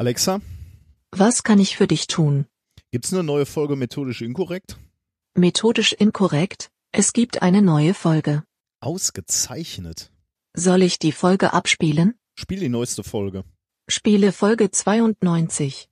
Alexa, Was kann ich für dich tun? gibt's eine neue Folge methodisch inkorrekt? Methodisch inkorrekt? Es gibt eine neue Folge. Ausgezeichnet. Soll ich die Folge abspielen? Spiel die neueste Folge. Spiele Folge 92.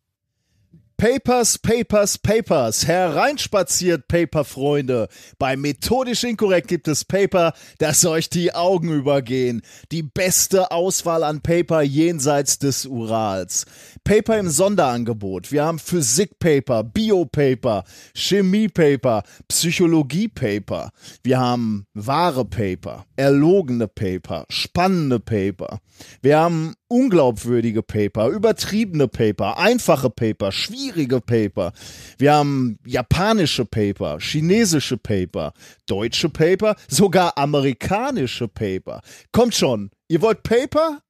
Papers, Papers, Papers. Hereinspaziert, Paper-Freunde. Bei Methodisch Inkorrekt gibt es Paper, das euch die Augen übergehen. Die beste Auswahl an Paper jenseits des Urals. Paper im Sonderangebot. Wir haben Physik-Paper, Bio-Paper, Chemie-Paper, Psychologie-Paper. Wir haben wahre Paper, erlogene Paper, spannende Paper. Wir haben unglaubwürdige Paper, übertriebene Paper, einfache Paper, schwierige Paper. Wir haben japanische Paper, chinesische Paper, deutsche Paper, sogar amerikanische Paper. Kommt schon, ihr wollt Paper?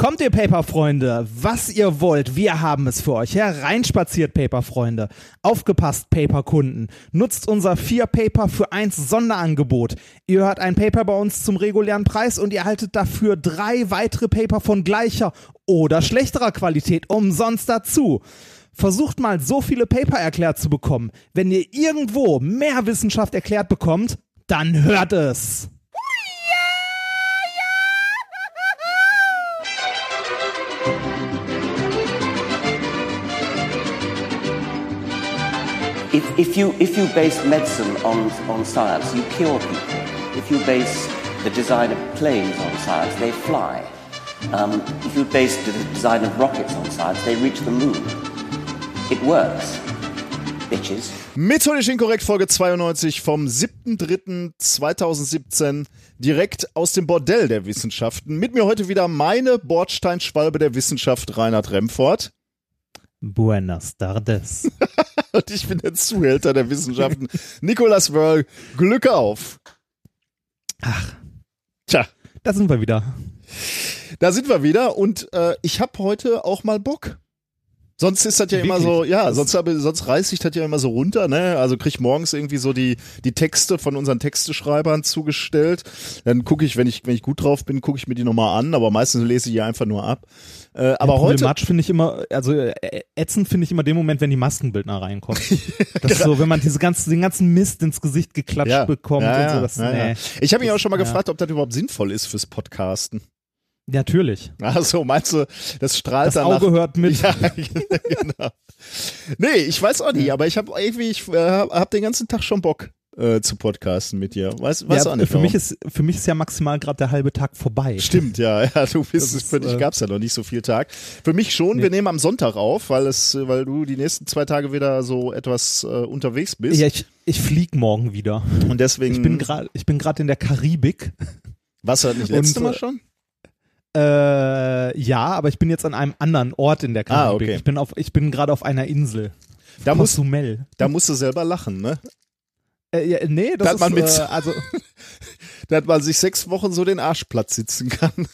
Kommt ihr Paper-Freunde, was ihr wollt, wir haben es für euch. Hereinspaziert, Paper-Freunde. Aufgepasst, Paper-Kunden. Nutzt unser 4-Paper für 1 Sonderangebot. Ihr hört ein Paper bei uns zum regulären Preis und ihr haltet dafür drei weitere Paper von gleicher oder schlechterer Qualität umsonst dazu. Versucht mal so viele Paper erklärt zu bekommen. Wenn ihr irgendwo mehr Wissenschaft erklärt bekommt, dann hört es. If, if, you, if you base medicine on, on science, you cure people. If you base the design of planes on science, they fly. Um, if you base the design of rockets on science, they reach the moon. It works. Bitches. Methodisch Inkorrekt Folge 92 vom 7.3.2017 direkt aus dem Bordell der Wissenschaften. Mit mir heute wieder meine Bordsteinschwalbe der Wissenschaft Reinhard Remfort. Buenas tardes. Und ich bin der Zuhälter der Wissenschaften. Nicolas Wörl, Glück auf. Ach, Tja, da sind wir wieder. da sind wir wieder und äh, ich hab heute auch mal Bock. Sonst ist das ja immer so, Wirklich? ja, sonst, hab, sonst reiß ich das ja immer so runter, ne? Also krieg ich morgens irgendwie so die, die Texte von unseren Texteschreibern zugestellt. Dann gucke ich, wenn ich, wenn ich gut drauf bin, gucke ich mir die nochmal an, aber meistens lese ich die einfach nur ab. Äh, aber ja, heute. Finde ich immer, also äh, ätzend finde ich immer den Moment, wenn die Maskenbildner reinkommen. Das ist so, wenn man diese ganzen, den ganzen Mist ins Gesicht geklatscht bekommt ja, und so. ja, Das, ja, ja. nee. Ich habe mich auch schon mal ja. gefragt, ob das überhaupt sinnvoll ist fürs Podcasten. Natürlich. Also meinst du, das strahlt Das dann Auge nach, hört mit. Ja, genau. Nee, ich weiß auch nicht, aber ich habe irgendwie, ich äh, hab den ganzen Tag schon Bock äh, zu podcasten mit dir. Weiß, weiß ja, auch nicht. für mich warum. ist für mich ist ja maximal gerade der halbe Tag vorbei. Stimmt, ja, ja, du bist, Das ist, für dich äh, gab's ja noch nicht so viel Tag. Für mich schon, Nee. wir nehmen am Sonntag auf, weil es, weil du die nächsten zwei Tage wieder so etwas äh, unterwegs bist. Ja, ich, ich flieg morgen wieder. und deswegen, Ich bin gerade in der Karibik. was hat nicht letzte und, Mal äh, schon? Äh, ja, aber ich bin jetzt an einem anderen Ort in der Karibik. Ah, okay. Ich bin auf ich bin gerade auf einer Insel. Da musst, da musst du selber lachen, ne? Äh, ja, nee, das Da hat ist man mit- äh, also Da hat man sich sechs Wochen so den Arsch platt sitzen kann.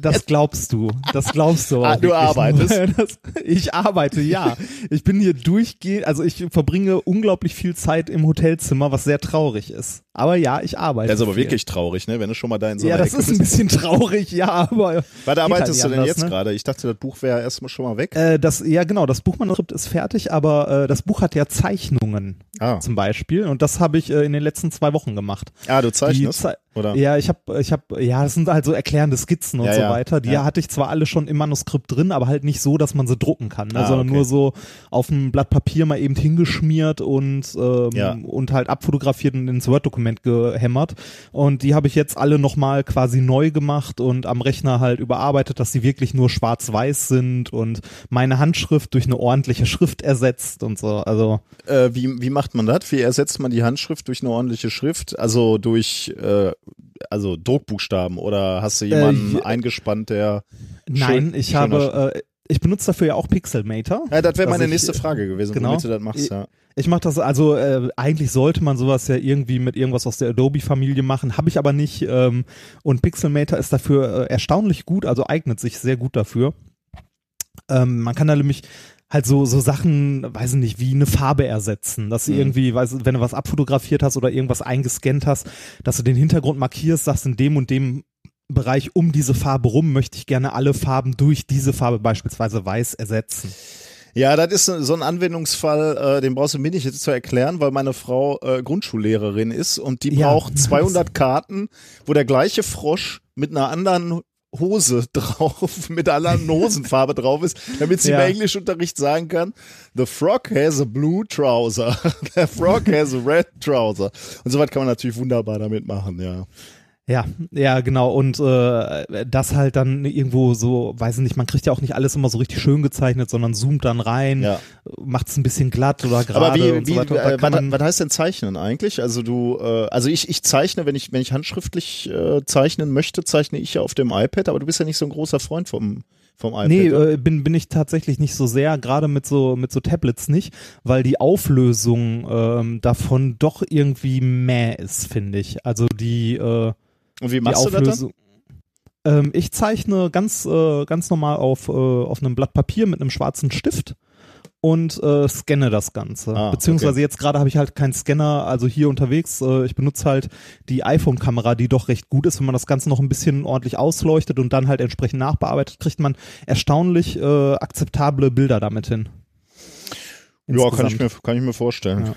Das glaubst du. Das glaubst du. Ah, du arbeitest? Das, ich arbeite, ja. Ich bin hier durchgehend, also ich verbringe unglaublich viel Zeit im Hotelzimmer, was sehr traurig ist. Aber ja, ich arbeite. Das ist aber viel. wirklich traurig, ne? Wenn du schon mal da in so Ja, das Ecke ist ein bisschen traurig, ja, aber. Was arbeitest geht du halt denn jetzt anders, ne? gerade? Ich dachte, das Buch wäre erstmal schon mal weg. Äh, das, ja, genau, das Buchmanuskript ist fertig, aber äh, das Buch hat ja Zeichnungen ah. zum Beispiel und das habe ich äh, in den letzten zwei Wochen gemacht. ah, du zeichnest? Ze- Oder? Ja, ich habe, ich habe, ja, das sind halt so erklärende Skizzen und Ja, so ja, weiter. Die ja. hatte ich zwar alle schon im Manuskript drin, aber halt nicht so, dass man sie drucken kann, ne, Ah, sondern okay. nur so auf ein Blatt Papier mal eben hingeschmiert und ähm, Ja. und halt abfotografiert und ins Word-Dokument gehämmert. Und die habe ich jetzt alle nochmal quasi neu gemacht und am Rechner halt überarbeitet, dass sie wirklich nur schwarz-weiß sind und meine Handschrift durch eine ordentliche Schrift ersetzt und so. Also Äh, wie, wie macht man das? Wie ersetzt man die Handschrift durch eine ordentliche Schrift? Also durch äh, also Druckbuchstaben oder hast du jemanden Äh, eingespannt, der nein, schön- ich habe, äh, ich benutze dafür ja auch Pixelmator. Ja, das wäre dass meine ich- nächste Frage gewesen, genau. womit du das machst, ja. Ich mache das, also äh, eigentlich sollte man sowas ja irgendwie mit irgendwas aus der Adobe-Familie machen, habe ich aber nicht. Ähm, und Pixelmator ist dafür äh, erstaunlich gut, also eignet sich sehr gut dafür. Ähm, man kann da nämlich halt so so Sachen, weiß ich nicht, wie eine Farbe ersetzen, dass du Mhm. irgendwie, weiß, wenn du was abfotografiert hast oder irgendwas eingescannt hast, dass du den Hintergrund markierst, sagst in dem und dem Bereich um diese Farbe rum möchte ich gerne alle Farben durch diese Farbe, beispielsweise weiß, ersetzen. Ja, das ist so ein Anwendungsfall, äh, den brauchst du mir nicht jetzt zu erklären, weil meine Frau äh, Grundschullehrerin ist und die Ja. braucht 200 Karten, wo der gleiche Frosch mit einer anderen Hose drauf, mit einer anderen Hosenfarbe drauf ist, damit sie Ja. im Englischunterricht sagen kann, the frog has a blue trouser, the frog has a red trouser. Und so was kann man natürlich wunderbar damit machen, ja. Ja, ja, genau. Und äh, das halt dann irgendwo so, weiß ich nicht, man kriegt ja auch nicht alles immer so richtig schön gezeichnet, sondern zoomt dann rein, Ja. macht es ein bisschen glatt oder gerade. Aber wie, wie so äh, was, was heißt denn zeichnen eigentlich? Also du, äh, also ich, ich zeichne, wenn ich, wenn ich handschriftlich äh, zeichnen möchte, zeichne ich ja auf dem iPad, aber du bist ja nicht so ein großer Freund vom, vom iPad. Nee, oder? äh, bin, bin ich tatsächlich nicht so sehr, gerade mit so, mit so Tablets nicht, weil die Auflösung ähm, davon doch irgendwie mäh ist, finde ich. Also die, äh, Und wie machst du das dann? Ähm, ich zeichne ganz, äh, ganz normal auf, äh, auf einem Blatt Papier mit einem schwarzen Stift und äh, scanne das Ganze. Ah, Beziehungsweise okay. jetzt gerade habe ich halt keinen Scanner, also hier unterwegs. Äh, ich benutze halt die iPhone-Kamera, die doch recht gut ist. Wenn man das Ganze noch ein bisschen ordentlich ausleuchtet und dann halt entsprechend nachbearbeitet, kriegt man erstaunlich äh, akzeptable Bilder damit hin. Ja, kann ich, mir, kann ich mir vorstellen. Ja.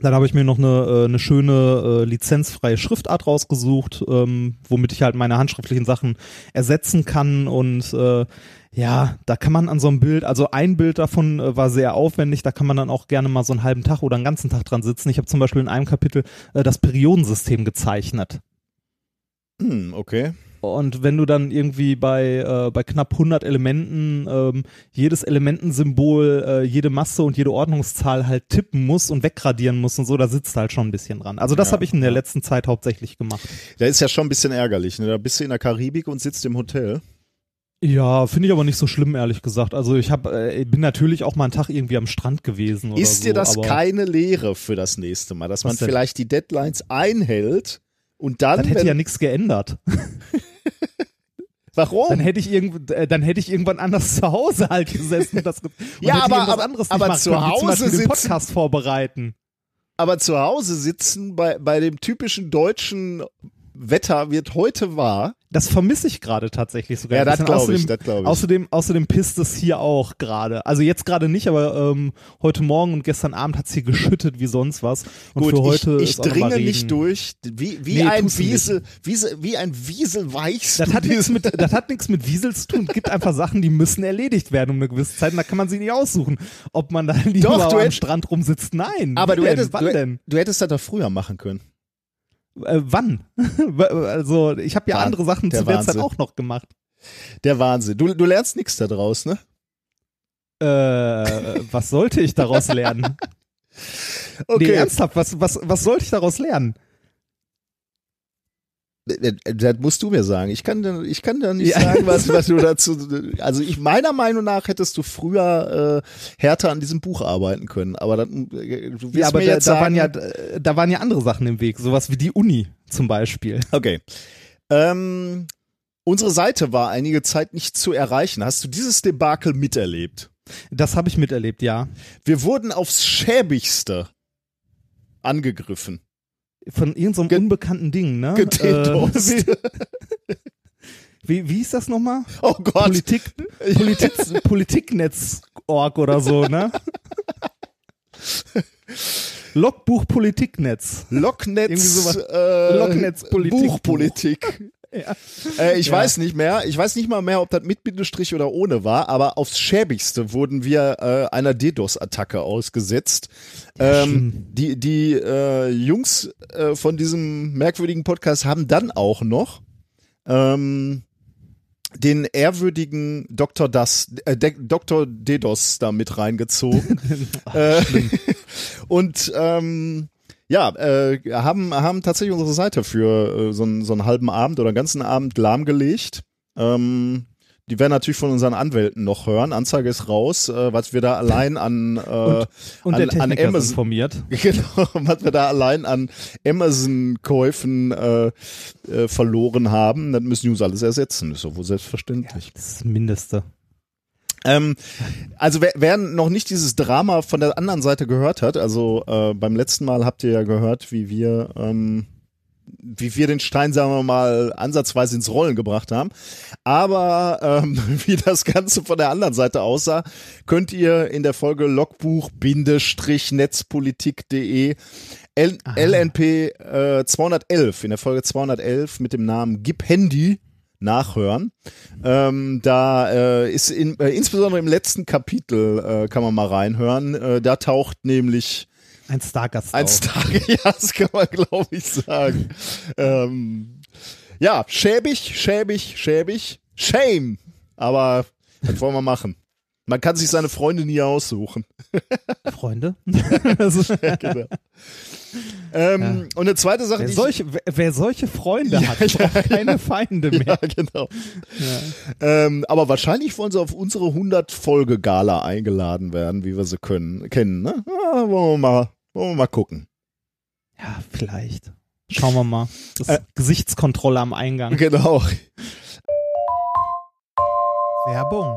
Dann habe ich mir noch eine, äh, eine schöne äh, lizenzfreie Schriftart rausgesucht, ähm, womit ich halt meine handschriftlichen Sachen ersetzen kann. Und äh, ja, da kann man an so einem Bild, also ein Bild davon äh, war sehr aufwendig, da kann man dann auch gerne mal so einen halben Tag oder einen ganzen Tag dran sitzen. Ich habe zum Beispiel in einem Kapitel äh, das Periodensystem gezeichnet. Hm, okay. Und wenn du dann irgendwie bei, äh, bei knapp 100 Elementen ähm, jedes Elementensymbol, äh, jede Masse und jede Ordnungszahl halt tippen musst und wegradieren musst und so, da sitzt halt schon ein bisschen dran. Also das Ja, habe ich in der letzten Zeit hauptsächlich gemacht. Da ist ja schon ein bisschen ärgerlich. Ne? Da bist du in der Karibik und sitzt im Hotel. Ja, finde ich aber nicht so schlimm, ehrlich gesagt. Also ich hab, äh, bin natürlich auch mal einen Tag irgendwie am Strand gewesen. Ist so, dir das keine Lehre für das nächste Mal, dass man denn? vielleicht die Deadlines einhält und dann, Das hätte wenn, ja nichts geändert. warum? Dann hätte ich irgend, äh, dann hätte ich irgendwann anders zu Hause halt gesessen und das und Ja, aber- aber- anderes aber zu können, Hause Beispiel den sitzen- Podcast vorbereiten. Aber zu Hause sitzen bei, bei dem typischen deutschen Wetter wird heute wahr. Das vermisse ich gerade tatsächlich sogar. Ja, das glaube ich, Außerdem- das glaube ich. Außerdem, außerdem pisst es hier auch gerade. Also jetzt gerade nicht, aber ähm, heute Morgen und gestern Abend hat es hier geschüttet wie sonst was. Und Gut, für heute ich, ich dringe nicht durch, wie, wie Nee, ein. Wiesel, Wiesel, wie ein Wiesel weichst Das hat, nichts mit, das hat nichts mit Wiesel zu tun. Es gibt einfach Sachen, die müssen erledigt werden um eine gewisse Zeit. Und da kann man sie nicht aussuchen. Ob man da lieber Doch, am hätt- Strand rumsitzt. Nein. Aber du denn? hättest, du, du hättest das doch früher machen können. Äh, wann? also ich habe ja Wahn- andere Sachen der zu der Zeit Wahnsinn. auch noch gemacht. Der Wahnsinn. Du, du lernst nichts da draus, ne? Äh, was sollte ich daraus lernen? Nee, ernsthaft, was, was, was sollte ich daraus lernen? Äh, Das musst du mir sagen. Ich kann, dir- ich kann dir nicht Ja. sagen, was, was du dazu. Also ich meiner Meinung nach hättest du früher äh, härter an diesem Buch arbeiten können. Aber dann, äh, du Ja, aber mir da, jetzt da, sagen, waren ja, äh, da waren ja andere Sachen im Weg, sowas wie die Uni zum Beispiel. Okay. Ähm, unsere Seite war einige Zeit nicht zu erreichen. Hast du dieses Debakel miterlebt? Das habe ich miterlebt, ja. Wir wurden aufs schäbigste angegriffen. Von irgendeinem Ge- unbekannten Ding, ne? Gededost. Äh, wie, wie, hieß das nochmal? Oh Gott. Politik, Politik, Politiknetz.org oder so, ne? Logbuch Politiknetz. Locknetz, Irgendwie sowas. äh, Locknetzpolitik. Buchpolitik. Ja. Äh, ich Ja. weiß nicht mehr. Ich weiß nicht mal mehr, ob das mit Bindestrich oder ohne war, aber aufs schäbigste wurden wir äh, einer DDoS-Attacke ausgesetzt. ähm, die die äh, Jungs äh, von diesem merkwürdigen Podcast haben dann auch noch ähm, den ehrwürdigen Dr. Das, äh, Dr. DDoS da mit reingezogen. äh, und ähm, ja, äh, haben, haben tatsächlich unsere Seite für äh, so, einen, so einen halben Abend oder einen ganzen Abend lahmgelegt. Ähm, die werden natürlich von unseren Anwälten noch hören. Anzeige ist raus, äh, was wir da allein an, äh, Und, und an, der an Amazon, informiert. genau, was wir da allein an Amazon-Käufen äh, äh, verloren haben, das müssen die uns alles ersetzen. Das ist doch wohl selbstverständlich. Das ist das Mindeste. Ähm, also wer, wer noch nicht dieses Drama von der anderen Seite gehört hat, also äh, beim letzten Mal habt ihr ja gehört, wie wir ähm, wie wir den Stein, sagen wir mal, ansatzweise ins Rollen gebracht haben. Aber ähm, wie das Ganze von der anderen Seite aussah, könnt ihr in der Folge Logbuch-netzpolitik.de LNP äh, 211, in der Folge 211 mit dem Namen Gib Handy nachhören. Ähm, da äh, ist in, äh, insbesondere im letzten Kapitel äh, kann man mal reinhören. Äh, da taucht nämlich Ein Stargast ein auf. Star, ja, das kann man glaube ich sagen. ähm, ja, schäbig, schäbig, schäbig, shame. Aber was wollen wir machen? Man kann sich seine Freunde nie aussuchen. Freunde. Das ist- genau. ähm, Und eine zweite Sache, wer, die ich- solche, wer, solche Freunde Ja, hat, ja, keine Feinde mehr. Ja, genau. Ähm, aber wahrscheinlich wollen sie auf unsere 100 Folge Gala eingeladen werden, wie wir sie können, kennen. Ne? Ja, wollen, wir mal, wollen wir mal gucken. Ja, vielleicht. Schauen wir mal. Das Äh. Gesichtskontrolle am Eingang. Genau. Werbung.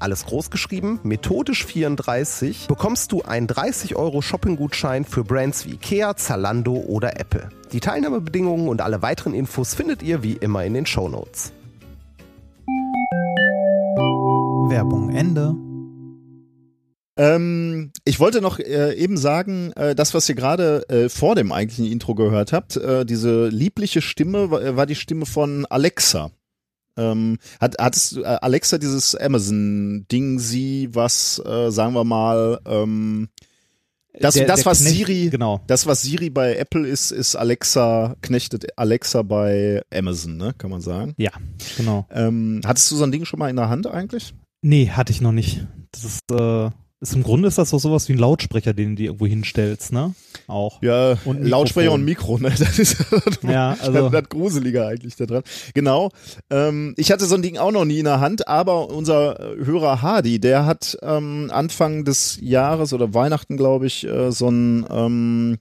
alles groß geschrieben, methodisch 34, bekommst du einen 30 Euro Shopping-Gutschein für Brands wie Ikea, Zalando oder Apple. Die Teilnahmebedingungen und alle weiteren Infos findet ihr wie immer in den Shownotes. Werbung Ende. Ähm, ich wollte noch äh, eben sagen, äh, das, was ihr gerade äh, vor dem eigentlichen Intro gehört habt, äh, diese liebliche Stimme war, war die Stimme von Alexa. Ähm, hat, hattest du, äh, Alexa dieses Amazon-Ding sie, was, äh, sagen wir mal, ähm, das, Der- das der was Knecht- Siri, genau. das, was Siri bei Apple ist, ist Alexa, knechtet Alexa bei Amazon, ne, kann man sagen. Ja, genau. Ähm, hattest du so ein Ding schon mal in der Hand eigentlich? Nee, hatte ich noch nicht. Das ist, äh, ist im Grunde ist das doch sowas wie ein Lautsprecher, den du dir irgendwo hinstellst, ne? Auch. Ja, Und Lautsprecher und. Mikro, ne? Das ist Ja, also- das Gruselige eigentlich da dran. Genau. Ähm, ich hatte so ein Ding auch noch nie in der Hand, aber unser äh, Hörer Hardy, der hat ähm, Anfang des Jahres oder Weihnachten, glaube ich, äh, so ein ähm,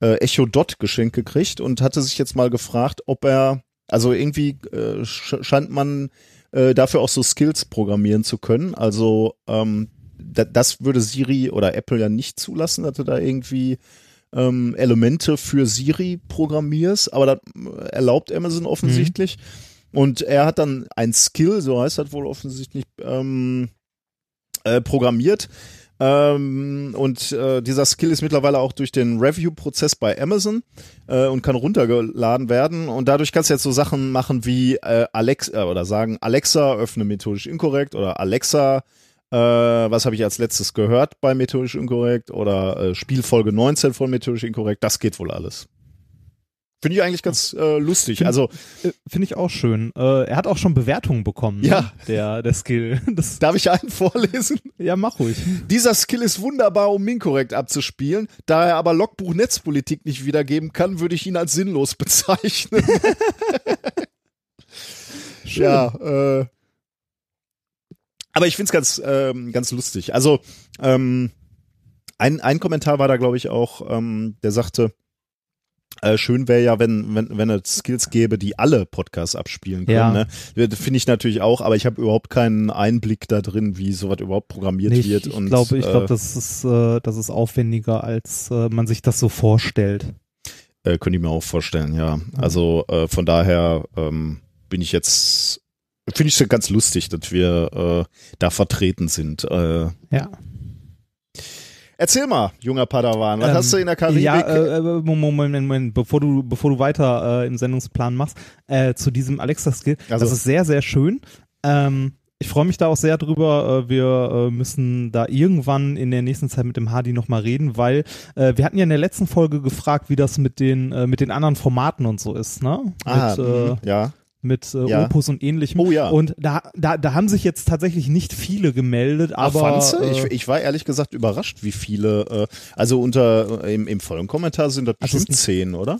äh, Echo Dot Geschenk gekriegt und hatte sich jetzt mal gefragt, ob er, also irgendwie äh, sch scheint man äh, dafür auch so Skills programmieren zu können. Also ähm, das würde Siri oder Apple ja nicht zulassen, dass du da irgendwie ähm, Elemente für Siri programmierst, aber das äh, erlaubt Amazon offensichtlich. Und er hat dann ein Skill, so heißt das wohl offensichtlich, ähm, äh, programmiert. Ähm, und äh, dieser Skill ist mittlerweile auch durch den Review-Prozess bei Amazon äh, und kann runtergeladen werden. Und dadurch kannst du jetzt so Sachen machen wie äh, Alexa oder sagen, Alexa, öffne methodisch inkorrekt oder Alexa, äh, was habe ich als letztes gehört bei methodisch inkorrekt oder äh, Spielfolge 19 von methodisch inkorrekt. Das geht wohl alles. Finde ich eigentlich ganz äh, lustig. Also Äh, Finde ich auch schön. Äh, er hat auch schon Bewertungen bekommen, ne? Ja. der, der Skill. Das, darf ich einen vorlesen? ja, mach ruhig. Dieser Skill ist wunderbar, um inkorrekt abzuspielen. Da er aber Logbuch Netzpolitik nicht wiedergeben kann, würde ich ihn als sinnlos bezeichnen. Ja, äh, aber ich find's ganz, ähm, ganz lustig. Also, ähm, ein, ein Kommentar war da, glaube ich, auch, ähm, der sagte, Äh, schön wäre ja, wenn, wenn, wenn es Skills gäbe, die alle Podcasts abspielen können. Ja. Ne? Das Finde ich natürlich auch, aber ich habe überhaupt keinen Einblick da drin, wie sowas überhaupt programmiert Nee, wird. ich, glaube, ich äh, glaube, das ist, äh, das ist aufwendiger, als äh, man sich das so vorstellt. Äh, könnte ich mir auch vorstellen, ja. Also äh, von daher ähm, bin ich jetzt, finde ich es ganz lustig, dass wir äh, da vertreten sind. Äh, Ja. erzähl mal, junger Padawan, was Ähm, hast du in der Karibik? Ja, äh, äh, Moment, Moment, Moment, bevor du, bevor du weiter äh, im Sendungsplan machst, äh, zu diesem Alexa-Skill. Also- Das ist sehr, sehr schön. Ähm, ich freue mich da auch sehr drüber. Äh, wir äh, müssen da irgendwann in der nächsten Zeit mit dem Hardy nochmal reden, weil wir hatten ja in der letzten Folge gefragt, wie das mit den, mit den anderen Formaten und so ist, ne? ah, mit, mhm, ja. Mit äh, Ja. Opus und ähnlichem. Oh ja. Und da, da, da haben sich jetzt tatsächlich nicht viele gemeldet, Ach, aber fandst du? ich, äh, ich war ehrlich gesagt überrascht, wie viele, äh, also unter äh, im, im vollen Kommentar sind das Also es bestimmt zehn, oder?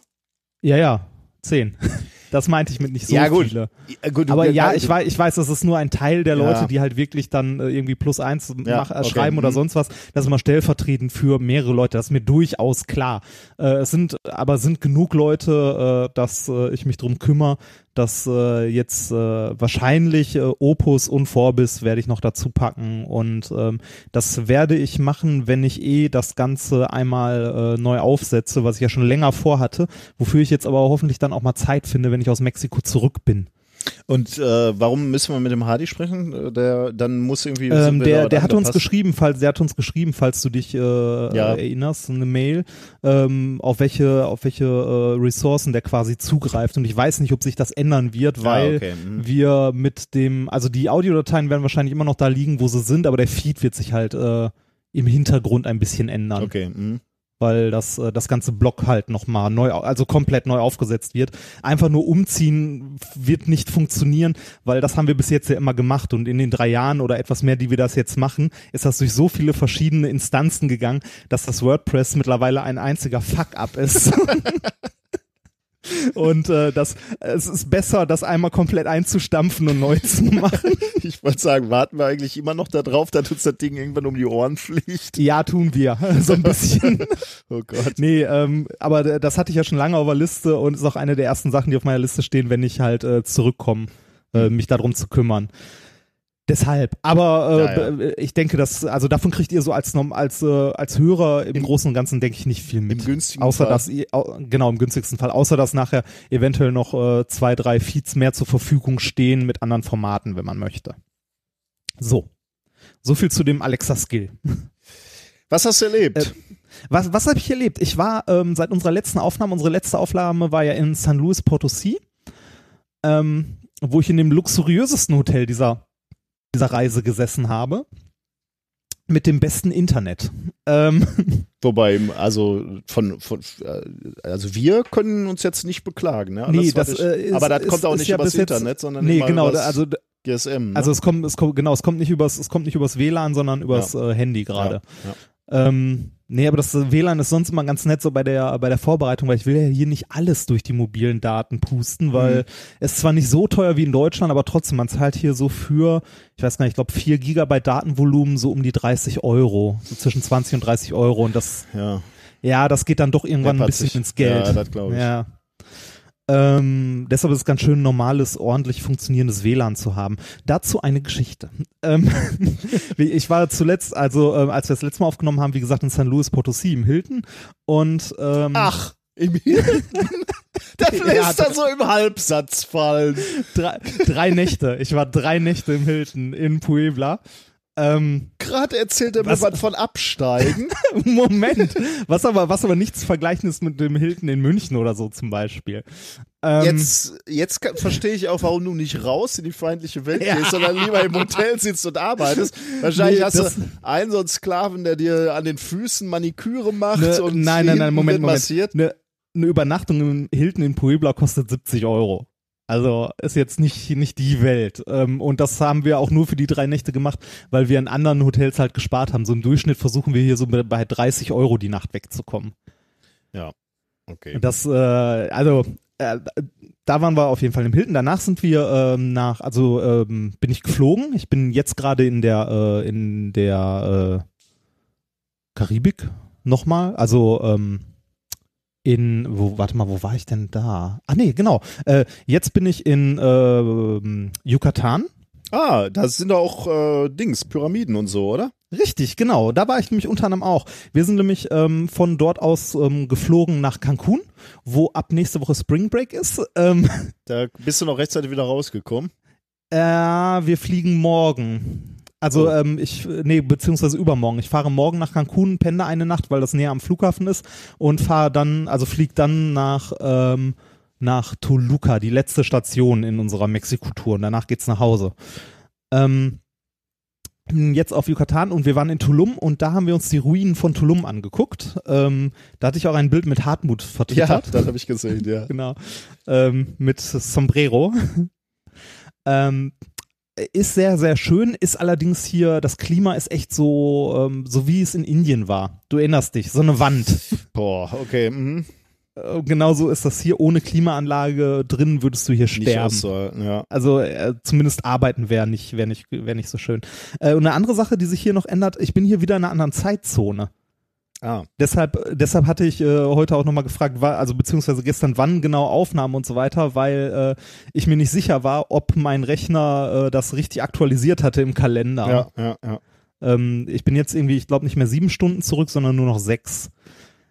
ja, ja, zehn. Das meinte ich mit nicht so Ja, gut. viele. Ja, gut, Aber ja, ich weiß, ich weiß, das ist nur ein Teil der Leute, Ja. die halt wirklich dann äh, irgendwie plus eins Ja, mach, äh, okay. schreiben oder Mhm. sonst was. Das ist immer stellvertretend für mehrere Leute. Das ist mir durchaus klar. Äh, es sind aber sind genug Leute, äh, dass äh, ich mich drum kümmere, dass äh, jetzt äh, wahrscheinlich äh, Opus und Vorbis werde ich noch dazu packen und ähm, das werde ich machen, wenn ich eh das Ganze einmal äh, neu aufsetze, was ich ja schon länger vorhatte, wofür ich jetzt aber hoffentlich dann auch mal Zeit finde, wenn ich aus Mexiko zurück bin. Und äh, warum müssen wir mit dem Hardy sprechen? Äh, Der dann muss irgendwie. Ähm, der, der hat uns geschrieben, falls der hat uns geschrieben, falls du dich äh, erinnerst, eine Mail, ähm, auf welche auf welche äh, Ressourcen der quasi zugreift. Und ich weiß nicht, ob sich das ändern wird, weil Ah, okay, mhm. wir mit dem, also die Audiodateien werden wahrscheinlich immer noch da liegen, wo sie sind, aber der Feed wird sich halt äh, im Hintergrund ein bisschen ändern, Okay. mhm. Weil das äh, das ganze Block halt nochmal neu, also komplett neu aufgesetzt wird. Einfach nur umziehen wird nicht funktionieren, weil das haben wir bis jetzt ja immer gemacht und in den drei Jahren oder etwas mehr, die wir das jetzt machen, ist das durch so viele verschiedene Instanzen gegangen, dass das WordPress mittlerweile ein einziger Fuck-up ist. Und äh, das, es ist besser, das einmal komplett einzustampfen und neu zu machen. Ich wollte sagen, warten wir eigentlich immer noch darauf, dass uns das Ding irgendwann um die Ohren fliegt. Ja, tun wir. So ein bisschen. Oh Gott. Nee, ähm, aber das hatte ich ja schon lange auf der Liste und ist auch eine der ersten Sachen, die auf meiner Liste stehen, wenn ich halt äh, zurückkomme, äh, mich darum zu kümmern. Deshalb, aber äh, Ja, ja. b- ich denke, dass also davon kriegt ihr so als als äh, als Hörer im, Großen und Ganzen denke ich nicht viel mit. Im günstigen außer Fall. dass ihr au- genau im günstigsten Fall, außer dass nachher eventuell noch äh, zwei drei Feeds mehr zur Verfügung stehen mit anderen Formaten, wenn man möchte. So, so viel zu dem Alexa Skill. Was hast du erlebt? Äh, Was, was habe ich erlebt? Ich war ähm, seit unserer letzten Aufnahme, unsere letzte Aufnahme war ja in San Luis Potosí, ähm, wo ich in dem luxuriösesten Hotel dieser, dieser Reise gesessen habe. Mit dem besten Internet. Ähm, Wobei, also von, von äh, also wir können uns jetzt nicht beklagen, ne? nee, was das ich, äh, ist, aber das ist, kommt auch nicht ja übers jetzt- Internet, sondern Nee, genau, übers also GSM. Ne? also es kommt, es kommt, genau, es kommt nicht übers, es kommt nicht übers WLAN, sondern übers äh, Handy gerade. Ja, ja. Ähm, nee, aber das WLAN ist sonst immer ganz nett so bei der, bei der Vorbereitung, weil ich will ja hier nicht alles durch die mobilen Daten pusten, weil Mhm. es zwar nicht so teuer wie in Deutschland, aber trotzdem, man zahlt hier so für, ich weiß gar nicht, ich glaube 4 Gigabyte Datenvolumen so um die 30 Euro, so zwischen 20 und 30 Euro und das, ja. ja, das geht dann doch irgendwann ein bisschen sich. ins Geld. Ja, das glaube ich. Ja. Ähm, deshalb ist es ganz schön, normales, ordentlich funktionierendes WLAN zu haben. Dazu eine Geschichte. Ähm, ich war zuletzt, also ähm, als wir das letzte Mal aufgenommen haben, wie gesagt, in San Luis Potosí im Hilton und ähm, Ach, im Hilton. Das lässt er so im Halbsatz fallen. drei, drei Nächte. Ich war drei Nächte im Hilton in Puebla. Ähm, Gerade erzählt er mir Was- was von Absteigen. Moment, was aber, was aber nichts zu vergleichen ist mit dem Hilton in München oder so zum Beispiel. Ähm, Jetzt, jetzt verstehe ich auch, warum du nicht raus in die feindliche Welt Ja. gehst, sondern lieber im Hotel sitzt und arbeitest. Wahrscheinlich Nee, hast du einen so einen Sklaven, der dir an den Füßen Maniküre macht Ne, und nein, nein, nein, Moment, Moment. Eine ne Übernachtung im Hilton in Puebla kostet 70 Euro. Also ist jetzt nicht, nicht die Welt. Ähm, und das haben wir auch nur für die drei Nächte gemacht, weil wir in anderen Hotels halt gespart haben. So im Durchschnitt versuchen wir hier so bei bei 30 Euro die Nacht wegzukommen. Okay. Das, äh, also äh, da waren wir auf jeden Fall im Hilton. Danach sind wir ähm, nach, also ähm, bin ich geflogen. Ich bin jetzt gerade in der äh, in der äh, Karibik nochmal, also ähm, in, wo, warte mal, wo war ich denn da? Ah nee, genau. Äh, jetzt bin ich in äh, Yucatan. Ah, da sind auch äh, Dings, Pyramiden und so, oder? Richtig, genau. Da war ich nämlich unter anderem auch. Wir sind nämlich ähm, von dort aus ähm, geflogen nach Cancun, wo ab nächste Woche Spring Break ist. Ähm, Da bist du noch rechtzeitig wieder rausgekommen. äh, wir fliegen morgen. Also Oh. ähm, ich, nee, beziehungsweise übermorgen. Ich fahre morgen nach Cancun, penne eine Nacht, weil das näher am Flughafen ist und fahre dann, also flieg dann nach ähm, nach Toluca, die letzte Station in unserer Mexiko-Tour. Und danach geht's nach Hause. Ähm, jetzt auf Yucatan und wir waren in Tulum und da haben wir uns die Ruinen von Tulum angeguckt. Ähm, da hatte ich auch ein Bild mit Hartmut Ja, vertwittert. das habe ich gesehen, ja. genau. Ähm, mit Sombrero. ähm, ist sehr, sehr schön, ist allerdings hier, das Klima ist echt so, ähm, so wie es in Indien war. Du erinnerst dich, so eine Wand. Boah, okay. Mhm. Äh, Genauso ist das hier. Ohne Klimaanlage drin würdest du hier sterben. auszuhalten, ja. Also äh, zumindest arbeiten wäre nicht, wäre nicht, wäre nicht so schön. Äh, und eine andere Sache, die sich hier noch ändert, ich bin hier wieder in einer anderen Zeitzone. Ah, Deshalb, deshalb hatte ich äh, heute auch nochmal gefragt, war, also beziehungsweise gestern, wann genau Aufnahmen und so weiter, weil äh, ich mir nicht sicher war, ob mein Rechner äh, das richtig aktualisiert hatte im Kalender. ja, ja, ja. Ähm, ich bin jetzt irgendwie, ich glaube nicht mehr sieben Stunden zurück, sondern nur noch sechs.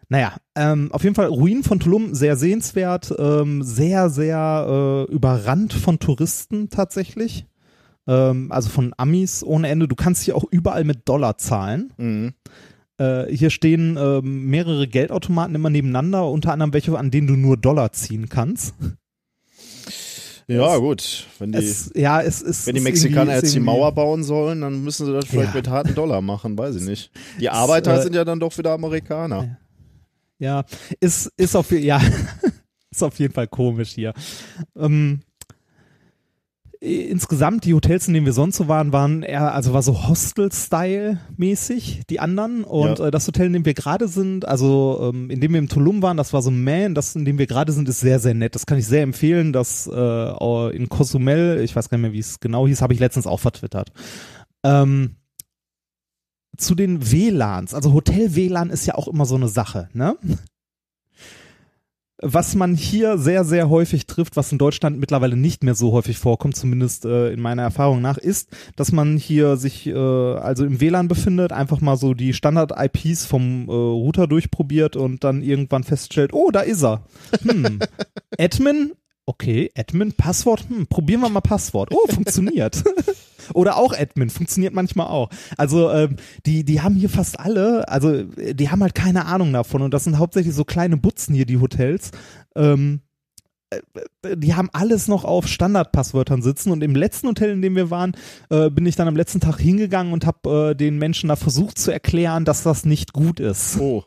Naja, ähm, auf jeden Fall Ruinen von Tulum, sehr sehenswert, ähm, sehr, sehr äh, überrannt von Touristen tatsächlich. Ähm, also von Amis ohne Ende. Du kannst hier auch überall mit Dollar zahlen. Mhm. Äh, hier stehen ähm, mehrere Geldautomaten immer nebeneinander, unter anderem welche, an denen du nur Dollar ziehen kannst. Ja, gut. Wenn die, Es, ja, es ist. wenn die Mexikaner jetzt die Mauer bauen sollen, dann müssen sie das vielleicht Ja. mit harten Dollar machen, weiß ich nicht. Die Arbeiter äh, sind ja dann doch wieder Amerikaner. Ja, ist, ist auf, ja, ist auf jeden Fall komisch hier. Ähm, insgesamt, die Hotels, in denen wir sonst so waren, waren eher, also war so Hostel-Style-mäßig, die anderen. Und Ja. äh, das Hotel, in dem wir gerade sind, also ähm, in dem wir im Tulum waren, das war so Man, das, in dem wir gerade sind, ist sehr, sehr nett. Das kann ich sehr empfehlen. Das äh, in Cozumel, ich weiß gar nicht mehr, wie es genau hieß, habe ich letztens auch vertwittert. Ähm, zu den WLANs, also Hotel-WLAN ist ja auch immer so eine Sache, ne? Was man hier sehr, sehr häufig trifft, was in Deutschland mittlerweile nicht mehr so häufig vorkommt, zumindest äh, in meiner Erfahrung nach, ist, dass man hier sich äh, also im WLAN befindet, einfach mal so die Standard-IPs vom äh, Router durchprobiert und dann irgendwann feststellt, oh, da ist er. Hm. Admin, okay, Admin, Passwort, hm, probieren wir mal Passwort. Oh, funktioniert. Oder auch Admin, funktioniert manchmal auch. Also ähm, die, die haben hier fast alle, also äh, die haben halt keine Ahnung davon und das sind hauptsächlich so kleine Butzen hier, die Hotels. Ähm, äh, die haben alles noch auf Standardpasswörtern sitzen und im letzten Hotel, in dem wir waren, äh, bin ich dann am letzten Tag hingegangen und habe äh, den Menschen da versucht zu erklären, dass das nicht gut ist Oh,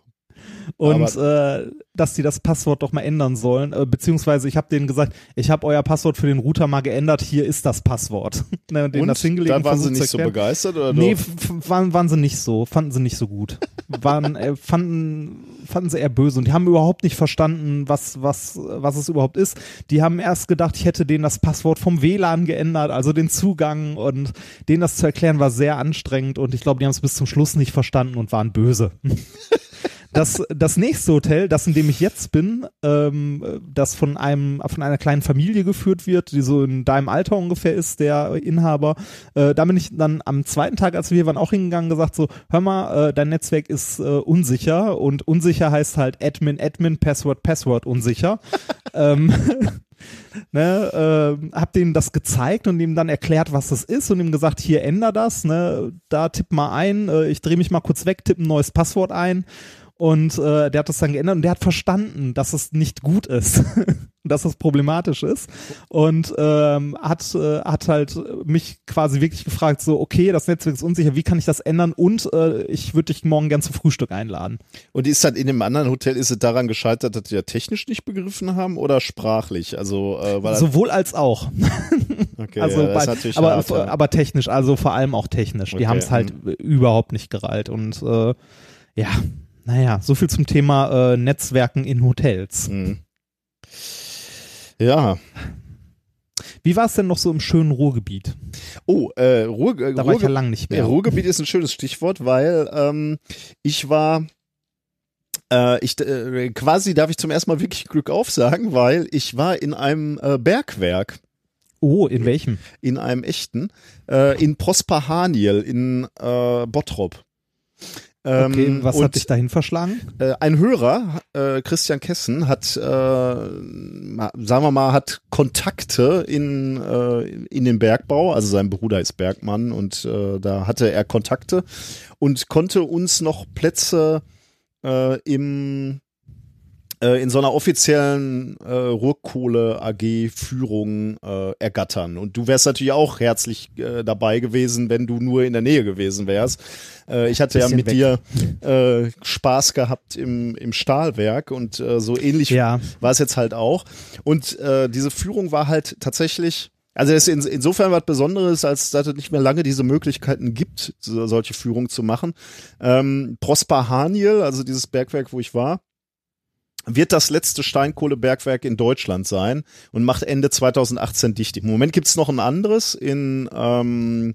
und äh, dass die das Passwort doch mal ändern sollen. Äh, beziehungsweise ich habe denen gesagt, ich habe euer Passwort für den Router mal geändert, hier ist das Passwort. ne, und das hingelegt dann waren sie nicht so begeistert oder Nee, waren, waren sie nicht so, fanden sie nicht so gut. Waren, äh, fanden, fanden sie eher böse und die haben überhaupt nicht verstanden, was, was, was es überhaupt ist. Die haben erst gedacht, ich hätte denen das Passwort vom WLAN geändert, also den Zugang und denen das zu erklären war sehr anstrengend und ich glaube, die haben es bis zum Schluss nicht verstanden und waren böse. Das, das nächste Hotel, das in dem ich jetzt bin, ähm, das von einem von einer kleinen Familie geführt wird, die so in deinem Alter ungefähr ist, der Inhaber. Äh, da bin ich dann am zweiten Tag, als wir hier waren, auch hingegangen, gesagt so, hör mal, äh, dein Netzwerk ist äh, unsicher und unsicher heißt halt Admin, Admin, Password, Password unsicher. ähm, ne, äh, hab denen das gezeigt und ihm dann erklärt, was das ist und ihm gesagt, hier änder das, ne, da tipp mal ein, äh, ich drehe mich mal kurz weg, tipp ein neues Passwort ein und äh, der hat das dann geändert und der hat verstanden, dass es nicht gut ist, dass es problematisch ist und ähm, hat äh, hat halt mich quasi wirklich gefragt, so okay, das Netzwerk ist unsicher, wie kann ich das ändern und äh, ich würde dich morgen gern zum Frühstück einladen. Und ist dann in dem anderen Hotel, ist es daran gescheitert, dass die ja technisch nicht begriffen haben oder sprachlich? Also, äh, das, Sowohl als auch. okay, also ja, bei, natürlich aber, hart, ja. aber technisch, also vor allem auch technisch. Okay, Die haben es halt überhaupt nicht gereilt. Und äh, ja, naja, so viel zum Thema äh, Netzwerken in Hotels. Mhm. Ja. Wie war es denn noch so im schönen Ruhrgebiet? Oh, äh, Ruhr, äh, Da war ich ja lang nicht mehr. Ruhrgebiet ist ein schönes Stichwort, weil ähm, ich war Äh, ich, äh, quasi darf ich zum ersten Mal wirklich Glück aufsagen, weil ich war in einem äh, Bergwerk. Oh, in welchem? In einem echten. Äh, in Prosper Haniel in äh, Bottrop. Ähm, Okay, was und, hat dich dahin verschlagen? äh, ein Hörer, äh, Christian Kessen, hat, äh, sagen wir mal, hat Kontakte in, äh, in den Bergbau. Also sein Bruder ist Bergmann und äh, da hatte er Kontakte und konnte uns noch Plätze äh, im äh, in so einer offiziellen äh, Ruhrkohle AG Führung äh, ergattern. Und du wärst natürlich auch herzlich äh, dabei gewesen, wenn du nur in der Nähe gewesen wärst. Äh, ich hatte ja mit weg. dir äh, Spaß gehabt im, im Stahlwerk und äh, so ähnlich Ja. war es jetzt halt auch. Und äh, diese Führung war halt tatsächlich also es ist in, insofern was Besonderes, als dass es nicht mehr lange diese Möglichkeiten gibt, so, solche Führungen zu machen. Ähm, Prosper Haniel, also dieses Bergwerk, wo ich war, wird das letzte Steinkohlebergwerk in Deutschland sein und macht Ende 2018 dicht. Im Moment gibt's noch ein anderes in ähm,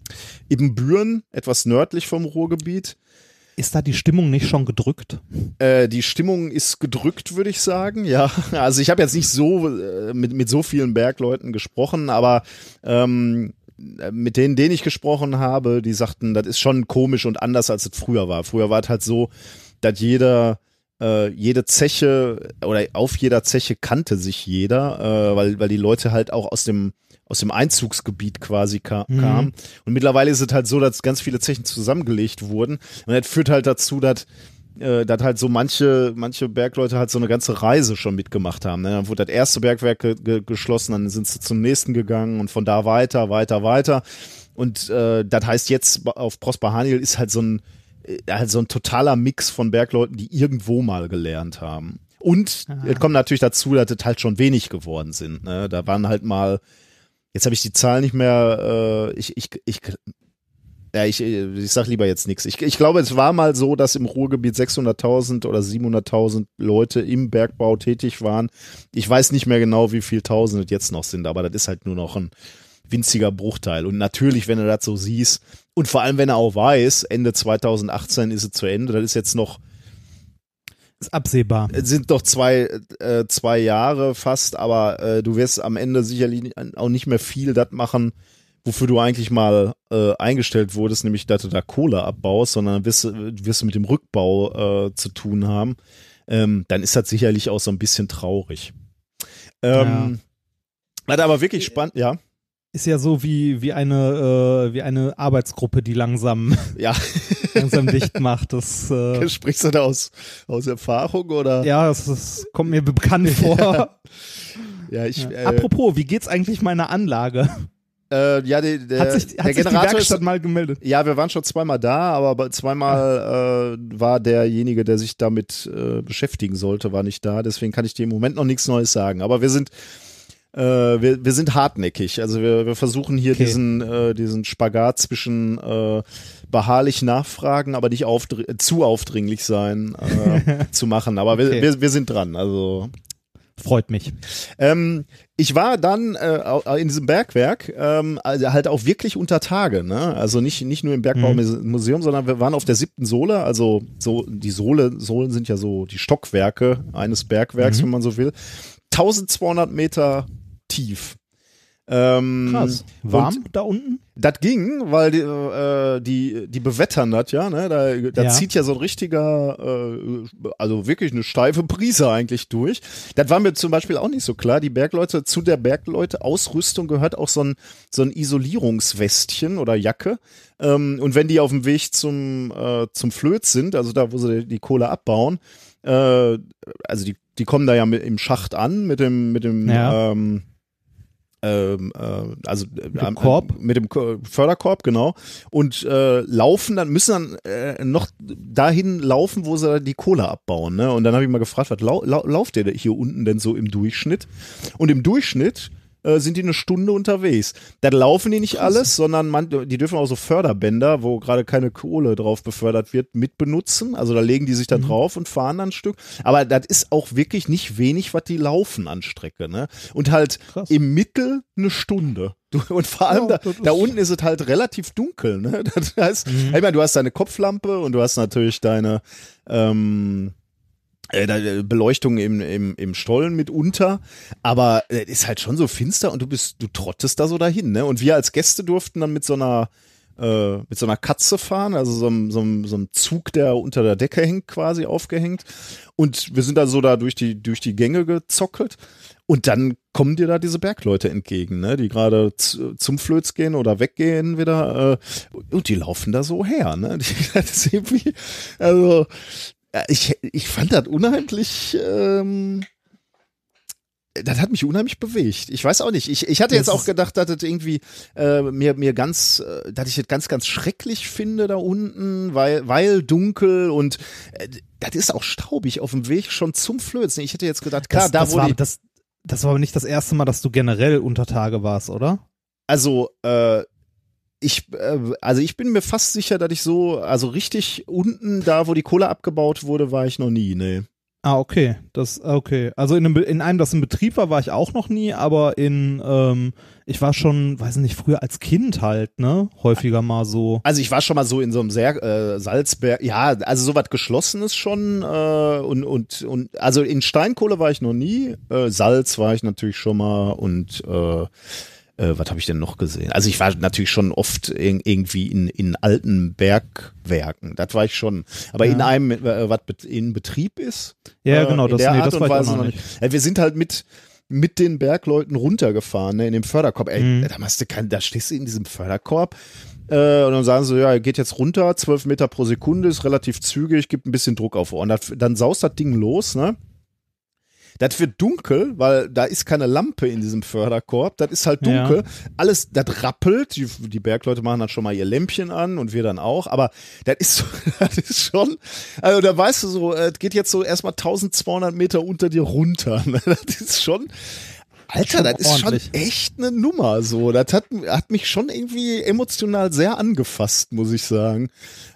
Ibbenbüren, etwas nördlich vom Ruhrgebiet. Ist da die Stimmung nicht schon gedrückt? Äh, die Stimmung ist gedrückt, würde ich sagen. Ja, also ich habe jetzt nicht so äh, mit, mit so vielen Bergleuten gesprochen, aber ähm, mit denen, denen ich gesprochen habe, die sagten, das ist schon komisch und anders, als es früher war. Früher war es halt so, dass jeder äh, jede Zeche oder auf jeder Zeche kannte sich jeder, äh, weil, weil die Leute halt auch aus dem aus dem Einzugsgebiet quasi ka Mhm. kamen. Und mittlerweile ist es halt so, dass ganz viele Zechen zusammengelegt wurden. Und das führt halt dazu, dass äh, dass halt so manche, manche Bergleute halt so eine ganze Reise schon mitgemacht haben. Ne? Dann wurde das erste Bergwerk ge ge geschlossen, dann sind sie zum nächsten gegangen und von da weiter, weiter, weiter. Und äh, das heißt jetzt auf Prosper Haniel ist halt so ein, halt so ein totaler Mix von Bergleuten, die irgendwo mal gelernt haben. Und es kommt natürlich dazu, dass es halt schon wenig geworden sind. Ne? Da waren halt mal, jetzt habe ich die Zahl nicht mehr, äh, ich, ich, ich, ja, ich, ich sag lieber jetzt nichts. Ich, ich glaube, es war mal so, dass im Ruhrgebiet 600.000 oder 700.000 Leute im Bergbau tätig waren. Ich weiß nicht mehr genau, wie viel Tausend es jetzt noch sind, aber das ist halt nur noch ein winziger Bruchteil. Und natürlich, wenn du das so siehst, und vor allem, wenn er auch weiß, Ende 2018 ist es zu Ende, das ist jetzt noch Ist absehbar. sind doch zwei, äh, zwei Jahre fast, aber äh, du wirst am Ende sicherlich auch nicht mehr viel das machen, wofür du eigentlich mal äh, eingestellt wurdest, nämlich dass du da Kohle abbaust, sondern dann wirst, du- wirst du mit dem Rückbau äh, zu tun haben. Ähm, dann ist das sicherlich auch so ein bisschen traurig. Ähm, Was aber wirklich spannend, ja, Ist ja so wie, wie eine, äh, wie eine Arbeitsgruppe, die langsam, ja, langsam dicht macht. Das, äh, sprichst du da aus, aus Erfahrung oder? ja, das, das kommt mir bekannt vor. ja ich, äh, Apropos, wie geht's eigentlich meiner Anlage? äh, ja, der, der, Hat sich, der hat die Generator ist, Werkstatt mal gemeldet? Ja, wir waren schon zweimal da, aber zweimal äh, war derjenige, der sich damit äh, beschäftigen sollte, war nicht da. Deswegen kann ich dir im Moment noch nichts Neues sagen. Aber wir sind äh, wir, wir sind hartnäckig. Also wir, wir versuchen hier Okay. diesen äh, diesen Spagat zwischen äh, beharrlich nachfragen, aber nicht aufdr zu aufdringlich sein äh, zu machen. Aber wir, Okay. wir, wir sind dran. Also Freut mich. ähm, ich war dann äh, in diesem Bergwerk ähm, also halt auch wirklich unter Tage, ne? Also nicht nicht nur im Bergbaumuseum, sondern wir waren auf der siebten Sohle. Also so die Sohle Sohlen sind ja so die Stockwerke eines Bergwerks, wenn man so will. 1200 Meter tief. Ähm, Krass. Warm da unten? das ging, weil die, äh, die, die bewettern das ja, ne? Da, da Ja. zieht ja so ein richtiger, äh, also wirklich eine steife Brise eigentlich durch. Das war mir zum Beispiel auch nicht so klar. Die Bergleute, zu der Bergleute-Ausrüstung gehört auch so ein, so ein Isolierungswestchen oder Jacke. Ähm, und wenn die auf dem Weg zum, äh, zum Flöz sind, also da, wo sie die Kohle abbauen, äh, also die, die kommen da ja mit, im Schacht an, mit dem, mit dem, Ja. ähm, ähm, äh, also mit dem Korb? mit dem Ko- Förderkorb genau und äh, laufen dann müssen dann äh, noch dahin laufen, wo sie die Kohle abbauen, ne? Und dann habe ich mal gefragt, was lau lau lauft ihr hier unten denn so im Durchschnitt? Und im Durchschnitt äh, sind die eine Stunde unterwegs. Da laufen die nicht alles, sondern man, die dürfen auch so Förderbänder, wo gerade keine Kohle drauf befördert wird, mit benutzen. Also da legen die sich Mhm. dann drauf und fahren dann ein Stück. Aber das ist auch wirklich nicht wenig, was die laufen an Strecke. Ne? Und halt Krass. im Mittel eine Stunde. Und vor allem Ja, da, da unten ist es halt relativ dunkel. Ne? Das heißt, Mhm. ich meine, du hast deine Kopflampe und du hast natürlich deine ähm, äh, äh, Beleuchtung im, im, im Stollen mitunter, aber es ist halt schon so finster und du bist, du trottest da so dahin, ne? Und wir als Gäste durften dann mit so einer äh, mit so einer Katze fahren, also so einem, so, einem, so einem Zug, der unter der Decke hängt, quasi aufgehängt. Und wir sind da so da durch die, durch die Gänge gezockelt. Und dann kommen dir da diese Bergleute entgegen, ne? die gerade zum Flöz gehen oder weggehen wieder. Äh, und die laufen da so her. Ne? Die, das ist irgendwie, also ich, ich fand das unheimlich. Ähm, das hat mich unheimlich bewegt. Ich weiß auch nicht. Ich, ich hatte jetzt auch gedacht, dass das irgendwie äh, mir mir ganz, äh, dass ich das ganz ganz schrecklich finde da unten, weil weil dunkel und äh, das ist auch staubig auf dem Weg schon zum Flözen. Ich hätte jetzt gedacht, klar, das, da das wo war, die, das, das war aber nicht das erste Mal, dass du generell unter Tage warst, oder? also äh, ich, äh, also ich bin mir fast sicher, dass ich so, also richtig unten, da wo die Kohle abgebaut wurde, war ich noch nie, ne. Ah, okay. Das, okay. Also in einem, in einem, das in Betrieb war, war ich auch noch nie, aber in, ähm, ich war schon, weiß nicht, früher als Kind halt, ne? Häufiger mal so. Also ich war schon mal so in so einem sehr äh, Salzberg, ja, also sowas Geschlossenes schon äh, und, und, und also in Steinkohle war ich noch nie, äh, Salz war ich natürlich schon mal und äh, äh, was habe ich denn noch gesehen? Also ich war natürlich schon oft in, irgendwie in, in alten Bergwerken, das war ich schon. Aber Ja. in einem, äh, was in Betrieb ist, Ja, äh, genau, das, nee, das war ich noch noch nicht. Ja, wir sind halt mit mit den Bergleuten runtergefahren, ne, in dem Förderkorb. Ey, Mhm. da, hast du kein, da stehst du in diesem Förderkorb äh, und dann sagen sie, ja, geht jetzt runter, 12 Meter pro Sekunde, ist relativ zügig, gibt ein bisschen Druck auf. Und das, dann saust das Ding los, ne? Das wird dunkel, weil da ist keine Lampe in diesem Förderkorb. Das ist halt Ja. dunkel. Alles, das rappelt. Die, die Bergleute machen dann schon mal ihr Lämpchen an und wir dann auch. Aber das ist, das ist schon, also da weißt du so, es geht jetzt so erstmal 1200 Meter unter dir runter. Das ist schon, Alter, das ist schon echt eine Nummer. So, das hat, hat mich schon irgendwie emotional sehr angefasst, muss ich sagen.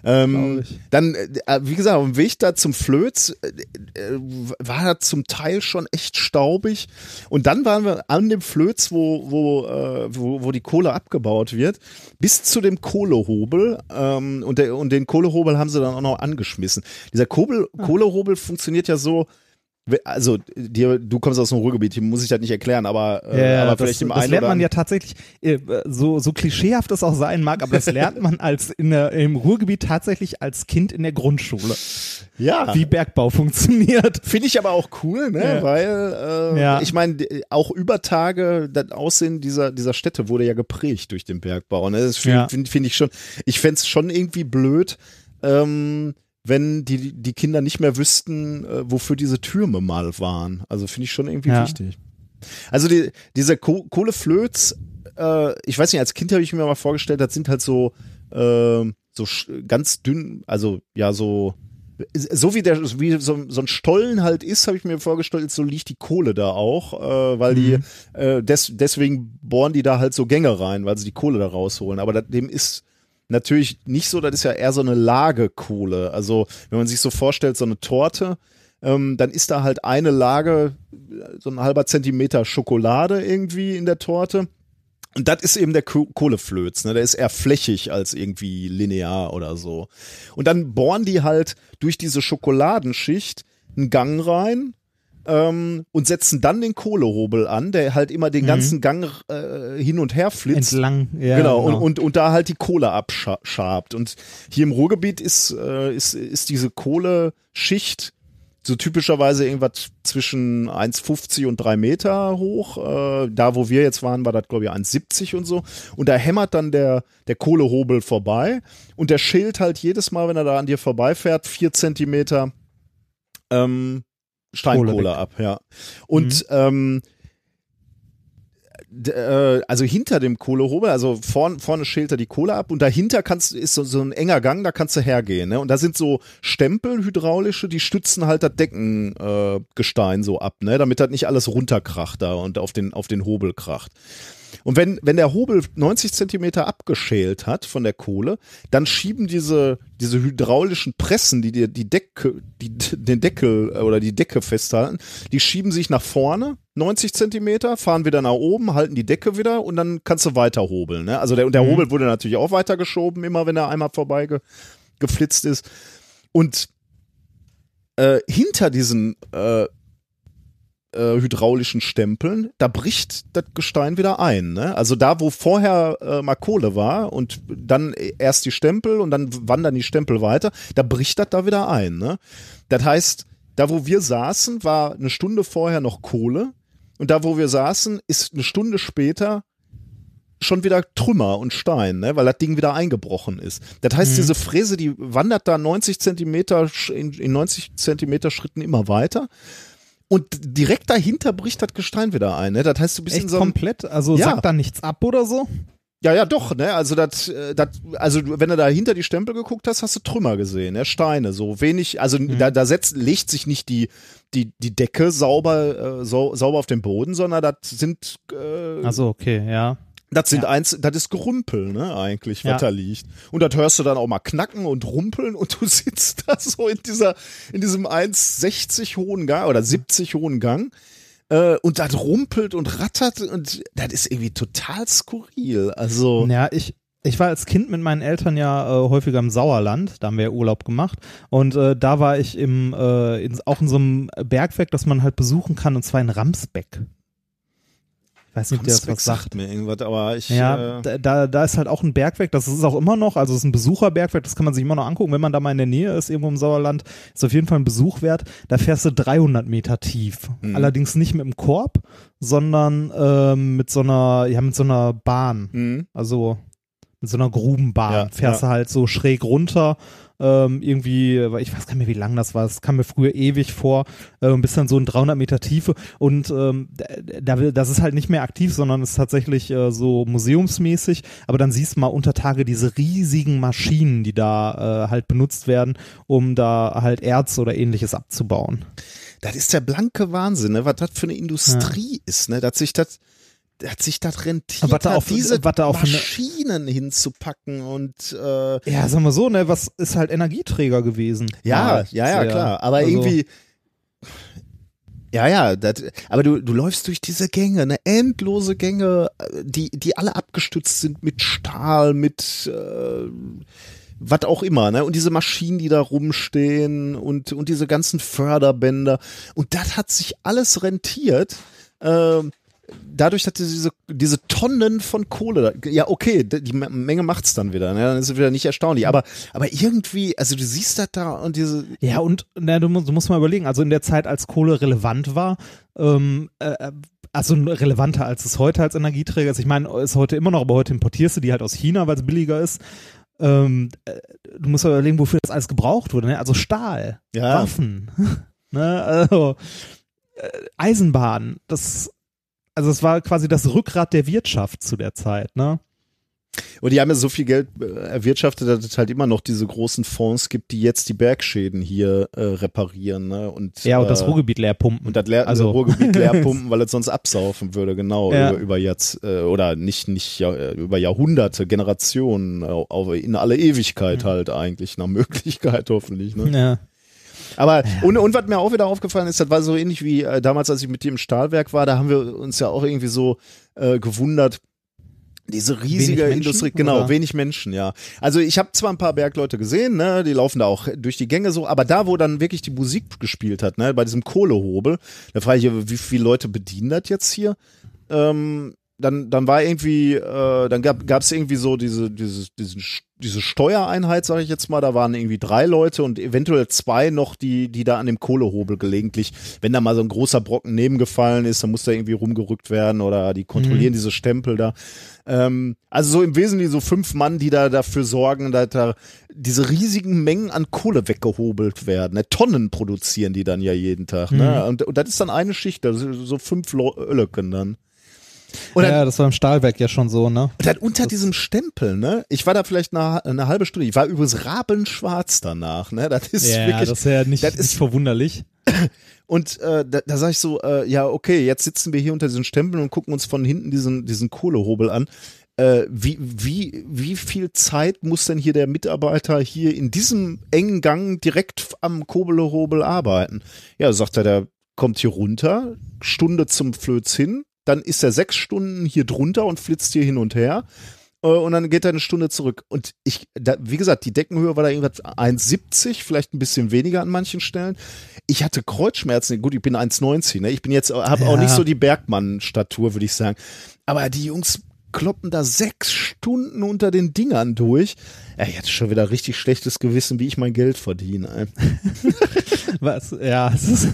Ähm, ich. dann, äh, wie gesagt, auf dem Weg da zum Flöz äh, äh, war das zum Teil schon echt staubig. Und dann waren wir an dem Flöz, wo, wo, äh, wo, wo die Kohle abgebaut wird, bis zu dem Kohlehobel. Ähm, und, der, und den Kohlehobel haben sie dann auch noch angeschmissen. Dieser Kohle, Ah. Kohlehobel funktioniert ja so. Also, dir, du kommst aus dem Ruhrgebiet, hier muss ich das nicht erklären, aber, äh, Ja, aber das, vielleicht im das einen lernt man ja tatsächlich, äh, so, so klischeehaft es auch sein mag, aber das lernt man als in der, im Ruhrgebiet tatsächlich als Kind in der Grundschule, ja. wie Bergbau funktioniert. Finde ich aber auch cool, ne? Ja. Weil äh, Ja. ich meine, auch über Tage, das Aussehen dieser, dieser Städte wurde ja geprägt durch den Bergbau. Ne? Das finde Ja. find, find ich schon, ich fänd's schon irgendwie blöd, ähm, wenn die, die Kinder nicht mehr wüssten, äh, wofür diese Türme mal waren. Also finde ich schon irgendwie Ja. wichtig. Also die, diese Ko Kohleflöz, äh, ich weiß nicht, als Kind habe ich mir mal vorgestellt, das sind halt so, äh, so ganz dünn, also ja, so so wie der wie so, so ein Stollen halt ist, habe ich mir vorgestellt, so liegt die Kohle da auch, äh, weil die äh, des, deswegen bohren die da halt so Gänge rein, weil sie die Kohle da rausholen. Aber das, dem ist natürlich nicht so, das ist ja eher so eine Lage Kohle. Also wenn man sich so vorstellt, so eine Torte, ähm, dann ist da halt eine Lage, so ein halber Zentimeter Schokolade irgendwie in der Torte. Und das ist eben der Ko- Kohleflöz, ne? Der ist eher flächig als irgendwie linear oder so. Und dann bohren die halt durch diese Schokoladenschicht einen Gang rein ähm, und setzen dann den Kohlehobel an, der halt immer den ganzen Gang äh, hin und her flitzt. Entlang, ja. genau, Und, und, und da halt die Kohle abschabt. Und hier im Ruhrgebiet ist, äh, ist, ist diese Kohleschicht so typischerweise irgendwas zwischen 1,50 und 3 Meter hoch. Äh, da, wo wir jetzt waren, war das, glaube ich, 1,70 und so. Und da hämmert dann der, der Kohlehobel vorbei und der schält halt jedes Mal, wenn er da an dir vorbeifährt, vier Zentimeter ähm, Steinkohle ab, ja. Und ähm, d- äh, also hinter dem Kohlehobel, also vorn, vorne schält er die Kohle ab und dahinter kannst, ist so, so ein enger Gang, da kannst du hergehen. Ne? Und da sind so Stempel, hydraulische, die stützen halt das Deckengestein äh, so ab, ne? damit das nicht alles runterkracht da und auf den, auf den Hobel kracht. Und wenn, wenn der Hobel 90 Zentimeter abgeschält hat von der Kohle, dann schieben diese, diese hydraulischen Pressen, die dir die Decke, die, den Deckel äh, oder die Decke festhalten, die schieben sich nach vorne 90 Zentimeter, fahren wieder nach oben, halten die Decke wieder und dann kannst du weiter hobeln. Ne? Also der, und der Hobel wurde natürlich auch weiter geschoben, immer wenn er einmal vorbei ge, geflitzt ist. Und äh, hinter diesen äh, äh, hydraulischen Stempeln, da bricht das Gestein wieder ein. Ne? Also da, wo vorher äh, mal Kohle war und dann erst die Stempel und dann wandern die Stempel weiter, da bricht das da wieder ein. Ne? Das heißt, da, wo wir saßen, war eine Stunde vorher noch Kohle und da, wo wir saßen, ist eine Stunde später schon wieder Trümmer und Stein, ne? weil das Ding wieder eingebrochen ist. Das heißt, diese Fräse, die wandert da 90 Zentimeter in, in 90 Zentimeter Schritten immer weiter. Und direkt dahinter bricht das Gestein wieder ein. Ne? Das heißt, du bist in Echt so einem, komplett? Also Ja. sagt da nichts ab oder so? ja, ja, doch, ne? Also das, äh, das, also wenn du da hinter die Stempel geguckt hast, hast du Trümmer gesehen, ne? Steine, so wenig, also da, da setzt, legt sich nicht die, die, die Decke sauber, äh, sau, sauber auf den Boden, sondern das sind, äh, Also okay, ja. Das sind eins, das ist Gerümpel, ne, eigentlich, was Ja. da liegt. Und das hörst du dann auch mal knacken und rumpeln und du sitzt da so in dieser, in diesem 1,60 hohen Gang oder 70 hohen Gang. Äh, und das rumpelt und rattert und das ist irgendwie total skurril. Also, Ja, ich, ich war als Kind mit meinen Eltern ja äh, häufiger im Sauerland, da haben wir ja Urlaub gemacht und äh, da war ich im, äh, in, auch in so einem Bergwerk, das man halt besuchen kann und zwar in Ramsbeck. Ich weiß nicht, ob dir das was sagt. mir irgendwas, aber ich, Ja, äh, da- da, ist halt auch ein Bergwerk, das ist auch immer noch, also es ist ein Besucherbergwerk, das kann man sich immer noch angucken, wenn man da mal in der Nähe ist, irgendwo im Sauerland, ist auf jeden Fall ein Besuch wert. Da fährst du 300 Meter tief. Mhm. Allerdings nicht mit dem Korb, sondern ähm, mit so einer, ja, mit so einer Bahn. mh. Also mit so einer Grubenbahn Ja, fährst du halt so schräg runter. Ähm, irgendwie, weil ich weiß gar nicht mehr, wie lang das war. Es kam mir früher ewig vor. Äh, bist dann so in 300 Meter Tiefe. Und ähm, da, da- das ist halt nicht mehr aktiv, sondern ist tatsächlich äh, so museumsmäßig. Aber dann siehst du mal unter Tage diese riesigen Maschinen, die da äh, halt benutzt werden, um da halt Erz oder ähnliches abzubauen. das ist der blanke Wahnsinn, ne? was das für eine Industrie ist, ne? dass sich das, dass sich das rentiert, was da hat, auf- diese was da auf eine- Maschinen hinzupacken und äh, Ja, sagen wir so, ne, was ist halt Energieträger gewesen? Ja, ja, ja, sehr. klar. Aber Also- irgendwie. Ja, ja, das, aber du, du läufst durch diese Gänge, ne, endlose Gänge, die, die alle abgestützt sind mit Stahl, mit äh, was auch immer, ne? Und diese Maschinen, die da rumstehen und, und diese ganzen Förderbänder. Und das hat sich alles rentiert. Ähm, dadurch, dass diese, diese Tonnen von Kohle, ja okay, die Menge macht's dann wieder, ne? dann ist es wieder nicht erstaunlich, aber, aber irgendwie, also du siehst das da und diese, Ja, und na, du, musst, du musst mal überlegen, also in der Zeit, als Kohle relevant war, ähm, äh, also relevanter als es heute als Energieträger ist. Ich meine, ist heute immer noch, aber heute importierst du die halt aus China, weil es billiger ist. Ähm, äh, du musst mal überlegen, wofür das alles gebraucht wurde. Ne? Also Stahl, Ja. Waffen, ne? also, äh, Eisenbahn. Das, also es war quasi das Rückgrat der Wirtschaft zu der Zeit. Ne? Und die haben ja so viel Geld äh, erwirtschaftet, dass es halt immer noch diese großen Fonds gibt, die jetzt die Bergschäden hier äh, reparieren. Ne? Und, Ja, und das äh, Ruhrgebiet leer pumpen. und das leer, Also- Ruhrgebiet leer pumpen, weil es sonst absaufen würde, genau, Ja. über, über jetzt, äh, oder nicht, nicht über Jahrhunderte, Generationen, in alle Ewigkeit halt eigentlich, nach Möglichkeit hoffentlich. Ne? ja. Aber und, und was mir auch wieder aufgefallen ist, das war so ähnlich wie äh, damals, als ich mit dir im Stahlwerk war, da haben wir uns ja auch irgendwie so äh, gewundert, diese riesige Menschen, Industrie, genau, oder? wenig Menschen, ja. Also ich habe zwar ein paar Bergleute gesehen, ne, die laufen da auch durch die Gänge so, aber da, wo dann wirklich die Musik gespielt hat, ne, bei diesem Kohlehobel, da frage ich, wie viele Leute bedienen das jetzt hier? Ähm, dann, dann war irgendwie, äh, dann gab es irgendwie so diese, diese, diesen, diese Steuereinheit, sage ich jetzt mal, da waren irgendwie drei Leute und eventuell zwei noch, die, die da an dem Kohlehobel gelegentlich, wenn da mal so ein großer Brocken nebengefallen ist, dann muss da irgendwie rumgerückt werden oder die kontrollieren diese Stempel da. Ähm, also so im Wesentlichen so fünf Mann, die da dafür sorgen, dass da diese riesigen Mengen an Kohle weggehobelt werden. Ne? Tonnen produzieren die dann ja jeden Tag. Ne? Und, und das ist dann eine Schicht, also so fünf Ölleken dann. Und dann, ja, das war im Stahlwerk ja schon so, ne? und dann unter diesem Stempel, ne? Ich war da vielleicht eine, eine halbe Stunde. Ich war übrigens rabenschwarz danach, ne? Das ist Ja, wirklich. das ist ja nicht, das nicht ist- verwunderlich. Und äh, da, da sage ich so, äh, ja, okay, jetzt sitzen wir hier unter diesen Stempeln und gucken uns von hinten diesen, diesen Kohlehobel an. Äh, wie, wie, wie viel Zeit muss denn hier der Mitarbeiter hier in diesem engen Gang direkt am Kohlehobel arbeiten? Ja, sagt er, der kommt hier runter, Stunde zum Flöz hin, dann ist er sechs Stunden hier drunter und flitzt hier hin und her. äh, und dann geht er eine Stunde zurück. Und ich, da, wie gesagt, die Deckenhöhe war da irgendwas 1,70, vielleicht ein bisschen weniger an manchen Stellen. Ich hatte Kreuzschmerzen. Gut, ich bin 1,90, ne? Ich bin jetzt, habe auch Ja. nicht so die Bergmann-Statur, würde ich sagen. Aber die Jungs kloppen da sechs Stunden unter den Dingern durch. Ja, ich hatte schon wieder richtig schlechtes Gewissen, wie ich mein Geld verdiene. Was? Ja, es ist.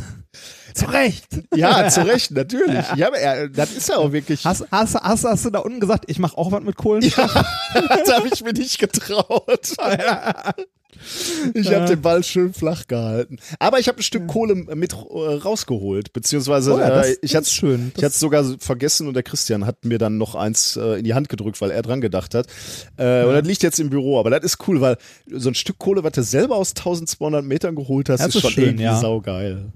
Zu Recht. Ja, zu Recht, natürlich. Ja, aber ja, das ist ja auch wirklich. Hast, hast, hast, hast du da unten gesagt, ich mache auch was mit Kohlen? das habe ich mir nicht getraut. Ich habe den Ball schön flach gehalten. Aber ich habe ein Stück Kohle mit äh, rausgeholt, beziehungsweise Oh ja, das äh, ich hatte schön. Ich hatte sogar vergessen und der Christian hat mir dann noch eins äh, in die Hand gedrückt, weil er dran gedacht hat. Äh, Und das liegt jetzt im Büro. Aber das ist cool, weil so ein Stück Kohle, was du selber aus 1200 Metern geholt hast, Das ist ist schon schön, irgendwie ja. saugeil.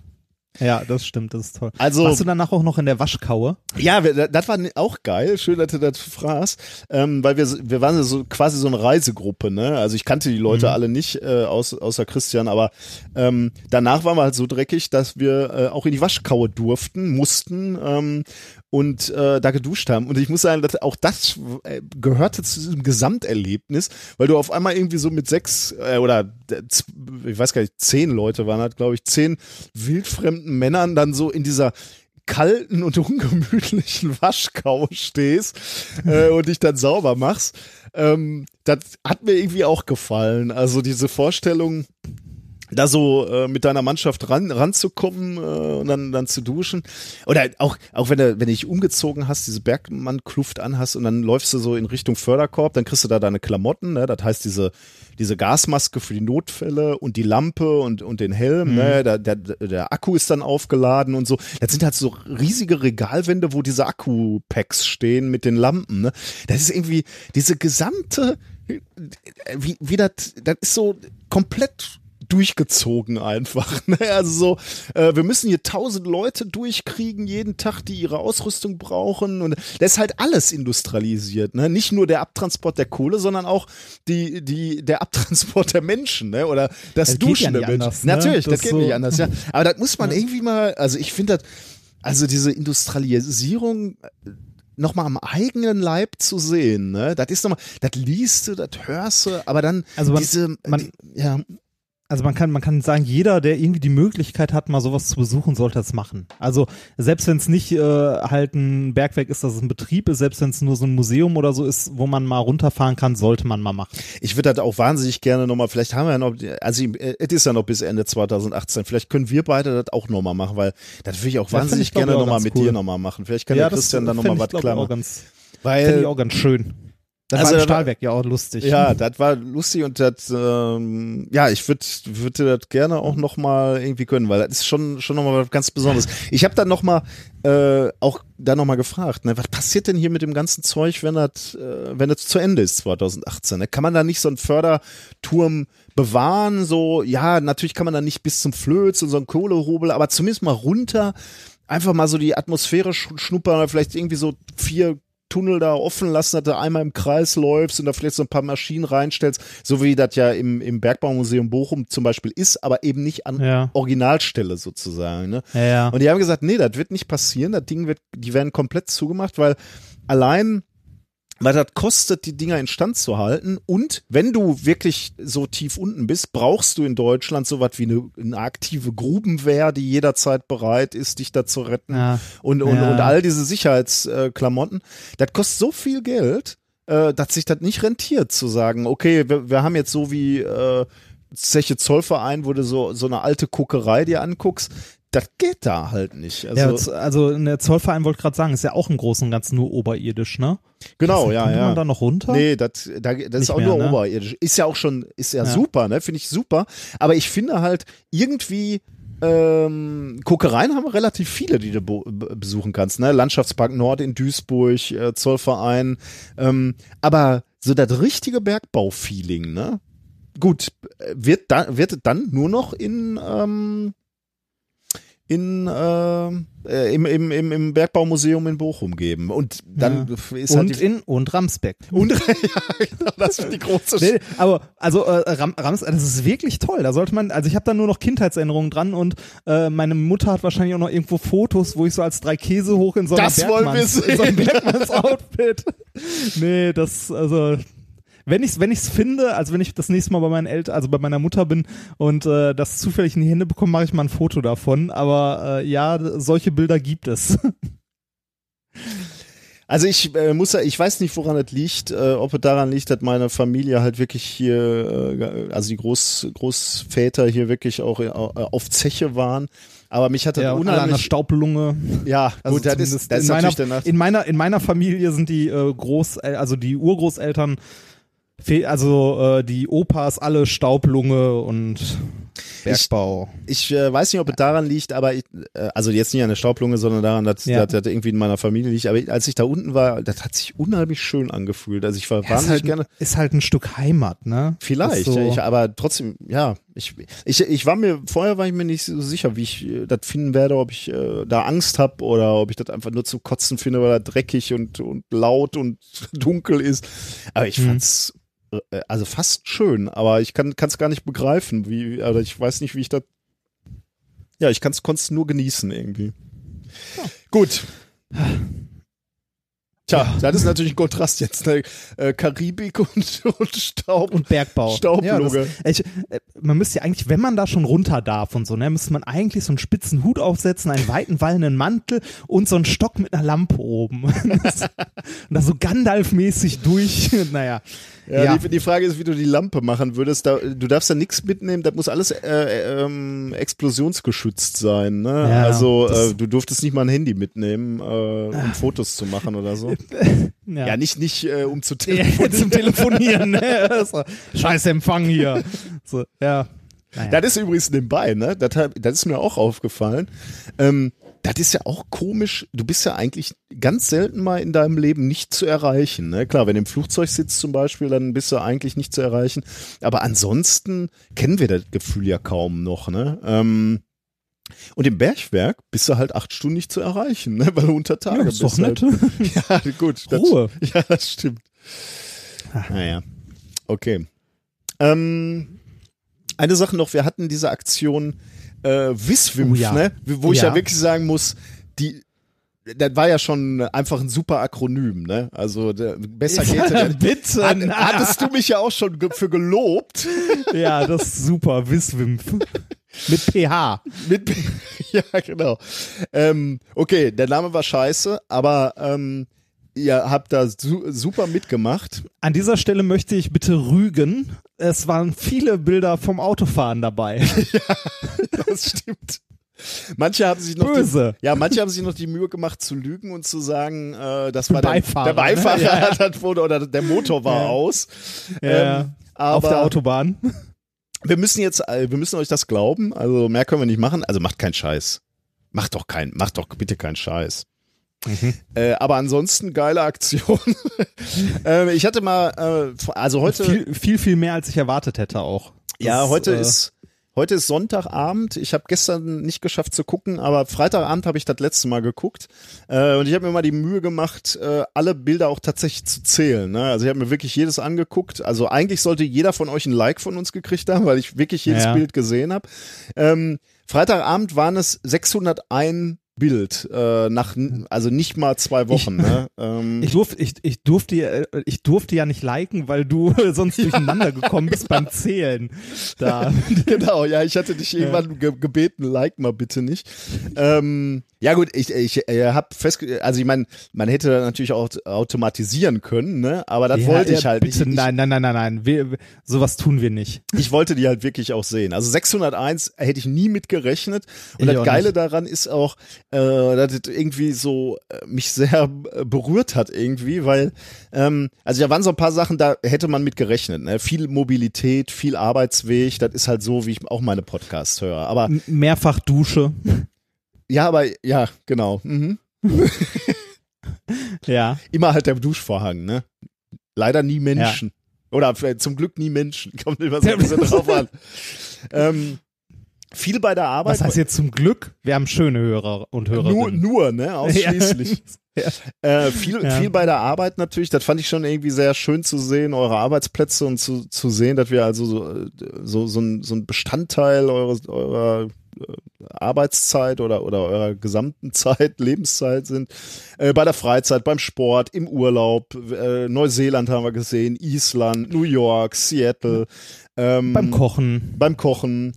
Ja, das stimmt, das ist toll. Also- Warst du danach auch noch in der Waschkaue? Ja, wir- das war auch geil. Schön, dass du das fragst. Ähm, weil wir, wir waren so quasi so eine Reisegruppe, ne? Also ich kannte die Leute alle nicht, äh, aus, außer Christian, aber ähm, danach waren wir halt so dreckig, dass wir äh, auch in die Waschkaue durften, mussten ähm, und äh, da geduscht haben. Und ich muss sagen, dass auch das äh, gehörte zu diesem Gesamterlebnis, weil du auf einmal irgendwie so mit sechs äh, oder äh, ich weiß gar nicht, zehn Leute waren halt, glaube ich, zehn wildfremden Männern dann so in dieser kalten und ungemütlichen Waschkau stehst äh, und dich dann sauber machst. Ähm, das hat mir irgendwie auch gefallen. Also diese Vorstellung, da so äh, mit deiner Mannschaft ran, ranzukommen äh, und dann, dann zu duschen. Oder auch, auch wenn du, wenn du dich umgezogen hast, diese Bergmann-Kluft anhast und dann läufst du so in Richtung Förderkorb, dann kriegst du da deine Klamotten, ne? das heißt diese, diese Gasmaske für die Notfälle und die Lampe und, und den Helm, ne? der, der, der Akku ist dann aufgeladen und so. Das sind halt so riesige Regalwände, wo diese Akku-Packs stehen mit den Lampen. Ne? Das ist irgendwie diese gesamte, wie, wie das, das ist so komplett durchgezogen einfach. Ne? Also so, äh, wir müssen hier tausend Leute durchkriegen jeden Tag, die ihre Ausrüstung brauchen und das ist halt alles industrialisiert. Ne? Nicht nur der Abtransport der Kohle, sondern auch die, die, der Abtransport der Menschen ne? oder das, Das Duschen ja der Menschen. anders, ne? Natürlich, das, Das geht so- nicht anders. Ja, aber das muss man irgendwie mal. Also ich finde das, also diese Industrialisierung nochmal am eigenen Leib zu sehen, ne? Das ist nochmal, das liest du, das hörst du, aber dann Also man- diese, man- die, ja, Also man kann, man kann sagen, jeder, der irgendwie die Möglichkeit hat, mal sowas zu besuchen, sollte das machen. Also selbst wenn es nicht äh, halt ein Bergwerk ist, dass es ein Betrieb ist, selbst wenn es nur so ein Museum oder so ist, wo man mal runterfahren kann, sollte man mal machen. ich würde das auch wahnsinnig gerne nochmal, vielleicht haben wir ja noch, also äh, es ist ja noch bis Ende 2018, vielleicht können wir beide das auch nochmal machen, weil das würde ich auch Ja, wahnsinnig ich, gerne nochmal mit cool. dir nochmal machen. Vielleicht kann der Christian dann nochmal was klar machen. ganz, fänd ich Weil, auch ganz schön. Das Also, war im Stahlwerk ja auch lustig. ja, das war lustig und das, ähm, ja, ich würde würde das gerne auch nochmal irgendwie können, weil das ist schon schon nochmal was ganz Besonderes. Ich habe dann nochmal äh, auch da nochmal gefragt, ne, was passiert denn hier mit dem ganzen Zeug, wenn das äh, wenn das zu Ende ist 2018? Ne? Kann man da nicht so einen Förderturm bewahren? So, ja, natürlich kann man da nicht bis zum Flöz und so einen Kohlehobel, aber zumindest mal runter, einfach mal so die Atmosphäre sch- schnuppern oder vielleicht irgendwie so vier Tunnel da offen lassen, dass du einmal im Kreis läufst und da vielleicht so ein paar Maschinen reinstellst, so wie das ja im, im Bergbaumuseum Bochum zum Beispiel ist, aber eben nicht an Ja. Originalstelle sozusagen. Ne? Ja, ja. Und die haben gesagt, nee, das wird nicht passieren, das Ding wird, die werden komplett zugemacht, weil allein weil das kostet, die Dinger instand zu halten. Und wenn du wirklich so tief unten bist, brauchst du in Deutschland so was wie eine, eine aktive Grubenwehr, die jederzeit bereit ist, dich da zu retten. Ja. Und, und, Ja. und all diese Sicherheitsklamotten. Das kostet so viel Geld, äh, dass sich das nicht rentiert, zu sagen, okay, wir, wir haben jetzt so wie äh, Zeche Zollverein, wo du so, so eine alte Kuckerei dir anguckst. Das geht da halt nicht. Also, ja, z- also der Zollverein wollte gerade sagen, ist ja auch im Großen und Ganzen nur oberirdisch, ne? genau, Ist- ja, kommt ja. man da noch runter? Nee, das, da, das ist auch mehr, nur ne? oberirdisch. Ist ja auch schon, ist ja, Ja. super, ne? Finde ich super. Aber ich finde halt irgendwie, ähm, Kokereien haben wir relativ viele, die du besuchen kannst, ne? Landschaftspark Nord in Duisburg, äh, Zollverein. Ähm, aber so das richtige Bergbau-Feeling, ne? Gut, äh, wird, da, wird dann nur noch in, ähm, in, äh, äh, im, im, im, im Bergbaumuseum in Bochum geben. Und dann ist halt Und in und Ramsbeck. und ja, genau, das ist die große Nee, aber also äh, Ram, Rams, das ist wirklich toll. Da sollte man, also ich habe da nur noch Kindheitserinnerungen dran und äh, meine Mutter hat wahrscheinlich auch noch irgendwo Fotos, wo ich so als drei Käse hoch in so wir Bergmanns, in so einem. Bergmanns Outfit. nee, das also wenn ich's wenn ich's finde, also wenn ich das nächste Mal bei meinen Eltern, also bei meiner Mutter bin und äh, das zufällig in die Hände bekomme, mache ich mal ein Foto davon. Aber äh, ja, solche Bilder gibt es. Also ich äh, muss ja, ich weiß nicht, woran es liegt, äh, ob es daran liegt, dass meine Familie halt wirklich hier, äh, also die Groß, Großväter hier wirklich auch äh, auf Zeche waren. Aber mich hat das ja, und alle an unheimlich, Staublunge. ja, Also gut, das ist, das ist in, meiner, natürlich der Nach in meiner in meiner Familie sind die äh, Groß also die Urgroßeltern also äh, die Opas alle Staublunge und Bergbau. Ich äh, weiß nicht, ob es daran liegt, aber ich, äh, also jetzt nicht an der Staublunge, sondern daran, dass Ja. das irgendwie in meiner Familie liegt. Aber als ich da unten war, das hat sich unheimlich schön angefühlt. Also ich war Ja, ist, wahnsinnig halt, gerne. ist halt ein Stück Heimat, ne? Vielleicht, so, ich, aber trotzdem, ja, ich, ich, ich war mir, vorher war ich mir nicht so sicher, wie ich äh, das finden werde, ob ich äh, da Angst habe oder ob ich das einfach nur zu kotzen finde, weil das dreckig und, und laut und dunkel ist. Aber ich Mhm. fand's äh, also fast schön, aber ich kann es gar nicht begreifen, wie, also ich weiß nicht, wie ich das, ja, ich konnte es nur genießen irgendwie. Gut. Tja, das ist natürlich ein Kontrast jetzt. Ne? Äh, Karibik und, und Staub. und Bergbau. Staublunge. Ja, das, ich, äh, man müsste ja eigentlich, wenn man da schon runter darf und so, ne, müsste man eigentlich so einen spitzen Hut aufsetzen, einen weiten wallenden Mantel und so einen Stock mit einer Lampe oben. und da so Gandalf-mäßig durch. naja. Ja, Ja. Die, die Frage ist, wie du die Lampe machen würdest. Da, du darfst da nichts mitnehmen, das muss alles äh, ähm, explosionsgeschützt sein. Ne? Ja, also äh, du durftest nicht mal ein Handy mitnehmen, äh, um Fotos zu machen oder so. Ja, Ja, nicht, nicht äh, um zu Ja, telefonieren. zum Telefonieren, ne? Scheiß Empfang hier. So, ja. Naja. Das ist übrigens nebenbei, ne? Das, das ist mir auch aufgefallen. Ähm, das ist ja auch komisch. Du bist ja eigentlich ganz selten mal in deinem Leben nicht zu erreichen. Ne? Klar, wenn du im Flugzeug sitzt zum Beispiel, dann bist du eigentlich nicht zu erreichen. Aber ansonsten kennen wir das Gefühl ja kaum noch. Ne? Ähm, und im Bergwerk bist du halt acht Stunden nicht zu erreichen, ne? weil du unter Tage Ja, bist. ist doch nett. Halt. Ja, gut. Das, Ruhe. Ja, das stimmt. Naja, okay. Ähm, eine Sache noch, wir hatten diese Aktion äh, Wiswimf, Oh ja. ne? wo ich ja. Ja. wirklich sagen muss, die das war ja schon einfach ein super Akronym, ne? Also der, besser geht es Bitte. Hat, hattest du mich ja auch schon ge für gelobt. Ja, das ist super. Wiswimpf. Mit PH. Mit, ja, genau. Ähm, okay, der Name war scheiße, aber ähm, ihr habt da su super mitgemacht. An dieser Stelle möchte ich bitte rügen. Es waren viele Bilder vom Autofahren dabei. Das stimmt. Manche haben sich noch Böse. Die, ja, manche haben sich noch die Mühe gemacht zu lügen und zu sagen, äh, das war Beifahrer, der, der Beifahrer ne? Ja. hat das wohl oder der Motor war Ja. aus. Ja, Ähm, auf der Autobahn. wir müssen jetzt, äh, wir müssen euch das glauben. Also mehr können wir nicht machen. Also macht keinen Scheiß. Macht doch kein, macht doch bitte keinen Scheiß. Äh, aber ansonsten geile Aktion. äh, ich hatte mal, äh, also heute, Viel, viel, viel mehr, als ich erwartet hätte auch. ja, Das, heute äh, ist heute ist Sonntagabend. Ich habe gestern nicht geschafft zu gucken, aber Freitagabend habe ich das letzte Mal geguckt äh, und ich habe mir mal die Mühe gemacht, äh, alle Bilder auch tatsächlich zu zählen. Ne? Also ich habe mir wirklich jedes angeguckt. Also eigentlich sollte jeder von euch ein Like von uns gekriegt haben, weil ich wirklich jedes Ja. Bild gesehen habe. Ähm, Freitagabend waren es 601 Bild äh, nach also nicht mal zwei Wochen. ne? ähm, Ich durfte, ich, ich, durfte, äh, ich durfte ja nicht liken, weil du sonst durcheinander gekommen bist beim Zählen. Da. genau, ja, ich hatte dich irgendwann ge gebeten, like mal bitte nicht. Ähm, ja gut, ich, ich äh, habe festge... Also ich meine, man hätte natürlich auch automatisieren können, ne? aber das Ja, wollte ich halt bitte, nicht. Ich, nein, nein, nein, nein, nein. Wir, wir- sowas tun wir nicht. ich wollte die halt wirklich auch sehen. Also 601 hätte ich nie mit gerechnet. Und Ich das Geile nicht. daran ist auch, äh, dass es irgendwie so äh, mich sehr äh, berührt hat irgendwie, weil, ähm, also da waren so ein paar Sachen, da hätte man mit gerechnet. Ne? Viel Mobilität, viel Arbeitsweg, das ist halt so, wie ich auch meine Podcasts höre. Aber M- Mehrfach Dusche. Ja, aber ja, genau. Mhm. Ja. Immer halt der Duschvorhang, ne? Leider nie Menschen. Oder vielleicht zum Glück nie Menschen. Kommt immer so ein bisschen drauf an. Ähm, viel bei der Arbeit. Was heißt jetzt zum Glück? Wir haben schöne Hörer und nur, Hörerinnen. nur, ne? Ausschließlich. Äh, viel, Ja. viel bei der Arbeit natürlich. Das fand ich schon irgendwie sehr schön zu sehen, eure Arbeitsplätze und zu, zu sehen, dass wir also so, so, so, ein, so ein Bestandteil eures, eurer äh, Arbeitszeit oder, oder eurer gesamten Zeit, Lebenszeit sind. Äh, bei der Freizeit, beim Sport, im Urlaub, äh, Neuseeland haben wir gesehen, Island, New York, Seattle. Ähm, Beim Kochen. beim Kochen,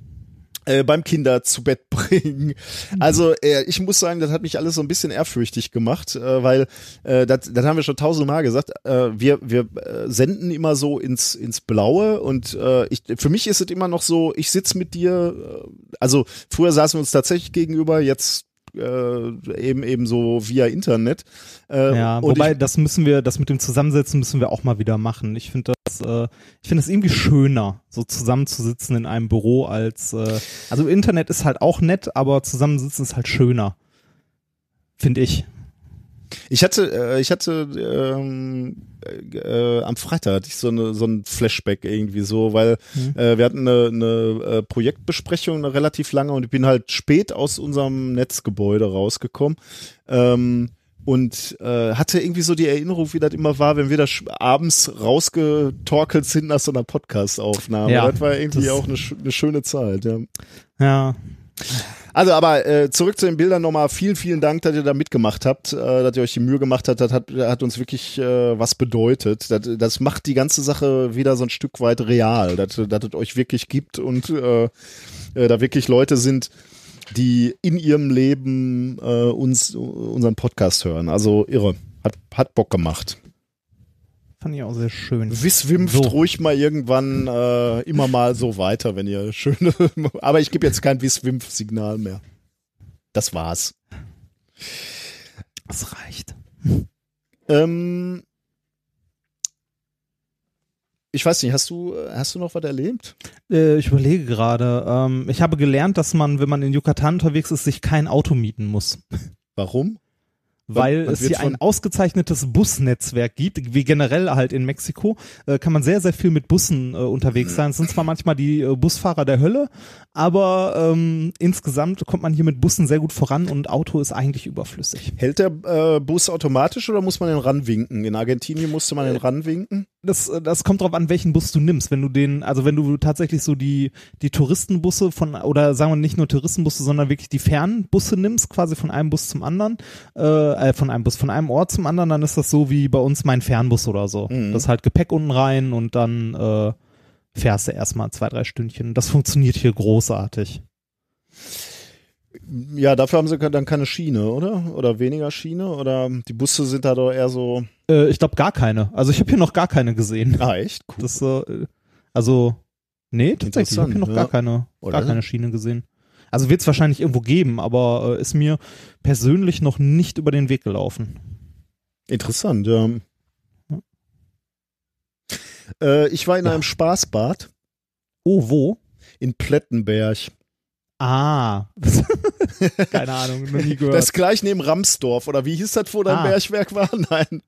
äh, beim Kinder zu Bett bringen. Also äh, ich muss sagen, das hat mich alles so ein bisschen ehrfürchtig gemacht, äh, weil äh, das, das haben wir schon tausendmal gesagt. Äh, wir wir äh, senden immer so ins ins Blaue und äh, ich, für mich ist es immer noch so, ich sitz mit dir. Äh, also früher saßen wir uns tatsächlich gegenüber, jetzt äh, eben eben so via Internet. Äh, Ja, wobei ich, das müssen wir, das mit dem Zusammensetzen müssen wir auch mal wieder machen. Ich finde das, äh, ich finde es irgendwie schöner, so zusammenzusitzen in einem Büro als, äh, also Internet ist halt auch nett, aber zusammensitzen ist halt schöner, finde ich. Ich hatte, äh, ich hatte ähm, äh, äh, am Freitag hatte ich so eine so ein Flashback irgendwie so, weil äh, wir hatten eine, eine äh, Projektbesprechung, eine relativ lange und ich bin halt spät aus unserem Netzgebäude rausgekommen. Ähm, und äh, hatte irgendwie so die Erinnerung, wie das immer war, wenn wir da abends rausgetorkelt sind nach so einer Podcast-Aufnahme. Ja, das war irgendwie das- auch eine, sch- eine schöne Zeit. Ja. Ja, Also, aber äh, zurück zu den Bildern nochmal. Vielen, vielen Dank, dass ihr da mitgemacht habt, äh, dass ihr euch die Mühe gemacht habt. Das hat, hat uns wirklich äh, was bedeutet. Das, das macht die ganze Sache wieder so ein Stück weit real, dass, es euch wirklich gibt und äh, äh, da wirklich Leute sind, die in ihrem Leben äh, uns unseren Podcast hören. Also irre. Hat, hat Bock gemacht. Fand ich auch sehr schön. Wisswimpft So. ruhig mal irgendwann äh, immer mal so weiter, wenn ihr schöne. Aber ich gebe jetzt kein Wisswimpf-Signal mehr. Das war's. Das reicht. Ähm, ich weiß nicht, hast du, hast du noch was erlebt? Äh, ich überlege gerade, ähm, ich habe gelernt, dass man, wenn man in Yucatan unterwegs ist, sich kein Auto mieten muss. Warum? Weil man es hier ein ausgezeichnetes Busnetzwerk gibt, wie generell halt in Mexiko, äh, kann man sehr, sehr viel mit Bussen äh, unterwegs sein. Es sind zwar manchmal die äh, Busfahrer der Hölle, aber ähm, insgesamt kommt man hier mit Bussen sehr gut voran und Auto ist eigentlich überflüssig. Hält der äh, Bus automatisch oder muss man den ranwinken? In Argentinien musste man den ranwinken. Das, äh, das kommt drauf an, welchen Bus du nimmst. Wenn du den, also wenn du tatsächlich so die, die Touristenbusse von, oder sagen wir nicht nur Touristenbusse, sondern wirklich die Fernbusse nimmst, quasi von einem Bus zum anderen, äh, äh, von einem Bus, von einem Ort zum anderen, dann ist das so wie bei uns mein Fernbus oder so. Mhm. Das ist halt Gepäck unten rein und dann äh, fährst du erstmal zwei, drei Stündchen. Das funktioniert hier großartig. Ja, dafür haben sie dann keine Schiene, oder? Oder weniger Schiene? Oder die Busse sind da doch eher so. Äh, ich glaube gar keine. Also ich habe hier noch gar keine gesehen. Ah, echt? Cool. Das, äh, also, nee, tatsächlich, ich habe hier noch Interessant, gar ja. keine, Oder? gar keine Schiene gesehen. Also wird es wahrscheinlich irgendwo geben, aber äh, ist mir persönlich noch nicht über den Weg gelaufen. Interessant, ja. Äh, ich war in Ja. einem Spaßbad Oh, wo? in Plettenberg. Ah. keine Ahnung, noch nie gehört. Das gleich neben Ramsdorf. Oder wie hieß das, wo dein Ah. Bergwerk war? Nein.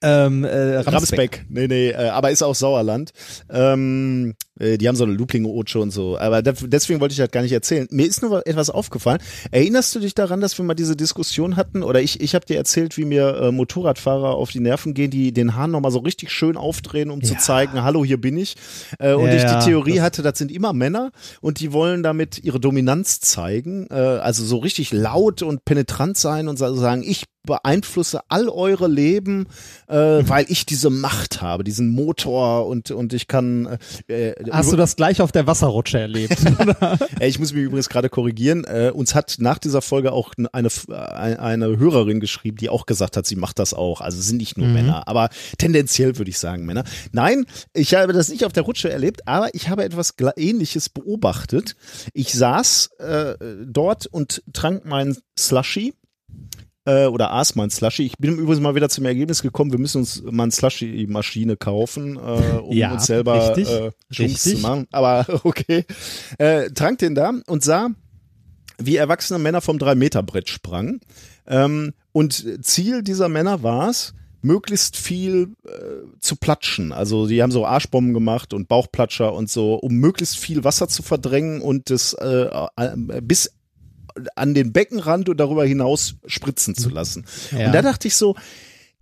ähm, äh, Ramsbeck. Ramsbeck. Nee, nee, äh, aber ist auch Sauerland. Ähm, äh, die haben so eine Lupling-Otsche und so. Aber de- deswegen wollte ich das gar nicht erzählen. Mir ist nur etwas aufgefallen. Erinnerst du dich daran, dass wir mal diese Diskussion hatten? Oder ich, ich habe dir erzählt, wie mir äh, Motorradfahrer auf die Nerven gehen, die den Hahn nochmal so richtig schön aufdrehen, um zu Ja. zeigen, hallo, hier bin ich. Äh, und Ja, ich die Theorie das- hatte, das sind immer Männer und die wollen damit ihre Dominanz zeigen. Äh, also so richtig laut und penetrant sein und sa- sagen, ich beeinflusse all eure Leben, äh, weil ich diese Macht habe, diesen Motor und und ich kann. Äh, Hast du das gleich auf der Wasserrutsche erlebt? Äh, ich muss mich übrigens gerade korrigieren. Äh, uns hat nach dieser Folge auch eine eine eine Hörerin geschrieben, die auch gesagt hat, sie macht das auch. Also sind nicht nur Männer, aber tendenziell würde ich sagen Männer. Nein, ich habe das nicht auf der Rutsche erlebt, aber ich habe etwas Ähnliches beobachtet. Ich saß äh, dort und trank meinen Slushy äh, oder aß mein Slushy. Ich bin übrigens mal wieder zum Ergebnis gekommen, wir müssen uns mal eine Slushy-Maschine kaufen, äh, um Ja, uns selber richtig, äh, Jungs zu machen. Aber okay. Äh, trank den da und sah, wie erwachsene Männer vom Drei-Meter-Brett sprangen. Ähm, und Ziel dieser Männer war es, möglichst viel äh, zu platschen. Also die haben so Arschbomben gemacht und Bauchplatscher und so, um möglichst viel Wasser zu verdrängen und das äh, äh, bis an den Beckenrand und darüber hinaus spritzen zu lassen. Ja. Und da dachte ich so,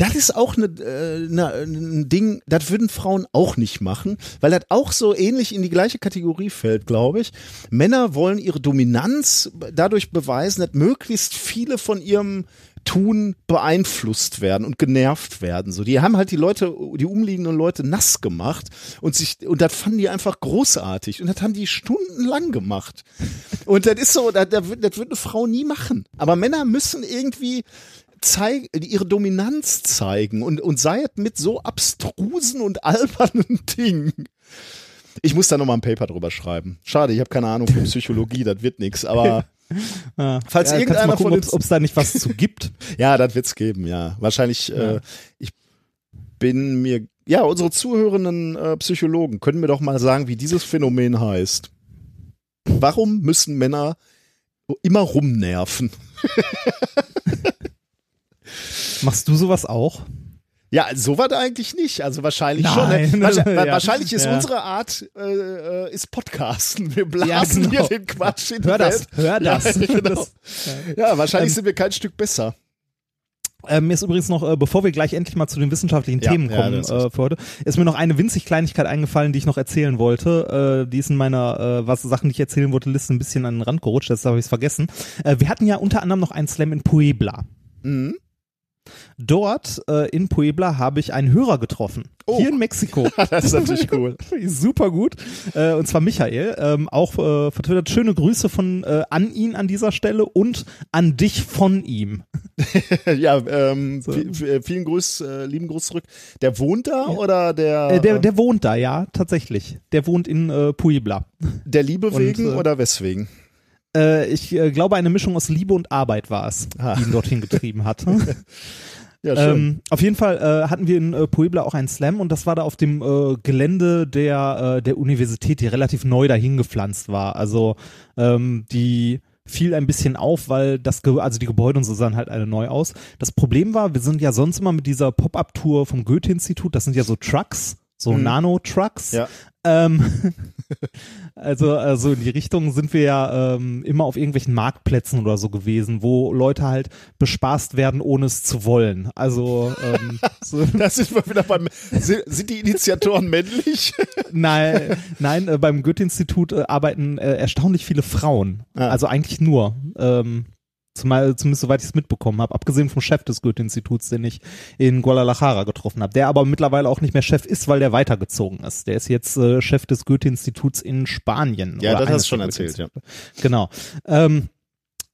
das ist auch eine, äh, eine, ein Ding, das würden Frauen auch nicht machen, weil das auch so ähnlich in die gleiche Kategorie fällt, glaube ich. Männer wollen ihre Dominanz dadurch beweisen, dass möglichst viele von ihrem Tun beeinflusst werden und genervt werden. So, die haben halt die Leute, die umliegenden Leute nass gemacht und sich und das fanden die einfach großartig und das haben die stundenlang gemacht. Und das ist so, das, das, wird, das wird eine Frau nie machen. Aber Männer müssen irgendwie zeigen, ihre Dominanz zeigen und, und sei es mit so abstrusen und albernen Dingen. Ich muss da nochmal ein Paper drüber schreiben. Schade, ich habe keine Ahnung von Psychologie, das wird nix, aber Ja. Falls ja, irgendeiner von gucken, uns- ob es da nicht was zu gibt. ja, das wird's geben, ja. Wahrscheinlich, Äh, ich bin mir, ja, unsere zuhörenden äh, Psychologen können mir doch mal sagen, wie dieses Phänomen heißt. Warum müssen Männer immer rumnerven? Machst du sowas auch? Ja, so war da eigentlich nicht. Also wahrscheinlich Nein. schon. Ne? Wahrscheinlich, Ja. wahrscheinlich ist Ja. unsere Art äh, äh, ist Podcasten. Wir blasen Ja, genau. hier den Quatsch in Hör das, Welt. hör das. Ja, genau. Das- wahrscheinlich Ähm, sind wir kein Stück besser. Äh, mir ist übrigens noch, äh, bevor wir gleich endlich mal zu den wissenschaftlichen Themen kommen äh, für heute, ist mir noch eine winzig Kleinigkeit eingefallen, die ich noch erzählen wollte. Äh, die ist in meiner, äh, was Sachen, die ich erzählen wollte, Liste ein bisschen an den Rand gerutscht, jetzt habe ich es vergessen. Äh, wir hatten ja unter anderem noch einen Slam in Puebla. Mhm. Dort äh, in Puebla habe ich einen Hörer getroffen. Oh. Hier in Mexiko. Das ist natürlich cool. Super gut. Äh, und zwar Michael. Ähm, auch äh, vertwittert schöne Grüße von äh, an ihn an dieser Stelle und an dich von ihm. ja, ähm, So. vi- vielen Gruß, äh, lieben Gruß zurück. Der wohnt da oder der, Äh, der, der wohnt da, ja, tatsächlich. Der wohnt in äh, Puebla. der Liebe und, wegen äh, oder weswegen? Äh, ich äh, glaube, eine Mischung aus Liebe und Arbeit war es, Ah. die ihn dorthin getrieben hat. Ja, schön. ähm, auf jeden Fall äh, hatten wir in äh, Puebla auch einen Slam und das war da auf dem äh, Gelände der, äh, der Universität, die relativ neu dahin gepflanzt war. Also ähm, die fiel ein bisschen auf, weil das, Ge also die Gebäude und so sahen halt alle neu aus. Das Problem war, wir sind ja sonst immer mit dieser Pop-Up-Tour vom Goethe-Institut, das sind ja so Trucks, so Mhm. Nano-Trucks. Ja. Ähm, also, also in die Richtung sind wir ja ähm, immer auf irgendwelchen Marktplätzen oder so gewesen, wo Leute halt bespaßt werden, ohne es zu wollen. Also ähm, so, da sind wir wieder beim. Sind, sind die Initiatoren männlich? nein, nein, äh, beim Goethe-Institut äh, arbeiten äh, erstaunlich viele Frauen. Ah. Also eigentlich nur. Ähm, Zumal, zumindest soweit ich es mitbekommen habe, abgesehen vom Chef des Goethe-Instituts, den ich in Guadalajara getroffen habe, der aber mittlerweile auch nicht mehr Chef ist, weil der weitergezogen ist. Der ist jetzt äh, Chef des Goethe-Instituts in Spanien. Ja, das hast du schon erzählt, ja. Genau. Ähm,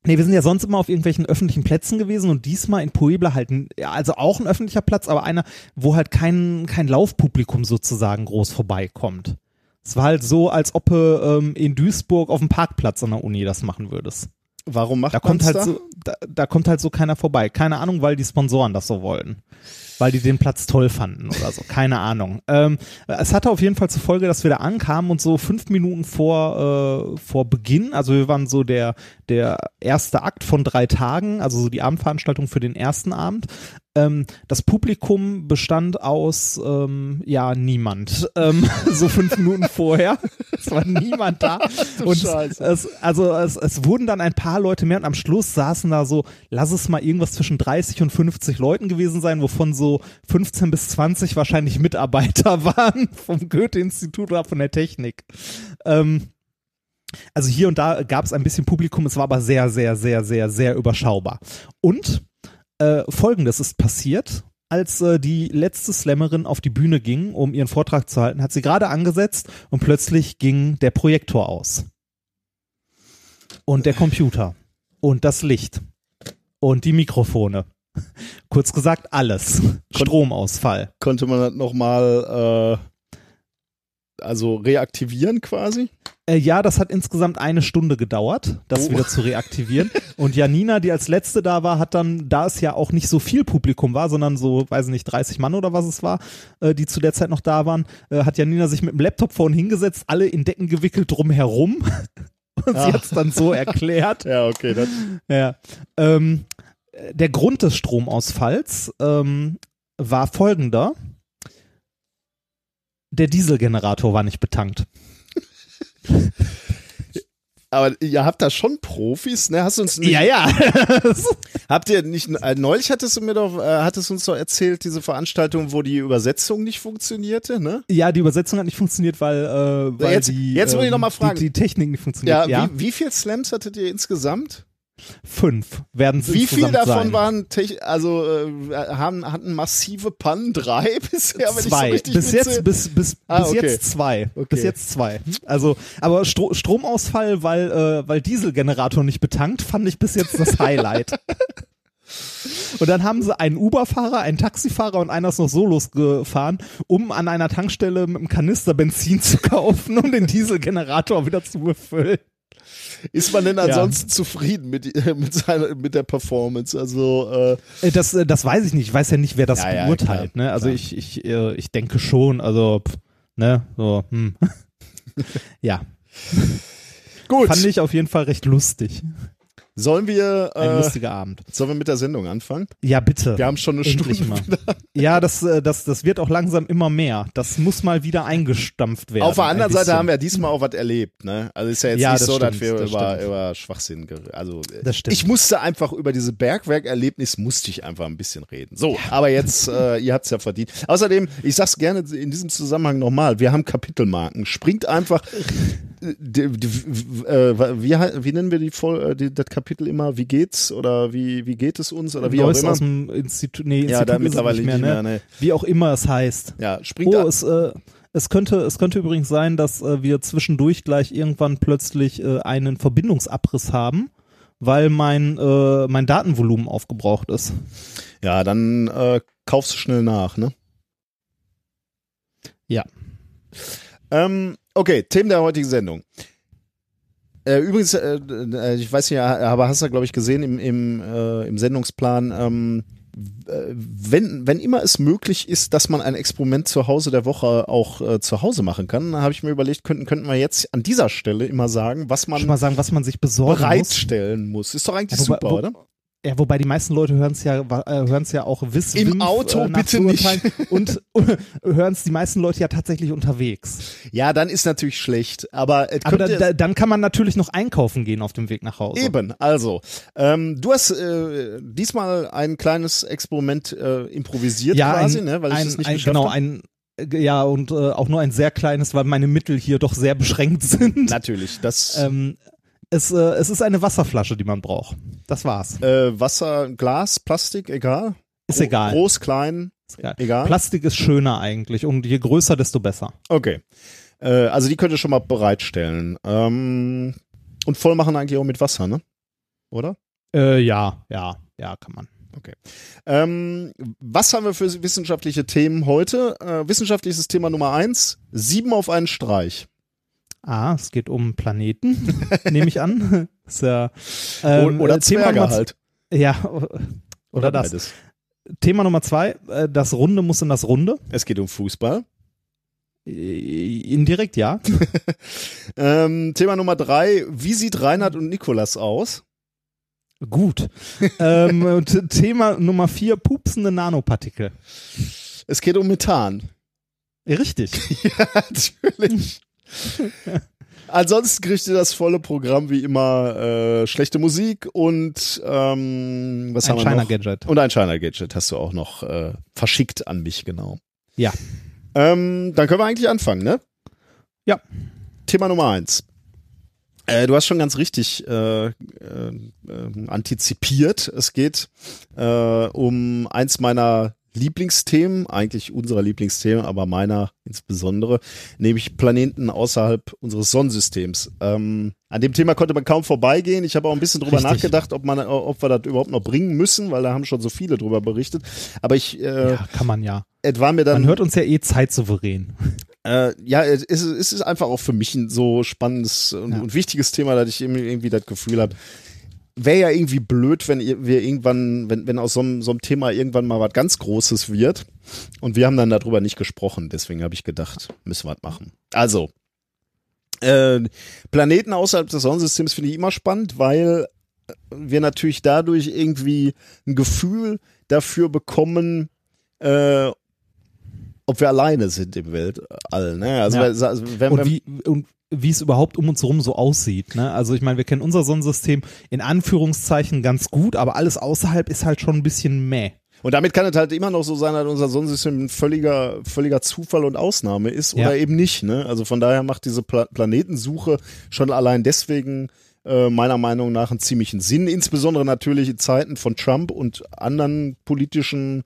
Nee, wir sind ja sonst immer auf irgendwelchen öffentlichen Plätzen gewesen und diesmal in Puebla halt, ja, also auch ein öffentlicher Platz, aber einer, wo halt kein, kein Laufpublikum sozusagen groß vorbeikommt. Es war halt so, als ob du ähm, in Duisburg auf dem Parkplatz an der Uni das machen würdest. Warum macht Da kommt halt da? so, da, da kommt halt so keiner vorbei. Keine Ahnung, weil die Sponsoren das so wollten. Weil die den Platz toll fanden oder so. Keine Ahnung. Ähm, es hatte auf jeden Fall zur Folge, dass wir da ankamen und so fünf Minuten vor, äh, vor Beginn, also wir waren so der, der erste Akt von drei Tagen, also so die Abendveranstaltung für den ersten Abend. Ähm, das Publikum bestand aus, ähm, ja, niemand. Ähm, so fünf Minuten vorher. Es war niemand da. und es, also es, es wurden dann ein paar Leute mehr und am Schluss saßen da so, lass es mal irgendwas zwischen 30 und 50 Leuten gewesen sein, wovon so 15 bis 20 wahrscheinlich Mitarbeiter waren vom Goethe-Institut oder von der Technik. Ähm, also hier und da gab es ein bisschen Publikum, es war aber sehr, sehr, sehr, sehr, sehr überschaubar. Und äh, folgendes ist passiert. Als äh, die letzte Slammerin auf die Bühne ging, um ihren Vortrag zu halten, hat sie gerade angesetzt und plötzlich ging der Projektor aus. Und der Computer. Und das Licht. Und die Mikrofone. Kurz gesagt, alles. Stromausfall. Konnte man das nochmal äh, also reaktivieren quasi? Äh, ja, das hat insgesamt eine Stunde gedauert, das Oh. wieder zu reaktivieren. Und Janina, die als letzte da war, hat dann, da es ja auch nicht so viel Publikum war, sondern so, weiß ich nicht, 30 Mann oder was es war, äh, die zu der Zeit noch da waren, äh, hat Janina sich mit dem Laptop vorhin hingesetzt, alle in Decken gewickelt drumherum. Und sie Ah. hat es dann so erklärt. Ja, okay. Das, Ja. Ähm, der Grund des Stromausfalls ähm, war folgender. Der Dieselgenerator war nicht betankt. Aber ihr habt da schon Profis, ne? Hast du uns nicht, Ja, ja. habt ihr nicht, äh, neulich hattest du mir doch, äh, hattest uns doch erzählt, diese Veranstaltung, wo die Übersetzung nicht funktionierte, ne? ja, die Übersetzung hat nicht funktioniert, weil, äh, weil Jetzt- die, jetzt muss ich noch mal die- fragen. Die, Technik nicht funktioniert. Ja, Wie, wie viel Slams hattet ihr insgesamt? Fünf werden es Wie viel davon sein. waren, also äh, haben, hatten massive Pannen? Drei bisher, wenn ich so zwei. bis jetzt, bis, bis, Ah, bis okay. jetzt zwei. Okay. Bis jetzt zwei. Also, aber Stro Stromausfall, weil, äh, weil Dieselgenerator nicht betankt, fand ich bis jetzt das Highlight. Und dann haben sie einen Uber-Fahrer, einen Taxifahrer und einer ist noch so losgefahren, um an einer Tankstelle mit einem Kanister Benzin zu kaufen, um den Dieselgenerator wieder zu befüllen. Ist man denn ansonsten zufrieden mit, mit, seiner, mit der Performance? Also, äh, Äh, Das, äh, das weiß ich nicht. Ich weiß ja nicht, wer das Ja, ja, beurteilt. klar, ne? Also klar. ich, ich, äh, ich denke schon. Also, pff, ne, so, hm. ja. gut. Fand ich auf jeden Fall recht lustig. Sollen wir, Ein äh, lustiger Abend. sollen wir mit der Sendung anfangen? Ja, bitte. Wir haben schon eine Endlich Stunde. Ja, das, äh, das, das wird auch langsam immer mehr. Das muss mal wieder eingestampft werden. Auf der ein anderen Seite haben wir diesmal auch was erlebt, ne? Also ist ja jetzt Ja, nicht das so, dass stimmt, wir das über, stimmt. über Schwachsinn, ger- also äh, Das stimmt. ich musste einfach über diese Bergwerk-Erlebnis musste ich einfach ein bisschen reden. So, aber jetzt, äh, ihr habt's ja verdient. Außerdem, ich sag's gerne in diesem Zusammenhang nochmal, wir haben Kapitelmarken. Springt einfach, die, die, äh, wie, wie nennen wir die, Voll- äh, die das Kapitel immer? Wie geht's oder wie, wie geht es uns oder wie Neues auch immer? aus dem Institut, nee, Ja, Institut da ist es mittlerweile nicht mehr, ne? mehr, ne. Wie auch immer es heißt. Ja, springt Oh, da, es, äh, es könnte, es könnte übrigens sein, dass äh, wir zwischendurch gleich irgendwann plötzlich äh, einen Verbindungsabriss haben, weil mein, äh, mein Datenvolumen aufgebraucht ist. ja, dann kaufst du schnell nach, ne? Ja. Ähm, okay, Themen der heutigen Sendung. Äh, übrigens, äh, äh, ich weiß nicht, aber hast du, glaube ich, gesehen im, im, äh, im Sendungsplan, ähm, äh, wenn, wenn immer es möglich ist, dass man ein Experiment zu Hause der Woche auch äh, zu Hause machen kann, habe ich mir überlegt, könnten, könnten wir jetzt an dieser Stelle immer sagen, was Schon man mal sagen, was man sich besorgen muss. bereitstellen muss. Ist doch eigentlich Ja, wobei- super, wo- oder? Ja, wobei die meisten Leute hören es ja, äh, hören's ja auch wiss Im Auto äh, bitte nicht. Und äh, hören es die meisten Leute ja tatsächlich unterwegs. Ja, dann ist natürlich schlecht. Aber, es Aber da, da, dann kann man natürlich noch einkaufen gehen auf dem Weg nach Hause. Eben, also, ähm, du hast äh, diesmal ein kleines Experiment äh, improvisiert ja, quasi, ein, ne, weil ich ein, das nicht ein, geschafft genau, habe. ein äh, ja und äh, auch nur ein sehr kleines, weil meine Mittel hier doch sehr beschränkt sind. Natürlich, das Ähm, es, äh, es ist eine Wasserflasche, die man braucht. Das war's. äh, Wasser, Glas, Plastik, egal. Ist egal. Groß, klein, Ist egal. egal. Plastik ist schöner eigentlich und je größer, desto besser. okay. Äh, also die könnt ihr schon mal bereitstellen. Ähm, und voll machen eigentlich auch mit Wasser, ne? Oder? Äh, ja, ja, ja, kann man. Ähm, was haben wir für wissenschaftliche Themen heute? Äh, wissenschaftliches Thema Nummer eins: Sieben auf einen Streich. Ah, es geht um Planeten, nehme ich an. Ja, ähm, oder äh, Thema Zwerge halt. Ja, oder, das. beides. Thema Nummer zwei, äh, das Runde muss in das Runde. Es geht um Fußball. Äh, Indirekt ja. Ähm, Thema Nummer drei. Wie sieht Reinhard und Nikolas aus? Gut. ähm, Thema Nummer vier, pupsende Nanopartikel. Es geht um Methan. Richtig. ja, natürlich. Ansonsten kriegt ihr das volle Programm wie immer äh, schlechte Musik und ähm, was Ein haben wir China noch? Gadget. Und ein China Gadget hast du auch noch äh, verschickt an mich, genau. Ja. Ähm, dann können wir eigentlich anfangen, ne? Ja. Thema Nummer eins. Äh, du hast schon ganz richtig äh, äh, äh, antizipiert. Es geht äh, um eins meiner Lieblingsthemen, eigentlich unserer Lieblingsthemen, aber meiner insbesondere, nämlich Planeten außerhalb unseres Sonnensystems. Ähm, an dem Thema konnte man kaum vorbeigehen. Ich habe auch ein bisschen drüber Richtig. nachgedacht, ob man, ob wir das überhaupt noch bringen müssen, weil da haben schon so viele drüber berichtet. Aber ich, äh, Ja, kann man ja. war mir dann, Man hört uns ja eh zeitsouverän. äh, ja, es ist, es ist einfach auch für mich ein so spannendes und, Ja. und wichtiges Thema, dass ich irgendwie das Gefühl habe, wäre ja irgendwie blöd, wenn wir irgendwann, wenn, wenn aus so einem, so einem Thema irgendwann mal was ganz Großes wird. Und wir haben dann darüber nicht gesprochen. Deswegen habe ich gedacht, müssen wir was machen. Also, äh, Planeten außerhalb des Sonnensystems finde ich immer spannend, weil wir natürlich dadurch irgendwie ein Gefühl dafür bekommen, äh, ob wir alleine sind im Weltall. Ne? Also, Ja. also wenn, und wie und wie es überhaupt um uns herum so aussieht. Ne? Also ich meine, wir kennen unser Sonnensystem in Anführungszeichen ganz gut, aber alles außerhalb ist halt schon ein bisschen meh. Und damit kann es halt immer noch so sein, dass unser Sonnensystem ein völliger, völliger Zufall und Ausnahme ist oder Ja. eben nicht. Ne? Also von daher macht diese Pla Planetensuche schon allein deswegen äh, meiner Meinung nach einen ziemlichen Sinn. Insbesondere natürlich in Zeiten von Trump und anderen politischen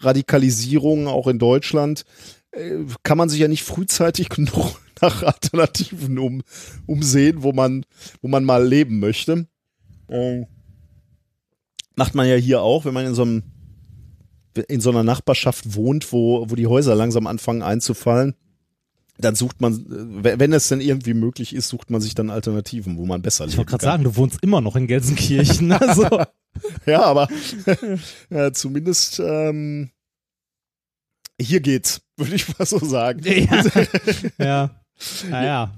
Radikalisierungen, auch in Deutschland, äh, kann man sich ja nicht frühzeitig genug nach Alternativen um, umsehen, wo man, wo man mal leben möchte. Äh, macht man ja hier auch, wenn man in so einem in so einer Nachbarschaft wohnt, wo, wo die Häuser langsam anfangen einzufallen, dann sucht man, äh, wenn es denn irgendwie möglich ist, sucht man sich dann Alternativen, wo man besser Ich leben wollte gerade sagen, du wohnst immer noch in Gelsenkirchen. Also, Ja, aber ja, zumindest ähm, hier geht's, würde ich mal so sagen. ja. ja. Naja.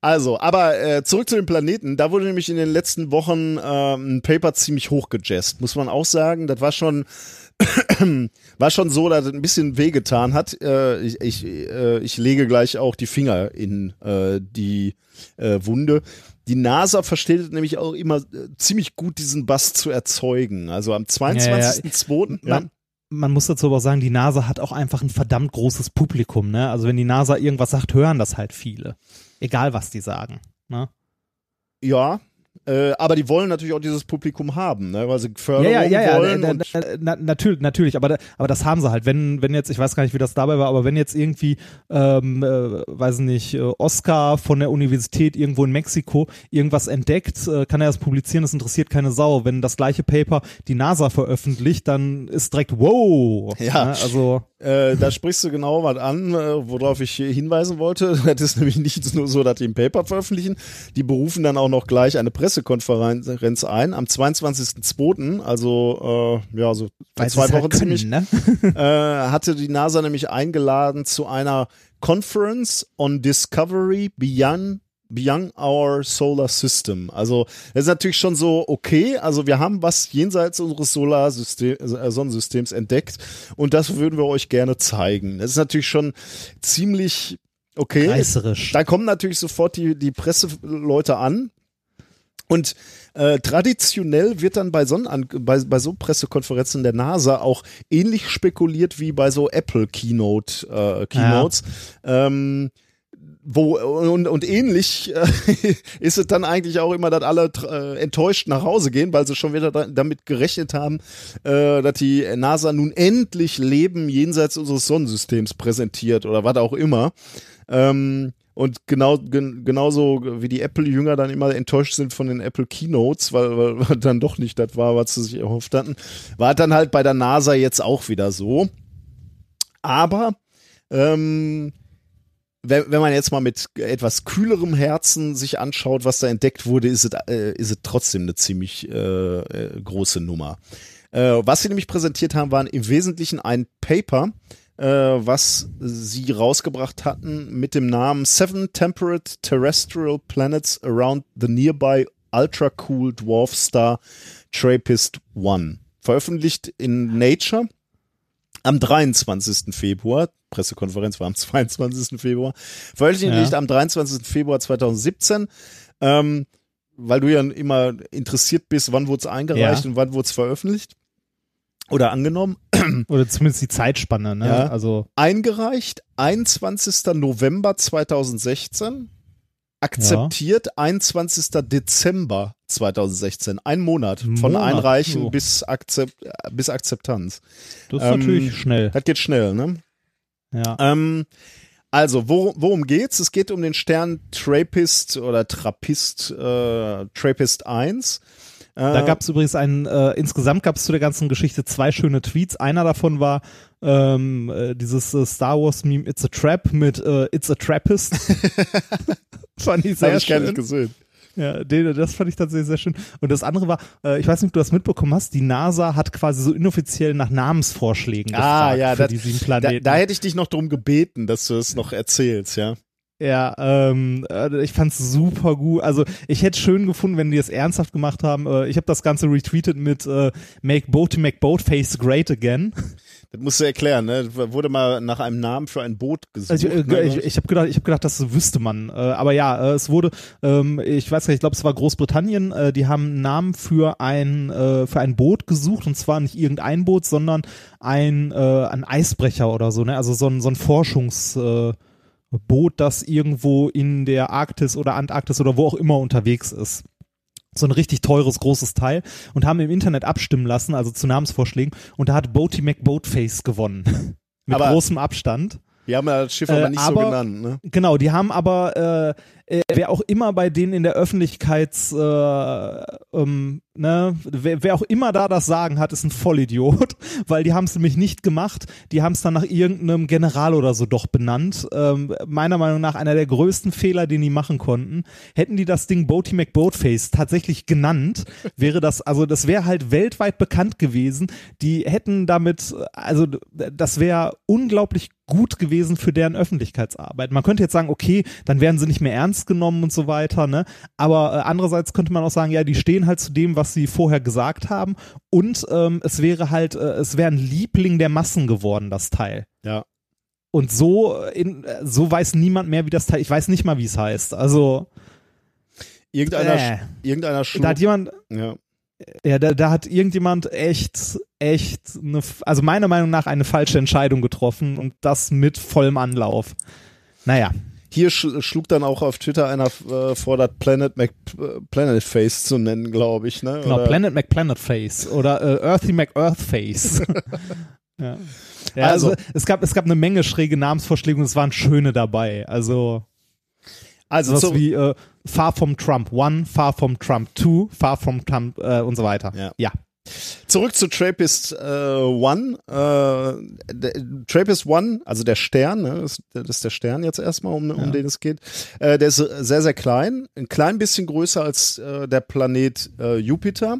Also, aber äh, zurück zu den Planeten. Da wurde nämlich in den letzten Wochen ähm, ein Paper ziemlich hochgejazzt, muss man auch sagen. Das war schon war schon so, dass es ein bisschen wehgetan hat. Äh, ich, ich, äh, ich lege gleich auch die Finger in äh, die äh, Wunde. Die NASA versteht es nämlich auch immer äh, ziemlich gut, diesen Bass zu erzeugen. Also am 22.02. Ja, Man, man muss dazu aber auch sagen, die NASA hat auch einfach ein verdammt großes Publikum. Ne? Also wenn die NASA irgendwas sagt, hören das halt viele. Egal, was die sagen. Ne? ja äh, aber die wollen natürlich auch dieses Publikum haben, ne? weil sie Förderung Ja, ja, ja, ja, wollen. da- und da- na, natürlich, natürlich, aber, aber das haben sie halt. Wenn, wenn jetzt, ich weiß gar nicht, wie das dabei war, aber wenn jetzt irgendwie, ähm, äh, weiß nicht, äh, Oscar von der Universität irgendwo in Mexiko irgendwas entdeckt, äh, kann er das publizieren, das interessiert keine Sau. Wenn das gleiche Paper die NASA veröffentlicht, dann ist direkt wow. Ja. Ne? Also, Äh, da sprichst du genau was an, äh, worauf ich hinweisen wollte. Das ist nämlich nicht nur so, dass die ein Paper veröffentlichen. Die berufen dann auch noch gleich eine Pressekonferenz ein am 22.02., also äh, ja, so vor zwei es Wochen halt können, ziemlich, ne? äh, hatte die NASA nämlich eingeladen zu einer Conference on Discovery Beyond Beyond Our Solar System. Also das ist natürlich schon so okay. Also wir haben was jenseits unseres Solarsystem, äh, Sonnensystems entdeckt und das würden wir euch gerne zeigen. Das ist natürlich schon ziemlich okay. Reißerisch. Da kommen natürlich sofort die, die Presseleute an. Und äh, traditionell wird dann bei so, bei, bei so Pressekonferenzen der NASA auch ähnlich spekuliert wie bei so Apple Keynote äh, Keynotes. Ähm, wo und, und ähnlich äh, ist es dann eigentlich auch immer, dass alle äh, enttäuscht nach Hause gehen, weil sie schon wieder da, damit gerechnet haben, äh, dass die NASA nun endlich Leben jenseits unseres Sonnensystems präsentiert oder was auch immer. Ähm, und genau gen, genauso wie die Apple-Jünger dann immer enttäuscht sind von den Apple Keynotes, weil, weil, dann doch nicht das war, was sie sich erhofft hatten, war dann halt bei der NASA jetzt auch wieder so. Aber ähm, wenn, wenn man jetzt mal mit etwas kühlerem Herzen sich anschaut, was da entdeckt wurde, ist es, äh, ist es trotzdem eine ziemlich äh, äh, große Nummer. Äh, was sie nämlich präsentiert haben, waren im Wesentlichen ein Paper, was sie rausgebracht hatten mit dem Namen Seven Temperate Terrestrial Planets Around the Nearby Ultra Cool Dwarf Star Trappist 1. Veröffentlicht in Nature am 23. Februar. Pressekonferenz war am 22. Februar. Veröffentlicht Ja. am 23. Februar 2017. Ähm, weil du ja immer interessiert bist, wann wurde es eingereicht Ja. und wann wurde es veröffentlicht oder angenommen. Oder zumindest die Zeitspanne, ne? Ja. Also, Eingereicht 21. November 2016. Akzeptiert 21. Dezember 2016. Ein Monat von Monat, Einreichen so. bis, Akzept, äh, bis Akzeptanz. das ist Ähm, natürlich schnell. Das geht schnell, ne? Ja. Ähm, also, wo, worum geht's? Es geht um den Stern Trappist oder Trappist, äh, Trappist 1. Äh, Da gab es übrigens einen, äh, insgesamt gab es zu der ganzen Geschichte zwei schöne Tweets. Einer davon war ähm, äh, dieses äh, Star Wars Meme It's a Trap mit äh, It's a Trappist. fand ich das sehr hab ich gar schön. nicht gesehen. Ja, den, das fand ich tatsächlich sehr schön. Und das andere war, äh, ich weiß nicht, ob du das mitbekommen hast, die NASA hat quasi so inoffiziell nach Namensvorschlägen Ah, gefragt ja, für das- die sieben Da, Planeten. da hätte ich dich noch drum gebeten, dass du es noch erzählst, ja. Ja, ähm, äh, ich fand's super gut. Also ich hätte schön gefunden, wenn die es ernsthaft gemacht haben. Äh, ich habe das Ganze retweetet mit äh, Make Boat Make Boat Face Great Again. Das musst du erklären, ne? Wurde mal nach einem Namen für ein Boot gesucht. Also, äh, ne? ich ich habe gedacht, ich habe gedacht, das wüsste man. Aber ja, es wurde, ähm, ich weiß gar nicht, ich glaube, es war Großbritannien. Äh, die haben einen Namen für ein äh, für ein Boot gesucht und zwar nicht irgendein Boot, sondern ein äh, ein Eisbrecher oder so. Ne? Also so ein so ein Forschungs äh, Boot, das irgendwo in der Arktis oder Antarktis oder wo auch immer unterwegs ist. So ein richtig teures, großes Teil und haben im Internet abstimmen lassen, also zu Namensvorschlägen. Und da hat Boaty McBoatface gewonnen. Mit Aber- großem Abstand. Wir haben ja das Schiff aber Äh, nicht aber- so genannt, ne? Genau, die haben aber, äh, äh, wer auch immer bei denen in der Öffentlichkeits, äh, ähm, ne, wer, wer auch immer da das Sagen hat, ist ein Vollidiot, weil die haben es nämlich nicht gemacht. Die haben es dann nach irgendeinem General oder so doch benannt. Ähm, meiner Meinung nach einer der größten Fehler, den die machen konnten. Hätten die das Ding Boaty McBoatface tatsächlich genannt, wäre das, also das wäre halt weltweit bekannt gewesen. Die hätten damit, also das wäre unglaublich gut gewesen für deren Öffentlichkeitsarbeit. Man könnte jetzt sagen, okay, dann werden sie nicht mehr ernst genommen und so weiter, ne? Aber äh, andererseits könnte man auch sagen, ja, die stehen halt zu dem, was sie vorher gesagt haben und ähm, es wäre halt, äh, es wäre ein Liebling der Massen geworden, das Teil. Ja. Und so, äh, in, äh, so weiß niemand mehr, wie das Teil, ich weiß nicht mal, wie es heißt. Also, Irgendeiner, Äh. irgendeiner schlug, da hat jemand, ja. ja, da, da hat irgendjemand echt, echt, eine, also meiner Meinung nach eine falsche Entscheidung getroffen und das mit vollem Anlauf. Naja. Hier sch schlug dann auch auf Twitter einer äh, vor, das Planet Mac äh, Planet Face zu nennen, glaube ich, ne? Genau, Oder- Planet McPlanet Face oder äh, Earthy McEarth Face. ja. ja, also, Also- es gab es gab eine Menge schräge Namensvorschläge und es waren schöne dabei. Also Also sowas so, wie äh, Far from Trump One, Far from Trump Two, Far from Trump äh, und so weiter. Ja. ja. Zurück zu Trappist äh, One. Äh, der, Trappist One, also der Stern, ne, das, das ist der Stern jetzt erstmal, um, um den es geht. Äh, der ist sehr, sehr klein, ein klein bisschen größer als äh, der Planet äh, Jupiter.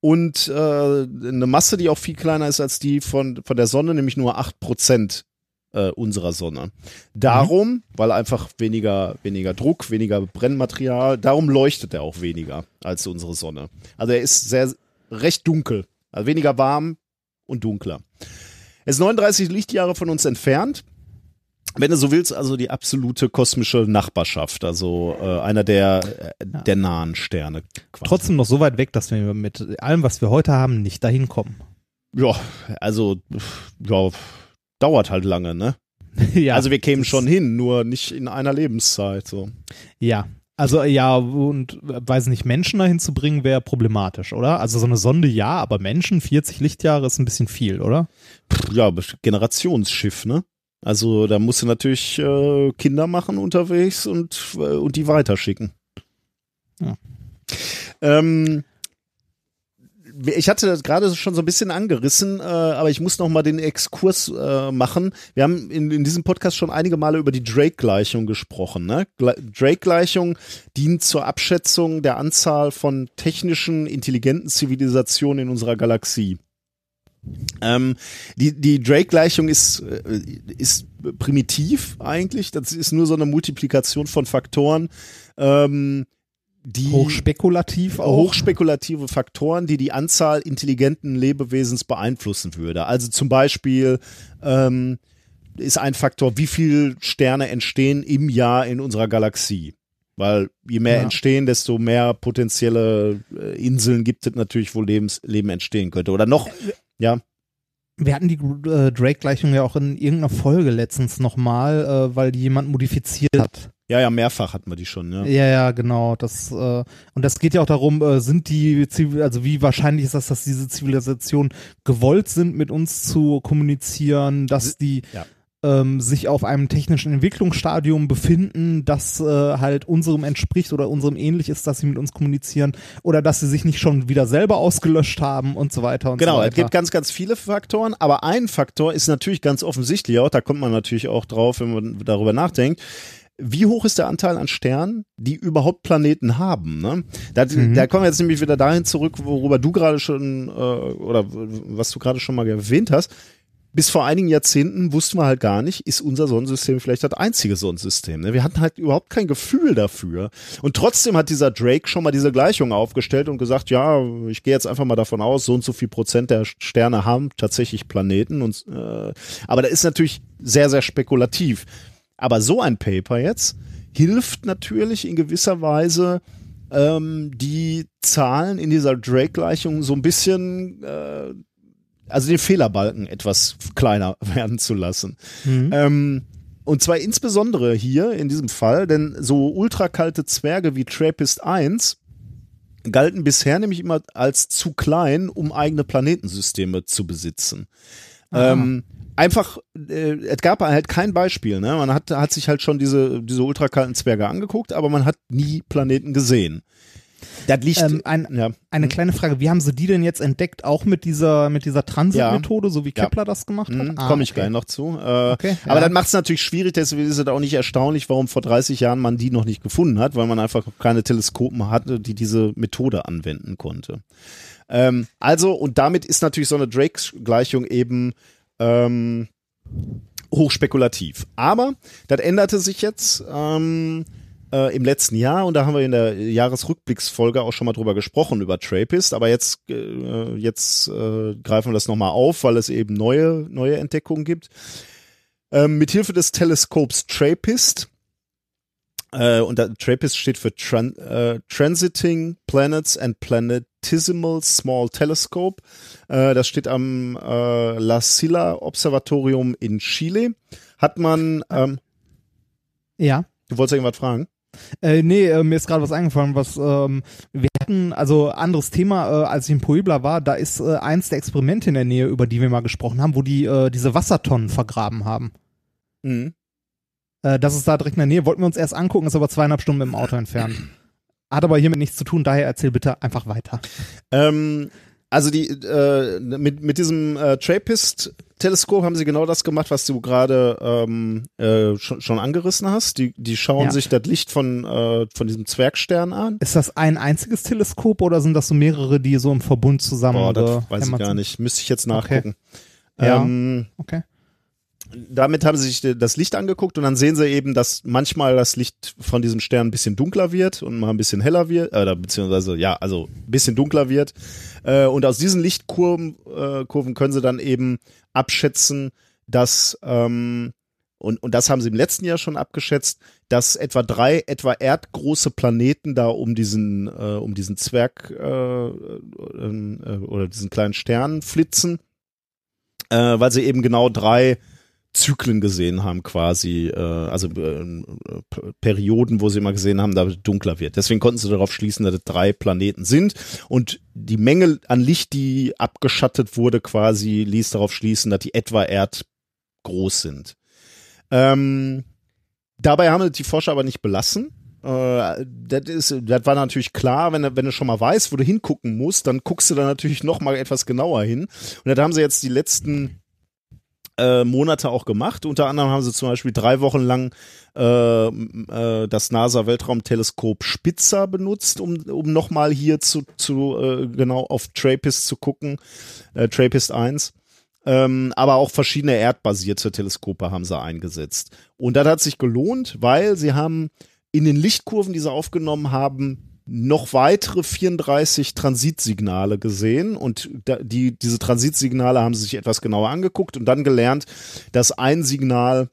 Und äh, eine Masse, die auch viel kleiner ist als die von, von der Sonne, nämlich nur 8% äh, unserer Sonne. Darum, weil einfach weniger, weniger Druck, weniger Brennmaterial, darum leuchtet er auch weniger als unsere Sonne. Also er ist sehr recht dunkel, also weniger warm und dunkler. Er ist 39 Lichtjahre von uns entfernt. Wenn du so willst, also die absolute kosmische Nachbarschaft, also äh, einer der, äh, der nahen Sterne. Quasi. Trotzdem noch so weit weg, dass wir mit allem, was wir heute haben, nicht dahin kommen. Ja, also, ja, dauert halt lange, ne? ja, also wir kämen schon hin, nur nicht in einer Lebenszeit, so. Ja. Also ja, und äh, weiß nicht, Menschen dahin zu bringen, wäre problematisch, oder? Also so eine Sonde ja, aber Menschen, 40 Lichtjahre ist ein bisschen viel, oder? Ja, Generationsschiff, ne? Also da musst du natürlich äh, Kinder machen unterwegs und, äh, und die weiterschicken. Ja. Ähm, ich hatte das gerade schon so ein bisschen angerissen, äh, aber ich muss noch mal den Exkurs äh, machen. Wir haben in, in diesem Podcast schon einige Male über die Drake-Gleichung gesprochen. Ne? Gle- Drake-Gleichung dient zur Abschätzung der Anzahl von technischen, intelligenten Zivilisationen in unserer Galaxie. Ähm, die die Drake-Gleichung ist, äh, ist primitiv eigentlich. Das ist nur so eine Multiplikation von Faktoren, ähm, die Hochspekulativ auch. hochspekulative Faktoren, die die Anzahl intelligenten Lebewesens beeinflussen würde. Also zum Beispiel ähm, ist ein Faktor, wie viel Sterne entstehen im Jahr in unserer Galaxie. Weil je mehr Ja. entstehen, desto mehr potenzielle äh, Inseln gibt es natürlich, wo Lebens, Leben entstehen könnte. Oder noch, ja, Wir hatten die äh, Drake-Gleichung ja auch in irgendeiner Folge letztens nochmal, äh, weil die jemand modifiziert hat. Ja, ja, mehrfach hatten wir die schon. Ja. Ja, ja, genau. Das, äh, und das geht ja auch darum, äh, sind die, Zivil also wie wahrscheinlich ist das, dass diese Zivilisationen gewollt sind, mit uns zu kommunizieren, dass die Ja. ähm, sich auf einem technischen Entwicklungsstadium befinden, das äh, halt unserem entspricht oder unserem ähnlich ist, dass sie mit uns kommunizieren oder dass sie sich nicht schon wieder selber ausgelöscht haben und so weiter und Genau, so es weiter. gibt ganz, ganz viele Faktoren, aber ein Faktor ist natürlich ganz offensichtlich auch, da kommt man natürlich auch drauf, wenn man darüber nachdenkt. Wie hoch ist der Anteil an Sternen, die überhaupt Planeten haben? Ne? Da, da kommen wir jetzt nämlich wieder dahin zurück, worüber du gerade schon, äh, oder was du gerade schon mal erwähnt hast. bis vor einigen Jahrzehnten wussten wir halt gar nicht, ist unser Sonnensystem vielleicht das einzige Sonnensystem. Ne? Wir hatten halt überhaupt kein Gefühl dafür. Und trotzdem hat dieser Drake schon mal diese Gleichung aufgestellt und gesagt, ja, ich gehe jetzt einfach mal davon aus, so und so viel Prozent der Sterne haben tatsächlich Planeten. Und, äh, aber da ist natürlich sehr, sehr spekulativ. Aber so ein Paper jetzt hilft natürlich in gewisser Weise, ähm, die Zahlen in dieser Drake-Gleichung so ein bisschen äh, also den Fehlerbalken etwas kleiner werden zu lassen. Mhm. Ähm, und zwar insbesondere hier in diesem Fall, denn so ultrakalte Zwerge wie Trappist 1 galten bisher nämlich immer als zu klein, um eigene Planetensysteme zu besitzen. Ähm, einfach, äh, es gab halt kein Beispiel. Ne? Man hat, hat sich halt schon diese, diese ultrakalten Zwerge angeguckt, aber man hat nie Planeten gesehen. Das liegt, ähm, ein, ja. Eine hm. kleine Frage, wie haben sie die denn jetzt entdeckt? Auch mit dieser, mit dieser Transit-Methode, ja. so wie Kepler ja. das gemacht hat? Mhm, ah, Komme ich okay. gleich noch zu. Äh, okay, aber dann macht es natürlich schwierig, deswegen ist es auch nicht erstaunlich, warum vor 30 Jahren man die noch nicht gefunden hat, weil man einfach keine Teleskopen hatte, die diese Methode anwenden konnte. Ähm, also, und damit ist natürlich so eine Drake-Gleichung eben ähm, hochspekulativ. Aber das änderte sich jetzt. Ähm, äh, im letzten Jahr und da haben wir in der Jahresrückblicksfolge auch schon mal drüber gesprochen, über Trappist, aber jetzt, äh, jetzt äh, greifen wir das nochmal auf, weil es eben neue, neue Entdeckungen gibt. Ähm, mithilfe des Teleskops Trappist äh, und da, Trappist steht für Tran äh, Transiting Planets and Planetesimal Small Telescope. Äh, das steht am äh, La Silla Observatorium in Chile. Hat man ähm, ja. Du wolltest irgendwas fragen? Äh, nee, äh, mir ist gerade was eingefallen, was ähm, wir hatten, also anderes Thema, äh, als ich in Puebla war, da ist äh, eins der Experimente in der Nähe, über die wir mal gesprochen haben, wo die äh, diese Wassertonnen vergraben haben. Mhm. Äh, das ist da direkt in der Nähe, wollten wir uns erst angucken, ist aber zweieinhalb Stunden im Auto entfernt. Hat aber hiermit nichts zu tun, daher erzähl bitte einfach weiter. Ähm, also die äh, mit mit diesem äh, Trappist Teleskop haben sie genau das gemacht, was du gerade ähm, äh, schon, schon angerissen hast. Die die schauen ja. sich das Licht von äh, von diesem Zwergstern an. Ist das ein einziges Teleskop oder sind das so mehrere, die so im Verbund zusammen? Boah, das weiß ich gar nicht. Müsste ich jetzt nachgucken. Okay. Ja. Ähm, okay damit haben sie sich das Licht angeguckt und dann sehen sie eben, dass manchmal das Licht von diesem Stern ein bisschen dunkler wird und mal ein bisschen heller wird, äh, beziehungsweise ja, also ein bisschen dunkler wird. Äh, und aus diesen Lichtkurven äh, Kurven können sie dann eben abschätzen, dass ähm, und, und das haben sie im letzten Jahr schon abgeschätzt, dass etwa drei etwa erdgroße Planeten da um diesen äh, um diesen Zwerg äh, äh, äh oder diesen kleinen Stern flitzen, äh, weil sie eben genau drei Zyklen gesehen haben, quasi, äh, also äh, Perioden, wo sie immer gesehen haben, da dunkler wird. Deswegen konnten sie darauf schließen, dass es drei Planeten sind. Und die Menge an Licht, die abgeschattet wurde, quasi ließ darauf schließen, dass die etwa erdgroß sind. Ähm, dabei haben die Forscher aber nicht belassen. Äh, das, ist, das war natürlich klar, wenn, wenn du schon mal weißt, wo du hingucken musst, dann guckst du da natürlich noch mal etwas genauer hin. Und da haben sie jetzt die letzten äh, Monate auch gemacht. Unter anderem haben sie zum Beispiel drei Wochen lang äh, äh, das NASA-Weltraumteleskop Spitzer benutzt, um, um nochmal hier zu, zu äh, genau auf TRAPPIST zu gucken, äh, TRAPPIST 1. Ähm, aber auch verschiedene erdbasierte Teleskope haben sie eingesetzt. Und das hat sich gelohnt, weil sie haben in den Lichtkurven, die sie aufgenommen haben, noch weitere 34 Transitsignale gesehen und die, diese Transitsignale haben sie sich etwas genauer angeguckt und dann gelernt, dass ein Signal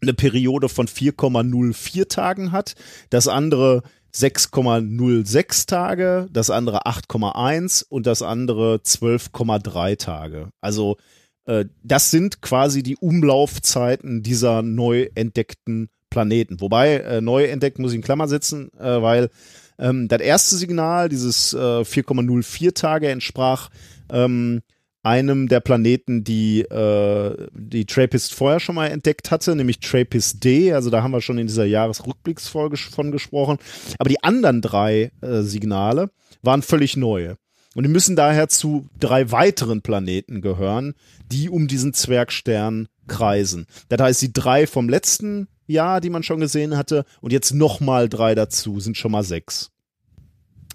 eine Periode von 4,04 Tagen hat, das andere 6,06 Tage, das andere 8,1 und das andere 12,3 Tage. Also äh, das sind quasi die Umlaufzeiten dieser neu entdeckten Planeten. Wobei äh, neu entdeckt muss ich in Klammer setzen, äh, weil ähm, das erste Signal, dieses äh, 4,04 Tage, entsprach ähm, einem der Planeten, die äh, die Trappist vorher schon mal entdeckt hatte, nämlich Trappist D. Also da haben wir schon in dieser Jahresrückblicksfolge von gesprochen. Aber die anderen drei äh, Signale waren völlig neu. Und die müssen daher zu drei weiteren Planeten gehören, die um diesen Zwergstern kreisen. Das heißt, die drei vom letzten Jahr, die man schon gesehen hatte, und jetzt nochmal drei dazu, sind schon mal sechs.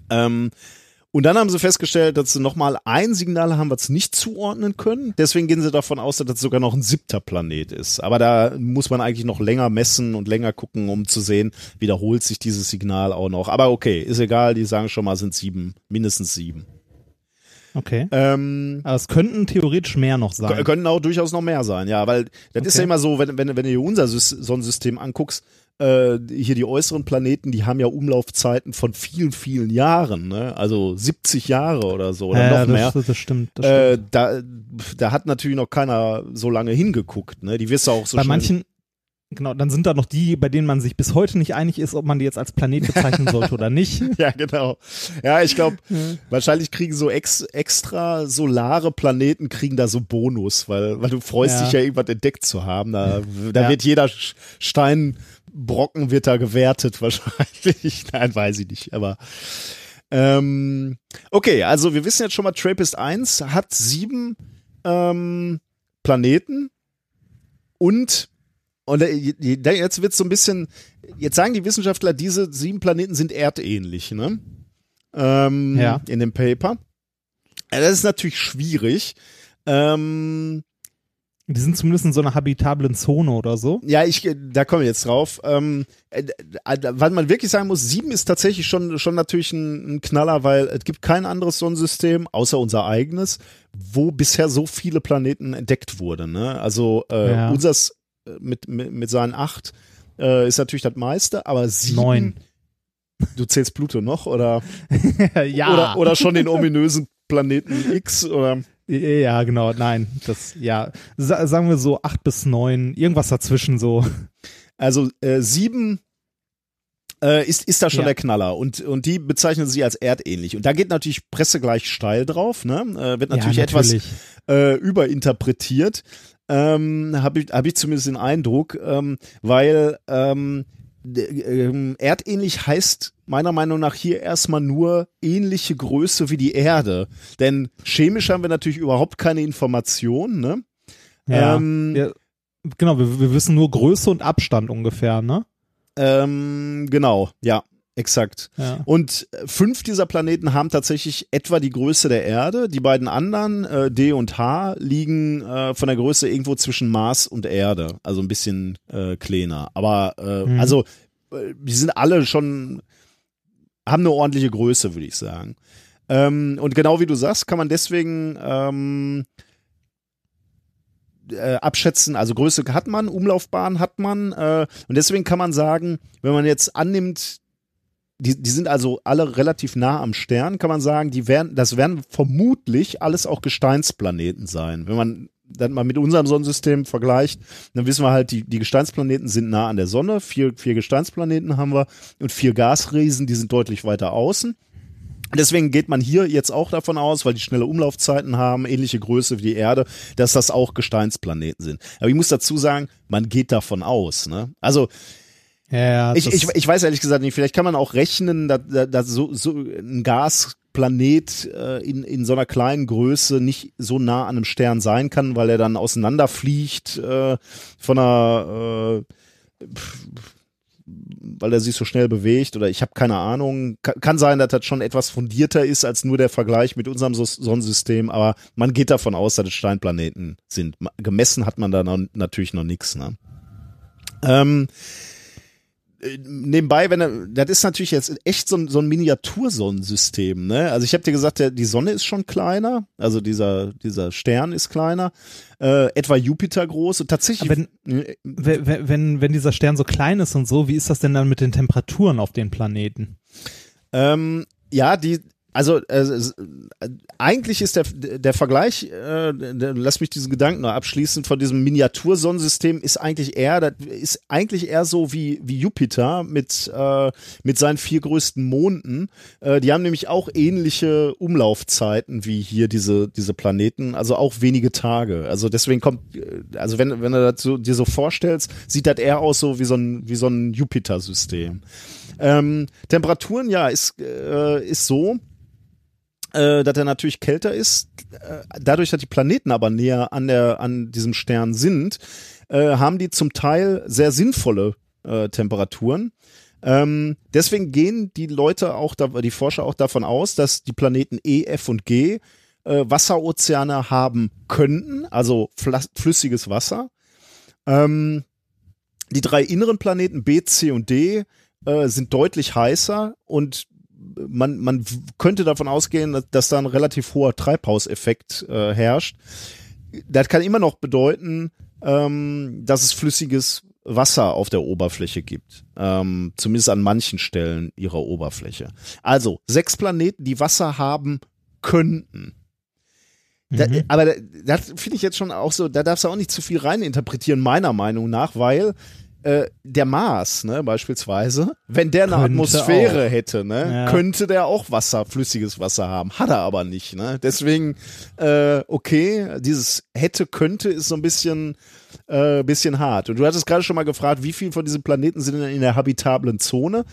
Ähm, Und dann haben sie festgestellt, dass sie nochmal ein Signal haben, was nicht zuordnen können. Deswegen gehen sie davon aus, dass das sogar noch ein siebter Planet ist. Aber da muss man eigentlich noch länger messen und länger gucken, um zu sehen, wiederholt sich dieses Signal auch noch. Aber okay, ist egal, die sagen schon mal, sind sieben, mindestens sieben. Okay. Ähm, Aber es könnten theoretisch mehr noch sein. Kö- Können auch durchaus noch mehr sein, ja, weil das ist Okay. ja immer so, wenn, wenn, wenn du dir unser Sys- Sonnensystem anguckst, äh, hier die äußeren Planeten, die haben ja Umlaufzeiten von vielen, vielen Jahren, ne? also 70 Jahre oder so oder ja, noch mehr. das, das stimmt. Das Äh, stimmt. da, da hat natürlich noch keiner so lange hingeguckt, ne? Die wirst du auch so Bei manchen, genau, dann sind da noch die, bei denen man sich bis heute nicht einig ist, ob man die jetzt als Planet bezeichnen sollte oder nicht. Ja, genau. Ja, ich glaube, wahrscheinlich kriegen so ex, extra solare Planeten kriegen da so Bonus, weil, weil du freust Ja. dich ja irgendwas entdeckt zu haben. Da, da Ja. wird jeder Steinbrocken wird da gewertet wahrscheinlich. Nein, weiß ich nicht, aber ähm, okay, also wir wissen jetzt schon mal, Trappist 1 hat sieben ähm, Planeten und und da- jetzt wird so ein bisschen, jetzt sagen die Wissenschaftler, diese sieben Planeten sind erdähnlich, ne? Ähm, Ja. In dem Paper. Das ist natürlich schwierig. Ähm, Die sind zumindest in so einer habitablen Zone oder so. ja, ich, da komme ich jetzt drauf. Ähm, äh, äh, weil man wirklich sagen muss, sieben ist tatsächlich schon, schon natürlich ein, ein Knaller, weil es gibt kein anderes Sonnensystem, außer unser eigenes, wo bisher so viele Planeten entdeckt wurden. Ne? Also äh, Ja. unseres äh, mit, mit, mit seinen acht äh, ist natürlich das meiste, aber sieben. Neun. Du zählst Pluto noch oder, ja. oder, oder schon den ominösen Planeten X oder ja, genau, nein. Das, ja. Sa sagen wir so acht bis neun, irgendwas dazwischen so. Also äh, sieben äh, ist, ist da schon Ja. der Knaller und, und die bezeichnen sie als erdähnlich. Und da geht natürlich Presse gleich steil drauf, ne? Äh, wird natürlich, ja, etwas natürlich. äh, überinterpretiert. Ähm, Habe ich, hab ich zumindest den Eindruck, ähm, weil ähm, ähm, erdähnlich heißt meiner Meinung nach hier erstmal nur ähnliche Größe wie die Erde. Denn chemisch haben wir natürlich überhaupt keine Informationen, ne? Ja. Ähm, ja. Genau, wir, wir wissen nur Größe und Abstand ungefähr, ne? Ähm, genau, ja, exakt. Ja. Und äh, fünf dieser Planeten haben tatsächlich etwa die Größe der Erde. Die beiden anderen, äh, D und H, liegen äh, von der Größe irgendwo zwischen Mars und Erde. Also ein bisschen äh, kleiner. Aber äh, Mhm. also, äh, die sind alle schon, haben eine ordentliche Größe, würde ich sagen. Ähm, und genau wie du sagst, kann man deswegen ähm, äh, abschätzen, also Größe hat man, Umlaufbahn hat man äh, und deswegen kann man sagen, wenn man jetzt annimmt, die, die sind also alle relativ nah am Stern, kann man sagen, die werden, das werden vermutlich alles auch Gesteinsplaneten sein. Wenn man dann mal mit unserem Sonnensystem vergleicht, dann wissen wir halt, die, die Gesteinsplaneten sind nah an der Sonne, vier, vier Gesteinsplaneten haben wir und vier Gasriesen, die sind deutlich weiter außen. Deswegen geht man hier jetzt auch davon aus, weil die schnelle Umlaufzeiten haben, ähnliche Größe wie die Erde, dass das auch Gesteinsplaneten sind. Aber ich muss dazu sagen, man geht davon aus. Ne? Also Ja, ich, ich, ich weiß ehrlich gesagt nicht, vielleicht kann man auch rechnen, dass, dass so, so ein Gasplanet äh, in, in so einer kleinen Größe nicht so nah an einem Stern sein kann, weil er dann auseinanderfliegt äh, von einer äh, weil er sich so schnell bewegt oder ich habe keine Ahnung. Kann, kann sein, dass das schon etwas fundierter ist als nur der Vergleich mit unserem Sonnensystem, aber man geht davon aus, dass es Steinplaneten sind. Gemessen hat man da noch, natürlich noch nichts. Ne? Ähm, äh, nebenbei, wenn er, das ist natürlich jetzt echt so ein, so ein Miniatursonnensystem, ne? Also ich habe dir gesagt, der, die Sonne ist schon kleiner, also dieser, dieser Stern ist kleiner, äh, etwa Jupiter groß und tatsächlich. Aber äh, wenn, wenn- wenn, wenn dieser Stern so klein ist und so, wie ist das denn dann mit den Temperaturen auf den Planeten? Ähm, ja, die, also äh, äh, eigentlich ist der, der Vergleich, äh, lass mich diesen Gedanken noch abschließen, von diesem Miniatursonnensystem ist eigentlich eher, das ist eigentlich eher so wie, wie Jupiter mit, äh, mit seinen vier größten Monden. Äh, die haben nämlich auch ähnliche Umlaufzeiten wie hier diese, diese Planeten, also auch wenige Tage. Also deswegen kommt, äh, also wenn, wenn du das so, dir so vorstellst, sieht das eher aus so wie so ein, wie so ein Jupiter-System. Ähm, Temperaturen, ja, ist, ist so, äh, dass er natürlich kälter ist. Äh, dadurch, dass die Planeten aber näher an, der, an diesem Stern sind, äh, haben die zum Teil sehr sinnvolle äh, Temperaturen. Ähm, deswegen gehen die Leute auch, da, die Forscher auch davon aus, dass die Planeten E, F und G äh, Wasserozeane haben könnten, also flüssiges Wasser. Ähm, die drei inneren Planeten B, C und D äh, sind deutlich heißer und man, man könnte davon ausgehen, dass, dass da ein relativ hoher Treibhauseffekt äh, herrscht. Das kann immer noch bedeuten, ähm, dass es flüssiges Wasser auf der Oberfläche gibt. Ähm, zumindest an manchen Stellen ihrer Oberfläche. Also sechs Planeten, die Wasser haben könnten. Da, aber da- das finde ich jetzt schon auch so, da darfst du auch nicht zu viel reininterpretieren, meiner Meinung nach, weil äh, der Mars, ne, beispielsweise, wenn der eine Könnte Atmosphäre hätte, ne, Ja. könnte der auch Wasser, flüssiges Wasser haben. Hat er aber nicht, ne? Deswegen, äh, okay, dieses hätte, könnte ist so ein bisschen, äh, bisschen hart. Und du hattest gerade schon mal gefragt, wie viel von diesen Planeten sind denn in der habitablen Zone?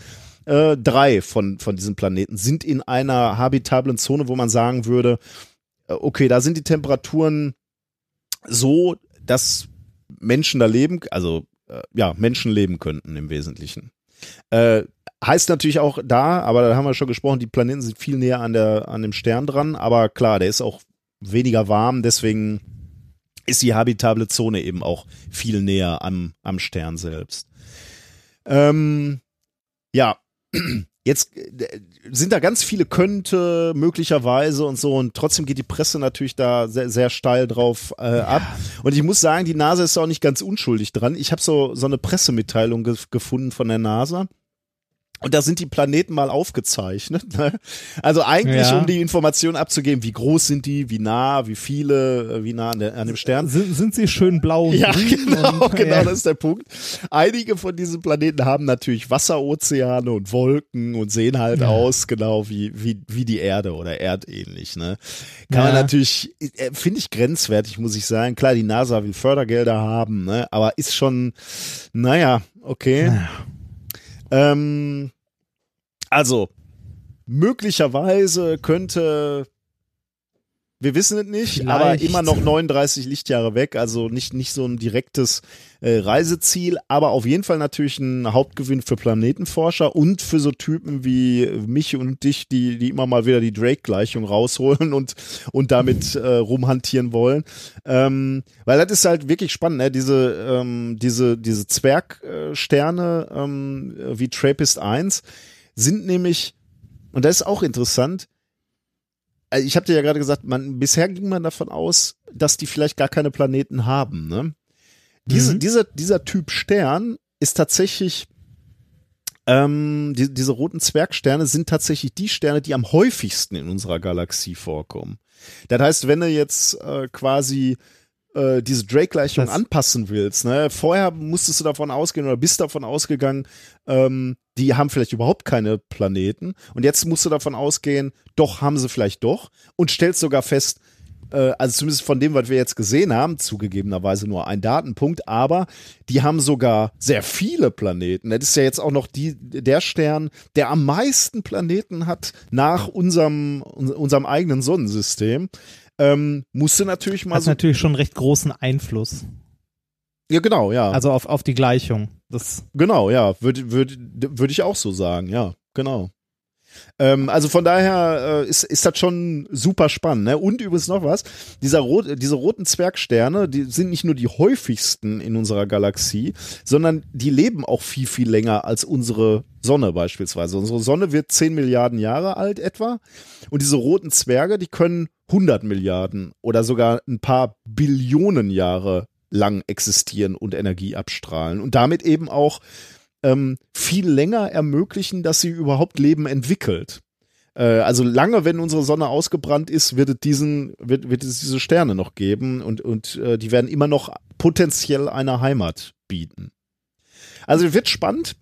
Äh, drei von, von diesen Planeten sind in einer habitablen Zone, wo man sagen würde, äh, okay, da sind die Temperaturen so, dass Menschen da leben, also ja, Menschen leben könnten im Wesentlichen. Äh, heißt natürlich auch da, aber da haben wir schon gesprochen, die Planeten sind viel näher an der an dem Stern dran, aber klar, der ist auch weniger warm, deswegen ist die habitable Zone eben auch viel näher am am Stern selbst. Ähm, ja, jetzt äh, sind da ganz viele könnte möglicherweise und so und trotzdem geht die Presse natürlich da sehr, sehr steil drauf äh, ab und ich muss sagen, die NASA ist auch nicht ganz unschuldig dran. Ich habe so so eine Pressemitteilung ge gefunden von der NASA. Und da sind die Planeten mal aufgezeichnet. Ne? Also eigentlich, Ja. um die Information abzugeben, wie groß sind die, wie nah, wie viele, äh, wie nah an, der, an dem Stern. Sind, sind sie schön blau und Ja, genau, und, genau, ja. das ist der Punkt. Einige von diesen Planeten haben natürlich Wasserozeane und Wolken und sehen halt aus, genau wie, wie, wie die Erde oder erdähnlich, ne? Kann man Ja. natürlich, äh, finde ich grenzwertig, muss ich sagen. Klar, die NASA will Fördergelder haben, ne? Aber ist schon, naja, okay. Ähm, also, möglicherweise könnte, wir wissen es nicht, aber Vielleicht. immer noch 39 Lichtjahre weg, also nicht, nicht so ein direktes äh, Reiseziel, aber auf jeden Fall natürlich ein Hauptgewinn für Planetenforscher und für so Typen wie mich und dich, die, die immer mal wieder die Drake-Gleichung rausholen und, und damit äh, rumhantieren wollen. Ähm, weil das ist halt wirklich spannend, ne? diese, ähm, diese, diese Zwergsterne ähm, wie Trappist 1 sind nämlich, und das ist auch interessant, also ich habe dir ja gerade gesagt, man, bisher ging man davon aus, dass die vielleicht gar keine Planeten haben. Ne? Diese, dieser, dieser Typ Stern ist tatsächlich, ähm, die, diese roten Zwergsterne sind tatsächlich die Sterne, die am häufigsten in unserer Galaxie vorkommen. Das heißt, wenn du jetzt äh, quasi äh, diese Drake-Gleichung anpassen willst, ne, vorher musstest du davon ausgehen oder bist davon ausgegangen, ähm, die haben vielleicht überhaupt keine Planeten und jetzt musst du davon ausgehen, doch haben sie vielleicht doch und stellst sogar fest, äh, also zumindest von dem, was wir jetzt gesehen haben, zugegebenerweise nur ein Datenpunkt, aber die haben sogar sehr viele Planeten. Das ist ja jetzt auch noch die, der Stern, der am meisten Planeten hat nach unserem, un- unserem eigenen Sonnensystem. Ähm, musste natürlich mal Hat so. natürlich schon recht großen Einfluss. Ja, genau, ja. Also auf, auf die Gleichung. Das, Genau, ja, würde würd, würd ich auch so sagen, ja, genau. Ähm, also von daher äh, ist, ist das schon super spannend. Ne? Und übrigens noch was, dieser rot, diese roten Zwergsterne, die sind nicht nur die häufigsten in unserer Galaxie, sondern die leben auch viel, viel länger als unsere Sonne beispielsweise. Unsere Sonne wird 10 Milliarden Jahre alt etwa und diese roten Zwerge, die können 100 Milliarden oder sogar ein paar Billionen Jahre lang existieren und Energie abstrahlen und damit eben auch ähm, viel länger ermöglichen, dass sie überhaupt Leben entwickelt. Äh, also lange, wenn unsere Sonne ausgebrannt ist, wird es diesen, wird, wird es diese Sterne noch geben und, und äh, die werden immer noch potenziell eine Heimat bieten. Also wird spannend.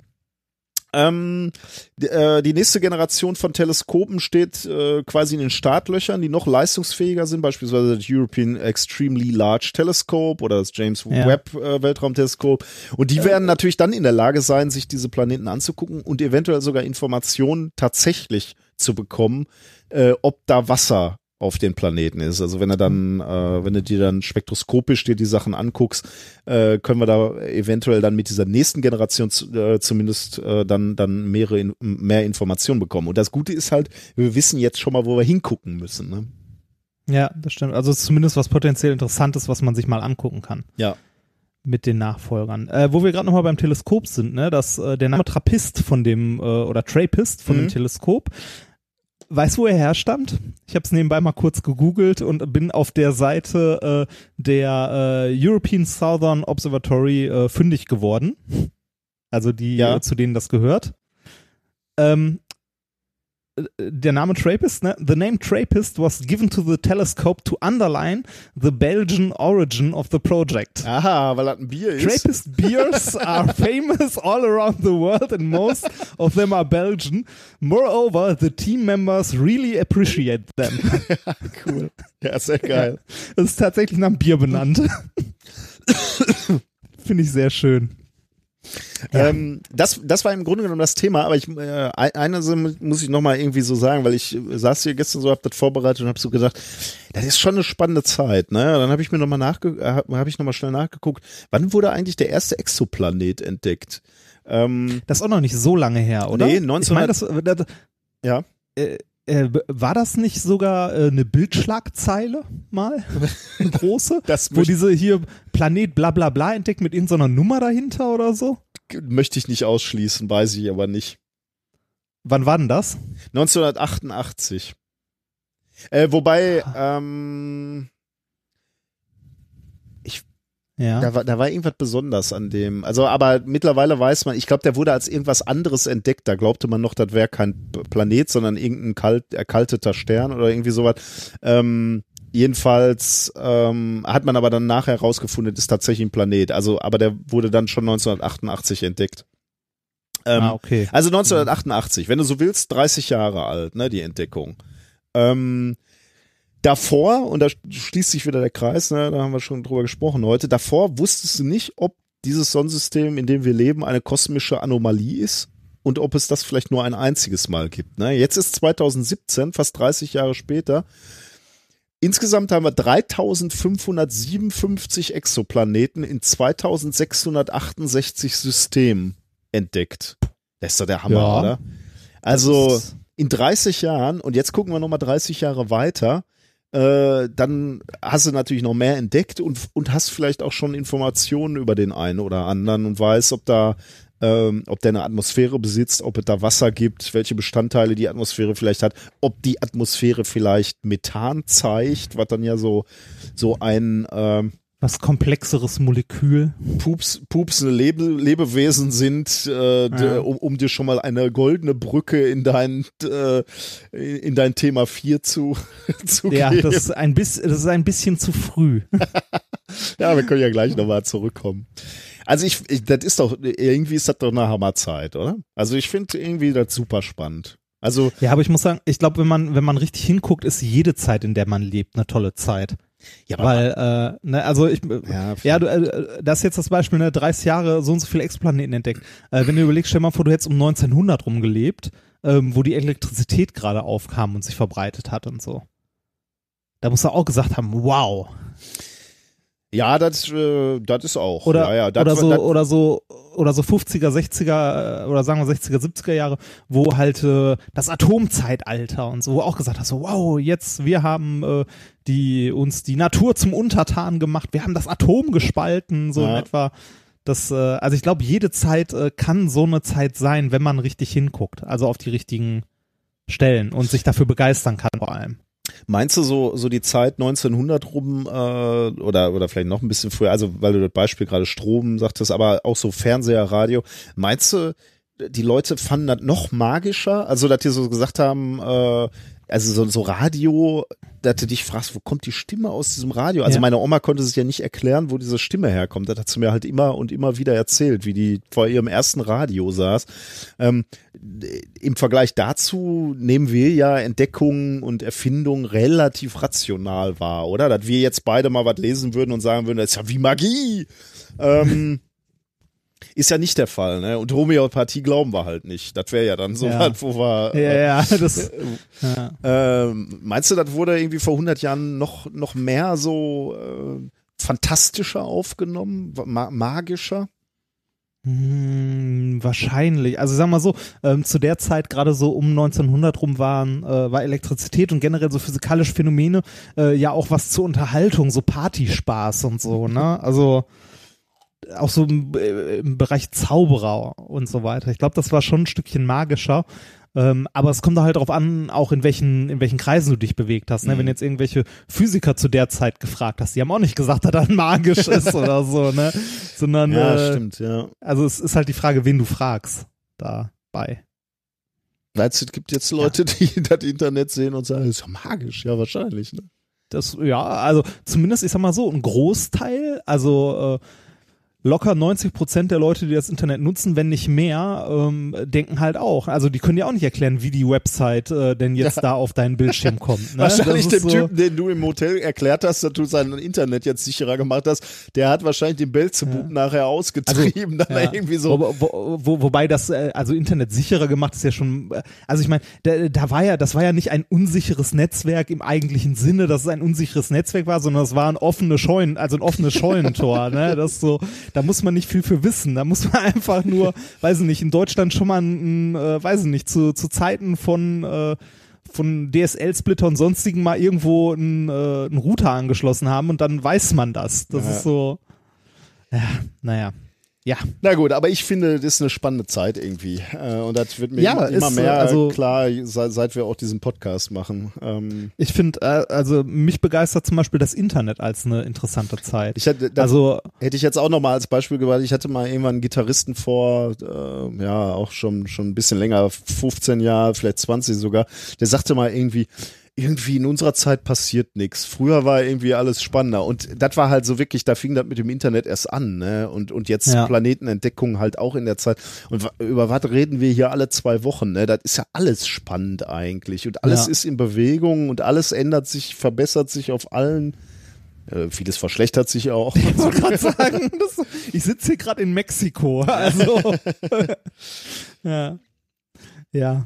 Ähm, die, äh, die nächste Generation von Teleskopen steht äh, quasi in den Startlöchern, die noch leistungsfähiger sind, beispielsweise das European Extremely Large Telescope oder das James Ja. Webb äh, Weltraumteleskop. Und die werden natürlich dann in der Lage sein, sich diese Planeten anzugucken und eventuell sogar Informationen tatsächlich zu bekommen, äh, ob da Wasser auf den Planeten ist. Also wenn er dann, äh, wenn du dir dann spektroskopisch dir die Sachen anguckst, äh, können wir da eventuell dann mit dieser nächsten Generation zu, äh, zumindest äh, dann dann mehrere in, mehr Informationen bekommen. Und das Gute ist halt, wir wissen jetzt schon mal, wo wir hingucken müssen. Ne? Ja, das stimmt. Also zumindest was potenziell Interessantes, was man sich mal angucken kann. Ja. Mit den Nachfolgern. Äh, wo wir gerade nochmal beim Teleskop sind, ne, dass äh, der Name Trappist von dem, äh, oder Trappist von Mhm. dem Teleskop, weißt wo er herstammt? Ich habe es nebenbei mal kurz gegoogelt und bin auf der Seite äh, der äh, European Southern Observatory äh, fündig geworden. Also die, Ja. äh, zu denen das gehört. Ähm, äh, der Name Trappist, ne? The name Trappist was given to the telescope to underline the Belgian origin of the project. Aha, weil das ein Bier ist. Trappist beers are famous all around the world and most of them are Belgian. Moreover, the team members really appreciate them. cool. Ja, sehr geil. Das ist tatsächlich nach einem Bier benannt. Finde ich sehr schön. Ähm, das, das war im Grunde genommen das Thema, aber ich, äh, ein- eine Sache muss ich nochmal irgendwie so sagen, weil ich äh, saß hier gestern so, hab das vorbereitet und hab so gedacht, das ist schon eine spannende Zeit, ne? Dann habe ich mir nochmal nachge äh, hab, hab ich noch mal schnell nachgeguckt, wann wurde eigentlich der erste Exoplanet entdeckt? Ähm, Das ist auch noch nicht so lange her, oder? Nee, Ich 1900 meine, das, das, ja. äh, äh, war das nicht sogar äh, eine Bildschlagzeile mal? Eine große? Das Wo diese hier Planet bla bla bla entdeckt mit irgendeiner Nummer dahinter oder so? möchte ich nicht ausschließen, weiß ich aber nicht. Wann war denn das? 1988. Äh, wobei, ähm, Ja. Da war, da war irgendwas besonders an dem. Also, aber mittlerweile weiß man, ich glaube, der wurde als irgendwas anderes entdeckt. Da glaubte man noch, das wäre kein Planet, sondern irgendein kalt, erkalteter Stern oder irgendwie sowas. Ähm, jedenfalls ähm, hat man aber dann nachher herausgefunden, das ist tatsächlich ein Planet. Also, aber der wurde dann schon 1988 entdeckt. Ähm, ah, okay. also 1988, wenn du so willst, 30 Jahre alt, ne, die Entdeckung. Ähm, davor, und da schließt sich wieder der Kreis, ne, da haben wir schon drüber gesprochen heute, davor wusstest du nicht, ob dieses Sonnensystem, in dem wir leben, eine kosmische Anomalie ist und ob es das vielleicht nur ein einziges Mal gibt. Ne? Jetzt ist 2017, fast 30 Jahre später. Insgesamt haben wir 3557 Exoplaneten in 2668 Systemen entdeckt. Das ist doch der Hammer, Ja. oder? Also in 30 Jahren, und jetzt gucken wir nochmal 30 Jahre weiter, äh, dann hast du natürlich noch mehr entdeckt und, und hast vielleicht auch schon Informationen über den einen oder anderen und weißt, ob da ähm, ob der eine Atmosphäre besitzt, ob es da Wasser gibt, welche Bestandteile die Atmosphäre vielleicht hat, ob die Atmosphäre vielleicht Methan zeigt, was dann ja so so ein ähm, Was komplexeres Molekül. Pups, pupsende Lebe, Lebewesen sind, äh, Ja. um, um dir schon mal eine goldene Brücke in dein, äh, in dein Thema 4 zu, zu Ja, geben. das ist ein bisschen, das ist ein bisschen zu früh. ja, wir können ja gleich nochmal zurückkommen. Also ich, ich, das ist doch, irgendwie ist das doch eine Hammerzeit, oder? Also ich finde irgendwie das super spannend. Also, Ja, aber ich muss sagen, ich glaube, wenn man, wenn man richtig hinguckt, ist jede Zeit, in der man lebt, eine tolle Zeit. Ja, Weil, äh, ne, also ich, ja, ja, du, äh, das ist jetzt das Beispiel, ne, 30 Jahre so und so viele Exoplaneten entdeckt. Äh, wenn du überlegst, stell mal vor, du hättest um 1900 rumgelebt, ähm, wo die Elektrizität gerade aufkam und sich verbreitet hat und so. Da musst du auch gesagt haben, wow. Ja, das, äh, das ist auch. Oder, ja, ja, das, oder so, das, oder so, oder so 50er, 60er, äh, oder sagen wir 60er, 70er Jahre, wo halt äh, das Atomzeitalter und so, wo auch gesagt hast, so, wow, jetzt, wir haben äh, die, uns die Natur zum Untertan gemacht, wir haben das Atom gespalten, so Ja. in etwa. Das, äh, also ich glaube, jede Zeit äh, kann so eine Zeit sein, wenn man richtig hinguckt, also auf die richtigen Stellen und sich dafür begeistern kann vor allem. Meinst du so, so die Zeit 1900 rum äh, oder, oder vielleicht noch ein bisschen früher, also weil du das Beispiel gerade Strom sagtest, aber auch so Fernseher, Radio, meinst du, die Leute fanden das noch magischer? Also, dass die so gesagt haben, äh, also so, so Radio, dass du dich fragst, wo kommt die Stimme aus diesem Radio? Also Ja. meine Oma konnte sich ja nicht erklären, wo diese Stimme herkommt. Das hat sie mir halt immer und immer wieder erzählt, wie die vor ihrem ersten Radio saß. Ähm, Im Vergleich dazu nehmen wir ja Entdeckungen und Erfindungen relativ rational wahr, oder? Dass wir jetzt beide mal was lesen würden und sagen würden, das ist ja wie Magie. ähm, Ist ja nicht der Fall, ne? Und Homöopathie glauben wir halt nicht. Das wäre ja dann so Ja. was, wo wir. Ja, äh, ja, das. Ja. Ähm, meinst du, das wurde irgendwie vor 100 Jahren noch, noch mehr so äh, fantastischer aufgenommen, ma magischer? Hm, wahrscheinlich. Also sagen wir mal so, ähm, zu der Zeit gerade so um 1900 rum waren, äh, war Elektrizität und generell so physikalische Phänomene äh, ja auch was zur Unterhaltung, so Partyspaß und so, ne? Also auch so im, im Bereich Zauberer und so weiter. Ich glaube, das war schon ein Stückchen magischer. Ähm, aber es kommt da halt darauf an, auch in welchen, in welchen Kreisen du dich bewegt hast. Ne? Wenn jetzt irgendwelche Physiker zu der Zeit gefragt hast, die haben auch nicht gesagt, dass das magisch ist oder so, ne? Sondern Ja, äh, stimmt, ja. also es ist halt die Frage, wen du fragst dabei. Du, es gibt jetzt Leute, die das Internet sehen und sagen, das ist ja magisch, ja, wahrscheinlich, ne? Das, ja, also zumindest, ich sag mal so, ein Großteil, also äh, locker 90 Prozent der Leute, die das Internet nutzen, wenn nicht mehr, ähm, denken halt auch. Also die können ja auch nicht erklären, wie die Website äh, denn jetzt da auf deinen Bildschirm kommt. Ne? Wahrscheinlich dem so, Typen, den du im Hotel erklärt hast, dass du sein Internet jetzt sicherer gemacht hast, der hat wahrscheinlich den Belzebub nachher ausgetrieben, dann Ja. irgendwie so. Wo, wo, wo, wobei das, äh, also Internet sicherer gemacht ist ja schon, äh, also ich meine, da, da war ja, das war ja nicht ein unsicheres Netzwerk im eigentlichen Sinne, dass es ein unsicheres Netzwerk war, sondern es war ein offenes Scheunen, also ein offenes Scheunentor, ne? Das so, da muss man nicht viel für wissen. Da muss man einfach nur, weiß ich nicht, in Deutschland schon mal ein, äh, weiß ich nicht, zu, zu Zeiten von äh, von DSL-Splitter und sonstigen mal irgendwo einen, äh, einen Router angeschlossen haben und dann weiß man das. Das Ja. ist so, ja, naja. Ja, Na gut, aber ich finde, das ist eine spannende Zeit irgendwie. Äh, und das wird mir Ja, immer, ist, mehr also- klar, seit, seit wir auch diesen Podcast machen. Ähm, Ich finde, äh, also mich begeistert zum Beispiel das Internet als eine interessante Zeit. ich hätte, also hätte ich jetzt auch noch mal als Beispiel gebracht. Ich hatte mal irgendwann einen Gitarristen vor, äh, ja, auch schon, schon ein bisschen länger, 15 Jahre, vielleicht 20 sogar, der sagte mal irgendwie, irgendwie in unserer Zeit passiert nichts. Früher war irgendwie alles spannender. Und das war halt so wirklich, da fing das mit dem Internet erst an, ne? Und, und jetzt Ja. Planetenentdeckung halt auch in der Zeit. Und über was reden wir hier alle zwei Wochen, ne? Das ist ja alles spannend eigentlich. Und alles Ja. ist in Bewegung und alles ändert sich, verbessert sich auf allen. Äh, vieles verschlechtert sich auch. ich wollte gerade sagen, das, ich sitze hier gerade in Mexiko. Also ja. Ja.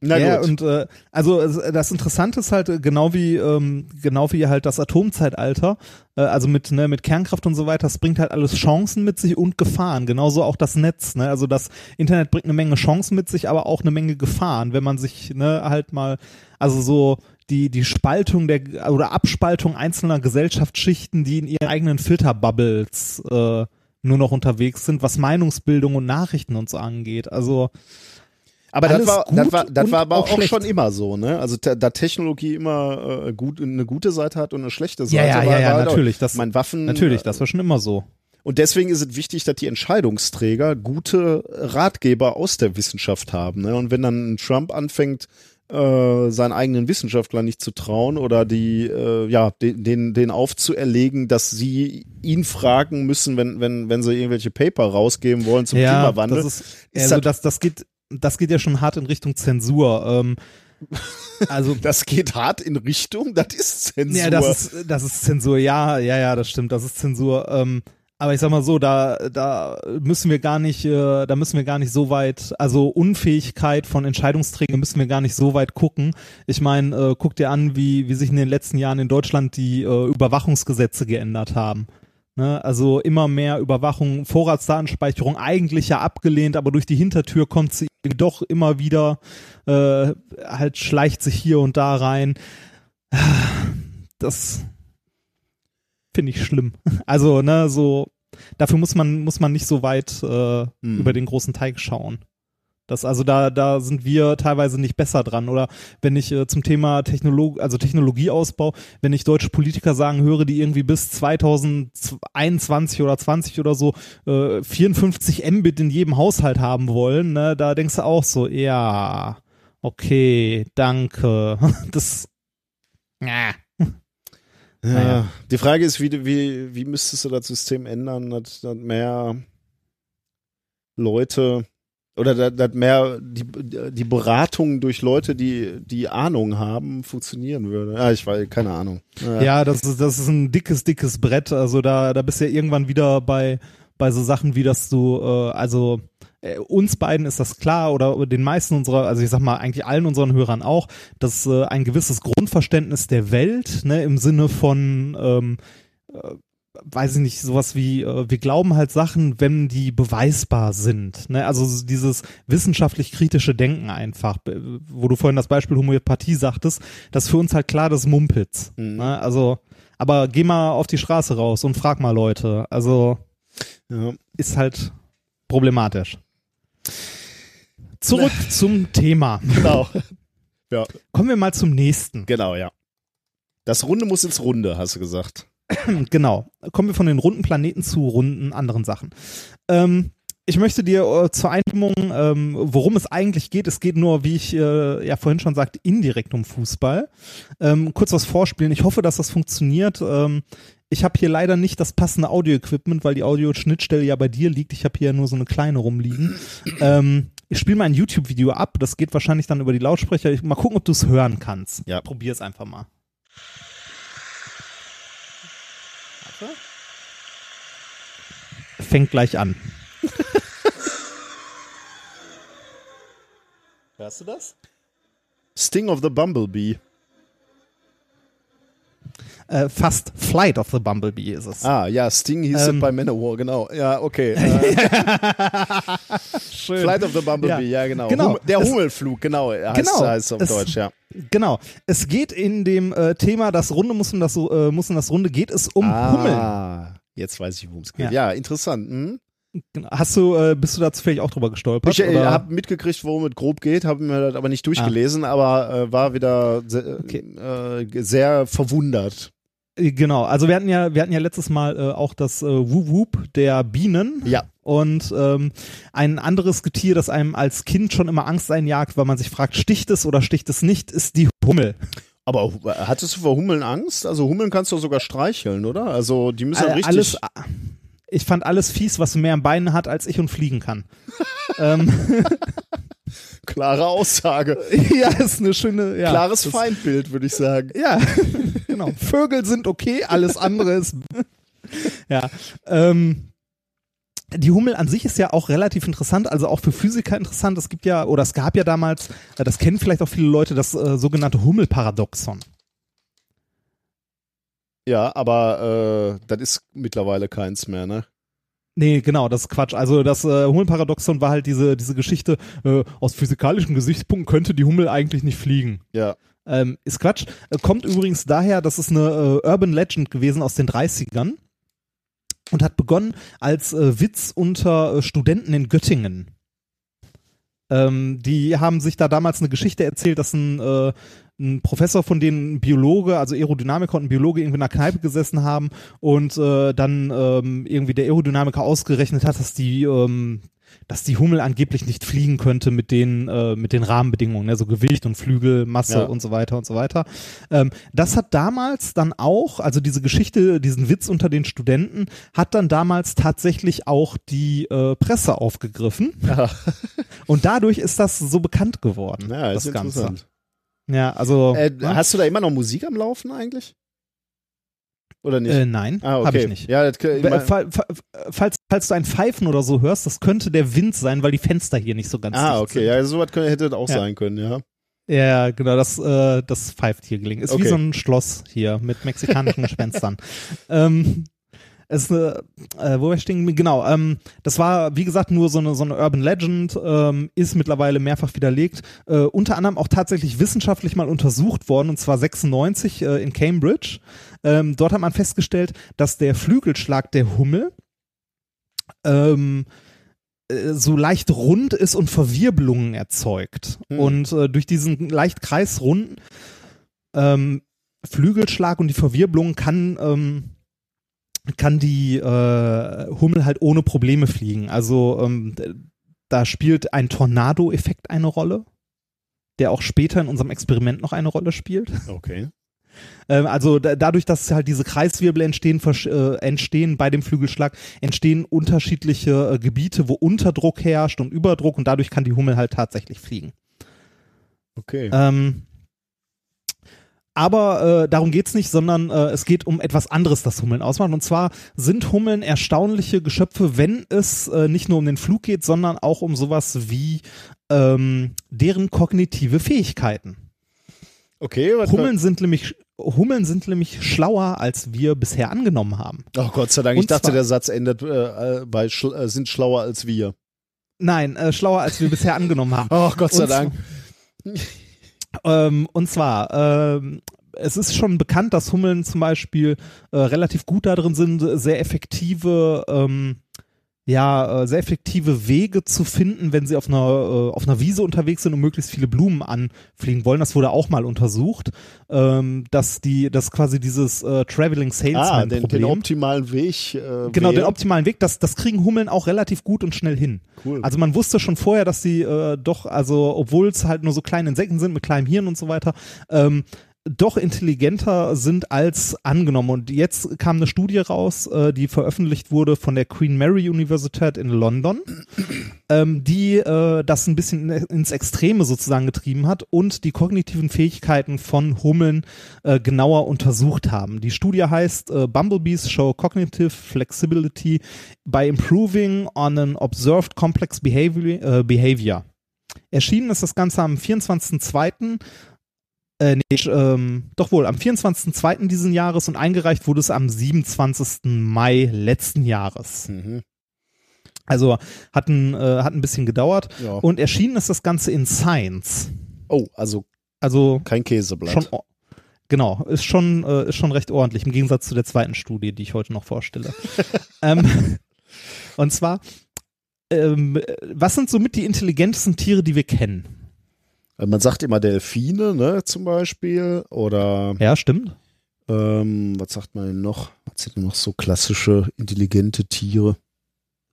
Na ja, gut. und äh, also das Interessante ist halt äh, genau wie ähm, genau wie halt das Atomzeitalter, äh, also mit ne, mit Kernkraft und so weiter, das bringt halt alles Chancen mit sich und Gefahren. Genauso auch das Netz. Ne? Also das Internet bringt eine Menge Chancen mit sich, aber auch eine Menge Gefahren, wenn man sich ne halt mal also so die die Spaltung der oder Abspaltung einzelner Gesellschaftsschichten, die in ihren eigenen Filterbubbles äh, nur noch unterwegs sind, was Meinungsbildung und Nachrichten und so angeht. Also Aber das war, das war, das war aber auch auch, schon immer so, ne? Also da, Technologie immer äh, gut, eine gute Seite hat und eine schlechte Seite. Ja, ja, war, ja, ja, halt natürlich, das- mein Waffen. Natürlich, das war schon immer so. Und deswegen ist es wichtig, dass die Entscheidungsträger gute Ratgeber aus der Wissenschaft haben. Ne? Und wenn dann ein Trump anfängt, äh, seinen eigenen Wissenschaftlern nicht zu trauen oder die, äh, ja, den, den, den aufzuerlegen, dass sie ihn fragen müssen, wenn, wenn, wenn sie irgendwelche Paper rausgeben wollen zum Klimawandel. Das ist, ist also das- das, das geht, das geht ja schon hart in Richtung Zensur. Ähm, also das geht hart in Richtung, das ist Zensur. ja, das ist, das ist Zensur. Ja, ja, ja, das stimmt. Das ist Zensur. Ähm, aber ich sag mal so, da, da müssen wir gar nicht, äh, da müssen wir gar nicht so weit, also Unfähigkeit von Entscheidungsträgern müssen wir gar nicht so weit gucken. Ich meine, äh, guck dir an, wie, wie sich in den letzten Jahren in Deutschland die äh, Überwachungsgesetze geändert haben. Ne? Also immer mehr Überwachung, Vorratsdatenspeicherung, eigentlich ja abgelehnt, aber durch die Hintertür kommt sie doch immer wieder, äh, halt schleicht sich hier und da rein. Das finde ich schlimm. Also, ne, so, dafür muss man, muss man nicht so weit äh, Hm. über den großen Teig schauen. Das, also da, da sind wir teilweise nicht besser dran. Oder wenn ich äh, zum Thema Technolog also Technologieausbau, wenn ich deutsche Politiker sagen höre, die irgendwie bis 2021 oder 20 oder so äh, 54 Mbit in jedem Haushalt haben wollen, ne, da denkst du auch so, ja, okay, danke. Das, ja. Ja, die Frage ist, wie, wie, wie müsstest du das System ändern, dass, dass mehr Leute oder dass, dass mehr die, die Beratung durch Leute, die die Ahnung haben, funktionieren würde. Ja, ich weiß, keine Ahnung. Ja, das ist, das ist ein dickes, dickes Brett. Also da, da bist du ja irgendwann wieder bei, bei so Sachen wie, dass du, äh, also äh, uns beiden ist das klar oder den meisten unserer, also ich sag mal eigentlich allen unseren Hörern auch, dass äh, ein gewisses Grundverständnis der Welt, ne, im Sinne von ähm, äh, weiß ich nicht, sowas wie, äh, wir glauben halt Sachen, wenn die beweisbar sind. Ne? Also so dieses wissenschaftlich-kritische Denken einfach, wo du vorhin das Beispiel Homöopathie sagtest, das ist für uns halt klar, das Mumpitz. Ne? Also, aber geh mal auf die Straße raus und frag mal Leute. Also Ja. ist halt problematisch. Zurück zum Thema. Genau. Ja, Kommen wir mal zum nächsten. genau, ja. Das Runde muss ins Runde, hast du gesagt. Genau. Kommen wir von den runden Planeten zu runden anderen Sachen. Ähm, ich möchte dir äh, zur Einstimmung, ähm, worum es eigentlich geht. Es geht nur, wie ich äh, ja vorhin schon sagte, indirekt um Fußball. Ähm, kurz was vorspielen. Ich hoffe, dass das funktioniert. Ähm, ich habe hier leider nicht das passende Audio-Equipment, weil die Audio-Schnittstelle ja bei dir liegt. Ich habe hier nur so eine kleine rumliegen. ähm, ich spiele mal ein YouTube-Video ab. Das geht wahrscheinlich dann über die Lautsprecher. Ich, mal gucken, ob du es hören kannst. Ja. Probier es einfach mal. Fängt gleich an. Hörst du das? Sting of the Bumblebee. Äh, fast Flight of the Bumblebee ist es. Ah, ja, Sting hieß Ähm. es bei Manowar, genau. Ja, okay. Äh, Schön. Flight of the Bumblebee, ja, Ja. genau. Genau. Hum der Es- Hummelflug, genau, heißt, Genau. heißt auf Es- Deutsch, ja. Genau. Es geht in dem äh, Thema, das Runde muss in das, äh, muss in das Runde, geht es um Hummeln. Ah, jetzt weiß ich, worum es geht. Ja. Ja, interessant. Hm? Hast du, äh, bist du da zufällig auch drüber gestolpert? Ich äh, habe mitgekriegt, worum es grob geht, habe mir das aber nicht durchgelesen, aber äh, war wieder sehr, Okay. äh, sehr verwundert. Äh, Genau, also wir hatten ja, wir hatten ja letztes Mal äh, auch das äh, Whoop Whoop der Bienen. Ja. Und ähm, ein anderes Getier, das einem als Kind schon immer Angst einjagt, weil man sich fragt, sticht es oder sticht es nicht, ist die Hummel. Aber hattest du vor Hummeln Angst? Also Hummeln kannst du sogar streicheln, oder? Also die müssen Äh, richtig. alles, ich fand alles fies, was mehr Beine hat als ich und fliegen kann. ähm, klare Aussage. ja, ist eine schöne, ja. Klares Feindbild, würde ich sagen. Ja, genau. Vögel sind okay, alles andere ist. ja. Ähm, die Hummel an sich ist ja auch relativ interessant, also auch für Physiker interessant. Es gibt ja, oder es gab ja damals, äh, das kennen vielleicht auch viele Leute, das äh, sogenannte Hummel-Paradoxon. Ja, aber äh, das ist mittlerweile keins mehr, ne? Nee, genau, das ist Quatsch. Also das äh, Hummel-Paradoxon war halt diese, diese Geschichte, äh, aus physikalischen Gesichtspunkten könnte die Hummel eigentlich nicht fliegen. Ja. Ähm, ist Quatsch. Äh, kommt übrigens daher, das ist eine äh, Urban Legend gewesen aus den 30ern und hat begonnen als äh, Witz unter äh, Studenten in Göttingen. Ähm, die haben sich da damals eine Geschichte erzählt, dass ein, äh, ein Professor von denen Biologe, also Aerodynamiker und ein Biologe irgendwie in einer Kneipe gesessen haben und äh, dann ähm, irgendwie der Aerodynamiker ausgerechnet hat, dass die ähm, dass die Hummel angeblich nicht fliegen könnte mit den äh, mit den Rahmenbedingungen, ne? so Gewicht und Flügel, Masse Ja. und so weiter und so weiter. Ähm, das hat damals dann auch, also diese Geschichte, diesen Witz unter den Studenten, hat dann damals tatsächlich auch die äh, Presse aufgegriffen. Ja, Und dadurch ist das so bekannt geworden. ja ist das Ganze. interessant. Ja, also Äh, ne? Hast du da immer noch Musik am Laufen eigentlich? Oder nicht? äh, nein, ah, okay. habe ich nicht. Ja, das, Falls, falls du ein Pfeifen oder so hörst, das könnte der Wind sein, weil die Fenster hier nicht so ganz ah, okay. sind. Ja, sowas könnte- hätte das auch Ja. sein können, ja. Ja, genau, das, äh, das pfeift hier gelingen. Ist wie Okay. so ein Schloss hier mit mexikanischen Gespenstern. Ähm, es äh, wo wir stehen, genau, ähm, das war, wie gesagt, nur so eine, so eine Urban Legend, ähm, ist mittlerweile mehrfach widerlegt, äh, unter anderem auch tatsächlich wissenschaftlich mal untersucht worden, und zwar 96 äh, in Cambridge. Ähm, dort hat man festgestellt, dass der Flügelschlag der Hummel ähm, äh, so leicht rund ist und Verwirbelungen erzeugt. Hm. Und äh, durch diesen leicht kreisrunden ähm, Flügelschlag und die Verwirbelung kann ähm, kann die äh, Hummel halt ohne Probleme fliegen. Also ähm, da spielt ein Tornado-Effekt eine Rolle, der auch später in unserem Experiment noch eine Rolle spielt. Okay. Ähm, also da, dadurch, dass halt diese Kreiswirbel entstehen, äh, entstehen bei dem Flügelschlag, entstehen unterschiedliche äh, Gebiete, wo Unterdruck herrscht und Überdruck und dadurch kann die Hummel halt tatsächlich fliegen. Okay. Ähm, Aber äh, darum geht's nicht, sondern äh, es geht um etwas anderes, das Hummeln ausmacht. Und zwar sind Hummeln erstaunliche Geschöpfe, wenn es äh, nicht nur um den Flug geht, sondern auch um sowas wie ähm, deren kognitive Fähigkeiten. Okay, Hummeln sind nämlich Hummeln sind nämlich schlauer, als wir bisher angenommen haben. Oh Gott sei Dank, ich Und dachte, zwar- der Satz endet äh, äh, bei schl äh, sind schlauer als wir. Nein, äh, schlauer, als wir bisher angenommen haben. Ach Gott sei Und Dank. Ähm, und zwar, ähm, es ist schon bekannt, dass Hummeln zum Beispiel äh, relativ gut darin sind, sehr effektive, ähm, ja, äh, sehr effektive Wege zu finden, wenn sie auf einer, äh, auf einer Wiese unterwegs sind und möglichst viele Blumen anfliegen wollen. Das wurde auch mal untersucht, ähm, dass die, dass quasi dieses äh, Traveling Ah, Salesman den, Problem. den optimalen Weg. Äh, Genau, den wählen. optimalen Weg, das, das kriegen Hummeln auch relativ gut und schnell hin. Cool. Also man wusste schon vorher, dass sie äh, doch, also obwohl es halt nur so kleine Insekten sind mit kleinem Hirn und so weiter, ähm, doch intelligenter sind als angenommen. Und jetzt kam eine Studie raus, äh, die veröffentlicht wurde von der Queen Mary Universität in London, ähm, die äh, das ein bisschen in, ins Extreme sozusagen getrieben hat und die kognitiven Fähigkeiten von Hummeln äh, genauer untersucht haben. Die Studie heißt äh, Bumblebees show cognitive flexibility by improving on an observed complex behavior. Äh, behavior. Erschienen ist das Ganze am 24.02. Äh, nee, ähm, doch wohl, am 24.02. diesen Jahres und eingereicht wurde es am 27. Mai letzten Jahres. Mhm. Also hat ein, äh, hat ein bisschen gedauert. Ja. Und erschienen ist das Ganze in Science. Oh, also Also kein Käseblatt. schon, genau, ist schon, äh, ist schon recht ordentlich, im Gegensatz zu der zweiten Studie, die ich heute noch vorstelle. ähm, und zwar, ähm, was sind somit die intelligentesten Tiere, die wir kennen? Äh, Man sagt immer Delfine, ne, zum Beispiel. Oder Ja, stimmt. ähm, was sagt man denn noch? Was sind denn noch so klassische, intelligente Tiere?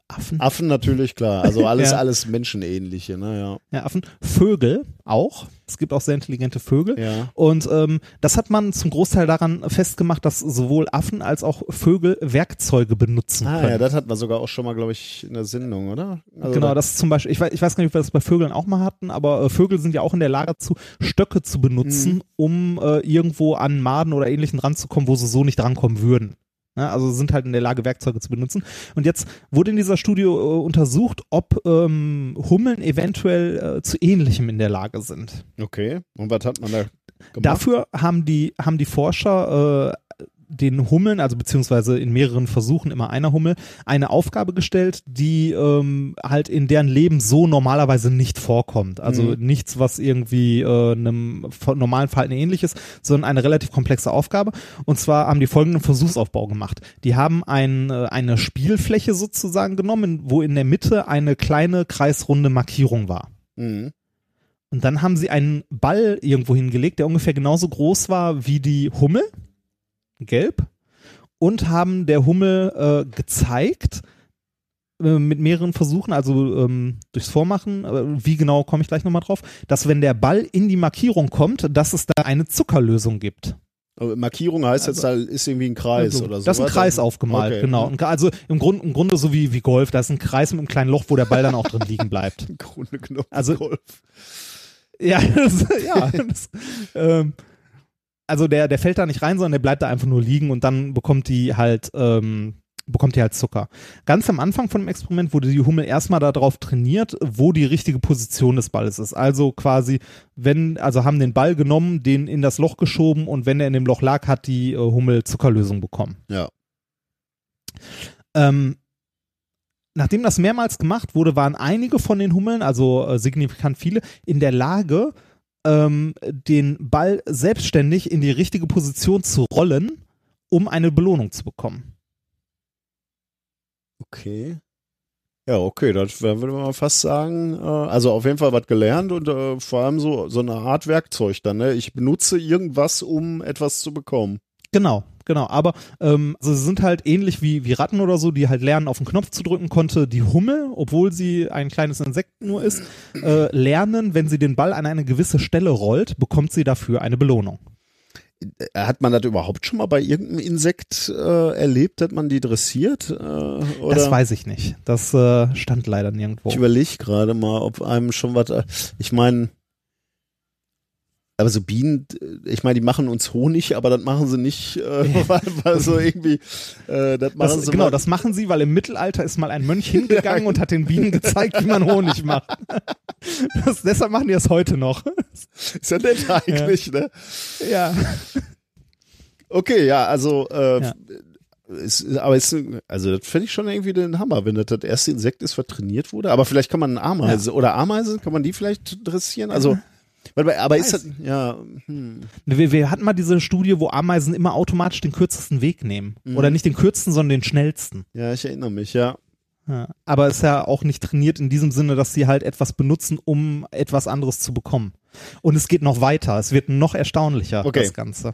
Affen. Affen natürlich, klar. Also alles, Ja. alles Menschenähnliche, ne, Ja, Affen. Vögel auch. Es gibt auch sehr intelligente Vögel. ja. Und ähm, das hat man zum Großteil daran festgemacht, dass sowohl Affen als auch Vögel Werkzeuge benutzen Ah, können. ja, das hatten wir sogar auch schon mal, glaube ich, in der Sendung, oder? Also genau, da- das zum Beispiel, ich weiß, ich weiß gar nicht, ob wir das bei Vögeln auch mal hatten, aber äh, Vögel sind ja auch in der Lage zu, Stöcke zu benutzen, Mhm. um äh, irgendwo an Maden oder ähnlichen ranzukommen, wo sie so nicht rankommen würden. Ja, also sind halt in der Lage, Werkzeuge zu benutzen. Und jetzt wurde in dieser Studie äh, untersucht, ob ähm, Hummeln eventuell äh, zu ähnlichem in der Lage sind. Okay. Und was hat man da gemacht? Dafür haben die, haben die Forscher äh, den Hummeln, also beziehungsweise in mehreren Versuchen immer einer Hummel, eine Aufgabe gestellt, die ähm, halt in deren Leben so normalerweise nicht vorkommt. Also Mhm. nichts, was irgendwie äh, einem normalen Verhalten ähnlich ist, sondern eine relativ komplexe Aufgabe. Und zwar haben die folgenden Versuchsaufbau gemacht. Die haben ein, äh, eine Spielfläche sozusagen genommen, wo in der Mitte eine kleine kreisrunde Markierung war. Mhm. Und dann haben sie einen Ball irgendwo hingelegt, der ungefähr genauso groß war wie die Hummel, gelb, und haben der Hummel äh, gezeigt, äh, mit mehreren Versuchen, also ähm, durchs Vormachen, äh, wie genau komme ich gleich nochmal drauf, dass wenn der Ball in die Markierung kommt, dass es da eine Zuckerlösung gibt. Aber Markierung heißt jetzt, da ist irgendwie ein Kreis Also, oder so. da ist ein? Kreis aufgemalt, Okay. genau. Also im, Grund, im Grunde so wie, wie Golf, da ist ein Kreis mit einem kleinen Loch, wo der Ball dann auch drin liegen bleibt. Im Grunde genommen Also- Golf. Ja, das, ja. Das, ähm, also der, der fällt da nicht rein, sondern der bleibt da einfach nur liegen und dann bekommt die halt, ähm, bekommt die halt Zucker. Ganz am Anfang von dem Experiment wurde die Hummel erstmal darauf trainiert, wo die richtige Position des Balles ist. Also quasi, wenn, also haben den Ball genommen, den in das Loch geschoben und wenn er in dem Loch lag, hat die äh, Hummel Zuckerlösung bekommen. Ja. Ähm, nachdem das mehrmals gemacht wurde, waren einige von den Hummeln, also äh, signifikant viele, in der Lage, ähm, den Ball selbstständig in die richtige Position zu rollen, um eine Belohnung zu bekommen. Okay. Ja, okay, das würde man fast sagen. Äh, also auf jeden Fall was gelernt und äh, vor allem so, so eine Art Werkzeug dann. Ne? Ich benutze irgendwas, um etwas zu bekommen. Genau, genau. Aber ähm, also sie sind halt ähnlich wie, wie Ratten oder so, die halt lernen, auf den Knopf zu drücken konnte. Die Hummel, obwohl sie ein kleines Insekt nur ist, äh, lernen, wenn sie den Ball an eine gewisse Stelle rollt, bekommt sie dafür eine Belohnung. Äh, Hat man das überhaupt schon mal bei irgendeinem Insekt äh, erlebt, dass man die dressiert? Äh? Das weiß ich nicht. Das äh, stand leider nirgendwo. Ich überlege gerade mal, ob einem schon was. äh, Ich meine, Aber so Bienen, äh, ich meine, die machen uns Honig, aber das machen sie nicht, äh, weil, weil so irgendwie, äh, das machen Das, sie genau, mal- das machen sie, weil im Mittelalter ist mal ein Mönch hingegangen und hat den Bienen gezeigt, wie man Honig macht. Das, deshalb machen die das heute noch. ist ja nett eigentlich, ne? Ja. Okay, ja, also, äh, Ja. Ist, aber ist, also das finde ich schon irgendwie den Hammer, wenn das das erste Insekt ist, was trainiert wurde. Aber vielleicht kann man Ameise oder Ameisen, kann man die vielleicht dressieren? Also, mal, aber ist das, ja, hm, Wir, wir hatten mal diese Studie, wo Ameisen immer automatisch den kürzesten Weg nehmen. Oder nicht den kürzesten, sondern den schnellsten. ja, ich erinnere mich, ja. Ja. Aber ist ja auch nicht trainiert in diesem Sinne, dass sie halt etwas benutzen, um etwas anderes zu bekommen. Und es geht noch weiter. Es wird noch erstaunlicher, Okay. das Ganze.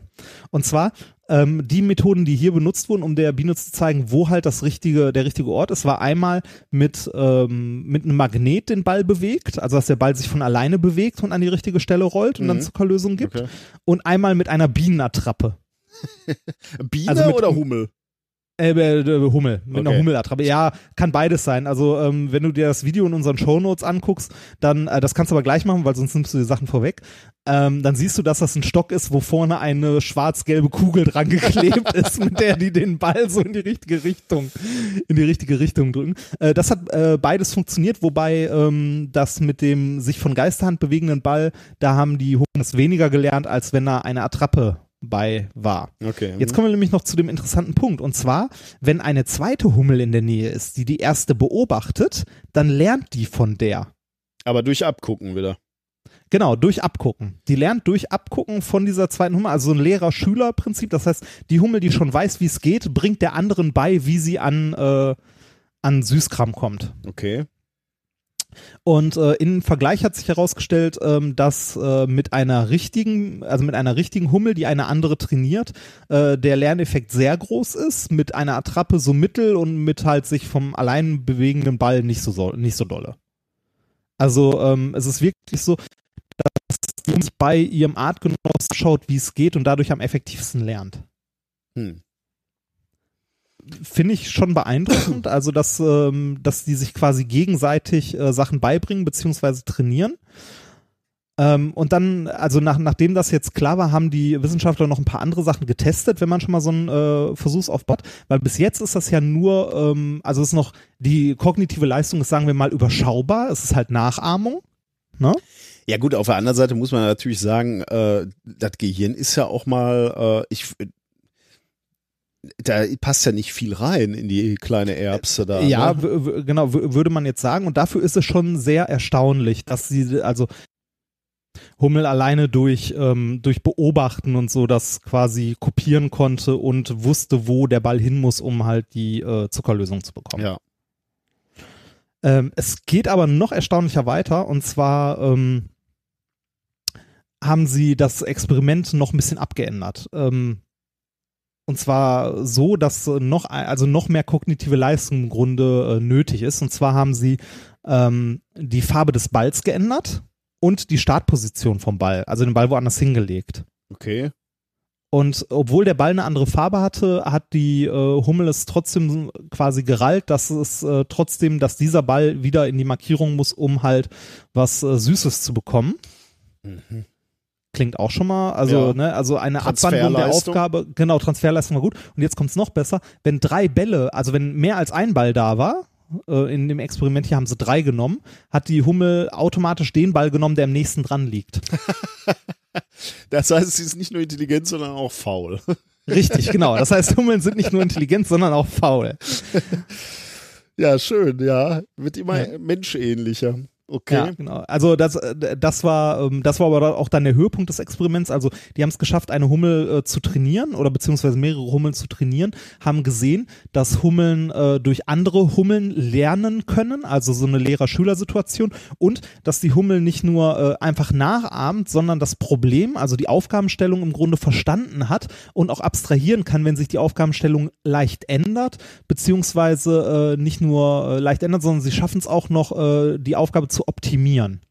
Und zwar ähm, die Methoden, die hier benutzt wurden, um der Biene zu zeigen, wo halt das richtige, der richtige Ort ist, war einmal mit, ähm, mit einem Magnet den Ball bewegt, also dass der Ball sich von alleine bewegt und an die richtige Stelle rollt und dann Zuckerlösung gibt. Okay. Und einmal mit einer Bienenattrappe. Biene Also mit- oder Hummel? Äh, äh, Hummel, mit einer Okay. Hummelattrappe. Ja, kann beides sein. Also ähm, wenn du dir das Video in unseren Shownotes anguckst, dann, äh, das kannst du aber gleich machen, weil sonst nimmst du die Sachen vorweg. Ähm, dann siehst du, dass das ein Stock ist, wo vorne eine schwarz-gelbe Kugel dran geklebt ist, mit der die den Ball so in die richtige Richtung, in die richtige Richtung drücken. Äh, das hat äh, beides funktioniert, wobei ähm, das mit dem sich von Geisterhand bewegenden Ball, da haben die Hummeln weniger gelernt, als wenn da eine Attrappe bei war. Okay. Jetzt kommen wir nämlich noch zu dem interessanten Punkt. Und zwar, wenn eine zweite Hummel in der Nähe ist, die die erste beobachtet, dann lernt die von der. aber durch Abgucken wieder. Genau, durch Abgucken. Die lernt durch Abgucken von dieser zweiten Hummel, also so ein Lehrer-Schüler-Prinzip. Das heißt, die Hummel, die schon weiß, wie es geht, bringt der anderen bei, wie sie an, äh, an Süßkram kommt. Okay. Und äh, im Vergleich hat sich herausgestellt, ähm, dass äh, mit einer richtigen, also mit einer richtigen Hummel, die eine andere trainiert, äh, der Lerneffekt sehr groß ist, mit einer Attrappe so mittel und mit halt sich vom allein bewegenden Ball nicht so so- nicht so dolle. Also ähm, es ist wirklich so, dass die bei ihrem Artgenossen schaut, wie es geht und dadurch am effektivsten lernt Hm. Finde ich schon beeindruckend, also dass, ähm, dass die sich quasi gegenseitig äh, Sachen beibringen beziehungsweise trainieren. Ähm, und dann, also nach, nachdem das jetzt klar war, haben die Wissenschaftler noch ein paar andere Sachen getestet, wenn man schon mal so einen äh, hat, weil bis jetzt ist das ja nur, ähm, also ist noch, die kognitive Leistung ist, sagen wir mal, überschaubar, es ist halt Nachahmung. Ne? Ja gut, auf der anderen Seite muss man natürlich sagen, äh, das Gehirn ist ja auch mal, äh, ich, da passt ja nicht viel rein in die kleine Erbse da. Ja, ne? genau, würde man jetzt sagen. Und dafür ist es schon sehr erstaunlich, dass sie, also Hummel alleine durch, ähm, durch Beobachten und so das quasi kopieren konnte und wusste, wo der Ball hin muss, um halt die äh, Zuckerlösung zu bekommen. ja. Ähm, es geht aber noch erstaunlicher weiter und zwar ähm, haben sie das Experiment noch ein bisschen abgeändert. Ähm, und zwar so, dass noch, also noch mehr kognitive Leistung im Grunde äh, nötig ist. Und zwar haben sie ähm, die Farbe des Balls geändert und die Startposition vom Ball, also den Ball woanders hingelegt. Okay. Und obwohl der Ball eine andere Farbe hatte, hat die äh, Hummel es trotzdem quasi gerallt, dass es äh, trotzdem, dass dieser Ball wieder in die Markierung muss, um halt was äh, Süßes zu bekommen. Klingt auch schon mal, also, Ja. ne, also eine Abwandlung der. Aufgabe, genau, Transferleistung war gut. Und jetzt kommt's noch besser, wenn drei Bälle, also wenn mehr als ein Ball da war, äh, in dem Experiment hier haben sie drei genommen, hat die Hummel automatisch den Ball genommen, der am nächsten dran liegt. Das heißt, sie ist nicht nur intelligent, sondern auch faul. Richtig, genau. Das heißt, Hummeln sind nicht nur intelligent, sondern auch faul. Ja, schön, ja. Wird immer menschähnlicher. Okay. Ja, genau. Also das, äh, das war, ähm, das war aber auch dann der Höhepunkt des Experiments. Also die haben es geschafft, eine Hummel äh, zu trainieren oder beziehungsweise mehrere Hummeln zu trainieren, haben gesehen, dass Hummeln äh, durch andere Hummeln lernen können, also so eine Lehrer-Schüler-Situation und dass die Hummel nicht nur äh, einfach nachahmt, sondern das Problem, also die Aufgabenstellung im Grunde verstanden hat und auch abstrahieren kann, wenn sich die Aufgabenstellung leicht ändert, beziehungsweise äh, nicht nur äh, leicht ändert, sondern sie schaffen es auch noch, die Aufgabe zu optimieren.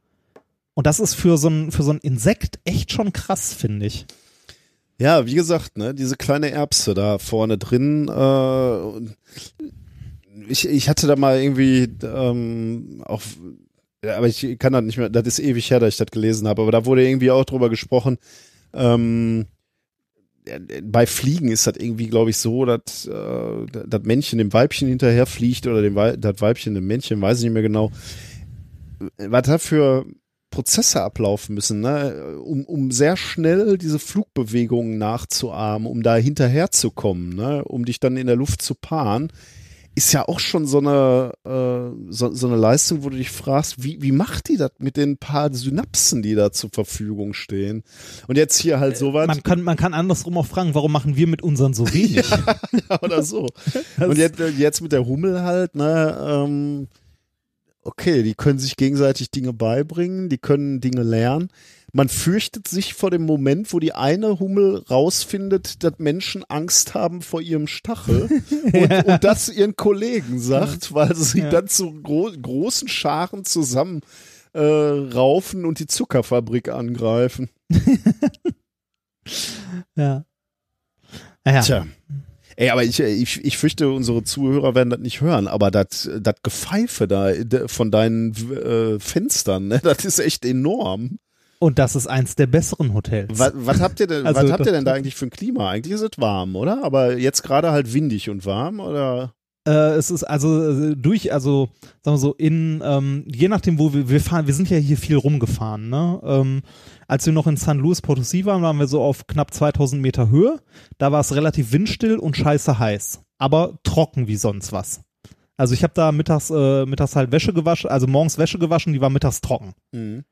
Und das ist für so ein, für so ein Insekt echt schon krass, finde ich. Ja, wie gesagt, ne, diese kleine Erbse da vorne drin. Äh, ich, ich hatte da mal irgendwie ähm, auch aber ich kann das nicht mehr, das ist ewig her, dass ich das gelesen habe, aber da wurde irgendwie auch drüber gesprochen, ähm, bei Fliegen ist das irgendwie, glaube ich, so, dass äh, das Männchen dem Weibchen hinterher fliegt oder dem Wei das Weibchen dem Männchen, weiß ich nicht mehr genau. Was da für Prozesse ablaufen müssen, ne? um, um sehr schnell diese Flugbewegungen nachzuahmen, um da hinterherzukommen, ne? um dich dann in der Luft zu paaren, ist ja auch schon so eine, äh, so, so eine Leistung, wo du dich fragst, wie, wie macht die das mit den paar Synapsen, die da zur Verfügung stehen? Und jetzt hier halt so was. Man kann, man kann andersrum auch fragen, warum machen wir mit unseren so wenig? ja, oder so. Und jetzt, jetzt mit der Hummel halt, ne, ähm, okay, die können sich gegenseitig Dinge beibringen, die können Dinge lernen. Man fürchtet sich vor dem Moment, wo die eine Hummel rausfindet, dass Menschen Angst haben vor ihrem Stachel und, und das ihren Kollegen sagt, weil sie Ja. dann zu gro großen Scharen zusammen äh, raufen und die Zuckerfabrik angreifen. ja. Naja. Tja. Ey, aber ich, ich, ich fürchte, unsere Zuhörer werden das nicht hören, aber das das Gepfeife da von deinen äh, Fenstern, ne, das ist echt enorm. Und das ist eins der besseren Hotels. Was, was habt ihr denn, Also was habt ihr denn da eigentlich für ein Klima? Eigentlich ist es warm, oder? Aber jetzt gerade halt windig und warm, oder? Äh, es ist also äh, durch, also sagen wir so, in, ähm, je nachdem, wo wir, wir fahren, wir sind ja hier viel rumgefahren, ne? Ähm, als wir noch in San Luis Potosí waren, waren wir so auf knapp 2000 Meter Höhe. Da war es relativ windstill und scheiße heiß. Aber trocken wie sonst was. Also ich habe da mittags, äh, mittags halt Wäsche gewaschen, also morgens Wäsche gewaschen, die war mittags trocken. Mhm.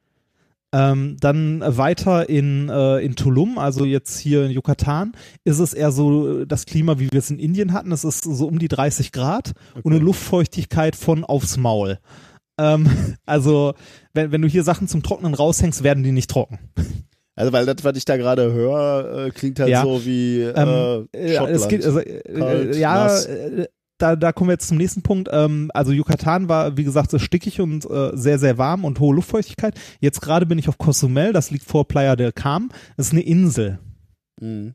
Ähm, dann weiter in, äh, in Tulum, also jetzt hier in Yucatan, ist es eher so das Klima, wie wir es in Indien hatten. Es ist so um die 30 Grad und eine Luftfeuchtigkeit von aufs Maul. Ähm, also, wenn, wenn du hier Sachen zum Trocknen raushängst, werden die nicht trocken. Also, weil das, was ich da gerade höre, äh, klingt halt Ja. so wie Ähm, äh, äh, Schottland. es geht, also, äh, Kalt, ja, nass. Da, da kommen wir jetzt zum nächsten Punkt. Ähm, also Yucatan war, wie gesagt, so stickig und äh, sehr, sehr warm und hohe Luftfeuchtigkeit. Jetzt gerade bin ich auf Cozumel, das liegt vor Playa del Carmen. Das ist eine Insel. Mhm.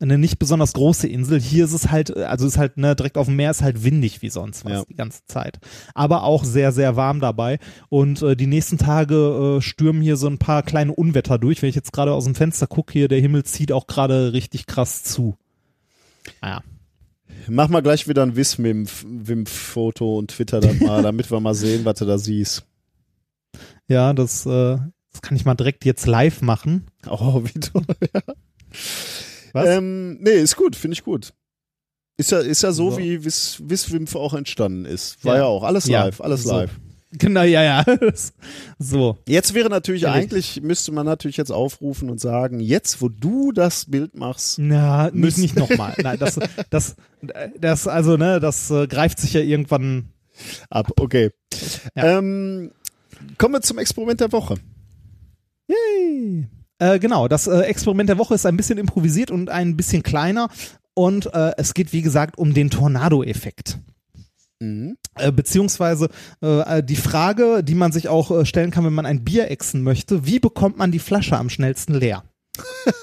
eine nicht besonders große Insel. Hier ist es halt, äh, also ist halt, ne, direkt auf dem Meer ist halt windig wie sonst was Ja. die ganze Zeit. Aber auch sehr, sehr warm dabei. Und äh, die nächsten Tage äh, stürmen hier so ein paar kleine Unwetter durch. Wenn ich jetzt gerade aus dem Fenster gucke, hier, der Himmel zieht auch gerade richtig krass zu. Naja. Mach mal gleich wieder ein Wismim-Foto und Twitter dann mal, damit wir mal sehen, was du da siehst. Ja, das, äh, das kann ich mal direkt jetzt live machen. Oh, wie du. Ja. Was? Ähm, nee, ist gut, finde ich gut. Ist ja, ist ja so, So. wie Wis, Wiswimf auch entstanden ist. War Ja. ja, auch alles Ja, live, alles so. live. Genau, ja, ja. so. Jetzt wäre natürlich Ja, eigentlich, müsste man natürlich jetzt aufrufen und sagen, jetzt wo du das Bild machst, Na, nicht, nicht nochmal. Nein, das, das, das, also, ne, das äh, greift sich ja irgendwann ab, okay. Ja. Ähm, kommen wir zum Experiment der Woche. Yay. Äh, genau, das äh, Experiment der Woche ist ein bisschen improvisiert und ein bisschen kleiner. Und äh, es geht, wie gesagt, um den Tornado-Effekt. Mhm. Äh, beziehungsweise äh, die Frage, die man sich auch äh, stellen kann, wenn man ein Bier exen möchte, wie bekommt man die Flasche am schnellsten leer?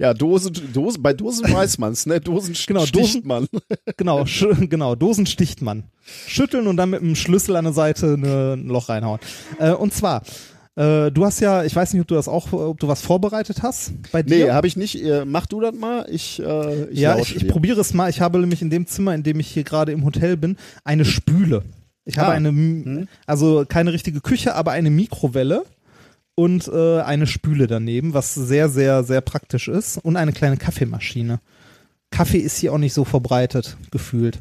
Ja, Dosen, Dosen, bei Dosen weiß man's, ne? Dosen Genau, sticht Dosen- man. Genau, genau, Dosen sticht man. Schütteln und dann mit einem Schlüssel an der Seite ne, ein Loch reinhauen. Äh, und zwar, äh, du hast ja, ich weiß nicht, ob du das auch, ob du was vorbereitet hast bei dir. Nee, habe ich nicht. Äh, Mach du das mal. Ich, äh, ich ja, ich, ich probiere es mal. Ich habe nämlich in dem Zimmer, in dem ich hier gerade im Hotel bin, eine Spüle. Ich habe Ah. eine, M- also keine richtige Küche, aber eine Mikrowelle und äh, eine Spüle daneben, was sehr, sehr, sehr praktisch ist und eine kleine Kaffeemaschine. Kaffee ist hier auch nicht so verbreitet gefühlt.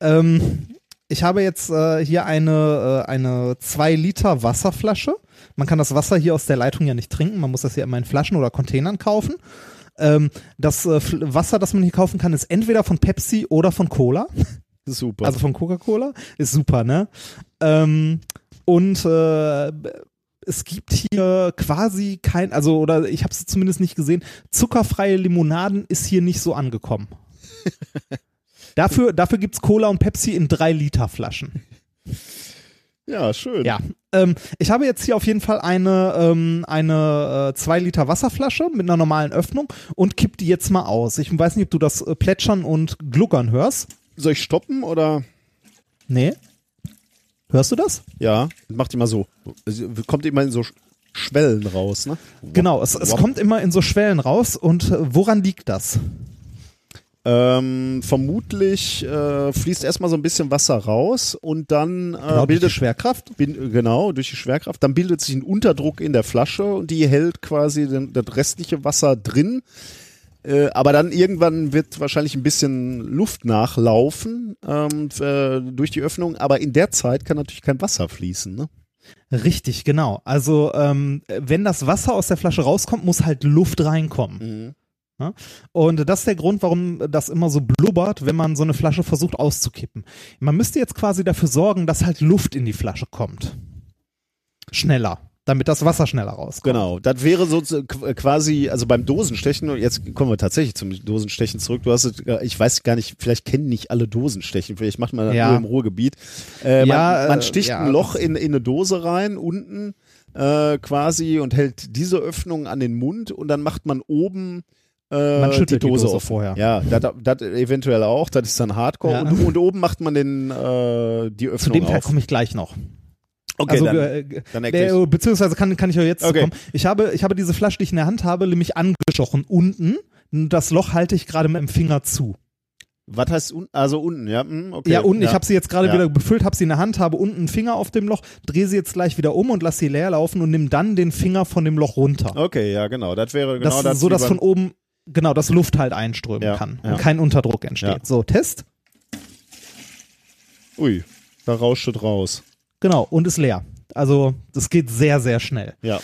Ähm, ich habe jetzt äh, hier eine, äh, eine 2 Liter Wasserflasche. Man kann das Wasser hier aus der Leitung ja nicht trinken. Man muss das ja immer in Flaschen oder Containern kaufen. Ähm, das äh, Wasser, das man hier kaufen kann, ist entweder von Pepsi oder von Cola. Super. Also von Coca-Cola. Ist super, ne? Ähm, und äh, es gibt hier quasi kein, also oder ich habe es zumindest nicht gesehen, zuckerfreie Limonaden ist hier nicht so angekommen. dafür dafür gibt's Cola und Pepsi in drei Liter Flaschen. ja, schön. Ja, ähm, ich habe jetzt hier auf jeden Fall eine ähm, eine äh, zwei Liter Wasserflasche mit einer normalen Öffnung und kipp die jetzt mal aus. Ich weiß nicht, ob du das äh, Plätschern und Gluckern hörst. Soll ich stoppen oder? Nee. Hörst du das? Ja, macht immer so. Kommt immer in so Sch- Schwellen raus, ne? Genau, es, es kommt immer in so Schwellen raus. Und äh, woran liegt das? Ähm, vermutlich äh, fließt erstmal so ein bisschen Wasser raus und dann äh, Genau, durch die bildet Schwerkraft. bin, genau durch die Schwerkraft. Dann bildet sich ein Unterdruck in der Flasche und die hält quasi den, das restliche Wasser drin. Äh, aber dann irgendwann wird wahrscheinlich ein bisschen Luft nachlaufen ähm, äh, durch die Öffnung. Aber in der Zeit kann natürlich kein Wasser fließen. Ne? Richtig, genau. Also ähm, wenn das Wasser aus der Flasche rauskommt, muss halt Luft reinkommen. Mhm. Ja? Und das ist der Grund, warum das immer so blubbert, wenn man so eine Flasche versucht auszukippen. Man müsste jetzt quasi dafür sorgen, dass halt Luft in die Flasche kommt. Schneller, damit das Wasser schneller rauskommt. Genau, das wäre so quasi, also beim Dosenstechen, und jetzt kommen wir tatsächlich zum Dosenstechen zurück. Du hast ich weiß gar nicht, vielleicht kennen nicht alle Dosenstechen, vielleicht macht man das Ja. nur im Ruhrgebiet. Äh, Ja, man, man äh, sticht ja. ein Loch in, in eine Dose rein, unten äh, quasi, und hält diese Öffnung an den Mund und dann macht man oben äh, Man schüttelt die Dose auf. vorher. Ja, das eventuell auch, das ist dann Hardcore. Ja. Und, und oben macht man den, äh, die Zu Öffnung dem Teil komme ich gleich noch. Okay, also, dann, äh, dann äh, beziehungsweise kann, kann ich ja jetzt Okay. zu kommen. Ich habe, ich habe diese Flasche, die ich in der Hand habe, nämlich angestochen unten. Das Loch halte ich gerade mit dem Finger zu. Was heißt unten? Also unten, ja. hm, Okay. ja, unten, ich habe sie jetzt gerade Ja. wieder befüllt, habe sie in der Hand, habe unten einen Finger auf dem Loch, drehe sie jetzt gleich wieder um und lasse sie leer laufen und nimm dann den Finger von dem Loch runter. Okay, ja, genau. Das wäre genau das, das. so dass von oben, genau, dass Luft halt einströmen Ja, kann ja. und kein Unterdruck entsteht. Ja. So, Test. Ui, da rauscht es raus. Genau, und ist leer. Also, das geht sehr, sehr schnell. Ja.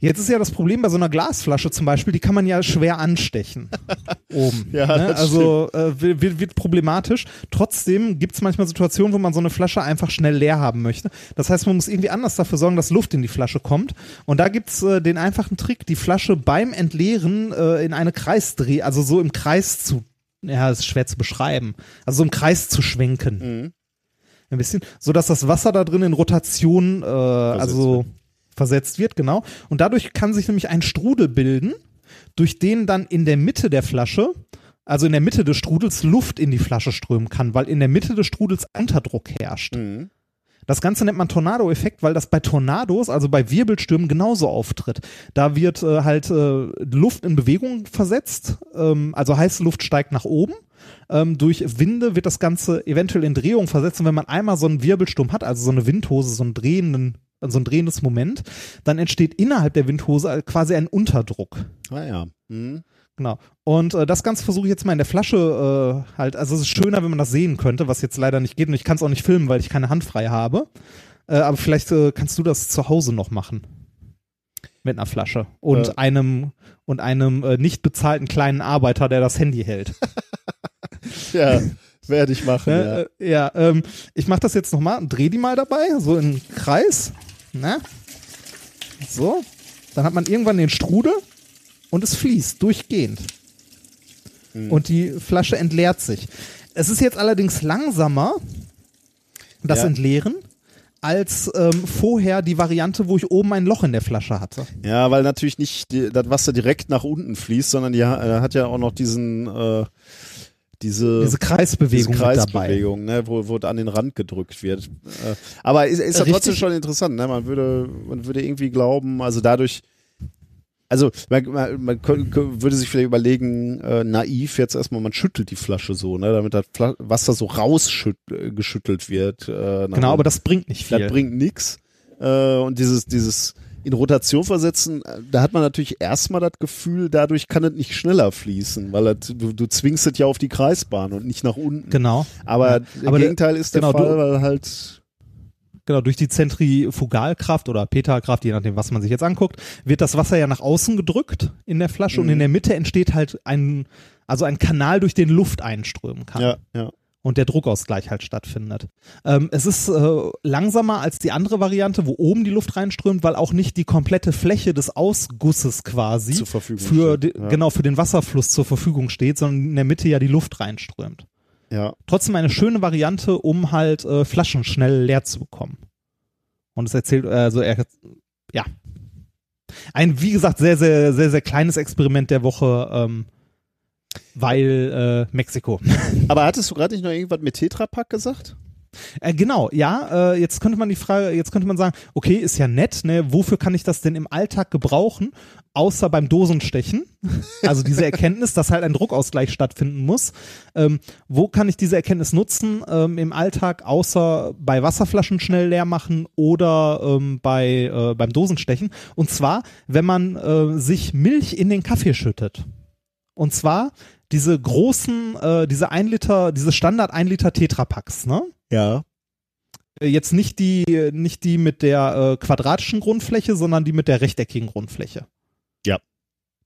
Jetzt ist ja das Problem bei so einer Glasflasche zum Beispiel, die kann man ja schwer anstechen. Oben. Ja, ne? Also äh, wird, wird- problematisch. Trotzdem gibt es manchmal Situationen, wo man so eine Flasche einfach schnell leer haben möchte. Das heißt, man muss irgendwie anders dafür sorgen, dass Luft in die Flasche kommt. Und da gibt's äh, den einfachen Trick, die Flasche beim Entleeren äh, in eine Kreisdreh, also so im Kreis zu, ja, ist schwer zu beschreiben, also so im Kreis zu schwenken. Mhm. Ein bisschen, so dass das Wasser da drin in Rotation, äh, also versetzt wird, genau. Und dadurch kann sich nämlich ein Strudel bilden, durch den dann in der Mitte der Flasche, also in der Mitte des Strudels, Luft in die Flasche strömen kann, weil in der Mitte des Strudels Unterdruck herrscht. Mhm. Das Ganze nennt man Tornado-Effekt, weil das bei Tornados, also bei Wirbelstürmen, genauso auftritt. Da wird äh, halt äh, Luft in Bewegung versetzt, ähm, also heiße Luft steigt nach oben. Ähm, durch Winde wird das Ganze eventuell in Drehung versetzt. Und wenn man einmal so einen Wirbelsturm hat, also so eine Windhose, so einen drehenden, so ein drehendes Moment, dann entsteht innerhalb der Windhose quasi ein Unterdruck. Ah ja. Mhm. Genau. Und äh, das Ganze versuche ich jetzt mal in der Flasche äh, halt, also es ist schöner, wenn man das sehen könnte, was jetzt leider nicht geht. Und ich kann es auch nicht filmen, weil ich keine Hand frei habe. Äh, aber vielleicht äh, kannst du das zu Hause noch machen. Mit einer Flasche. Und Äh. einem und einem äh, nicht bezahlten kleinen Arbeiter, der das Handy hält. Ja, werde ich machen. ja. Ne? Äh, ja, ähm, ich mache das jetzt nochmal und drehe die mal dabei, so im Kreis. Ne? So. Dann hat man irgendwann den Strudel und es fließt durchgehend. Und die Flasche entleert sich. Es ist jetzt allerdings langsamer, das Ja. Entleeren, als ähm, vorher die Variante, wo ich oben ein Loch in der Flasche hatte. Ja, weil natürlich nicht die, das Wasser direkt nach unten fließt, sondern die äh, hat ja auch noch diesen äh, diese, Diese Kreisbewegung, diese. Kreisbewegung, ne, wo, wo an den Rand gedrückt wird. Äh, aber ist, ist ja trotzdem schon interessant, ne? Man würde, man würde irgendwie glauben, also dadurch, also man, man, man könnt- könnt- würde sich vielleicht überlegen, äh, naiv jetzt erstmal, man schüttelt die Flasche so, ne, damit das Fla Wasser so rausgeschüttelt wird. Äh, Genau, aber das bringt nicht viel. Das bringt nix. Äh, und dieses, dieses in Rotation versetzen, äh, da hat man natürlich erstmal das Gefühl, dadurch kann es nicht schneller fließen, weil das, du, du zwingst es ja auf die Kreisbahn und nicht nach unten. genau. Aber Ja. Aber der- Gegenteil ist der genau, du- Fall, weil halt Genau, durch die Zentrifugalkraft oder Peterkraft, je nachdem, was man sich jetzt anguckt, wird das Wasser ja nach außen gedrückt in der Flasche und Mhm. in der Mitte entsteht halt ein, also ein Kanal, durch den Luft einströmen kann. ja, ja. Und der Druckausgleich halt stattfindet. Ähm, es ist äh, langsamer als die andere Variante, wo oben die Luft reinströmt, weil auch nicht die komplette Fläche des Ausgusses quasi für die, ja. genau für den Wasserfluss zur Verfügung steht, sondern in der Mitte ja die Luft reinströmt Ja, trotzdem eine schöne Variante, um halt äh, Flaschen schnell leer zu bekommen. Und es erzählt, also er, ja. Ein, wie gesagt, sehr, sehr, sehr, sehr kleines Experiment der Woche, ähm, weil äh, Mexiko. aber hattest du gerade nicht noch irgendwas mit Tetrapack gesagt? Äh, genau, ja, äh, jetzt könnte man die Frage, jetzt könnte man sagen, okay, ist ja nett, ne, wofür kann ich das denn im Alltag gebrauchen, außer beim Dosenstechen? Also diese Erkenntnis, dass halt ein Druckausgleich stattfinden muss. Ähm, wo kann ich diese Erkenntnis nutzen ähm, im Alltag, außer bei Wasserflaschen schnell leer machen oder ähm, bei, äh, beim Dosenstechen? Und zwar, wenn man äh, sich Milch in den Kaffee schüttet. Und zwar diese großen, äh, diese 1 Liter, diese Standard 1 Liter Tetrapacks, ne? Ja. Äh, Jetzt nicht die, nicht die mit der äh, quadratischen Grundfläche, sondern die mit der rechteckigen Grundfläche.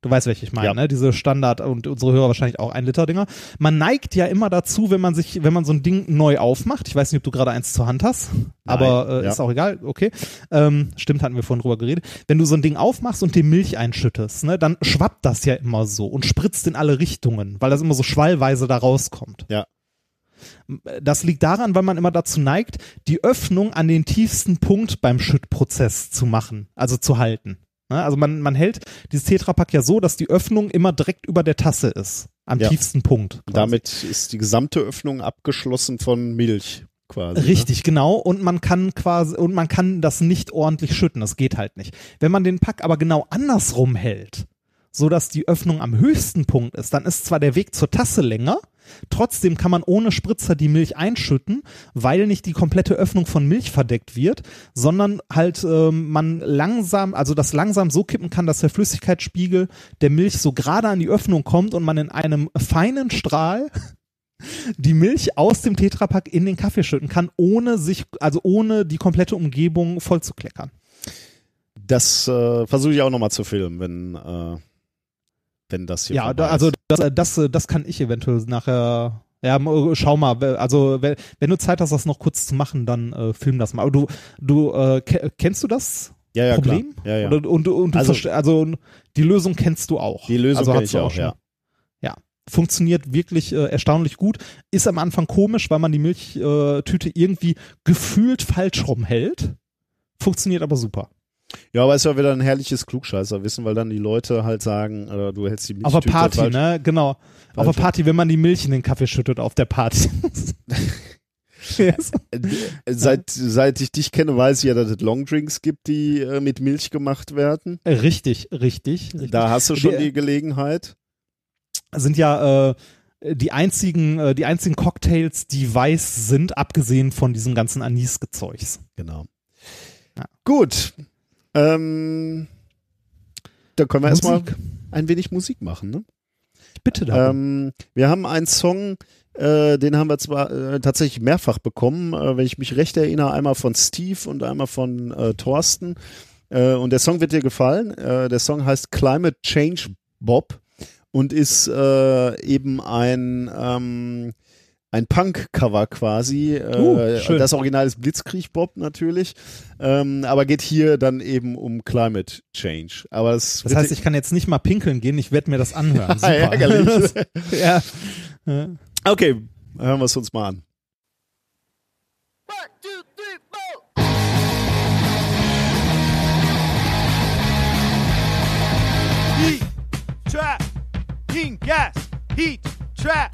Du weißt, welche ich meine, Ja. ne? Diese Standard und unsere Hörer wahrscheinlich auch ein Liter Dinger. Man neigt ja immer dazu, wenn man sich, wenn man so ein Ding neu aufmacht. Ich weiß nicht, ob du gerade eins zur Hand hast, aber äh, ja. ist auch egal. Okay, ähm, stimmt, hatten wir vorhin drüber geredet. Wenn du so ein Ding aufmachst und die Milch einschüttest, ne, dann schwappt das ja immer so und spritzt in alle Richtungen, weil das immer so schwallweise da rauskommt. Ja. Das liegt daran, weil man immer dazu neigt, die Öffnung an den tiefsten Punkt beim Schüttprozess zu machen, also zu halten. Ne? Also man, man hält dieses Tetrapack ja so, dass die Öffnung immer direkt über der Tasse ist, am Ja. tiefsten Punkt. quasi. Damit ist die gesamte Öffnung abgeschlossen von Milch quasi. ne? Richtig, genau. Und man kann quasi, und man kann das nicht ordentlich schütten. Das geht halt nicht. Wenn man den Pack aber genau andersrum hält, so dass die Öffnung am höchsten Punkt ist, dann ist zwar der Weg zur Tasse länger, trotzdem kann man ohne Spritzer die Milch einschütten, weil nicht die komplette Öffnung von Milch verdeckt wird, sondern halt ähm, man langsam, also das langsam so kippen kann, dass der Flüssigkeitsspiegel der Milch so gerade an die Öffnung kommt und man in einem feinen Strahl die Milch aus dem Tetrapack in den Kaffee schütten kann, ohne sich, also ohne die komplette Umgebung voll zu kleckern. Das äh, versuche ich auch nochmal zu filmen, wenn, äh, wenn das hier Ja, da, also das, äh, das, äh, das kann ich eventuell nachher. Ja, m- schau mal, also we- wenn du Zeit hast, das noch kurz zu machen, dann äh, film das mal. Aber du, du äh, ke kennst du das ja, ja, Problem? Klar. Ja, ja. Oder, und, und du Also- also die Lösung kennst du auch. Die Lösung also kenn hast ich du auch, schon. ja. Ja, funktioniert wirklich äh, erstaunlich gut. Ist am Anfang komisch, weil man die Milchtüte äh, Tüte irgendwie gefühlt falsch rumhält. Funktioniert aber super. Ja, aber ist ja wieder ein herrliches Klugscheißerwissen, weil dann die Leute halt sagen, äh, du hältst die Auf der Party, falsch. ne? Genau. Auf der. Party, wenn man die Milch in den Kaffee schüttet auf der Party. yes. Äh, Seit, seit ich dich kenne, weiß ich ja, dass es Longdrinks gibt, die äh, mit Milch gemacht werden. Richtig, richtig. richtig. Da hast du schon Die- die Gelegenheit. sind ja äh, die einzigen, äh, die einzigen Cocktails, die weiß sind, abgesehen von diesem ganzen Anis-Gezeugs. Genau. Ja. Gut. Ähm, dann können wir erstmal ein wenig Musik machen. Ne? Ich bitte darum. Ähm, wir haben einen Song, äh, den haben wir zwar äh, tatsächlich mehrfach bekommen, äh, wenn ich mich recht erinnere, einmal von Steve und einmal von äh, Thorsten. Äh, und der Song wird dir gefallen. Äh, der Song heißt Climate Change Bob und ist eben ein ähm, ein Punk-Cover quasi. Uh, äh, das Original ist Blitzkrieg Bob natürlich, ähm, aber geht hier dann eben um Climate Change. Aber es das heißt, ich kann jetzt nicht mal pinkeln gehen, ich werde mir das anhören. Super. Ärgerlich. ja. Ja. Okay, hören wir es uns mal an. Heat, trap, heat, gas, heat, trap,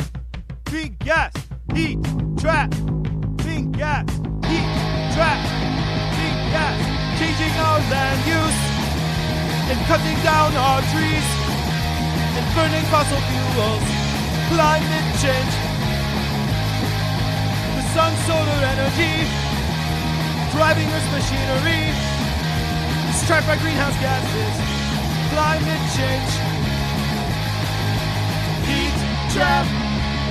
gas, heat, trap, big gas, heat, trap, big gas, changing our land use and cutting down our trees and burning fossil fuels, climate change, the sun, solar energy, driving Earth's machinery, trapped by greenhouse gases. Climate change. Heat trap,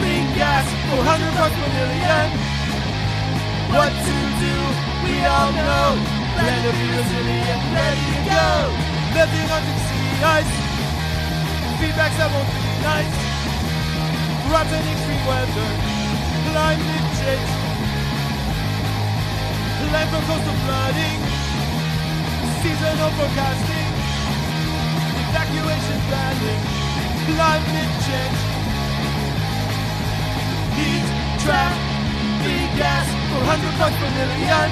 big gas, 400 parts per million. What to do? We all know. Plan to be resilient, ready to go. Melting onto sea ice. Feedbacks that won't be nice. And extreme weather. Climate change. Landfill coastal flooding. Seasonal forecasting evacuation planning, climate change, heat trap, big gas, 400 bucks per million.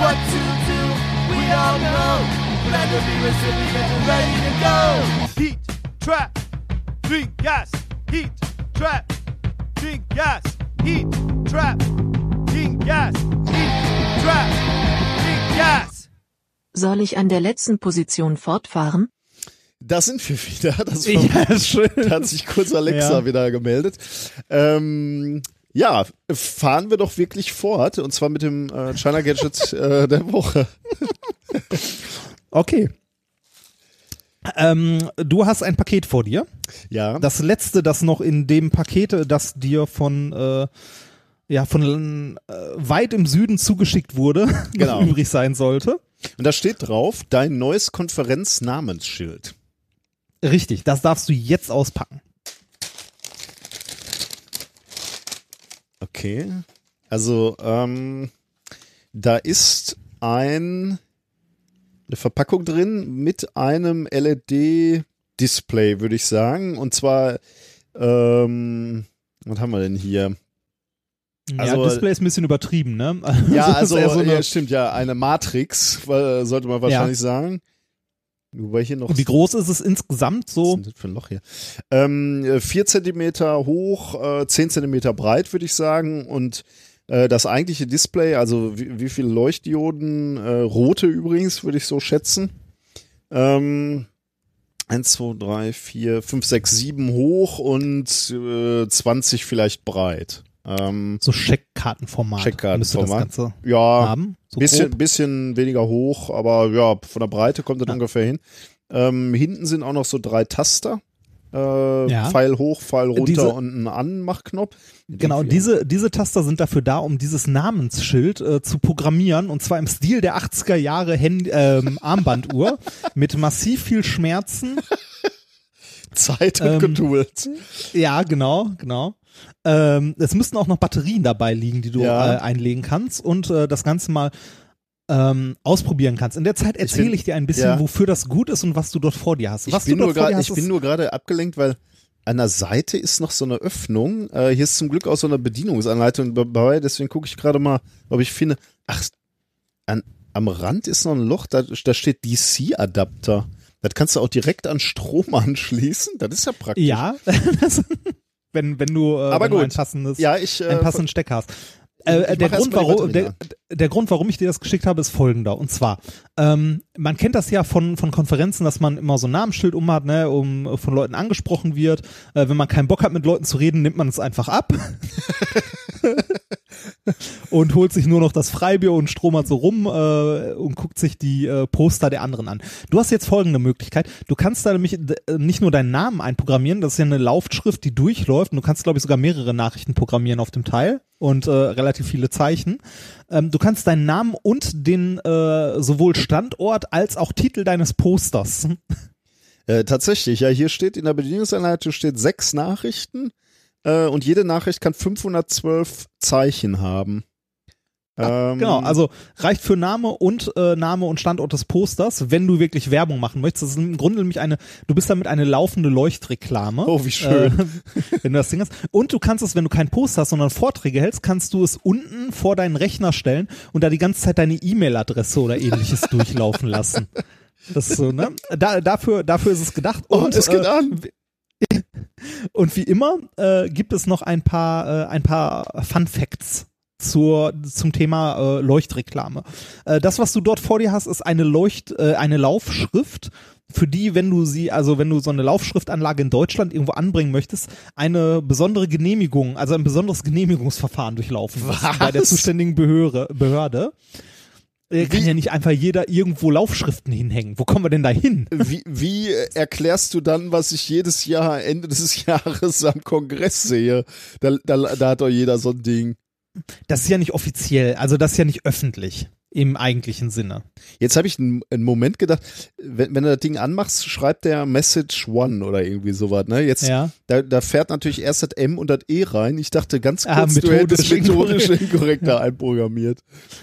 What to do? We all know. To be resilient and ready to go. Heat trap, big gas, heat trap, big gas, heat trap, Think yes. Heat. Trap. Think yes. Soll ich an der letzten Position fortfahren? Da sind wir wieder. Das war, Ja, schön. da hat sich kurz Alexa Ja. wieder gemeldet. Ähm, ja, fahren wir doch wirklich fort und zwar mit dem äh, China Gadget äh, der Woche. Okay. Ähm, du hast ein Paket vor dir. Ja. Das letzte, das noch in dem Paket, das dir von äh, ja von äh, weit im Süden zugeschickt wurde, Genau. übrig sein sollte. Und da steht drauf, dein neues Konferenznamensschild. Richtig, das darfst du jetzt auspacken. Okay. Also, ähm, da ist ein, eine Verpackung drin mit einem LED-Display, würde ich sagen. Und zwar, ähm, was haben wir denn hier? Also- ja, Display ist ein bisschen übertrieben, ne? Ja, Das ist also, so eine, ja, stimmt, ja, eine Matrix, sollte man wahrscheinlich sagen. Wobei hier noch. Wie groß ist es insgesamt Was so? ist denn das für ein Loch hier? Ähm, äh, vier Zentimeter hoch, äh, zehn Zentimeter breit, würde ich sagen. Und äh, das eigentliche Display, also wie, wie viele Leuchtdioden, äh, rote übrigens, würde ich so schätzen. Ähm, 1, 2, 3, 4, 5, 6, 7 hoch und äh, 20 vielleicht breit. Ähm, So Scheckkartenformat. Scheckkartenformat. Müsste das Ganze ja, haben. So bisschen, grob. bisschen weniger hoch, aber ja, von der Breite kommt das Ja. ungefähr hin. Ähm, hinten sind auch noch so drei Taster. Äh, Ja. Pfeil hoch, Pfeil runter Diese- und ein Anmachknopf. Genau, diese, diese Taster sind dafür da, um dieses Namensschild äh, zu programmieren und zwar im Stil der 80er Jahre Hand, ähm, Armbanduhr mit massiv viel Schmerzen. Zeit und ähm, Geduld. Ja, genau, genau. Ähm, es müssten auch noch Batterien dabei liegen, die du Ja. äh, einlegen kannst und äh, das Ganze mal ähm, ausprobieren kannst. In der Zeit erzähle bin- ich, dir ein bisschen, ja. wofür das gut ist und was du dort vor dir hast. Ich Was ich bin nur gerade abgelenkt, weil an der Seite ist noch so eine Öffnung. Äh, hier ist zum Glück auch so eine Bedienungsanleitung dabei, deswegen gucke ich gerade mal, ob ich finde. Ach, an, am Rand ist noch ein Loch, da, da steht DC-Adapter. Das kannst du auch direkt an Strom anschließen. Das ist ja praktisch. ja, das, wenn, wenn du, äh, Aber wenn du gut. ein passendes Ja, ich. Äh, einen passenden Stecker hast. Ich Äh, der, Grund, warum, der, der Grund, warum ich dir das geschickt habe, ist folgender. Und zwar, ähm, man kennt das ja von, von Konferenzen, dass man immer so ein Namensschild um hat, ne, um äh, von Leuten angesprochen wird. Äh, wenn man keinen Bock hat, mit Leuten zu reden, nimmt man es einfach ab. und holt sich nur noch das Freibier und stromert so rum äh, und guckt sich die äh, Poster der anderen an. Du hast jetzt folgende Möglichkeit. Du kannst da nämlich äh, nicht nur deinen Namen einprogrammieren, das ist ja eine Laufschrift, die durchläuft und du kannst, glaube ich, sogar mehrere Nachrichten programmieren auf dem Teil und äh, relativ viele Zeichen. Ähm, du kannst deinen Namen und den äh, sowohl Standort als auch Titel deines Posters. Äh, tatsächlich, ja, hier steht in der Bedienungsanleitung steht sechs Nachrichten äh, und jede Nachricht kann 512 Zeichen haben. Ähm, Genau, also reicht für Name und äh, Name und Standort des Posters, wenn du wirklich Werbung machen möchtest. Das ist im Grunde nämlich eine, du bist damit eine laufende Leuchtreklame. Oh, wie schön. Äh, wenn du das Ding hast. Und du kannst es, wenn du keinen Poster hast, sondern Vorträge hältst, kannst du es unten vor deinen Rechner stellen und da die ganze Zeit deine E-Mail-Adresse oder ähnliches durchlaufen lassen. Das ist so, ne? Da, dafür, dafür ist es gedacht. Oh, Und, es geht äh, an. und wie immer äh, gibt es noch ein paar, äh, ein paar Fun Facts zur, zum Thema äh, Leuchtreklame. Äh, das, was du dort vor dir hast, ist eine Leucht, äh, eine Laufschrift, für die, wenn du sie, also wenn du so eine Laufschriftanlage in Deutschland irgendwo anbringen möchtest, eine besondere Genehmigung, also ein besonderes Genehmigungsverfahren durchlaufen musst Was? bei der zuständigen Behörde. Behörde. Äh, Kann Wie- ja nicht einfach jeder irgendwo Laufschriften hinhängen. Wo kommen wir denn da hin? Wie, wie äh, erklärst du dann, was ich jedes Jahr Ende des Jahres am Kongress sehe? Da, da, da hat doch jeder so ein Ding. Das ist ja nicht offiziell, also das ist ja nicht öffentlich im eigentlichen Sinne. Jetzt habe ich einen, einen Moment gedacht, wenn, wenn du das Ding anmachst, schreibt der Message One oder irgendwie sowas. Ne? Jetzt, Ja. da, da fährt natürlich erst das M und das E rein. Ich dachte ganz Ah, kurz, du hättest methodisch methodisch inkorrekt da einprogrammiert.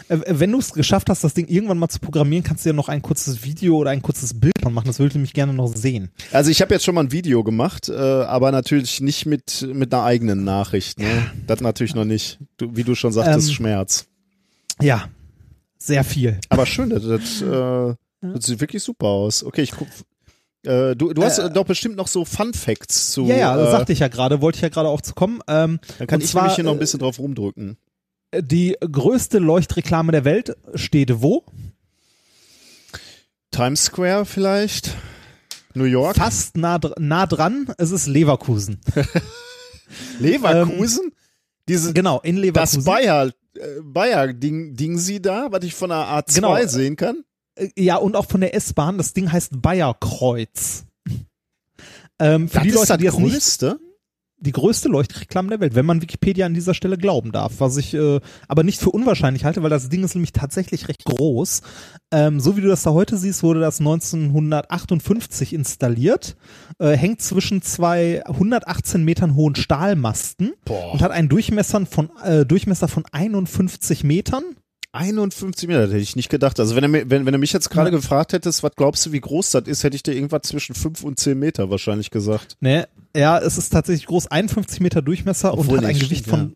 Äh, Wenn du es geschafft hast, das Ding irgendwann mal zu programmieren, kannst du ja noch ein kurzes Video oder ein kurzes Bild von machen. Das würde ich nämlich gerne noch sehen. Also ich habe jetzt schon mal ein Video gemacht, äh, aber natürlich nicht mit, mit einer eigenen Nachricht. Ne? Das natürlich noch nicht. Du, wie du schon sagtest, Ähm, Schmerz. Ja, sehr viel. Aber schön, das, das, äh, das sieht wirklich super aus. Okay, ich guck. Äh, du, du hast Äh, doch bestimmt noch so Fun Facts zu. ja, ja, das äh, sagte ich ja gerade, wollte ich ja gerade auch zu kommen. Ähm, Dann kann ich zwar, nämlich hier noch ein äh, bisschen drauf rumdrücken. Die größte Leuchtreklame der Welt steht wo? Times Square vielleicht? New York? Fast nah, nah dran. Es ist Leverkusen. Leverkusen? Diese, Genau, in Leverkusen. das Bayer, äh, Bayer Ding, Ding sie da, was ich von der A2 Genau. sehen kann? Äh, Ja, und auch von der S-Bahn. Das Ding heißt Bayerkreuz. Ähm, für Das die ist Leute, das die das nicht, größte? Die größte Leuchtreklame der Welt, wenn man Wikipedia an dieser Stelle glauben darf, was ich äh, aber nicht für unwahrscheinlich halte, weil das Ding ist nämlich tatsächlich recht groß. Ähm, so wie du das da heute siehst, wurde das 1958 installiert, äh, hängt zwischen zwei 118 Metern hohen Stahlmasten Boah. und hat einen Durchmesser von, äh, Durchmesser von 51 Metern. 51 Meter, das hätte ich nicht gedacht. Also wenn du, wenn, wenn du mich jetzt gerade Ja. gefragt hättest, was glaubst du, wie groß das ist, hätte ich dir irgendwas zwischen 5 und 10 Meter wahrscheinlich gesagt. Ne, ja, es ist tatsächlich groß, 51 Meter Durchmesser Obwohl, und hat nee, ein stimmt, Gewicht von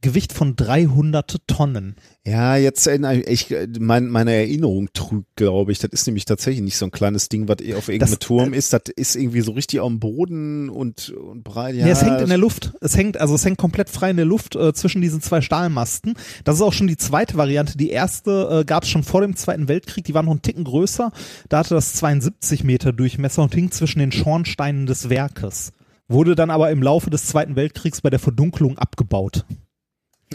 Gewicht von 300 Tonnen. Ja, jetzt erinnere ich, ich mein, meine Erinnerung trügt, glaube ich. Das ist nämlich tatsächlich nicht so ein kleines Ding, was eh auf irgendeinem Das, Turm ist. Das ist irgendwie so richtig am Boden und, und breit. Ja, Ja, es hängt in der Luft. Es hängt, also es hängt komplett frei in der Luft äh, zwischen diesen zwei Stahlmasten. Das ist auch schon die zweite Variante. Die erste äh, gab es schon vor dem Zweiten Weltkrieg. Die war noch einen Ticken größer. Da hatte das 72 Meter Durchmesser und hing zwischen den Schornsteinen des Werkes. Wurde dann aber im Laufe des Zweiten Weltkriegs bei der Verdunklung abgebaut.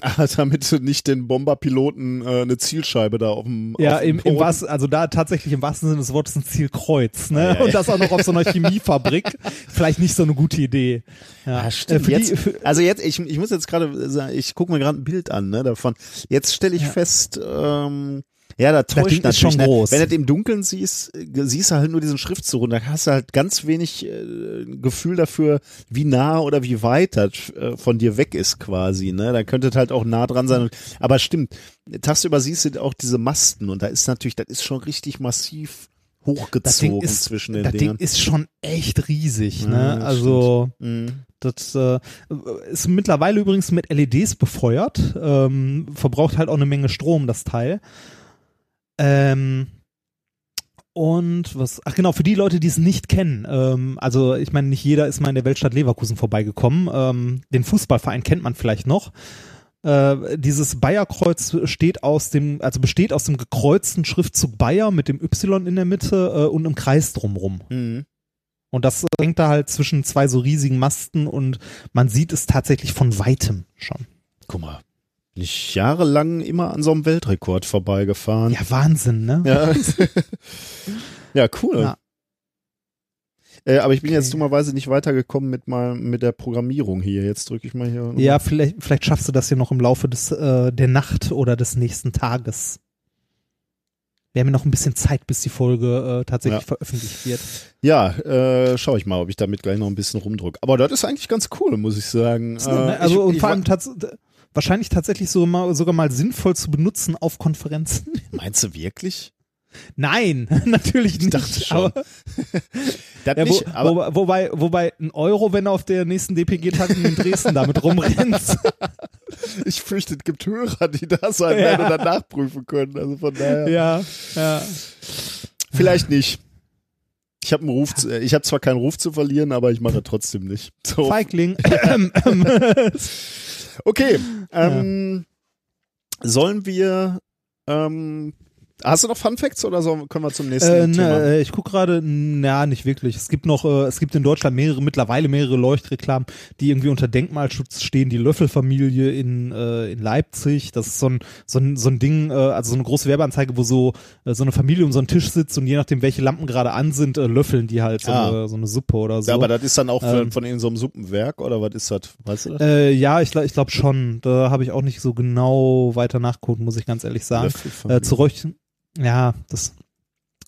Ah, damit du nicht den Bomberpiloten äh, eine Zielscheibe da auf dem Ja, auf dem im, im was, also da tatsächlich im wahrsten Sinne des Wortes ein Zielkreuz, ne? Ja, ja, Und das auch noch auf so einer Chemiefabrik. Vielleicht nicht so eine gute Idee. Ja, Ah, stimmt. Äh, jetzt, also jetzt, ich, ich muss jetzt gerade sagen, ich gucke mir gerade ein Bild an, ne, davon. Jetzt stelle ich Ja. fest, ähm, ja, da täuscht Ding ist schon ne? groß. Wenn du das im Dunkeln siehst, äh, siehst du halt nur diesen Schriftzug und da hast du halt ganz wenig äh, Gefühl dafür, wie nah oder wie weit das äh, von dir weg ist quasi, ne. Da könnte es halt auch nah dran sein. Aber stimmt, tagsüber siehst du auch diese Masten und da ist natürlich, das ist schon richtig massiv das hochgezogen ist, zwischen den das Dingern. Ding ist schon echt riesig, Ja, ne? das Also, Mhm. das äh, ist mittlerweile übrigens mit LEDs befeuert, ähm, verbraucht halt auch eine Menge Strom, das Teil. Ähm, und was, ach genau, für die Leute, die es nicht kennen, ähm, also ich meine, nicht jeder ist mal in der Weltstadt Leverkusen vorbeigekommen. Ähm, den Fußballverein kennt man vielleicht noch. Äh, dieses Bayerkreuz steht aus dem, also besteht aus dem gekreuzten Schriftzug Bayer mit dem Y in der Mitte äh, und einem Kreis drumrum. Mhm. Und das hängt da halt zwischen zwei so riesigen Masten und man sieht es tatsächlich von weitem schon. Guck mal, bin ich jahrelang immer an so einem Weltrekord vorbeigefahren. Ja, Wahnsinn, ne? Ja, ja cool. Ja. Äh, aber ich bin jetzt Okay. dummerweise nicht weitergekommen mit mal mit der Programmierung hier. Jetzt drücke ich mal hier. Ja, vielleicht, vielleicht schaffst du das ja noch im Laufe des, äh, der Nacht oder des nächsten Tages. Wir haben ja noch ein bisschen Zeit, bis die Folge äh, tatsächlich Ja. veröffentlicht wird. Ja, äh, schau ich mal, ob ich damit gleich noch ein bisschen rumdrücke. Aber das ist eigentlich ganz cool, muss ich sagen. Äh, also ich, und vor allem tats wahrscheinlich tatsächlich so mal, sogar mal sinnvoll zu benutzen auf Konferenzen. meinst du wirklich? Nein, natürlich nicht. dachte schon. Aber, Das ja, wo, nicht, aber wobei, wobei, ein Euro, wenn du auf der nächsten DPG-Tagung in Dresden damit rumrennst. ich fürchte, es gibt Hörer, die da sein Ja. dann nachprüfen können. Also von daher. ja, ja. Vielleicht nicht. Ich habe einen Ruf, zu- äh, ich habe zwar keinen Ruf zu verlieren, aber ich mache trotzdem nicht. So. Feigling. Okay. Ähm, Sollen wir ähm, Hast du noch Fun Facts oder so, können wir zum nächsten Äh, Thema? ne, äh, ich gucke gerade, na, nicht wirklich. Es gibt noch, äh, es gibt in Deutschland mehrere, mittlerweile mehrere Leuchtreklamen, die irgendwie unter Denkmalschutz stehen. Die Löffelfamilie in, äh, in Leipzig, das ist so ein, so ein, so ein Ding, äh, also so eine große Werbeanzeige, wo so, äh, so eine Familie um so einen Tisch sitzt und je nachdem, welche Lampen gerade an sind, äh, löffeln die halt so, Ah. eine, so eine Suppe oder so. Ja, aber das ist dann auch von, Ähm. von irgendeinem so einem Suppenwerk oder was ist das? Weißt du das? äh, ja, ich, ich glaube schon. Da habe ich auch nicht so genau weiter nachguckt, muss ich ganz ehrlich sagen. Äh, zu Röch- ja, das.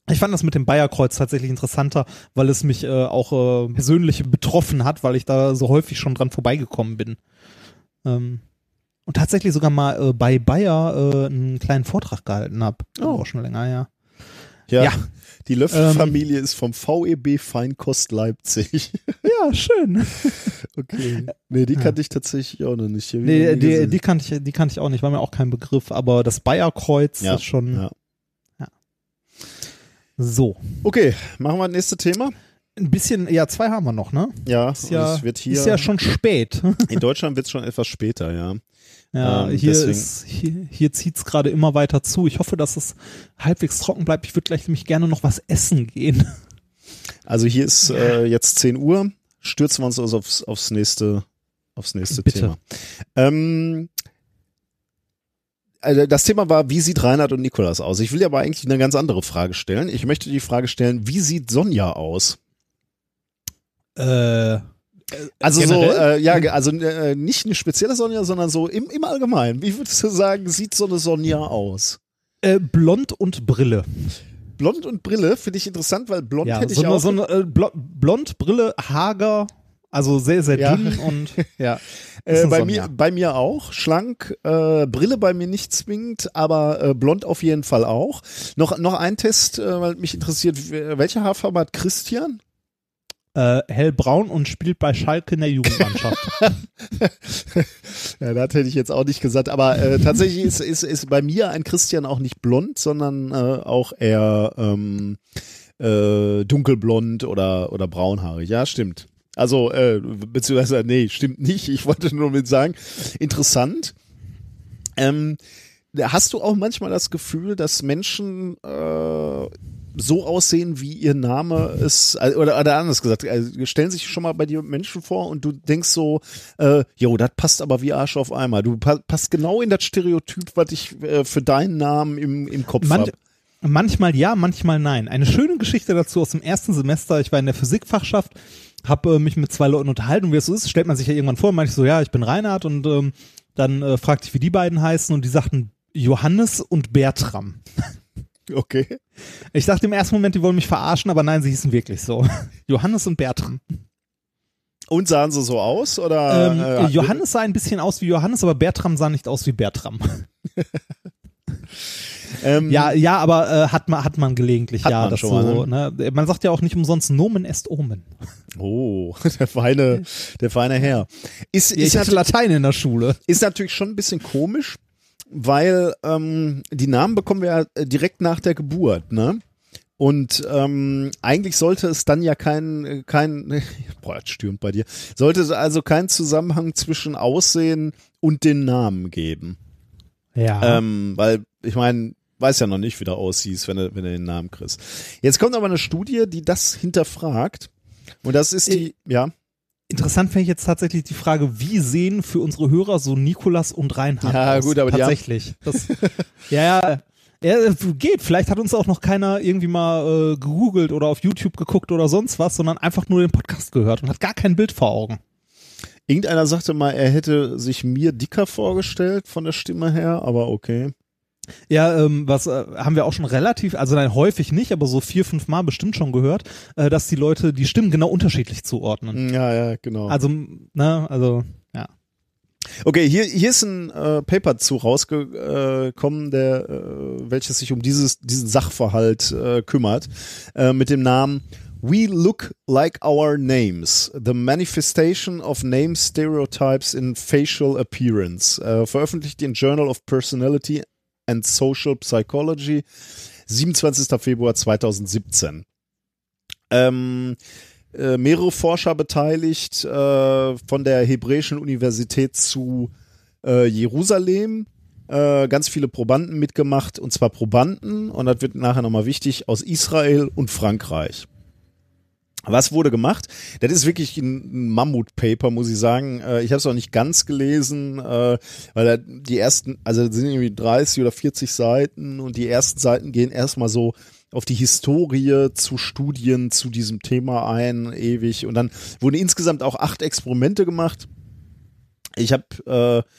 Ich fand das mit dem Bayerkreuz tatsächlich interessanter, weil es mich äh, auch äh, persönlich betroffen hat, weil ich da so häufig schon dran vorbeigekommen bin. Ähm, und tatsächlich sogar mal äh, bei Bayer äh, einen kleinen Vortrag gehalten habe. Oh. Auch schon länger, ja. ja. ja. Die Löffelfamilie ist vom VEB Feinkost Leipzig. Ja, schön. Okay. Nee, die kannte ich tatsächlich auch noch nicht. Nee, die, die, kannte ich, die kannte ich auch nicht, war mir auch kein Begriff, aber das Bayerkreuz Ja, ist schon ja. So. Okay, machen wir das nächste Thema. Ein bisschen, ja, zwei haben wir noch, ne? Ja, Ist ja, es wird hier, ist ja schon spät. in Deutschland wird es schon etwas später, ja. Ja, Ähm, hier, deswegen- ist, hier, hier zieht's gerade immer weiter zu. Ich hoffe, dass es halbwegs trocken bleibt. Ich würde gleich nämlich gerne noch was essen gehen. Also hier ist äh, jetzt 10 Uhr, stürzen wir uns also aufs, aufs nächste, aufs nächste Bitte. Thema. Ähm, also das Thema war, wie sieht Reinhard und Nikolas aus? Ich will dir aber eigentlich eine ganz andere Frage stellen. Ich möchte die Frage stellen, wie sieht Sonja aus? Äh, Also Generell? so, äh, ja, also äh, nicht eine spezielle Sonja, sondern so im, im Allgemeinen. Wie würdest du sagen, sieht so eine Sonja aus? äh, blond und Brille. Blond und Brille finde ich interessant, weil blond Ja, hätte so ich auch. so eine äh, Blo blond, Brille, hager, also sehr, sehr Ja. dünn und ja. Äh, bei, mir, bei mir auch. Schlank, äh, Brille bei mir nicht zwingend, aber äh, blond auf jeden Fall auch. Noch, noch ein Test, äh, weil mich interessiert, welche Haarfarbe hat Christian? Äh, hellbraun und spielt bei Schalke in der Jugendmannschaft. Ja, das hätte ich jetzt auch nicht gesagt, aber äh, tatsächlich ist, ist, ist bei mir ein Christian auch nicht blond, sondern auch eher ähm, äh, dunkelblond oder, oder braunhaarig. Ja, stimmt. Also, äh, beziehungsweise, nee, stimmt nicht. Ich wollte nur mit sagen, interessant. Ähm, hast du auch manchmal das Gefühl, dass Menschen äh, so aussehen, wie ihr Name ist, äh, oder, oder anders gesagt, also stellen sich schon mal bei dir Menschen vor und du denkst so, äh, jo, das passt aber wie Arsch auf einmal. Du pa passt genau in das Stereotyp, was ich äh, für deinen Namen im, im Kopf habe. manchmal ja, manchmal nein. Eine schöne Geschichte dazu aus dem ersten Semester. Ich war in der Physikfachschaft, habe äh, mich mit zwei Leuten unterhalten und wie es so ist, stellt man sich ja irgendwann vor, ich so, ja, ich bin Reinhard und ähm, dann äh, fragte ich, wie die beiden heißen und die sagten Johannes und Bertram. Okay. Ich dachte im ersten Moment, die wollen mich verarschen, aber nein, sie hießen wirklich so. Johannes und Bertram. Und sahen sie so aus? Oder, Ähm, äh, Johannes sah ein bisschen aus wie Johannes, aber Bertram sah nicht aus wie Bertram. ähm, Ja, ja, aber äh, hat man hat man gelegentlich, Hat ja, man das schon so. mal, Ne? Man sagt ja auch nicht umsonst Nomen est Omen. Oh, der feine, der feine Herr. Ist, Ja, ist, ich hatte Latein in der Schule. ist natürlich schon ein bisschen komisch, weil ähm, die Namen bekommen wir ja äh, direkt nach der Geburt, ne? Und ähm, eigentlich sollte es dann ja kein, kein, boah, das stürmt bei dir, sollte es also keinen Zusammenhang zwischen Aussehen und den Namen geben. Ja. Ähm, weil, ich meine, weiß ja noch nicht, wie du aussiehst, wenn du, wenn du den Namen kriegst. Jetzt kommt aber eine Studie, die das hinterfragt. Und das ist die, ja. Interessant finde ich jetzt tatsächlich die Frage, wie sehen für unsere Hörer so Nikolas und Reinhard Ja, aus? gut, aber die tatsächlich. Das, ja, ja, ja, geht. Vielleicht hat uns auch noch keiner irgendwie mal äh, gegoogelt oder auf YouTube geguckt oder sonst was, sondern einfach nur den Podcast gehört und hat gar kein Bild vor Augen. Irgendeiner sagte mal, er hätte sich mir dicker vorgestellt von der Stimme her, aber okay. Ja, ähm, was äh, haben wir auch schon relativ, also nein, häufig nicht, aber so vier, fünf Mal bestimmt schon gehört, äh, dass die Leute die Stimmen genau unterschiedlich zuordnen. Ja, ja, genau. Also, ne, also, ja. Okay, hier, hier ist ein äh, Paper zu rausgekommen, der, äh, welches sich um dieses, diesen Sachverhalt äh, kümmert, äh, mit dem Namen We Look Like Our Names, The Manifestation of Name Stereotypes in Facial Appearance, äh, veröffentlicht in Journal of Personality and Social Psychology, 27. Februar 2017. Ähm, äh, mehrere Forscher beteiligt äh, von der Hebräischen Universität zu äh, Jerusalem. Äh, ganz viele Probanden mitgemacht und zwar Probanden und das wird nachher nochmal wichtig aus Israel und Frankreich. Was wurde gemacht? Das ist wirklich ein Mammut-Paper, muss ich sagen. Äh, Ich habe es auch nicht ganz gelesen, äh, weil die ersten, also sind irgendwie 30 oder 40 Seiten und die ersten Seiten gehen erstmal so auf die Historie zu Studien zu diesem Thema ein, ewig. Und dann wurden insgesamt auch acht Experimente gemacht. Ich habe äh,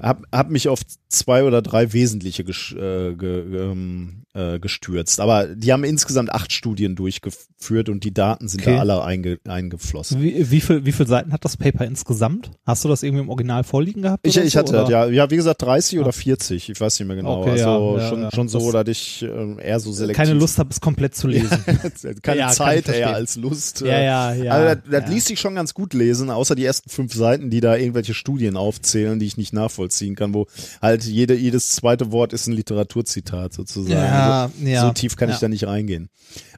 hab, hab mich auf zwei oder drei wesentliche ges äh, ge ähm, äh, gestürzt. Aber die haben insgesamt acht Studien durchgeführt und die Daten sind Okay. da alle einge eingeflossen. Wie, wie, viel, wie viele Seiten hat das Paper insgesamt? Hast du das irgendwie im Original vorliegen gehabt? Ich, ich so, hatte das, ja. Ja, wie gesagt, 30 Ah. oder 40, ich weiß nicht mehr genau. Okay, also ja, schon, ja. schon so, Das- dass ich ähm, eher so selektiv. Keine Lust habe, es komplett zu lesen. Keine Zeit eher als Lust. Ja, ja, ja, Also das, das ließ sich schon ganz gut lesen, außer die ersten fünf Seiten, die da irgendwelche Studien aufzählen, die ich nicht nachvollziehen nachvollziehen kann, wo halt jede, jedes zweite Wort ist ein Literaturzitat sozusagen. Ja, also, ja, so tief kann ich ja. da nicht reingehen.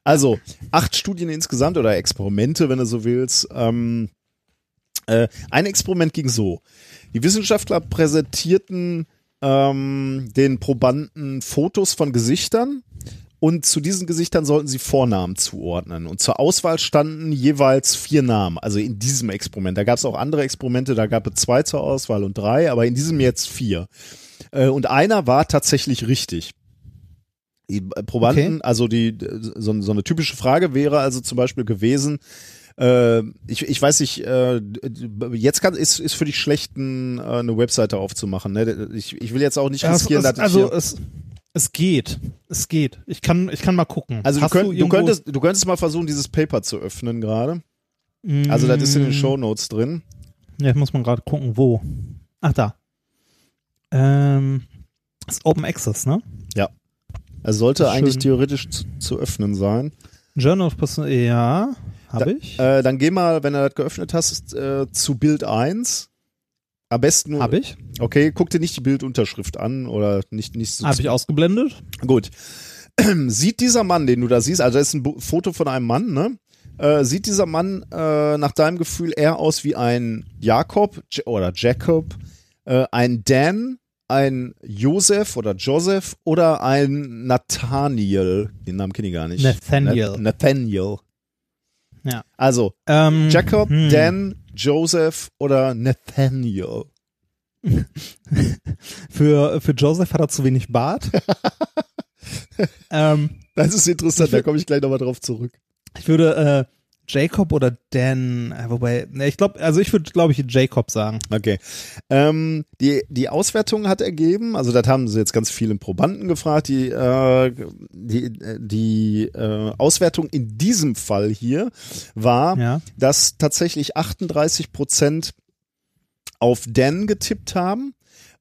Also, acht Studien insgesamt oder Experimente, wenn du so willst. Ähm, äh, ein Experiment ging so. Die Wissenschaftler präsentierten ähm, den Probanden Fotos von Gesichtern und zu diesen Gesichtern sollten sie Vornamen zuordnen. Und zur Auswahl standen jeweils vier Namen, also in diesem Experiment. Da gab es auch andere Experimente, da gab es zwei zur Auswahl und drei, aber in diesem jetzt vier. Äh, und einer war tatsächlich richtig. Die äh, Probanden, Okay. also die so, so eine typische Frage wäre also zum Beispiel gewesen, äh, ich, ich weiß nicht, äh, jetzt kann, ist, ist für dich schlecht, ein, äh, eine Webseite aufzumachen. Ne? Ich, ich will jetzt auch nicht Ja, es, riskieren, dass ich also es, es geht. Es geht. Ich kann, ich kann mal gucken. also du, könnt, du, irgendwo- könntest, du könntest mal versuchen, dieses Paper zu öffnen gerade. Also das ist in den Mm, Show Notes drin. Ja, ich muss mal gerade gucken, wo. Ach, da. Ähm, ist Open Access, ne? Es sollte eigentlich theoretisch zu, zu öffnen sein. Journal of Person, ja, Da- habe ich. Äh, dann geh mal, wenn du das geöffnet hast, äh, zu Bild 1. Am besten habe ich. Okay, guck dir nicht die Bildunterschrift an oder nicht, nicht so Habe ich ausgeblendet. Gut. Sieht dieser Mann, den du da siehst, also das ist ein Bo- Foto von einem Mann, ne? Äh, sieht dieser Mann äh, nach deinem Gefühl eher aus wie ein Jakob J oder Jacob, äh, ein Dan, ein Joseph oder Joseph oder ein Nathaniel? Den Namen kenne ich gar nicht. Nathaniel. Na Nathaniel. Ja. Also Ähm, Jacob, hm. Dan, Joseph oder Nathaniel. Für, für Joseph hat er zu wenig Bart. ähm, Das ist interessant, da komme ich gleich nochmal drauf zurück. ich würde äh, Jacob oder Dan, äh, wobei, ne, ich glaube, also ich würde, glaube ich, Jacob sagen. Okay. Ähm, die, die Auswertung hat ergeben, also das haben sie jetzt ganz vielen Probanden gefragt, die, äh, die, äh, die äh, Auswertung in diesem Fall hier war, Ja. dass tatsächlich 38 Prozent auf Dan getippt haben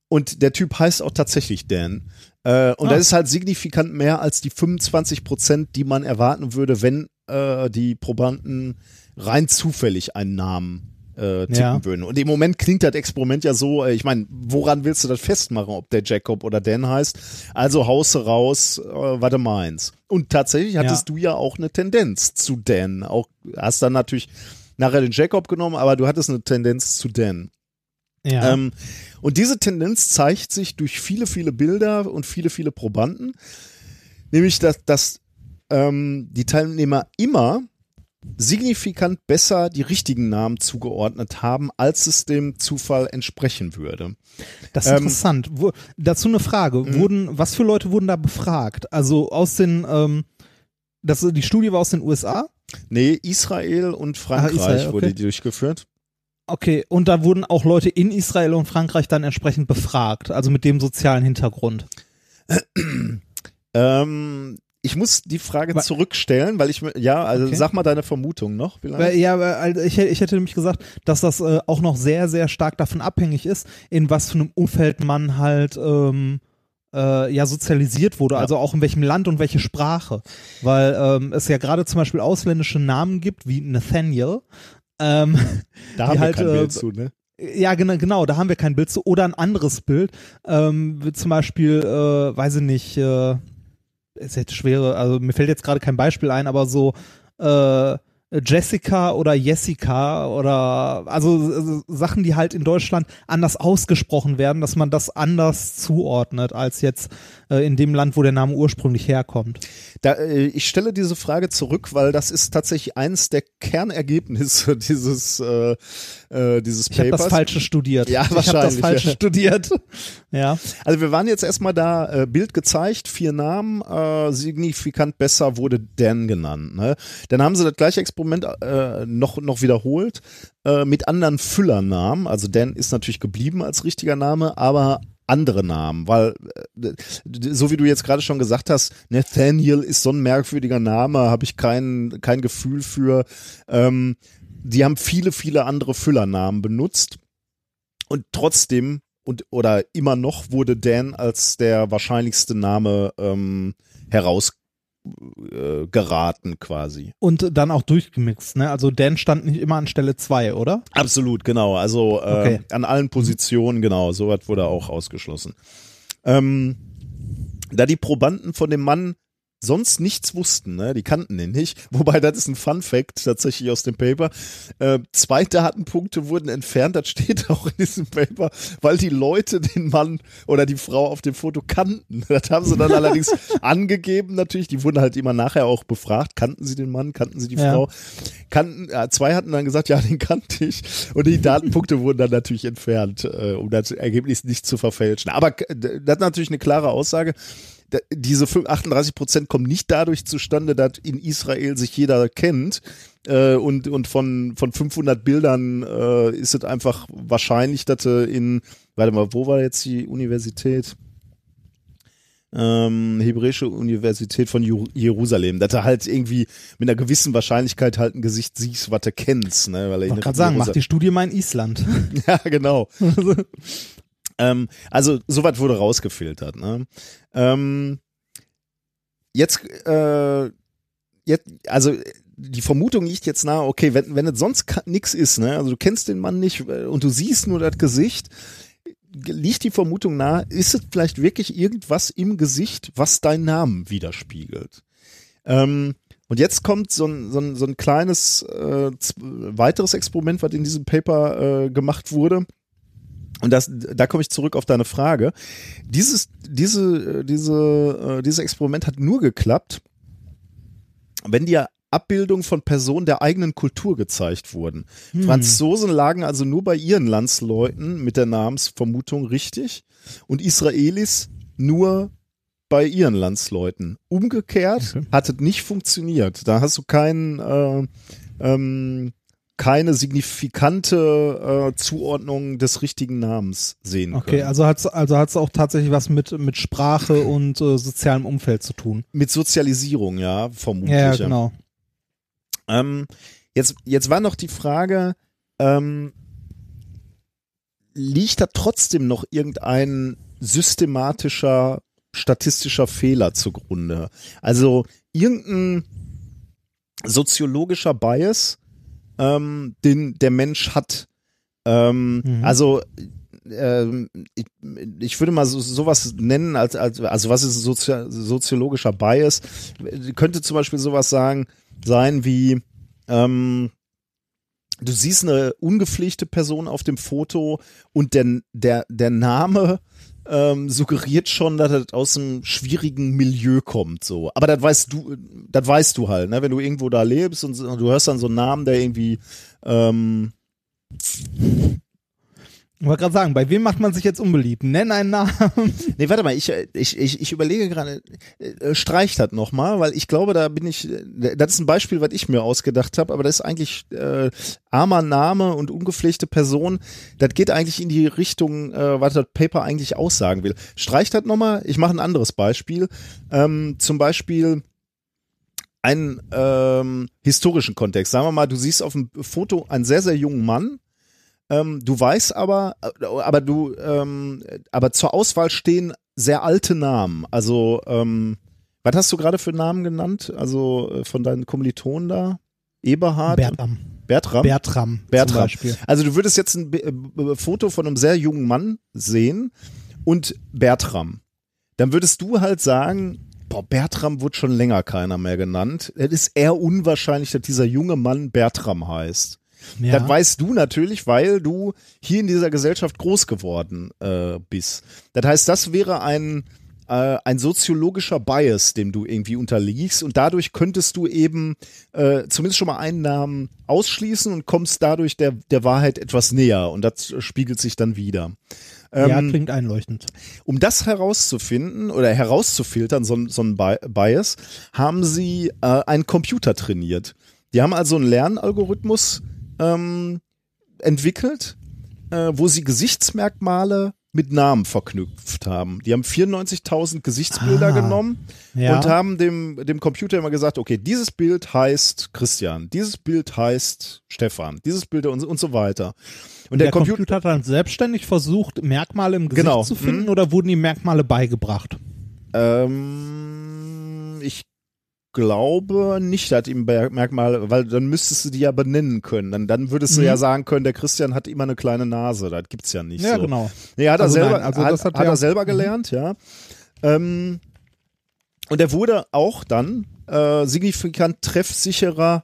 und der Typ heißt auch tatsächlich Dan. Äh, und Ah. das ist halt signifikant mehr als die 25 Prozent, die man erwarten würde, wenn äh, die Probanden rein zufällig einen Namen äh, tippen Ja. würden. Und im Moment klingt das Experiment ja so, äh, ich meine, woran willst du das festmachen, ob der Jacob oder Dan heißt? Also haust du raus, äh, was du meinst. Und tatsächlich hattest du ja auch eine Tendenz zu Dan. Auch hast dann natürlich nachher den Jacob genommen, aber du hattest eine Tendenz zu Dan. Ja. Ähm, und diese Tendenz zeigt sich durch viele, viele Bilder und viele, viele Probanden. Nämlich, dass, dass ähm, die Teilnehmer immer signifikant besser die richtigen Namen zugeordnet haben, als es dem Zufall entsprechen würde. Das ist ähm, interessant. Wo, dazu eine Frage. Mhm. Wurden, was für Leute wurden da befragt? Also aus den, ähm, das, die Studie war aus den USA? Nee, Israel und Frankreich Ah, Israel, okay. wurde die durchgeführt. Okay, und da wurden auch Leute in Israel und Frankreich dann entsprechend befragt, also mit dem sozialen Hintergrund. Ähm, ich muss die Frage Wa- zurückstellen, weil ich, ja, also Okay. sag mal deine Vermutung noch. Vielleicht. Ja, also ich, hätte- ich hätte nämlich gesagt, dass das äh, auch noch sehr, sehr stark davon abhängig ist, in was für einem Umfeld man halt ähm, äh, ja sozialisiert wurde, also auch in welchem Land und welche Sprache. Weil ähm, es ja gerade zum Beispiel ausländische Namen gibt, wie Nathaniel. Ähm, da haben wir halt, kein äh, Bild zu, ne? Ja, genau, genau, da haben wir kein Bild zu. Oder ein anderes Bild. Ähm, zum Beispiel, äh, weiß ich nicht, äh, ist jetzt schwere, also mir fällt jetzt gerade kein Beispiel ein, aber so äh, Jessica oder Jessica oder also äh, Sachen, die halt in Deutschland anders ausgesprochen werden, dass man das anders zuordnet als jetzt äh, in dem Land, wo der Name ursprünglich herkommt. Da, äh, ich stelle diese Frage zurück, weil das ist tatsächlich eins der Kernergebnisse dieses, äh, äh, dieses Ich habe Papers. das Falsche studiert. Ja, ich habe das wahrscheinlich, Falsche ja. studiert. Ja. Also wir waren jetzt erstmal da, äh, Bild gezeigt, vier Namen, äh, signifikant besser wurde Dan genannt. Ne? Dann haben sie das gleiche Experiment äh, noch, noch wiederholt äh, mit anderen Füllernamen. Also Dan ist natürlich geblieben als richtiger Name, aber andere Namen, weil äh, so wie du jetzt gerade schon gesagt hast, Nathaniel ist so ein merkwürdiger Name, habe ich kein, kein Gefühl für. Ähm, die haben viele, viele andere Füllernamen benutzt und trotzdem und oder immer noch wurde Dan als der wahrscheinlichste Name ähm, äh, geraten quasi. Und dann auch durchgemixt, ne? Also Dan stand nicht immer an Stelle 2, oder? Absolut, genau. Also äh, Okay. an allen Positionen, genau, so was wurde auch ausgeschlossen. Ähm, da die Probanden von dem Mann sonst nichts wussten, ne? die kannten ihn nicht, wobei das ist ein Fun Fact tatsächlich aus dem Paper. Äh, zwei Datenpunkte wurden entfernt, das steht auch in diesem Paper, weil die Leute den Mann oder die Frau auf dem Foto kannten. Das haben sie dann allerdings angegeben natürlich, die wurden halt immer nachher auch befragt, kannten sie den Mann, kannten sie die Ja. Frau, kannten, äh, zwei hatten dann gesagt, ja, den kannte ich und die Datenpunkte wurden dann natürlich entfernt, äh, um das Ergebnis nicht zu verfälschen. Aber äh, das ist natürlich eine klare Aussage. Diese 38 Prozent kommen nicht dadurch zustande, dass in Israel sich jeder kennt äh, und, und von, von 500 Bildern äh, ist es einfach wahrscheinlich, dass in, warte mal, wo war jetzt die Universität? ähm, Hebräische Universität von Ju- Jerusalem, dass du halt irgendwie mit einer gewissen Wahrscheinlichkeit halt ein Gesicht siehst, was du kennst, ne? Weil Ich gerade sagen, mach die Studie mal in Island. ja, genau. ähm, also soweit wurde rausgefiltert. Ne? Ähm, jetzt, äh, jetzt, also die Vermutung liegt jetzt nahe, okay, wenn, wenn es sonst nix ist, ne, also du kennst den Mann nicht äh, und du siehst nur das Gesicht, liegt die Vermutung nahe, ist es vielleicht wirklich irgendwas im Gesicht, was deinen Namen widerspiegelt. Ähm, und jetzt kommt so ein, so ein, so ein kleines äh, weiteres Experiment, was in diesem Paper äh, gemacht wurde. Und das, da komme ich zurück auf deine Frage. Dieses, diese, äh, diese, äh, dieses Experiment hat nur geklappt, wenn dir Abbildungen von Personen der eigenen Kultur gezeigt wurden. Franzosen lagen also nur bei ihren Landsleuten mit der Namensvermutung richtig und Israelis nur bei ihren Landsleuten. Umgekehrt Okay. hat es nicht funktioniert. Da hast du keinen, äh, ähm, keine signifikante äh, Zuordnung des richtigen Namens sehen Okay, können. also hat's also hat's auch tatsächlich was mit mit Sprache und äh, sozialem Umfeld zu tun. Mit Sozialisierung, ja, vermutlich. Ja, ja genau. Ähm, jetzt, jetzt war noch die Frage, ähm, liegt da trotzdem noch irgendein systematischer statistischer Fehler zugrunde? Also irgendein soziologischer Bias, ähm, den der Mensch hat. Ähm, Mhm. Also ähm, ich, ich würde mal so, sowas nennen, als, als also was ist Sozia soziologischer Bias? Könnte zum Beispiel sowas sagen, sein wie ähm, du siehst eine ungepflegte Person auf dem Foto und der, der, der Name ähm, suggeriert schon, dass das aus einem schwierigen Milieu kommt, so. Aber das weißt du, das weißt du halt, ne? Wenn du irgendwo da lebst und, und du hörst dann so einen Namen, der irgendwie ähm, Ich wollte gerade sagen, bei wem macht man sich jetzt unbeliebt? Nenn einen Namen. Nee, warte mal, ich, äh, ich, ich, ich überlege gerade, äh, streich das nochmal, weil ich glaube, da bin ich, äh, das ist ein Beispiel, was ich mir ausgedacht habe, aber das ist eigentlich äh, armer Name und ungepflegte Person, das geht eigentlich in die Richtung, äh, was das Paper eigentlich aussagen will. Streich das nochmal, ich mache ein anderes Beispiel. Ähm, zum Beispiel einen ähm, historischen Kontext. Sagen wir mal, du siehst auf dem Foto einen sehr, sehr jungen Mann, ähm, du weißt aber, äh, aber du, ähm, aber zur Auswahl stehen sehr alte Namen. Also, ähm, was hast du gerade für Namen genannt? Also äh, von deinen Kommilitonen da? Eberhard? Bertram. Bertram? Bertram. Bertram. Also du würdest jetzt ein äh, Foto von einem sehr jungen Mann sehen und Bertram. Dann würdest du halt sagen, boah, Bertram wird schon länger keiner mehr genannt. Es ist eher unwahrscheinlich, dass dieser junge Mann Bertram heißt. Ja. Das weißt du natürlich, weil du hier in dieser Gesellschaft groß geworden äh, bist. Das heißt, das wäre ein, äh, ein soziologischer Bias, dem du irgendwie unterliegst und dadurch könntest du eben äh, zumindest schon mal einen Namen ausschließen und kommst dadurch der, der Wahrheit etwas näher und das spiegelt sich dann wieder. ja, Ähm, klingt einleuchtend. um das herauszufinden oder herauszufiltern, so, ein- so ein Bi- Bias, haben sie äh, einen Computer trainiert. Die haben also einen Lernalgorithmus ähm, entwickelt, äh, wo sie Gesichtsmerkmale mit Namen verknüpft haben. Die haben 94.000 Gesichtsbilder Ah, genommen ja. und haben dem, dem Computer immer gesagt, okay, dieses Bild heißt Christian, dieses Bild heißt Stefan, dieses Bild und, und so weiter. Und der, der, Computer, hat dann selbstständig versucht, Merkmale im Gesicht Genau. zu finden Mhm. oder wurden die Merkmale beigebracht? Ähm, ich glaube nicht, hat ihm Merkmal, weil dann müsstest du die ja benennen können. Dann, dann würdest du Mhm. ja sagen können, der Christian hat immer eine kleine Nase. Das gibt's ja nicht Ja, so. genau. Nee, hat er Also selber, nein, also hat, das hat hat, er- er selber gelernt, ja. Ähm, und er wurde auch dann äh, signifikant treffsicherer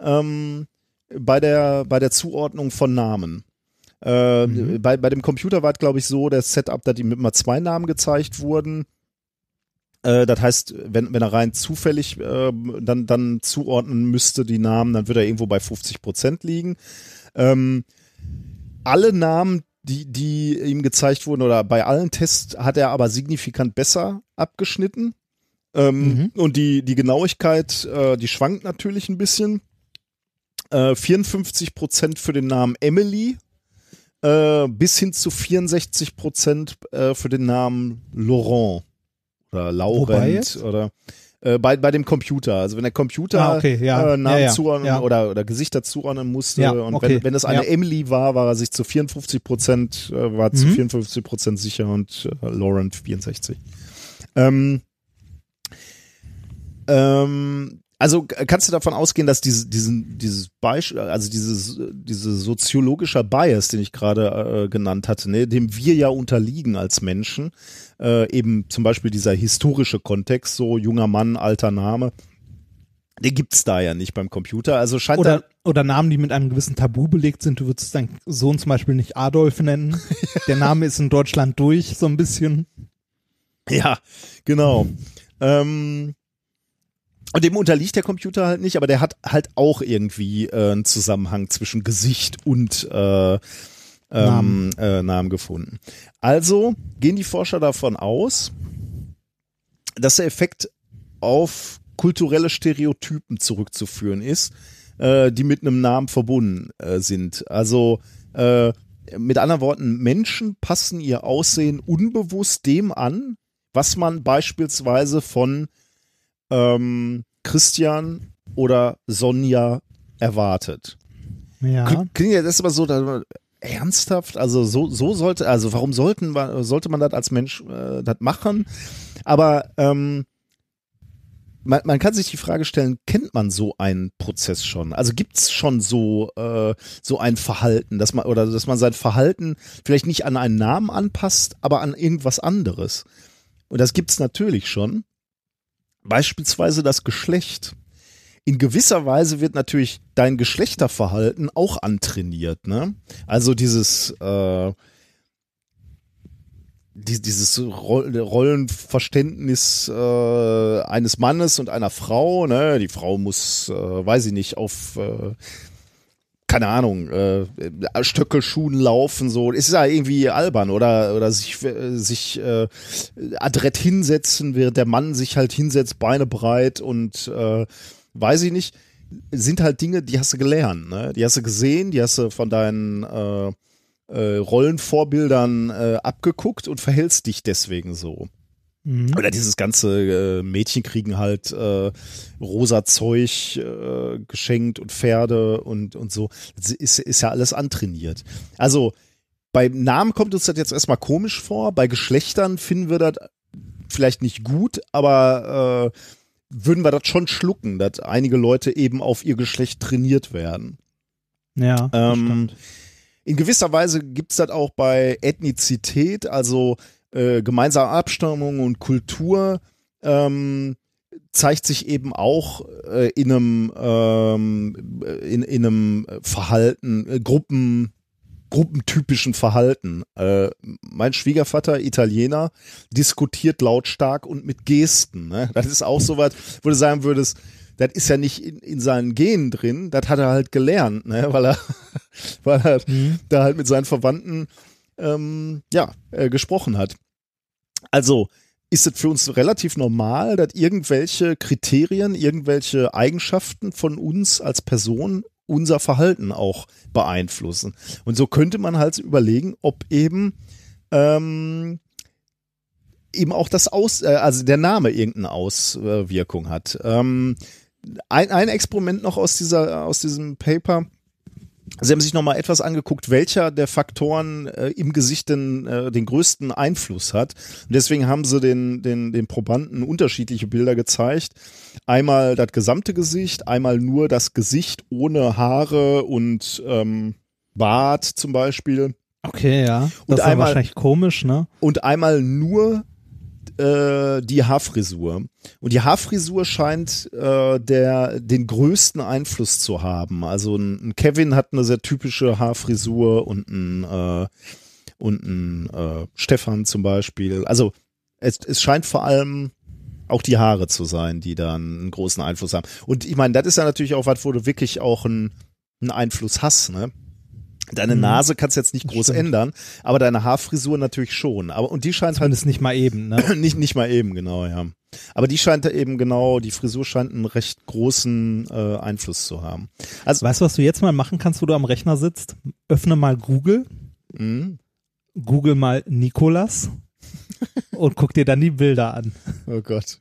ähm, bei der bei der Zuordnung von Namen. Äh, Mhm. bei, bei dem Computer war es, glaube ich, so, das Setup, dass ihm immer zwei Namen gezeigt wurden. Äh, das heißt, wenn, wenn er rein zufällig äh, dann, dann zuordnen müsste, die Namen, dann würde er irgendwo bei 50 Prozent liegen. Ähm, alle Namen, die, die ihm gezeigt wurden, oder bei allen Tests hat er aber signifikant besser abgeschnitten. Ähm, Mhm. Und die, die Genauigkeit, äh, die schwankt natürlich ein bisschen. Äh, 54 Prozent für den Namen Emily, äh, bis hin zu 64 Prozent äh, für den Namen Laurent oder Laurent oder äh, bei, bei dem Computer. Also wenn der Computer Ah, okay, ja. äh, Namen Ja, ja, zuordnen oder, oder Gesichter zuordnen musste und okay, wenn, wenn es eine. Emily war, war er sich zu 54 Prozent, äh, war zu Mhm. 54 Prozent sicher und äh, Laurent 64. Ähm, ähm, also kannst du davon ausgehen, dass diese, diesen, dieses Beispiel, also dieses, diese soziologischer Bias, den ich gerade äh, genannt hatte, ne, dem wir ja unterliegen als Menschen, äh, eben zum Beispiel dieser historische Kontext, so junger Mann, alter Name, den gibt's da ja nicht beim Computer. Also scheint Oder, oder Namen, die mit einem gewissen Tabu belegt sind. Du würdest deinen Sohn zum Beispiel nicht Adolf nennen. Der Name ist in Deutschland durch, so ein bisschen. ja, genau. Ähm, und dem unterliegt der Computer halt nicht, aber der hat halt auch irgendwie äh, einen Zusammenhang zwischen Gesicht und äh, ähm, Namen. Äh, Namen gefunden. Also gehen die Forscher davon aus, dass der Effekt auf kulturelle Stereotypen zurückzuführen ist, äh, die mit einem Namen verbunden äh, sind. Also äh, mit anderen Worten, Menschen passen ihr Aussehen unbewusst dem an, was man beispielsweise von ähm, Christian oder Sonja erwartet. Ja. Klingt- ja das ist aber so, man, ernsthaft, also so, so sollte, also warum sollten sollte man das als Mensch äh, das machen? Aber ähm, man, man kann sich die Frage stellen, kennt man so einen Prozess schon? Also gibt es schon so, äh, so ein Verhalten, dass man, oder dass man sein Verhalten vielleicht nicht an einen Namen anpasst, aber an irgendwas anderes? Und das gibt's natürlich schon. Beispielsweise das Geschlecht. In gewisser Weise wird natürlich dein Geschlechterverhalten auch antrainiert, ne? Also dieses, äh, die, dieses Roll- Rollenverständnis äh, eines Mannes und einer Frau, ne? Die Frau muss, äh, weiß ich nicht, auf äh, keine Ahnung, äh, Stöckelschuhen laufen, so, ist ja irgendwie albern oder, oder sich, äh, sich äh, adrett hinsetzen, während der Mann sich halt hinsetzt, Beine breit und äh, weiß ich nicht, sind halt Dinge, die hast du gelernt, ne? Die hast du gesehen, die hast du von deinen äh, äh, Rollenvorbildern äh, abgeguckt und verhältst dich deswegen so. Mhm. Oder dieses ganze äh, Mädchen kriegen halt äh, rosa Zeug äh, geschenkt und Pferde und, und so. Das ist, ist ja alles antrainiert. Also bei Namen kommt uns das jetzt erstmal komisch vor. Bei Geschlechtern finden wir das vielleicht nicht gut, aber äh, würden wir das schon schlucken, dass einige Leute eben auf ihr Geschlecht trainiert werden. Ja. Ähm, in gewisser Weise gibt's das auch bei Ethnizität, also äh, gemeinsame Abstammung und Kultur ähm, zeigt sich eben auch äh, in einem ähm, in, in einem Verhalten, äh, Gruppen gruppentypischen Verhalten. Äh, mein Schwiegervater, Italiener, diskutiert lautstark und mit Gesten. Ne? Das ist auch so was, wo du sagen würdest, das ist ja nicht in, in seinen Genen drin, das hat er halt gelernt, ne? weil er, weil er Mhm. da halt mit seinen Verwandten ähm, ja, äh, gesprochen hat. Also ist es für uns relativ normal, dass irgendwelche Kriterien, irgendwelche Eigenschaften von uns als Person unser Verhalten auch beeinflussen. Und so könnte man halt überlegen, ob eben ähm, eben auch das Aus, äh, also der Name irgendeine Auswirkung hat. Ähm, ein, ein Experiment noch aus dieser, aus diesem Paper Sie haben sich nochmal etwas angeguckt, welcher der Faktoren äh, im Gesicht den, äh, den größten Einfluss hat. Und deswegen haben sie den, den, den Probanden unterschiedliche Bilder gezeigt. Einmal das gesamte Gesicht, einmal nur das Gesicht ohne Haare und ähm, Bart zum Beispiel. Okay, ja. Das Und ist einmal- wahrscheinlich komisch, ne? Und einmal nur äh, die Haarfrisur. Und die Haarfrisur scheint äh, der den größten Einfluss zu haben. Also ein, ein Kevin hat eine sehr typische Haarfrisur und ein äh, und ein äh, Stefan zum Beispiel. Also es, es scheint vor allem auch die Haare zu sein, die da einen großen Einfluss haben. Und ich meine, das ist ja natürlich auch was, wo du wirklich auch einen, einen Einfluss hast, ne? Deine Mhm. Nase kannst jetzt nicht groß stimmt. ändern, aber deine Haarfrisur natürlich schon. Aber und die scheint halt Zumindest nicht mal eben, ne? nicht nicht mal eben genau, ja. Aber die scheint da eben genau, die Frisur scheint einen recht großen äh, Einfluss zu haben. Also Weißt du, was du jetzt mal machen kannst, wo du am Rechner sitzt? Öffne mal Google, mh, Google mal Nikolas und guck dir dann die Bilder an. oh Gott.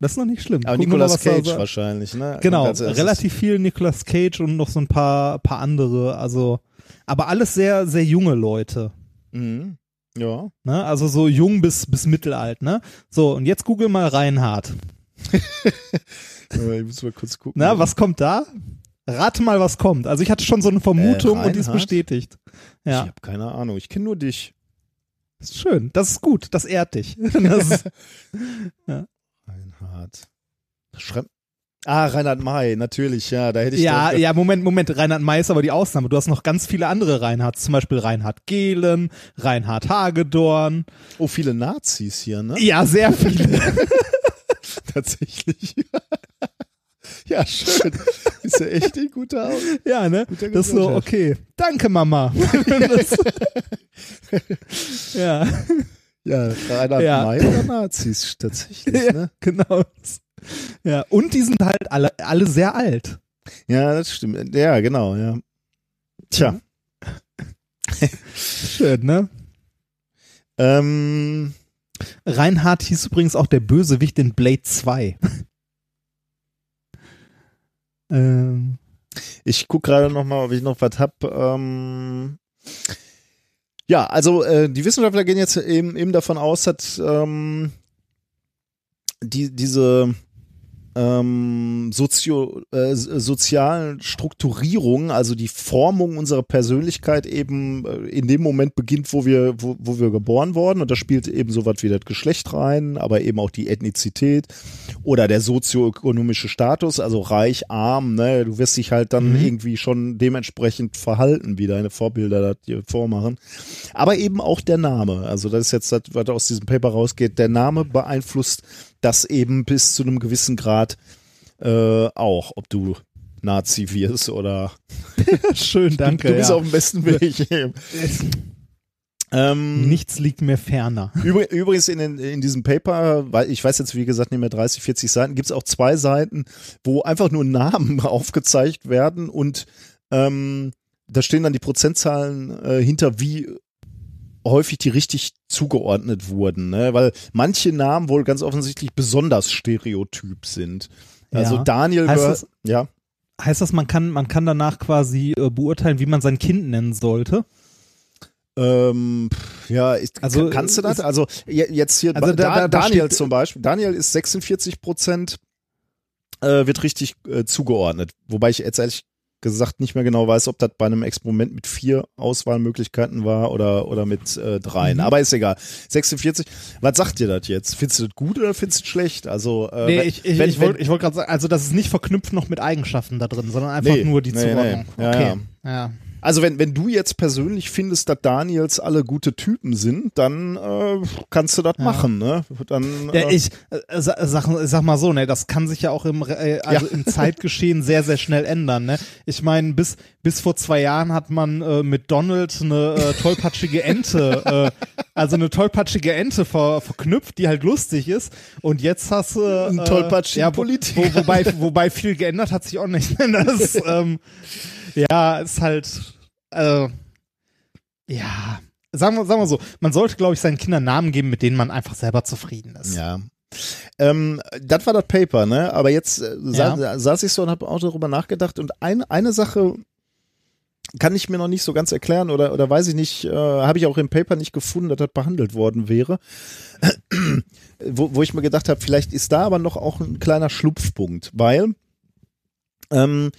Das ist noch nicht schlimm. Aber Guck mal, Nicolas da Cage wahrscheinlich, ne? Genau, Also, das ist- relativ viel Nicolas Cage und noch so ein paar, paar andere. Also, aber alles sehr, sehr junge Leute. Mhm. Ja. Ne? Also so jung bis, bis mittelalt. Ne? So, und jetzt google mal Reinhard. Ich muss mal kurz gucken. Na, was kommt da? Rate mal, was kommt. Also ich hatte schon so eine Vermutung Äh, und die ist bestätigt. Ich Ja, habe keine Ahnung. Ich kenne nur dich. ist schön. Das ist gut. Das ehrt dich. Das ist, Reinhard. Schreib. Ah, Reinhard May, natürlich, ja, da hätte ich ja, ja, Moment, Moment. Reinhard May ist aber die Ausnahme. Du hast noch ganz viele andere Reinhards. Zum Beispiel Reinhard Gehlen, Reinhard Hagedorn. Oh, viele Nazis hier, ne? Ja, sehr viele. Tatsächlich. ja, schön. Ist ja echt ein guter ja, ne? Guter Das ist so, okay. Danke, Mama. ja. Ja, Reinhard Ja. Oder Nazis, tatsächlich, Ja, ne? genau. Ja, und die sind halt alle, alle sehr alt. Ja, das stimmt. Ja, genau, ja. Tja. Schön, ne? Ähm, Reinhard hieß übrigens auch der Bösewicht in Blade 2. ähm, ich guck gerade noch mal, ob ich noch was hab. Ähm, ja, also äh, die Wissenschaftler gehen jetzt eben, eben davon aus, dass ähm, die, diese ähm, sozio, äh, sozialen Strukturierung, also die Formung unserer Persönlichkeit eben äh, in dem Moment beginnt, wo wir, wo, wo wir geboren worden und da spielt eben so was wie das Geschlecht rein, aber eben auch die Ethnizität oder der sozioökonomische Status, also reich, arm, ne, du wirst dich halt dann Mhm. irgendwie schon dementsprechend verhalten, wie deine Vorbilder das dir vormachen. Aber eben auch der Name, also das ist jetzt das, was aus diesem Paper rausgeht, der Name beeinflusst das eben bis zu einem gewissen Grad äh, auch, ob du Nazi wirst oder schön, danke. du bist ja. auf dem besten Weg. ähm, Nichts liegt mir ferner. Übr- Übrigens in, den, in diesem Paper, weil ich weiß jetzt wie gesagt nicht mehr 30, 40 Seiten, gibt es auch zwei Seiten, wo einfach nur Namen aufgezeigt werden und ähm, da stehen dann die Prozentzahlen äh, hinter, wie häufig die richtig zugeordnet wurden, ne? weil manche Namen wohl ganz offensichtlich besonders stereotyp sind. Also Ja. Daniel, Heißt das- ja, Heißt das, man kann, man kann danach quasi äh, beurteilen, wie man sein Kind nennen sollte? Ähm, ja, ist, Also, kannst du das? ist- Also je- jetzt hier Also da- da Daniel steht- zum Beispiel. Daniel ist 46 Prozent, äh, wird richtig äh, zugeordnet. Wobei ich jetzt ehrlich gesagt nicht mehr genau weiß, ob das bei einem Experiment mit vier Auswahlmöglichkeiten war oder, oder mit äh, dreien. Mhm. Aber ist egal. 46. Was sagt dir das jetzt? Findest du das gut oder findest du das schlecht? Also, äh, Nee, wenn- ich, ich, wenn- ich wollte wollt gerade sagen, also das ist nicht verknüpft noch mit Eigenschaften da drin, sondern einfach Nee, nur die nee, Zuordnung. nee. Ja, okay. Ja. Also wenn, wenn du jetzt persönlich findest, dass Daniels alle gute Typen sind, dann äh, kannst du das Ja. machen, ne? Dann, Ja, äh, ich äh, sa- sag, sag mal so, ne, das kann sich ja auch im, äh, also Ja. im Zeitgeschehen sehr, sehr schnell ändern. Ne? Ich meine, bis, bis vor zwei Jahren hat man äh, mit Donald eine äh, tollpatschige Ente, äh, also eine tollpatschige Ente ver, verknüpft, die halt lustig ist. Und jetzt hast du äh, Einen tollpatschigen ja, wo, Politiker. Wo, wobei, wobei viel geändert hat sich auch nicht. Das, ähm, ja, ist halt, äh, ja, sagen wir, sagen wir so, man sollte, glaube ich, seinen Kindern Namen geben, mit denen man einfach selber zufrieden ist. Ja. Ähm, das war das Paper, ne? Aber jetzt äh, sa saß ich so und habe auch darüber nachgedacht und ein, eine Sache kann ich mir noch nicht so ganz erklären oder, oder weiß ich nicht, äh, habe ich auch im Paper nicht gefunden, dass das behandelt worden wäre. wo, wo ich mir gedacht habe, vielleicht ist da aber noch auch ein kleiner Schlupfpunkt, weil ähm,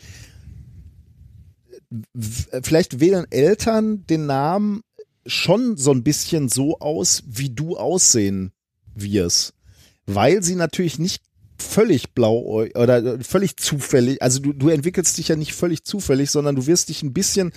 vielleicht wählen Eltern den Namen schon so ein bisschen so aus, wie du aussehen wirst. Weil sie natürlich nicht völlig blau oder völlig zufällig, also du, du entwickelst dich ja nicht völlig zufällig, sondern du wirst dich ein bisschen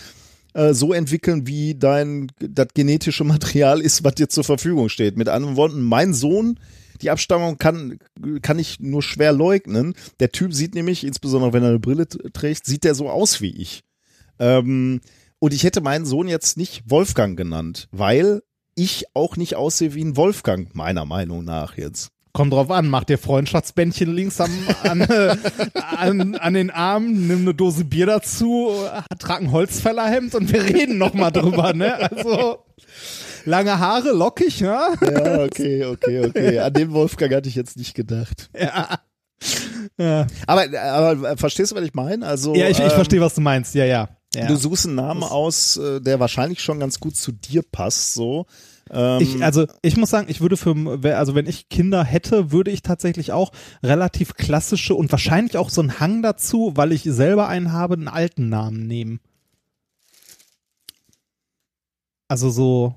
äh, so entwickeln, wie dein das genetische Material ist, was dir zur Verfügung steht. Mit anderen Worten, mein Sohn, die Abstammung kann, kann ich nur schwer leugnen. Der Typ sieht nämlich, insbesondere wenn er eine Brille trägt, sieht der so aus wie ich. Ähm, und ich hätte meinen Sohn jetzt nicht Wolfgang genannt, weil ich auch nicht aussehe wie ein Wolfgang, meiner Meinung nach jetzt. Kommt drauf an, mach dir Freundschaftsbändchen links am, an, an, an den Arm, nimm eine Dose Bier dazu, trag ein Holzfällerhemd und wir reden nochmal drüber, ne? Also, lange Haare, lockig, ne? Ja, okay, okay, okay. An den Wolfgang hatte ich jetzt nicht gedacht. Ja. Ja, Aber, aber verstehst du, was ich meine? Also, ja ich, ich ähm, verstehe, was du meinst, ja, ja. Ja. Du suchst einen Namen aus, äh, der wahrscheinlich schon ganz gut zu dir passt, so. Ähm, Ich, also ich muss sagen, ich würde für, also wenn ich Kinder hätte, würde ich tatsächlich auch relativ klassische und wahrscheinlich auch so einen Hang dazu, weil ich selber einen habe, einen alten Namen nehmen. Also so,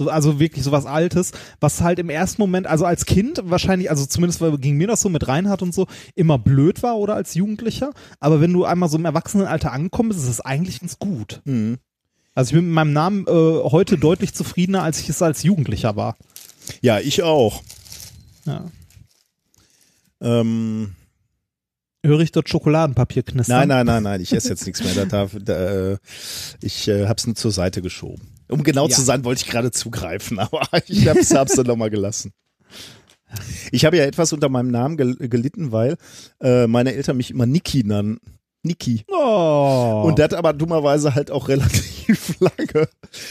so also wirklich sowas Altes, was halt im ersten Moment, also als Kind wahrscheinlich, also zumindest ging mir das so mit Reinhard und so, immer blöd war oder als Jugendlicher. Aber wenn du einmal so im Erwachsenenalter angekommen bist, ist es eigentlich ganz gut. mhm. Also ich bin mit meinem Namen äh, heute deutlich zufriedener, als ich es als Jugendlicher war. Ja, ich auch. Ja. Ähm, Höre ich dort Schokoladenpapier knistern? nein, nein, nein, nein, ich esse jetzt nichts mehr. Da darf, da, äh, ich äh, hab's nur zur Seite geschoben. Um genau Ja. zu sein, wollte ich gerade zugreifen, aber ich hab's, hab's dann nochmal gelassen. Ich habe ja etwas unter meinem Namen gel gelitten, weil äh, meine Eltern mich immer Niki nannten. Niki. Oh. Und das aber dummerweise halt auch relativ lange.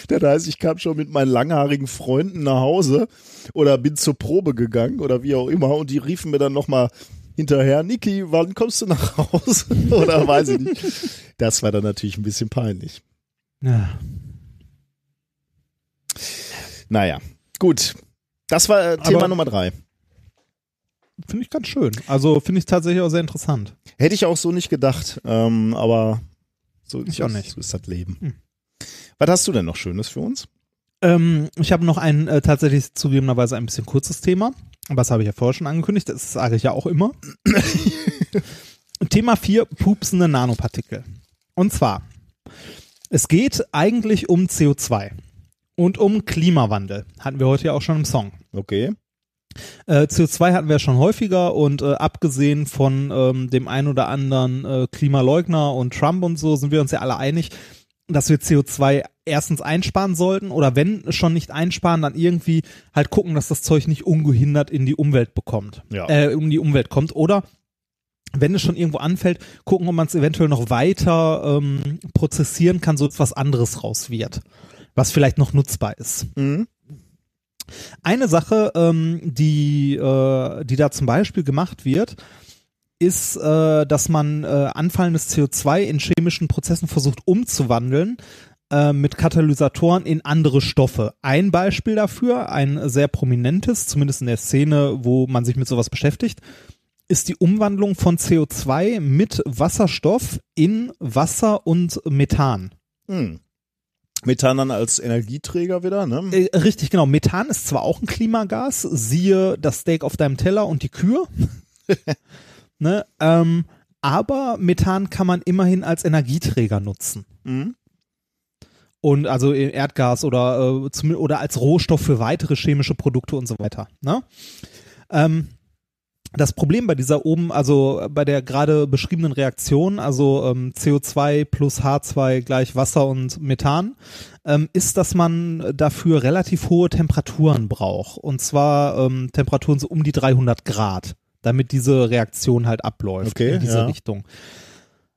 Das heißt, ich kam schon mit meinen langhaarigen Freunden nach Hause oder bin zur Probe gegangen oder wie auch immer und die riefen mir dann nochmal hinterher, Niki, wann kommst du nach Hause? oder weiß ich nicht. Das war dann natürlich ein bisschen peinlich. ja. Naja, gut. Das war äh, Thema Aber- Nummer drei. Finde ich ganz schön. Also finde ich tatsächlich auch sehr interessant. Hätte ich auch so nicht gedacht, ähm, aber so, Ich so, auch nicht. so ist das Leben. Hm. Was hast du denn noch Schönes für uns? Ähm, ich habe noch ein äh, tatsächlich zugegebenerweise ein bisschen kurzes Thema. Was habe ich ja vorher schon angekündigt, das sage ich ja auch immer. Thema 4, pupsende Nanopartikel. Und zwar, es geht eigentlich um CO2 und um Klimawandel. Hatten wir heute ja auch schon im Song. Okay. Äh, CO2 hatten wir schon häufiger und äh, abgesehen von ähm, dem ein oder anderen äh, Klimaleugner und Trump und so sind wir uns ja alle einig, dass wir CO2 erstens einsparen sollten oder wenn schon nicht einsparen, dann irgendwie halt gucken, dass das Zeug nicht ungehindert in die Umwelt bekommt, Ja. äh, um die Umwelt kommt oder wenn es schon irgendwo anfällt, gucken, ob man es eventuell noch weiter ähm, prozessieren kann, so dass was anderes raus wird, was vielleicht noch nutzbar ist. Mhm. Eine Sache, ähm, die, äh, die da zum Beispiel gemacht wird, ist, äh, dass man äh, anfallendes CO2 in chemischen Prozessen versucht umzuwandeln äh, mit Katalysatoren in andere Stoffe. Ein Beispiel dafür, ein sehr prominentes, zumindest in der Szene, wo man sich mit sowas beschäftigt, ist die Umwandlung von CO2 mit Wasserstoff in Wasser und Methan. Hm. Methan dann als Energieträger wieder, ne? Äh, richtig, genau. Methan ist zwar auch ein Klimagas, siehe das Steak auf deinem Teller und die Kühe. ne, ähm, aber Methan kann man immerhin als Energieträger nutzen. Mhm. Und also Erdgas oder, äh, oder als Rohstoff für weitere chemische Produkte und so weiter. Ne? Ähm, das Problem bei dieser oben, also bei der gerade beschriebenen Reaktion, also ähm, CO2 plus H2 gleich Wasser und Methan, ähm, ist, dass man dafür relativ hohe Temperaturen braucht. Und zwar ähm, Temperaturen so um die 300 Grad, damit diese Reaktion halt abläuft Okay, in diese ja. Richtung.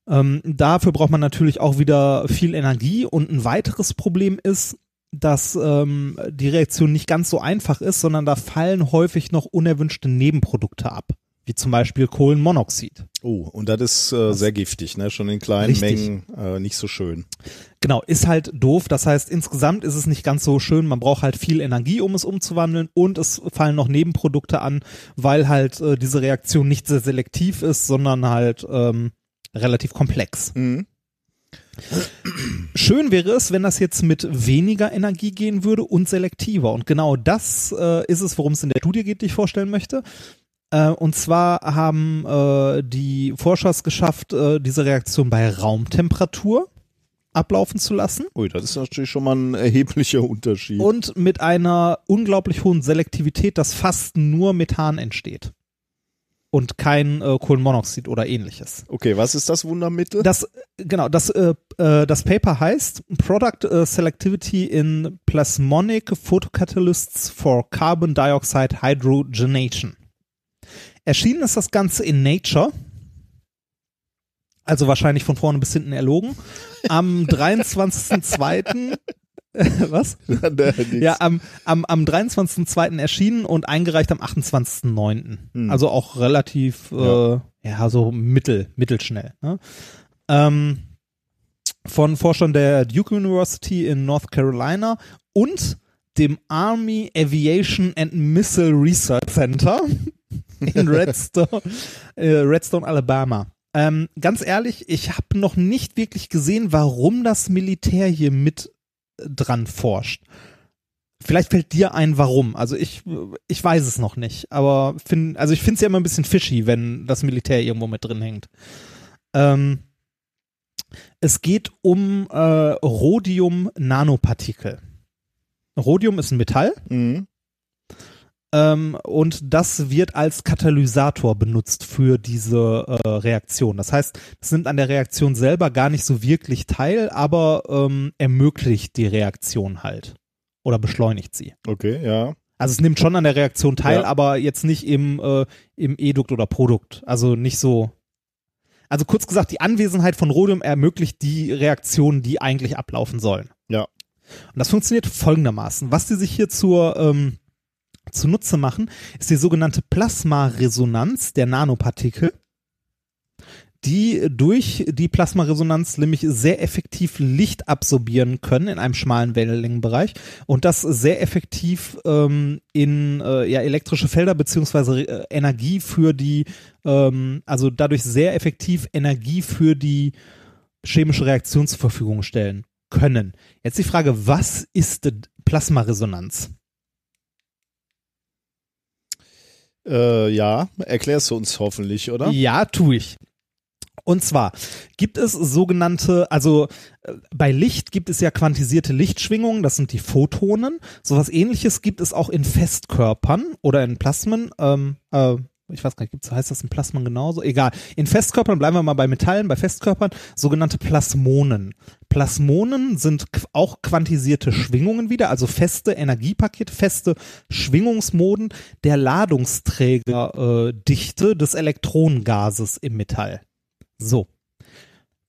Ähm, dafür braucht man natürlich auch wieder viel Energie und ein weiteres Problem ist, dass ähm, die Reaktion nicht ganz so einfach ist, sondern da fallen häufig noch unerwünschte Nebenprodukte ab. wie zum Beispiel Kohlenmonoxid. Oh, und das ist äh, sehr giftig, ne? Schon in kleinen Richtig. Mengen äh, nicht so schön. Genau, ist halt doof. Das heißt, insgesamt ist es nicht ganz so schön. Man braucht halt viel Energie, um es umzuwandeln und es fallen noch Nebenprodukte an, weil halt äh, diese Reaktion nicht sehr selektiv ist, sondern halt ähm, relativ komplex. Mhm. Schön wäre es, wenn das jetzt mit weniger Energie gehen würde und selektiver. Und genau das äh, ist es, worum es in der Studie geht, die ich vorstellen möchte. Äh, und zwar haben äh, die Forscher es geschafft, äh, diese Reaktion bei Raumtemperatur ablaufen zu lassen Ui, das ist natürlich schon mal ein erheblicher Unterschied. und mit einer unglaublich hohen Selektivität, dass fast nur Methan entsteht. Und kein äh, Kohlenmonoxid oder ähnliches. okay, was ist das Wundermittel? Das, genau, das, äh, äh, das Paper heißt Product äh, Selectivity in Plasmonic Photocatalysts for Carbon Dioxide Hydrogenation. Erschienen ist das Ganze in Nature. Also wahrscheinlich von vorne bis hinten erlogen. Am 23.02. Was? Ja, am, am, am 23.02. erschienen und eingereicht am 28.09. Hm. Also auch relativ, Ja. äh, ja, so mittel, mittelschnell. Ne? Ähm, von Forschern der Duke University in North Carolina und dem Army Aviation and Missile Research Center in Redstone, äh, Redstone Alabama. Ähm, ganz ehrlich, ich habe noch nicht wirklich gesehen, warum das Militär hier mit dran forscht. Vielleicht fällt dir ein, warum. Also ich, ich weiß es noch nicht. Aber find, also ich finde es ja immer ein bisschen fishy, wenn das Militär irgendwo mit drin hängt. Ähm, es geht um äh, Rhodium-Nanopartikel. Rhodium ist ein Metall Mhm. Ähm, und das wird als Katalysator benutzt für diese äh, Reaktion. Das heißt, es nimmt an der Reaktion selber gar nicht so wirklich teil, aber ähm, ermöglicht die Reaktion halt oder beschleunigt sie. Okay, ja. Also es nimmt schon an der Reaktion teil, Ja. aber jetzt nicht im, äh, im Edukt oder Produkt. Also nicht so. Also kurz gesagt, die Anwesenheit von Rhodium ermöglicht die Reaktionen, die eigentlich ablaufen sollen. Ja. Und das funktioniert folgendermaßen. Was die sich hier zur ähm, zunutze machen, ist die sogenannte Plasmaresonanz der Nanopartikel, die durch die Plasmaresonanz nämlich sehr effektiv Licht absorbieren können in einem schmalen Wellenlängenbereich und das sehr effektiv ähm, in äh, ja, elektrische Felder beziehungsweise äh, Energie für die, ähm, also dadurch sehr effektiv Energie für die chemische Reaktion zur Verfügung stellen können. Jetzt die Frage, was ist Plasmaresonanz? Äh, ja, erklärst du uns hoffentlich, oder? Ja, tue ich. Und zwar gibt es sogenannte, also äh, bei Licht gibt es ja quantisierte Lichtschwingungen, das sind die Photonen. Sowas ähnliches gibt es auch in Festkörpern oder in Plasmen. Ähm, äh, ich weiß gar nicht, gibt's, heißt das in Plasmen genauso? Egal. In Festkörpern bleiben wir mal bei Metallen, bei Festkörpern, sogenannte Plasmonen. Plasmonen sind auch quantisierte Schwingungen wieder, also feste Energiepakete, feste Schwingungsmoden der Ladungsträgerdichte äh, des Elektronengases im Metall. So.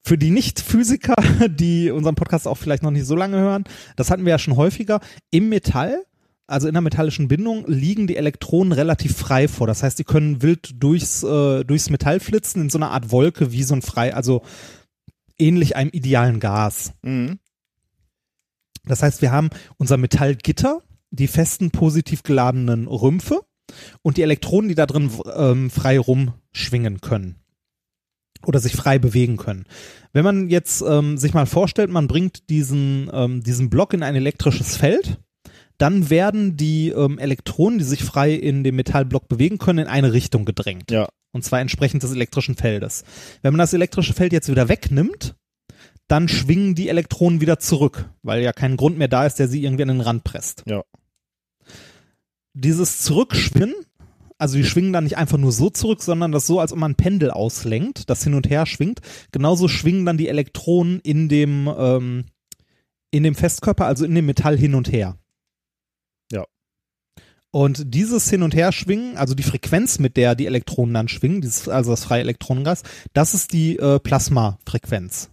Für die Nicht-Physiker, die unseren Podcast auch vielleicht noch nicht so lange hören, das hatten wir ja schon häufiger, im Metall, also in der metallischen Bindung, liegen die Elektronen relativ frei vor. Das heißt, die können wild durchs, äh, durchs Metall flitzen in so einer Art Wolke wie so ein frei, also ähnlich einem idealen Gas. Mhm. Das heißt, wir haben unser Metallgitter, die festen positiv geladenen Rümpfe und die Elektronen, die da drin ähm, frei rumschwingen können oder sich frei bewegen können. Wenn man jetzt ähm, sich mal vorstellt, man bringt diesen, ähm, diesen Block in ein elektrisches Feld, dann werden die ähm, Elektronen, die sich frei in dem Metallblock bewegen können, in eine Richtung gedrängt. Ja. Und zwar entsprechend des elektrischen Feldes. Wenn man das elektrische Feld jetzt wieder wegnimmt, dann schwingen die Elektronen wieder zurück, weil ja kein Grund mehr da ist, der sie irgendwie an den Rand presst. Ja. Dieses Zurückschwingen, also die schwingen dann nicht einfach nur so zurück, sondern das so, als ob man ein Pendel auslenkt, das hin und her schwingt. Genauso schwingen dann die Elektronen in dem, ähm, in dem Festkörper, also in dem Metall hin und her. Und dieses Hin- und Herschwingen, also die Frequenz, mit der die Elektronen dann schwingen, dieses, also das freie Elektronengas, das ist die äh, Plasmafrequenz.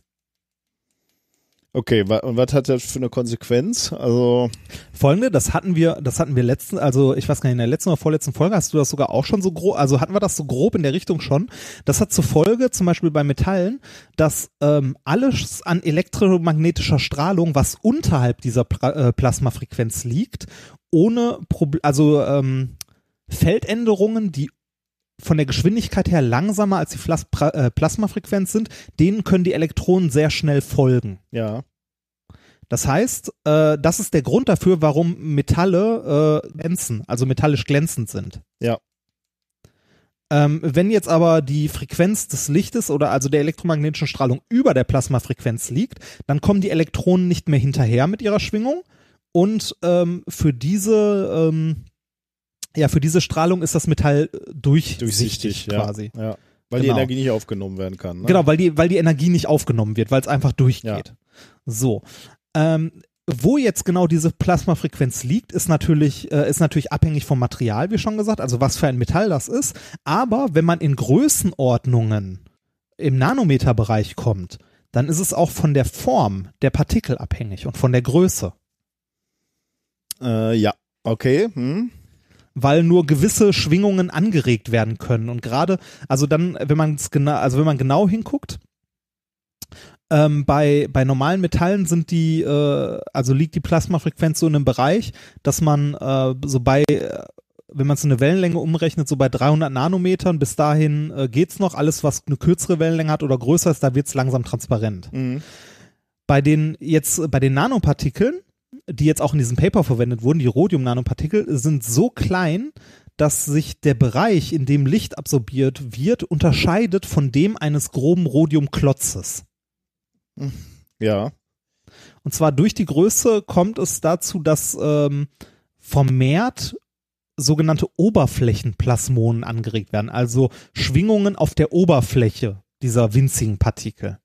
Okay, wa und was hat das für eine Konsequenz? Also, Folgende, das hatten wir, das hatten wir letzten, also ich weiß gar nicht, in der letzten oder vorletzten Folge hast du das sogar auch schon so grob, also hatten wir das so grob in der Richtung schon. Das hat zur Folge, zum Beispiel bei Metallen, dass ähm, alles an elektromagnetischer Strahlung, was unterhalb dieser Pla äh, Plasmafrequenz liegt, ohne Proble also ähm, Feldänderungen, die von der Geschwindigkeit her langsamer als die pra äh, Plasmafrequenz sind, denen können die Elektronen sehr schnell folgen. ja. Das heißt, äh, das ist der Grund dafür, warum Metalle äh, glänzen, also metallisch glänzend sind. Ja. Ähm, wenn jetzt aber die Frequenz des Lichtes oder also der elektromagnetischen Strahlung über der Plasmafrequenz liegt, dann kommen die Elektronen nicht mehr hinterher mit ihrer Schwingung und ähm, für diese ähm, ja für diese Strahlung ist das Metall äh, durchsichtig, Durchsichtig, ja. quasi. Ja. Weil Genau. die Energie nicht aufgenommen werden kann. Ne? Genau, weil die, weil die Energie nicht aufgenommen wird, weil es einfach durchgeht. So. Ähm, wo jetzt genau diese Plasmafrequenz liegt, ist natürlich, äh, ist natürlich abhängig vom Material, wie schon gesagt, also was für ein Metall das ist. Aber wenn man in Größenordnungen im Nanometerbereich kommt, dann ist es auch von der Form der Partikel abhängig und von der Größe. Äh, ja. Okay. Hm. Weil nur gewisse Schwingungen angeregt werden können. Und gerade, also dann, wenn man es genau, also wenn man genau hinguckt, ähm, bei, bei normalen Metallen sind die, äh, also liegt die Plasmafrequenz so in einem Bereich, dass man äh, so bei, äh, wenn man es in eine Wellenlänge umrechnet, so bei 300 Nanometern, bis dahin äh, geht's noch. Alles, was eine kürzere Wellenlänge hat oder größer ist, da wird's langsam transparent. Mhm. Bei den jetzt, bei den Nanopartikeln, die jetzt auch in diesem Paper verwendet wurden, die Rhodium-Nanopartikel, sind so klein, dass sich der Bereich, in dem Licht absorbiert wird, unterscheidet von dem eines groben Rhodiumklotzes. Ja. Und zwar durch die Größe kommt es dazu, dass ähm, vermehrt sogenannte Oberflächenplasmonen angeregt werden, also Schwingungen auf der Oberfläche dieser winzigen Partikel.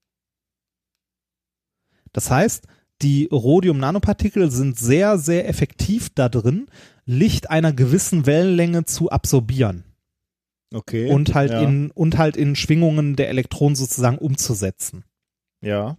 Das heißt, die Rhodium-Nanopartikel sind sehr, sehr effektiv da drin, Licht einer gewissen Wellenlänge zu absorbieren Okay. und halt ja. in und halt in Schwingungen der Elektronen sozusagen umzusetzen Ja.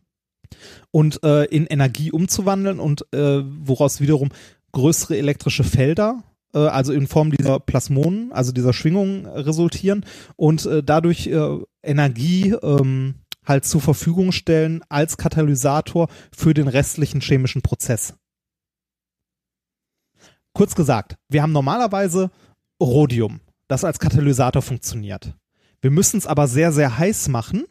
und äh, in Energie umzuwandeln und äh, woraus wiederum größere elektrische Felder, äh, also in Form dieser Plasmonen, also dieser Schwingungen resultieren und äh, dadurch äh, Energie ähm, halt zur Verfügung stellen als Katalysator für den restlichen chemischen Prozess. Kurz gesagt, wir haben normalerweise Rhodium, das als Katalysator funktioniert. Wir müssen es aber sehr, sehr heiß machen,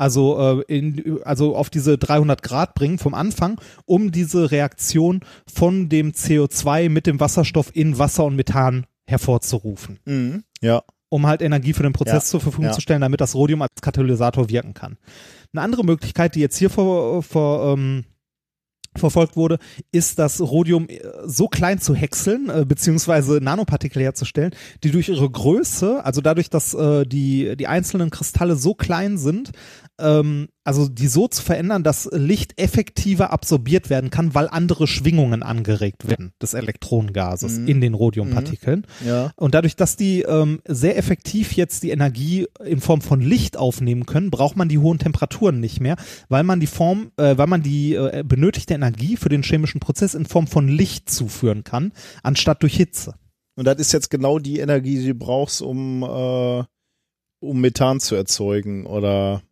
also, äh, in, also auf diese 300 Grad bringen vom Anfang, um diese Reaktion von dem CO2 mit dem Wasserstoff in Wasser und Methan hervorzurufen, Mhm. Ja. Um halt Energie für den Prozess Ja, zur Verfügung ja. zu stellen, damit das Rhodium als Katalysator wirken kann. Eine andere Möglichkeit, die jetzt hier vor, vor, ähm, verfolgt wurde, ist das Rhodium äh, so klein zu häckseln, äh, beziehungsweise Nanopartikel herzustellen, die durch ihre Größe, also dadurch, dass äh, die, die einzelnen Kristalle so klein sind, ähm, also die so zu verändern, dass Licht effektiver absorbiert werden kann, weil andere Schwingungen angeregt werden des Elektronengases Mhm. in den Rhodiumpartikeln. Ja. Und dadurch, dass die ähm, sehr effektiv jetzt die Energie in Form von Licht aufnehmen können, braucht man die hohen Temperaturen nicht mehr, weil man die Form, äh, weil man die äh, benötigte Energie für den chemischen Prozess in Form von Licht zuführen kann, anstatt durch Hitze. Und das ist jetzt genau die Energie, die du brauchst, um, äh, um Methan zu erzeugen, oder?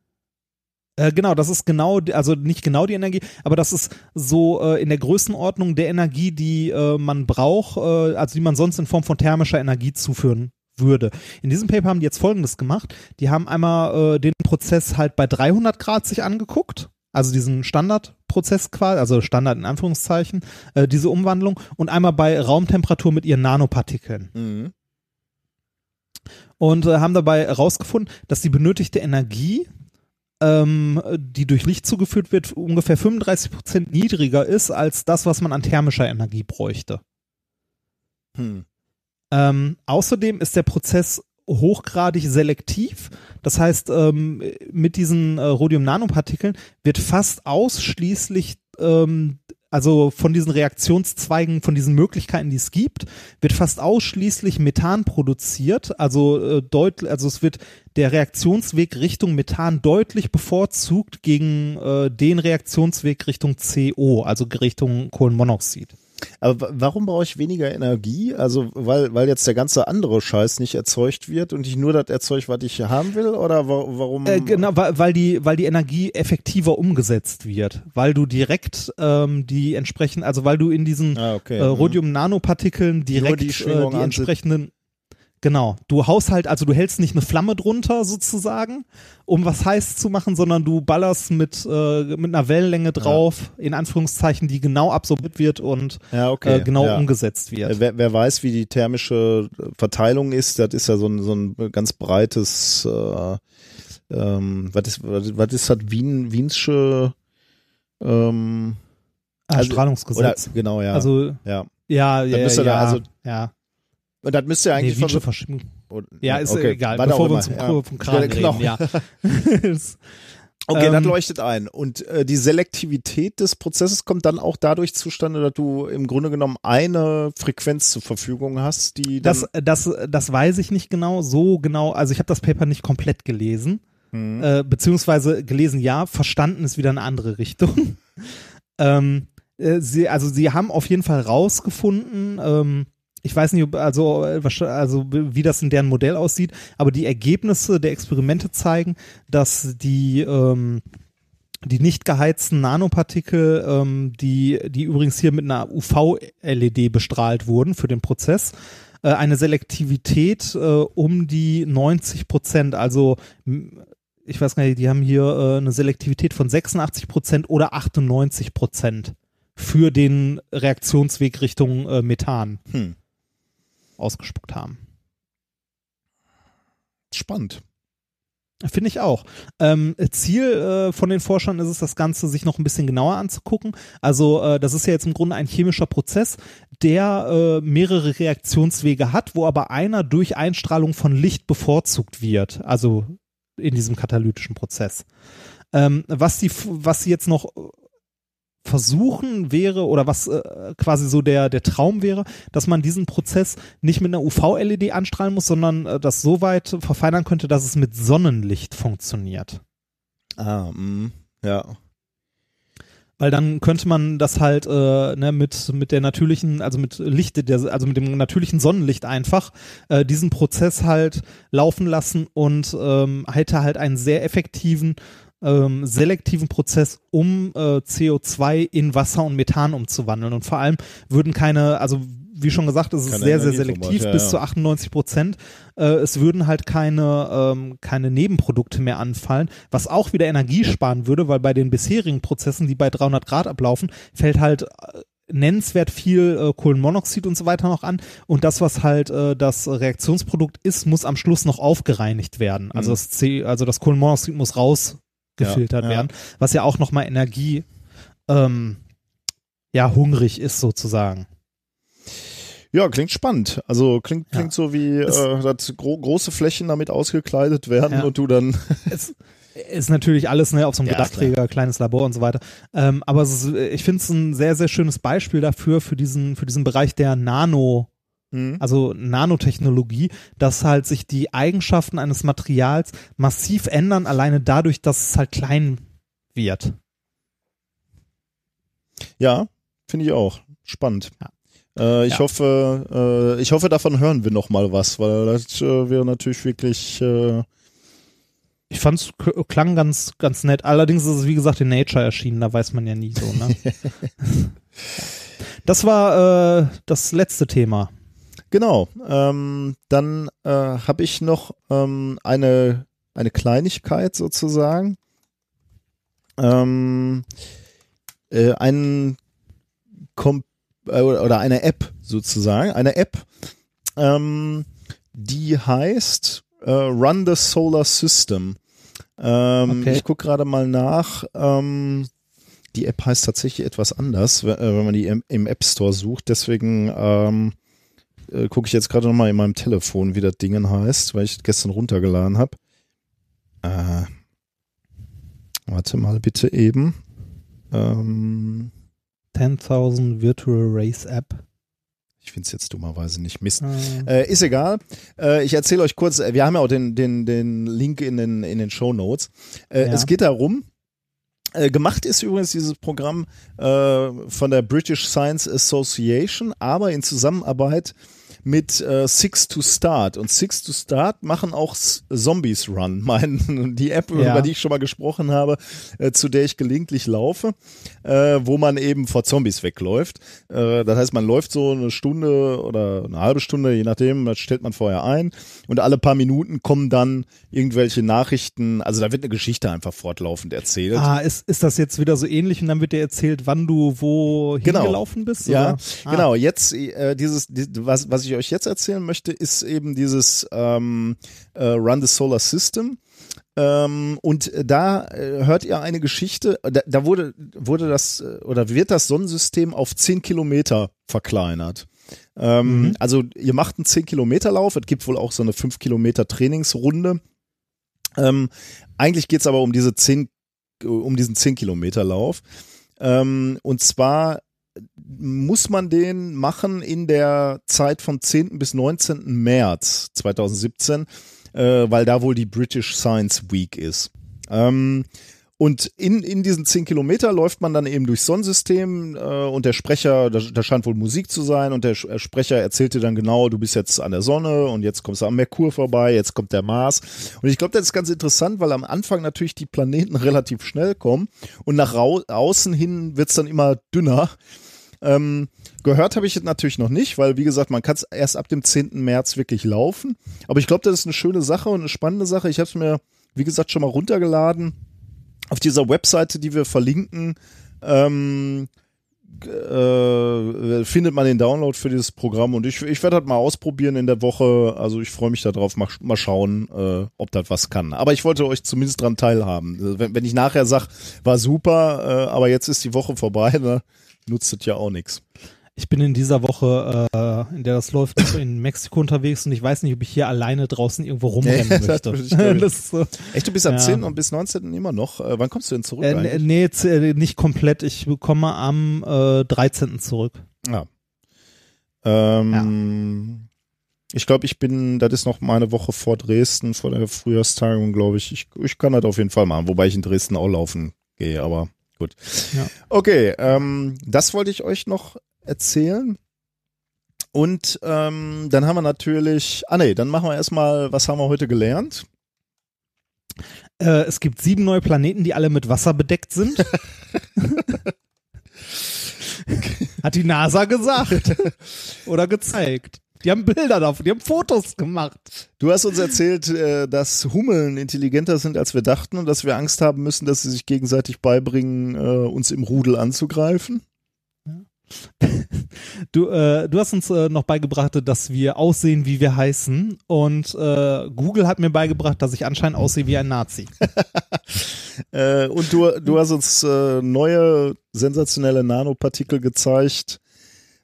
Äh, genau, das ist genau, also nicht genau die Energie, aber das ist so äh, in der Größenordnung der Energie, die äh, man braucht, äh, also die man sonst in Form von thermischer Energie zuführen würde. In diesem Paper haben die jetzt Folgendes gemacht. Die haben einmal äh, den Prozess halt bei 300 Grad sich angeguckt, also diesen Standardprozess quasi, also Standard in Anführungszeichen, diese Umwandlung und einmal bei Raumtemperatur mit ihren Nanopartikeln Mhm. und haben dabei herausgefunden, dass die benötigte Energie, ähm, die durch Licht zugeführt wird, ungefähr 35 Prozent niedriger ist als das, was man an thermischer Energie bräuchte. Hm. Ähm, außerdem ist der Prozess hochgradig selektiv. Das heißt, ähm, mit diesen äh, Rhodium-Nanopartikeln wird fast ausschließlich ähm, also von diesen Reaktionszweigen, von diesen Möglichkeiten, die es gibt, wird fast ausschließlich Methan produziert. Also äh, deutlich, also es wird der Reaktionsweg Richtung Methan deutlich bevorzugt gegen äh, den Reaktionsweg Richtung CO, also Richtung Kohlenmonoxid. Aber wa- warum brauche ich weniger Energie? Also, weil, weil jetzt der ganze andere Scheiß nicht erzeugt wird und ich nur das erzeuge, was ich haben will? Oder wa warum? Äh, genau, weil, weil die, weil die Energie effektiver umgesetzt wird, weil du direkt ähm, die entsprechend, also weil du in diesen Ah, okay. äh, Rhodium-Nanopartikeln direkt die äh, die entsprechenden Genau, du haust halt, also du hältst nicht eine Flamme drunter sozusagen, um was heiß zu machen, sondern du ballerst mit, äh, mit einer Wellenlänge drauf, in Anführungszeichen, die genau absorbiert wird und Ja, okay. äh, genau ja. umgesetzt wird. Wer, wer weiß, wie die thermische Verteilung ist, das ist ja so ein, so ein ganz breites, äh, ähm, was ist, was, ist das Wien, Wiensche, ähm, Ah, also- oder, Strahlungsgesetz. genau, ja. Also, ja. ja, ja, ja, da also- ja. Und das müsste ja Nee, eigentlich von Wiensche so, Verschiebung. oh, Ja, ist okay, egal, was bevor wir uns ja. vom Kran Genau. reden, ja. Es- Okay, das Ähm, leuchtet ein. Und äh, die Selektivität des Prozesses kommt dann auch dadurch zustande, dass du im Grunde genommen eine Frequenz zur Verfügung hast, die dann, Das, das, das weiß ich nicht genau, so genau, also ich habe das Paper nicht komplett gelesen, Mhm. äh, beziehungsweise gelesen ja, verstanden ist wieder eine andere Richtung. ähm, äh, sie, also sie haben auf jeden Fall rausgefunden, ähm, ich weiß nicht, also, äh, also wie das in deren Modell aussieht, aber die Ergebnisse der Experimente zeigen, dass die ähm, die nicht geheizten Nanopartikel, ähm, die, die übrigens hier mit einer UV-LED bestrahlt wurden für den Prozess, äh, eine Selektivität äh, um die 90 Prozent, also ich weiß gar nicht, die haben hier äh, eine Selektivität von 86 Prozent oder 98 Prozent für den Reaktionsweg Richtung äh, Methan Hm. Ausgespuckt haben. spannend. Finde ich auch. Ähm, Ziel äh, von den Forschern ist es, das Ganze sich noch ein bisschen genauer anzugucken. Also äh, das ist ja jetzt im Grunde ein chemischer Prozess, der äh, mehrere Reaktionswege hat, wo aber einer durch Einstrahlung von Licht bevorzugt wird. Also in diesem katalytischen Prozess. Ähm, was die, was sie jetzt noch versuchen wäre oder was äh, quasi so der der Traum wäre, dass man diesen Prozess nicht mit einer UV-LED anstrahlen muss, sondern äh, das so weit verfeinern könnte, dass es mit Sonnenlicht funktioniert. Ah, mh, ja. Weil dann könnte man das halt äh, ne, mit mit der natürlichen, also mit Licht, der, also mit dem natürlichen Sonnenlicht einfach äh, diesen Prozess halt laufen lassen und ähm, hätte halt einen sehr effektiven ähm, selektiven Prozess, um äh, CO2 in Wasser und Methan umzuwandeln. Und vor allem würden keine, also wie schon gesagt, es ist Keine sehr, sehr selektiv, ja, bis ja. zu 98 Prozent. Äh, es würden halt keine, ähm, keine Nebenprodukte mehr anfallen, was auch wieder Energie sparen würde, weil bei den bisherigen Prozessen, die bei 300 Grad ablaufen, fällt halt äh, nennenswert viel äh, Kohlenmonoxid und so weiter noch an und das was halt äh, das Reaktionsprodukt ist, muss am Schluss noch aufgereinigt werden. Also Mhm. das C, also das Kohlenmonoxid muss rausgefiltert Ja, ja. werden, was ja auch nochmal Energie ähm, ja hungrig ist sozusagen. Ja, klingt spannend. Also klingt, Ja. klingt so wie, Es- äh, dass gro große Flächen damit ausgekleidet werden Ja. und du dann. es ist natürlich alles ne, auf so einem Ja, Gedachträger, kleines Labor und so weiter. Ähm, aber ist, ich finde es ein sehr, sehr schönes Beispiel dafür, für diesen, für diesen Bereich der Nano. Also Nanotechnologie, dass halt sich die Eigenschaften eines Materials massiv ändern, alleine dadurch, dass es halt klein wird. Ja, finde ich auch. Spannend. Ja. Äh, ich Ja. hoffe, äh, ich hoffe, davon hören wir noch mal was, weil das äh, wäre natürlich wirklich. Äh, Ich fand's k- klang ganz, ganz nett. Allerdings ist es, wie gesagt, in Nature erschienen, da weiß man ja nie so, ne? das war äh, das letzte Thema. Genau. Ähm, dann äh, habe ich noch ähm, eine, eine Kleinigkeit sozusagen. Ähm, äh, ein Kom äh, oder eine App sozusagen. Eine App, ähm, die heißt äh, Run the Solar System. Ähm, Okay. Ich gucke gerade mal nach. Ähm, die App heißt tatsächlich etwas anders, wenn äh, wenn man die im, im App Store sucht. Deswegen ähm, äh, gucke ich jetzt gerade nochmal in meinem Telefon, wie das Ding heißt, weil ich es gestern runtergeladen habe. Äh, warte mal bitte eben. Ähm, 10.000 Virtual Race App. Ich finde es jetzt dummerweise nicht. Mist. Äh, Äh, ist egal. Äh, ich erzähle euch kurz, äh, wir haben ja auch den, den, den Link in den, in den Show Notes. Äh, Ja. Es geht darum, äh, gemacht ist übrigens dieses Programm äh, von der British Science Association, aber in Zusammenarbeit mit äh, Six to Start. Und Six to Start machen auch S- Zombies Run, mein, die App, Ja. über die ich schon mal gesprochen habe, äh, zu der ich gelegentlich laufe, äh, wo man eben vor Zombies wegläuft. Äh, das heißt, man läuft so eine Stunde oder eine halbe Stunde, je nachdem, das stellt man vorher ein. Und alle paar Minuten kommen dann irgendwelche Nachrichten, also da wird eine Geschichte einfach fortlaufend erzählt. ah, ist, ist das jetzt wieder so ähnlich und dann wird dir erzählt, wann du wo Genau. hingelaufen bist? Ja, oder? Ah, genau. Jetzt, äh, dieses, die, was, was ich euch jetzt erzählen möchte, ist eben dieses ähm, äh, Run the Solar System. Ähm, und da äh, hört ihr eine Geschichte, da, da wurde, wurde das äh, oder wird das Sonnensystem auf 10 Kilometer verkleinert. Ähm, Also ihr macht einen 10 Kilometer Lauf, es gibt wohl auch so eine 5 Kilometer Trainingsrunde. Ähm, eigentlich geht's aber um diese 10, um diesen 10 Kilometer Lauf. Ähm, und zwar muss man den machen in der Zeit vom 10. bis 19. März 2017, äh, weil da wohl die British Science Week ist. Ähm, und in, in diesen 10 Kilometer läuft man dann eben durchs Sonnensystem äh, und der Sprecher, da, da scheint wohl Musik zu sein und der äh, Sprecher erzählte dann genau, du bist jetzt an der Sonne und jetzt kommst du am Merkur vorbei, jetzt kommt der Mars. Und ich glaube, das ist ganz interessant, weil am Anfang natürlich die Planeten relativ schnell kommen und nach außen hin wird's dann immer dünner. Ähm, gehört habe ich es natürlich noch nicht, weil wie gesagt, man kann es erst ab dem 10. März wirklich laufen. Aber ich glaube, das ist eine schöne Sache und eine spannende Sache. Ich habe es mir, wie gesagt, schon mal runtergeladen. Auf dieser Webseite, die wir verlinken, ähm, äh, findet man den Download für dieses Programm und ich, ich werde das mal ausprobieren in der Woche. Also ich freue mich darauf, mal, mal schauen, äh, ob das was kann. Aber ich wollte euch zumindest dran teilhaben. Wenn, wenn ich nachher sage, war super, äh, aber jetzt ist die Woche vorbei, ne, nutzt es ja auch nichts. Ich bin in dieser Woche, äh, in der das läuft, in Mexiko unterwegs und ich weiß nicht, ob ich hier alleine draußen irgendwo rumrennen Ja, das möchte. das so. Echt, du bist am Ja. 10. und bis 19. immer noch. Äh, wann kommst du denn zurück Äh, nee, äh, nicht komplett. Ich komme am äh, 13. zurück. Ja. Ähm, Ich glaube, ich bin, das ist noch meine Woche vor Dresden, vor der Frühjahrstagung, glaube ich. ich. Ich kann das auf jeden Fall machen, wobei ich in Dresden auch laufen gehe, aber gut. Ja. Okay, ähm, das wollte ich euch noch erzählen. Und ähm, dann haben wir natürlich, ah nee, dann machen wir erstmal, was haben wir heute gelernt? Äh, es gibt sieben neue Planeten, die alle mit Wasser bedeckt sind. Hat die NASA gesagt. Oder gezeigt. Die haben Bilder davon, die haben Fotos gemacht. Du hast uns erzählt, äh, dass Hummeln intelligenter sind, als wir dachten und dass wir Angst haben müssen, dass sie sich gegenseitig beibringen, äh, uns im Rudel anzugreifen. Du, äh, du hast uns äh, noch beigebracht, dass wir aussehen, wie wir heißen. Und äh, Google hat mir beigebracht, dass ich anscheinend aussehe wie ein Nazi. Äh, und du, du hast uns neue sensationelle Nanopartikel gezeigt,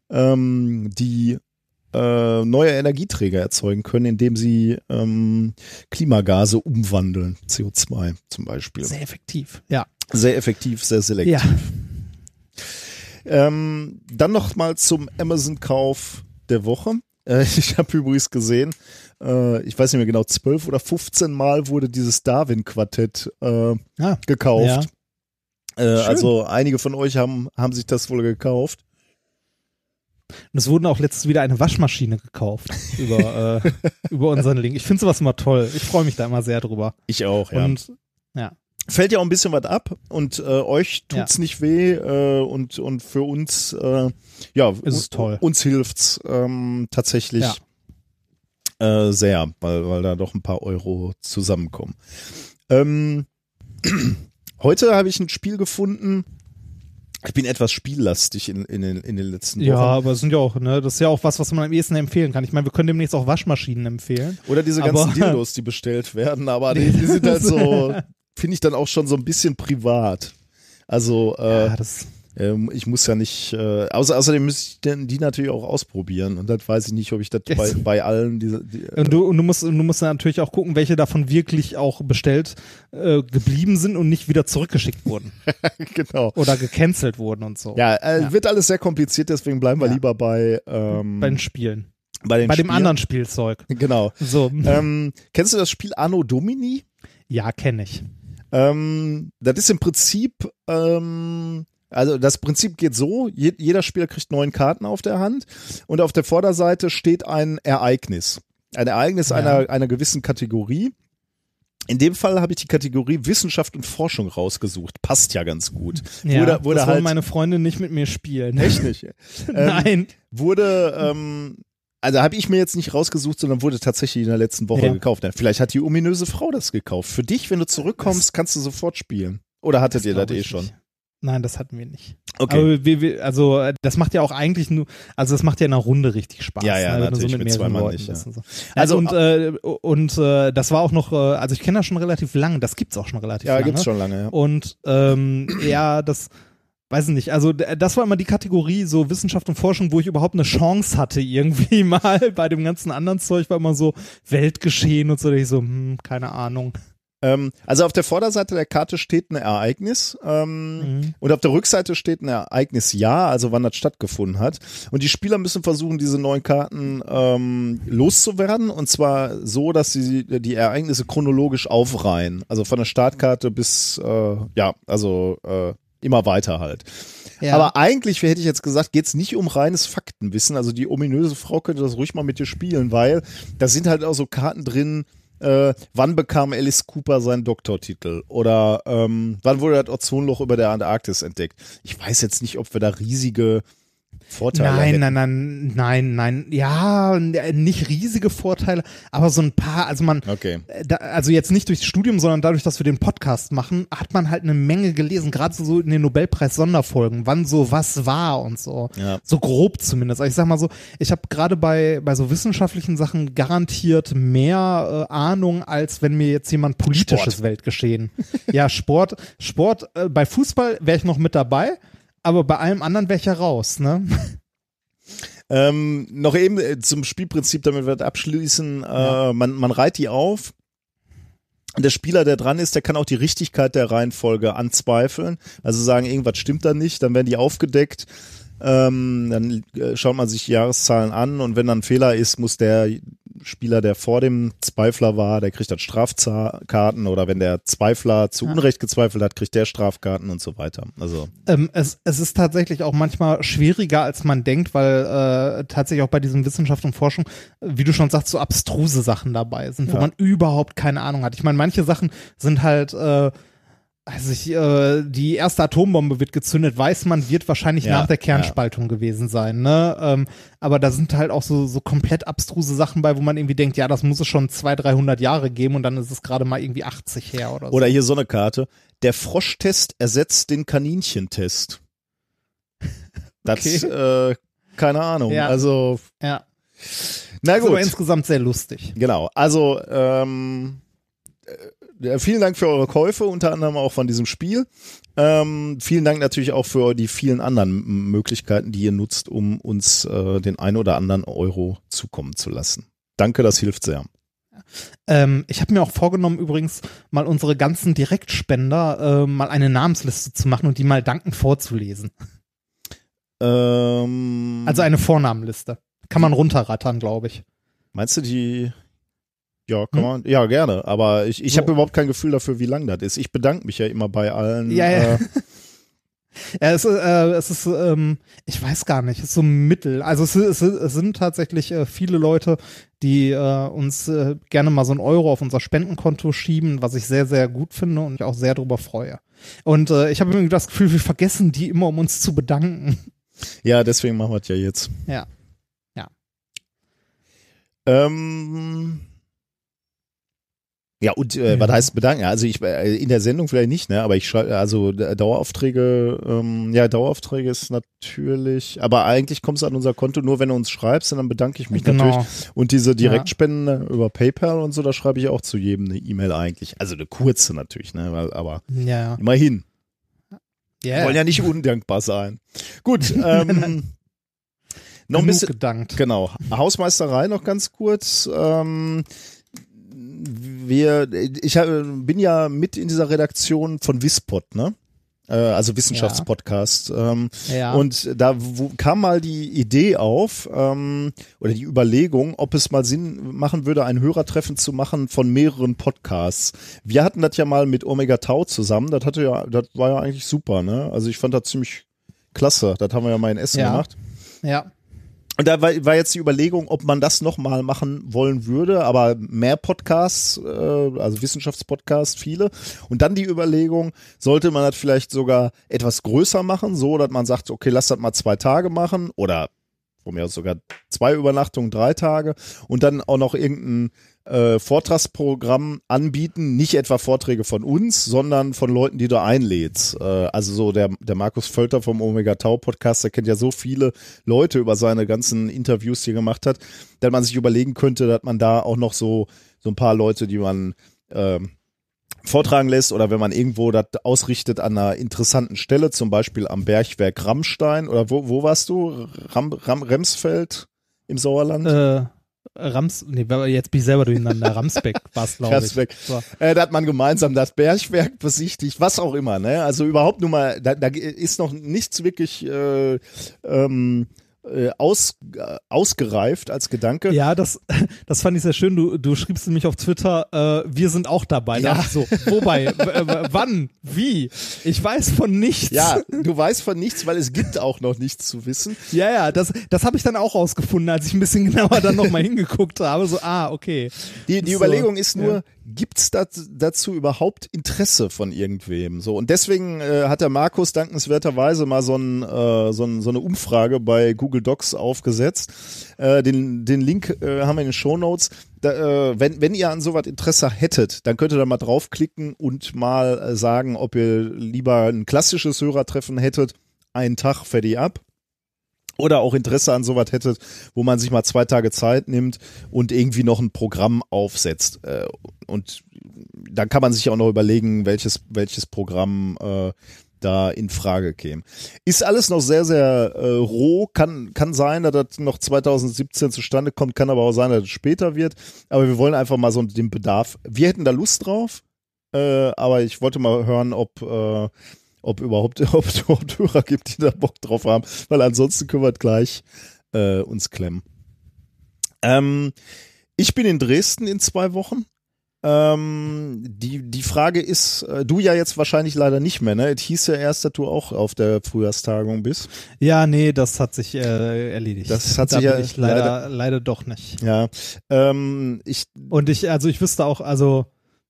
ähm, die äh, neue Energieträger erzeugen können, indem sie ähm, Klimagase umwandeln, CO2 zum Beispiel. Sehr effektiv. Ja. Sehr effektiv, sehr selektiv. Ja. Ähm, dann noch mal zum Amazon-Kauf der Woche. Äh, ich habe übrigens gesehen, äh, ich weiß nicht mehr genau, 12 oder 15 Mal wurde dieses Darwin-Quartett äh, Ah, gekauft. Äh, Schön. also einige von euch haben, haben sich das wohl gekauft. Und es wurden auch letztens wieder eine Waschmaschine gekauft über, äh, über unseren Link. Ich finde sowas immer toll. Ich freue mich da immer sehr drüber. Ich auch, Und ja. Fällt ja auch ein bisschen was ab und äh, euch tut's nicht weh äh, und, und für uns, äh, ja, Ist es toll. uns hilft's ähm, tatsächlich äh, sehr, weil, weil da doch ein paar Euro zusammenkommen. Ähm, heute habe ich ein Spiel gefunden. Ich bin etwas spiellastig in, in, den, in den letzten Wochen. Ja, aber es sind ja auch, ne, das ist ja auch was, was man am ehesten empfehlen kann. Ich meine, wir können demnächst auch Waschmaschinen empfehlen. Oder diese ganzen Dildos, die bestellt werden, aber die, die sind halt so, finde ich dann auch schon so ein bisschen privat. Also, äh, ja, das, Ähm, ich muss ja nicht, äh, außer, außerdem müsste ich denn die natürlich auch ausprobieren und dann weiß ich nicht, ob ich das bei, bei allen diese, die, Und du, und du musst, du musst natürlich auch gucken, welche davon wirklich auch bestellt äh, geblieben sind und nicht wieder zurückgeschickt wurden genau. oder gecancelt wurden und so. Ja, äh, Ja. wird alles sehr kompliziert, deswegen bleiben wir Ja. lieber bei, ähm, Bei den Spielen. bei, Bei dem anderen Spielzeug. Genau. So. Ähm, kennst du das Spiel Anno Domini? ja, kenne ich. Ähm, das ist im Prinzip, ähm, also das Prinzip geht so, je, jeder Spieler kriegt neun Karten auf der Hand und auf der Vorderseite steht ein Ereignis. Ein Ereignis Ja. einer, einer gewissen Kategorie. In dem Fall habe ich die Kategorie Wissenschaft und Forschung rausgesucht. Passt ja ganz gut. Ja, wurde wurde das wollen halt meine Freunde nicht mit mir spielen. echt nicht. Ähm, Nein. wurde, ähm, also habe ich mir jetzt nicht rausgesucht, sondern wurde tatsächlich in der letzten Woche Ja. gekauft. Vielleicht hat die ominöse Frau das gekauft. Für dich, wenn du zurückkommst, kannst du sofort spielen. Oder hattet ihr das eh ich schon? Nein, das hatten wir nicht. Okay. Aber wir, wir, also äh, das macht ja auch eigentlich nur, also das macht ja in einer Runde richtig Spaß. Ja, ja, ne, natürlich, so mit mit zwei Mann Leuten nicht, ja. und so. Also- Also und äh, und äh, das war auch noch, äh, also ich kenne das schon relativ lang. Das gibt's auch schon relativ ja, lange. gibt's schon lange, ja. Und ähm, ja, das weiß ich nicht. Also das war immer die Kategorie so Wissenschaft und Forschung, wo ich überhaupt eine Chance hatte irgendwie mal. Bei dem ganzen anderen Zeug war immer so Weltgeschehen und so. Da ich so, hm, keine Ahnung. Ähm, also auf der Vorderseite der Karte steht ein Ereignis ähm, Mhm. und auf der Rückseite steht ein Ereignisjahr, also wann das stattgefunden hat. Und die Spieler müssen versuchen, diese neun Karten ähm, loszuwerden und zwar so, dass sie die Ereignisse chronologisch aufreihen. Also von der Startkarte bis, äh, ja, also äh, immer weiter halt. Ja. Aber eigentlich, hätte ich jetzt gesagt, geht's nicht um reines Faktenwissen. Also die ominöse Frau könnte das ruhig mal mit dir spielen, weil da sind halt auch so Karten drin, äh, wann bekam Alice Cooper seinen Doktortitel? Oder ähm, wann wurde das Ozonloch über der Antarktis entdeckt? Ich weiß jetzt nicht, ob wir da riesige Vorteile Nein, hätten. nein, nein, nein, nein. Ja, n- nicht riesige Vorteile, aber so ein paar, also man, Okay. äh, da, also jetzt nicht durchs Studium, sondern dadurch, dass wir den Podcast machen, hat man halt eine Menge gelesen, gerade so in den Nobelpreis-Sonderfolgen, wann so was war und so. Ja. So grob zumindest. Also ich sag mal so, ich habe gerade bei, bei so wissenschaftlichen Sachen garantiert mehr äh, Ahnung, als wenn mir jetzt jemand politisches Sport. Weltgeschehen. ja, Sport, Sport, äh, bei Fußball wäre ich noch mit dabei, aber bei allem anderen wäre ich ja raus, ne? Ähm, noch eben äh, zum Spielprinzip, damit wir das abschließen. Ja. Äh, man, man reiht die auf. Der Spieler, der dran ist, der kann auch die Richtigkeit der Reihenfolge anzweifeln. Also sagen, irgendwas stimmt da nicht, dann werden die aufgedeckt. Ähm, dann äh, schaut man sich Jahreszahlen an und wenn dann ein Fehler ist, muss der Spieler, der vor dem Zweifler war, der kriegt dann Strafkarten oder wenn der Zweifler zu Unrecht gezweifelt hat, kriegt der Strafkarten und so weiter. Also Ähm, es, es ist tatsächlich auch manchmal schwieriger, als man denkt, weil äh, tatsächlich auch bei diesem Wissenschaft und Forschung, wie du schon sagst, so abstruse Sachen dabei sind, wo Ja. man überhaupt keine Ahnung hat. Ich meine, manche Sachen sind halt, äh, also ich, äh, die erste Atombombe wird gezündet, weiß man, wird wahrscheinlich Ja, nach der Kernspaltung gewesen sein, ne? Ähm, aber da sind halt auch so, so komplett abstruse Sachen bei, wo man irgendwie denkt, ja, das muss es schon 200, 300 Jahre geben und dann ist es gerade mal irgendwie 80 her oder so. Oder hier so eine Karte. Der Froschtest ersetzt den Kaninchentest. Das, äh, keine Ahnung. Ja. Also, ja. na Ist aber gut. insgesamt sehr lustig. Genau. Also, ähm, äh, vielen Dank für eure Käufe, unter anderem auch von diesem Spiel. Ähm, vielen Dank natürlich auch für die vielen anderen Möglichkeiten, die ihr nutzt, um uns äh, den ein oder anderen Euro zukommen zu lassen. Danke, das hilft sehr. Ähm, ich habe mir auch vorgenommen, übrigens mal unsere ganzen Direktspender äh, mal eine Namensliste zu machen und die mal dankend vorzulesen. Ähm, Also eine Vornamenliste. Kann man runterrattern, glaube ich. Meinst du die? Ja, kann Hm? man. Ja, gerne. Aber ich, ich So. habe überhaupt kein Gefühl dafür, wie lang das ist. Ich bedanke mich ja immer bei allen. Ja, ja. Äh, Ja, es, ist, äh, es ist, ähm, ich weiß gar nicht, es ist so mittel. Also es, ist, es sind tatsächlich äh, viele Leute, die äh, uns äh, gerne mal so einen Euro auf unser Spendenkonto schieben, was ich sehr, sehr gut finde und ich auch sehr darüber freue. Und äh, ich habe irgendwie das Gefühl, wir vergessen die immer, um uns zu bedanken. ja, deswegen machen wir es ja jetzt. Ja. Ähm, ja, und äh, Ja. was heißt bedanken? Also ich äh, in der Sendung vielleicht nicht, ne? Aber ich schreibe, also äh, Daueraufträge, ähm, ja, Daueraufträge ist natürlich, aber eigentlich kommst du an unser Konto nur, wenn du uns schreibst, und dann bedanke ich mich Genau. natürlich. Und diese Direktspenden äh, über PayPal und so, da schreibe ich auch zu jedem eine E-Mail eigentlich. Also eine kurze natürlich, ne? Aber Ja. immerhin. Yeah. Wollen ja nicht undankbar sein. Gut, ähm, noch ein bisschen, gedankt. genau. Hausmeisterei noch ganz kurz. Ähm, wir, ich hab- bin ja mit in dieser Redaktion von Wispod, ne? Äh, Also Wissenschaftspodcast. Ähm, Ja. Und da kam mal die Idee auf ähm, oder die Überlegung, ob es mal Sinn machen würde, ein Hörertreffen zu machen von mehreren Podcasts. Wir hatten das ja mal mit Omega Tau zusammen. Das hatte ja, das war ja eigentlich super, ne? Also ich fand das ziemlich klasse. Das haben wir ja mal in Essen Ja. gemacht. Ja. Und da war, war jetzt die Überlegung, ob man das nochmal machen wollen würde, aber mehr Podcasts, äh, also Wissenschaftspodcasts, viele. Und dann die Überlegung, sollte man das vielleicht sogar etwas größer machen, so dass man sagt, okay, lass das mal zwei Tage machen oder von mir aus sogar zwei Übernachtungen, drei Tage und dann auch noch irgendein äh, Vortragsprogramm anbieten, nicht etwa Vorträge von uns, sondern von Leuten, die du einlädst. Äh, also so der, der Markus Völter vom Omega Tau Podcast, der kennt ja so viele Leute über seine ganzen Interviews, die er gemacht hat, dass man sich überlegen könnte, dass man da auch noch so, so ein paar Leute, die man ähm, vortragen lässt oder wenn man irgendwo das ausrichtet an einer interessanten Stelle, zum Beispiel am Bergwerk Rammstein oder wo, wo warst du? Ram, Ram, Remsfeld im Sauerland? Äh, Rams, nee, jetzt bin ich selber durcheinander. Ramsbeck war es, glaube ich. Ramsbeck. So. Äh, da hat man gemeinsam das Bergwerk besichtigt, was auch immer, ne? Also überhaupt nur mal, da, da ist noch nichts wirklich äh, ähm, äh, aus, äh, ausgereift als Gedanke. Ja, das, das fand ich sehr schön. Du, du schriebst nämlich auf Twitter, äh, wir sind auch dabei. Da Ja. So, wobei, wann, wie? Ich weiß von nichts. Ja, du weißt von nichts, weil es gibt auch noch nichts zu wissen. ja, ja, das, das habe ich dann auch rausgefunden, als ich ein bisschen genauer dann nochmal hingeguckt habe. So, ah, okay. Die, die So, Überlegung ist nur, ja. Gibt's da, dazu überhaupt Interesse von irgendwem? So und deswegen äh, hat der Markus dankenswerterweise mal so, ein, äh, so, ein, so eine Umfrage bei Google Docs aufgesetzt. Äh, den, den Link äh, haben wir in den Show Notes. Äh, wenn, wenn ihr an sowas Interesse hättet, dann könnt ihr da mal draufklicken und mal äh, sagen, ob ihr lieber ein klassisches Hörertreffen hättet, einen Tag fertig ab oder auch Interesse an sowas hättet, wo man sich mal zwei Tage Zeit nimmt und irgendwie noch ein Programm aufsetzt. Äh, Und dann kann man sich auch noch überlegen, welches, welches Programm äh, da in Frage käme. Ist alles noch sehr, sehr äh, roh, kann, kann sein, dass das noch 2017 zustande kommt, kann aber auch sein, dass es später wird. Aber wir wollen einfach mal so den Bedarf. Wir hätten da Lust drauf, aber ich wollte mal hören, ob, ob überhaupt, ob es überhaupt Hörer gibt, die da Bock drauf haben, weil ansonsten können wir gleich äh, uns klemmen. Ähm, ich bin in Dresden in zwei Wochen. Ähm, die, die Frage ist, äh, du ja jetzt wahrscheinlich leider nicht mehr, ne? Es hieß ja erst, dass du auch auf der Frühjahrstagung bist. Ja, nee, das hat sich äh, erledigt. Das hat da sich ja ich leider, leider, doch nicht. Ja. Ähm, ich, Und ich, also ich wüsste auch, also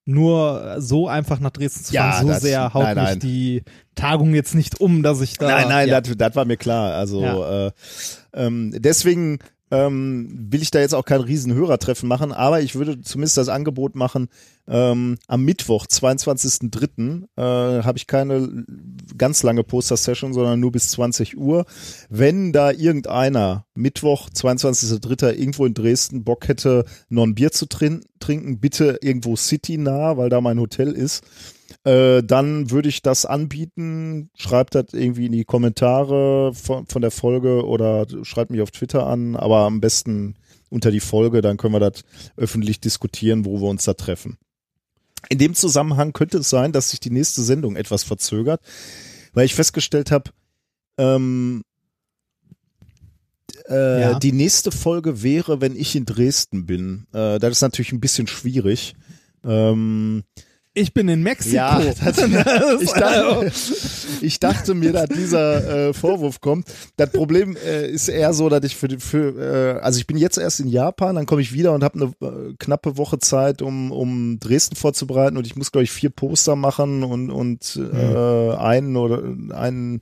nur so einfach nach Dresden zu Ja, fahren, so das- sehr haut nein, mich nein. die Tagung jetzt nicht um, dass ich da. nein, nein, ja. das, das war mir klar. Also Ja. äh, ähm, deswegen ähm, will ich da jetzt auch kein riesen Hörertreffen machen, aber ich würde zumindest das Angebot machen, ähm, am Mittwoch, 22.03. Äh, habe ich keine ganz lange Poster-Session, sondern nur bis 20 Uhr. Wenn da irgendeiner Mittwoch, 22.03. irgendwo in Dresden Bock hätte, noch ein Bier zu trin trinken, bitte irgendwo city-nah, weil da mein Hotel ist, äh, dann würde ich das anbieten. Schreibt das irgendwie in die Kommentare von, von der Folge oder schreibt mich auf Twitter an, aber am besten unter die Folge, dann können wir das öffentlich diskutieren, wo wir uns da treffen. In dem Zusammenhang könnte es sein, dass sich die nächste Sendung etwas verzögert, weil ich festgestellt habe, ähm, äh, Ja. die nächste Folge wäre, wenn ich in Dresden bin. Äh, das ist natürlich ein bisschen schwierig. Ähm, Ich bin in Mexiko. ja, das, ich, dachte, ich dachte mir, dass dieser äh, Vorwurf kommt. Das Problem äh, ist eher so, dass ich für, für äh, also ich bin jetzt erst in Japan, dann komme ich wieder und habe eine äh, knappe Woche Zeit, um, um Dresden vorzubereiten und ich muss, glaube ich, vier Poster machen und, und äh, einen oder einen,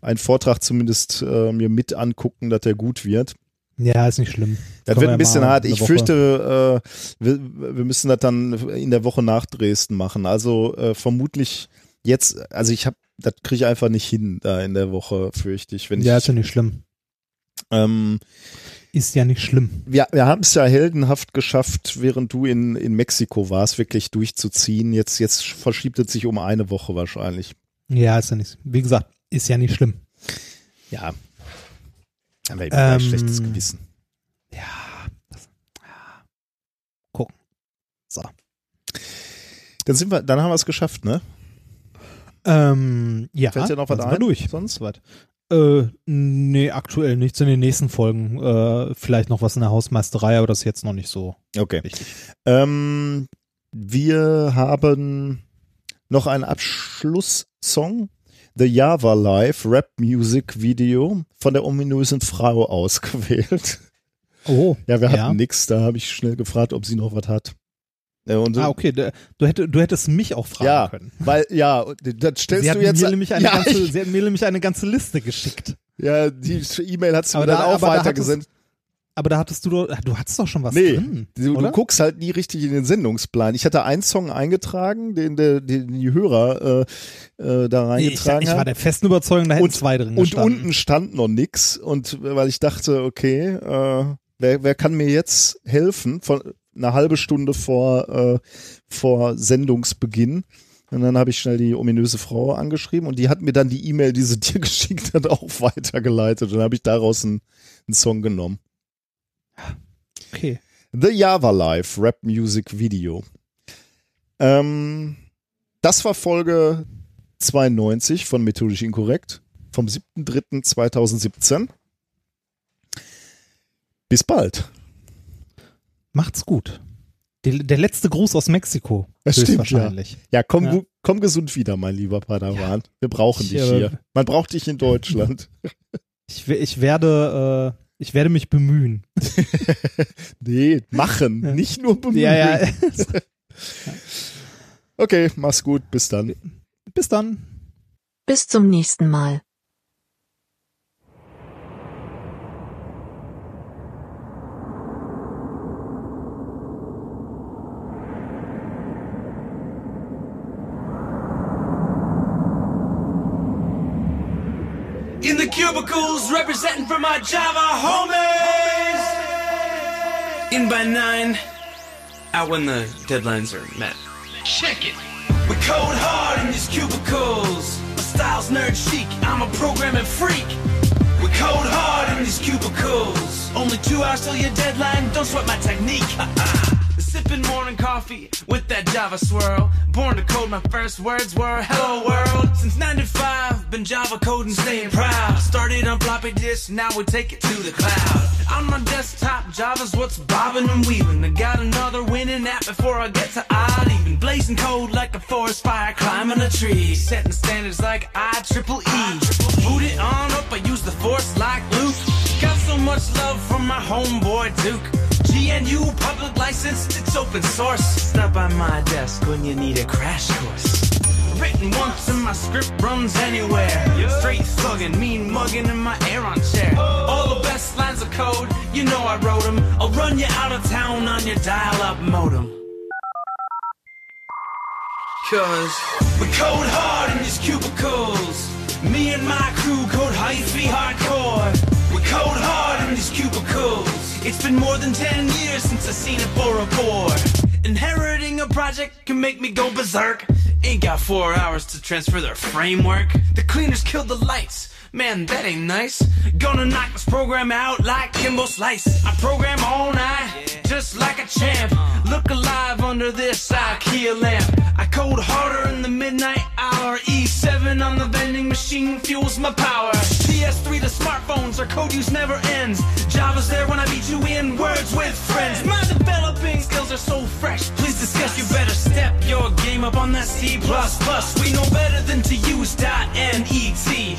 einen Vortrag zumindest äh, mir mit angucken, dass der gut wird. Ja, ist nicht schlimm. Das Können wird wir ein bisschen hart. Ich Woche- fürchte, äh, wir, wir müssen das dann in der Woche nach Dresden machen. Also äh, vermutlich jetzt, also ich habe, das kriege ich einfach nicht hin da in der Woche, fürchte ich. Wenn Ja, ich ist ja nicht schlimm. ähm, Ist ja nicht schlimm. wir, wir haben es ja heldenhaft geschafft, während du in, in Mexiko warst, wirklich durchzuziehen. Jetzt, jetzt verschiebt es sich um eine Woche wahrscheinlich. Ja, ist ja nicht. Wie gesagt, ist ja nicht schlimm. Ja. Eben ein Ähm, schlechtes Gewissen. Gucken. So. Dann sind wir, dann haben wir es geschafft, ne? Ähm, ja. Fällt dir noch was dann ein? durch. Sonst was? Äh, nee, aktuell nichts in den nächsten Folgen. Äh, vielleicht noch was in der Hausmeisterei, aber das ist jetzt noch nicht so Okay. wichtig. Ähm, wir haben noch einen Abschlusssong. The Java Live Rap Music Video von der ominösen Frau ausgewählt. Oh. Ja, wir hatten Ja. nix. Da habe ich schnell gefragt, ob sie noch was hat. Ja, und Ah, okay. Du, du, hätte, du hättest mich auch fragen ja, können. weil, ja, das stellst Sie du jetzt. mir nämlich eine ja, ganze, ich, sie hat mir nämlich eine ganze Liste geschickt. ja, die E-Mail hat sie mir Aber dann da- auch aber da weitergesendet. Aber da hattest du doch, du hattest doch schon was Nee, drin. Du, du guckst halt nie richtig in den Sendungsplan. Ich hatte einen Song eingetragen, den, der, den die Hörer äh, äh, da Nee, ich, reingetragen ich war haben. der festen Überzeugung, da hätten Und- zwei drin Und gestanden. unten stand noch nix. Und weil ich dachte, okay, äh, wer, wer kann mir jetzt helfen? Von eine halbe Stunde vor, äh, vor Sendungsbeginn. Und dann habe ich schnell die ominöse Frau angeschrieben und die hat mir dann die E-Mail, die sie dir geschickt hat, auch weitergeleitet. Und dann habe ich daraus einen, einen Song genommen. Okay. The Java Live Rap Music Video. Ähm, das war Folge 92 von Methodisch Inkorrekt vom 7.3.2017. Bis bald. Macht's gut. Der, der letzte Gruß aus Mexiko. Das stimmt, höchstwahrscheinlich. Ja, komm, Ja. komm gesund wieder, mein lieber Padawan. Wir brauchen Ich, dich äh, hier. Man braucht dich in Deutschland. Ich, ich werde, äh, ich werde mich bemühen. nee, machen, nicht nur bemühen. Ja, ja. Okay, mach's gut, bis dann. Bis dann. Bis zum nächsten Mal. In the cubicles, representing for my Java homies. In by nine, out when the deadlines are met. Check it. We code hard in these cubicles. My style's nerd chic. I'm a programming freak. We code hard in these cubicles. Only two hours till your deadline. Don't sweat my technique. Uh-uh. Sipping morning coffee with that Java swirl. Born to code, my first words were hello world. Since 95, been Java coding, staying proud. Started on floppy disk, now we take it to the cloud. On my desktop, Java's what's bobbing and weaving. I got another winning app before I get to odd even. Blazing code like a forest fire, climbing a tree. Setting standards like I triple E. Boot it on up, I use the force like Luke. Got so much love from my homeboy Duke. GNU public licensed, it's open source. Stop by my desk when you need a crash course. Written once and my script runs anywhere. Straight thuggin', mean mugging in my Aeron chair. Oh. All the best lines of code, you know I wrote them. I'll run you out of town on your dial up modem. Cause we code hard in these cubicles. Me and my crew code hyphy hardcore. We code hard in these cubicles. It's been more than 10 years since I seen a Bora board. Inheriting a project can make me go berserk. Ain't got four hours to transfer their framework. The cleaners killed the lights. Man, that ain't nice. Gonna knock this program out like Kimbo Slice. I program all night, just like a champ. Uh. Look alive under this IKEA lamp. I code harder in the midnight hour. E7 on the vending machine fuels my power. PS3 to smartphones, our code use never ends. Java's there when I beat you in words with friends. My developing skills are so fresh. Please discuss. You better step your game up on that C++. We know better than to use .net.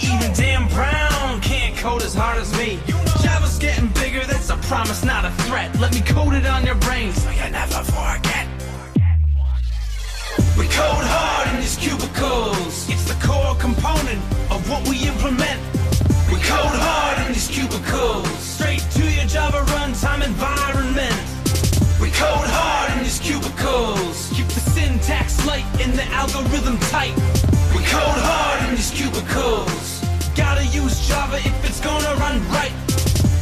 Even Dan Brown can't code as hard as me. Java's getting bigger. That's a promise, not a threat. Let me code it on your brain so you never forget. We code hard in these cubicles. It's the core component of what we implement. We code hard in these cubicles. Straight to your Java runtime environment. We code hard in these cubicles. Keep the syntax light and the algorithm tight. We code hard in these cubicles. Gotta use Java if it's gonna run right.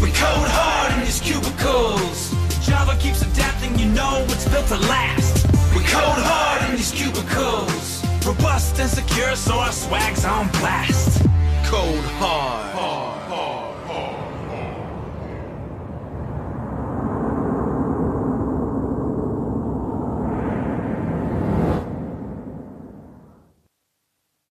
We code hard in these cubicles. Java keeps adapting, you know it's built to last. We code hard in these cubicles. Robust and secure, so our swag's on blast. Cold hard.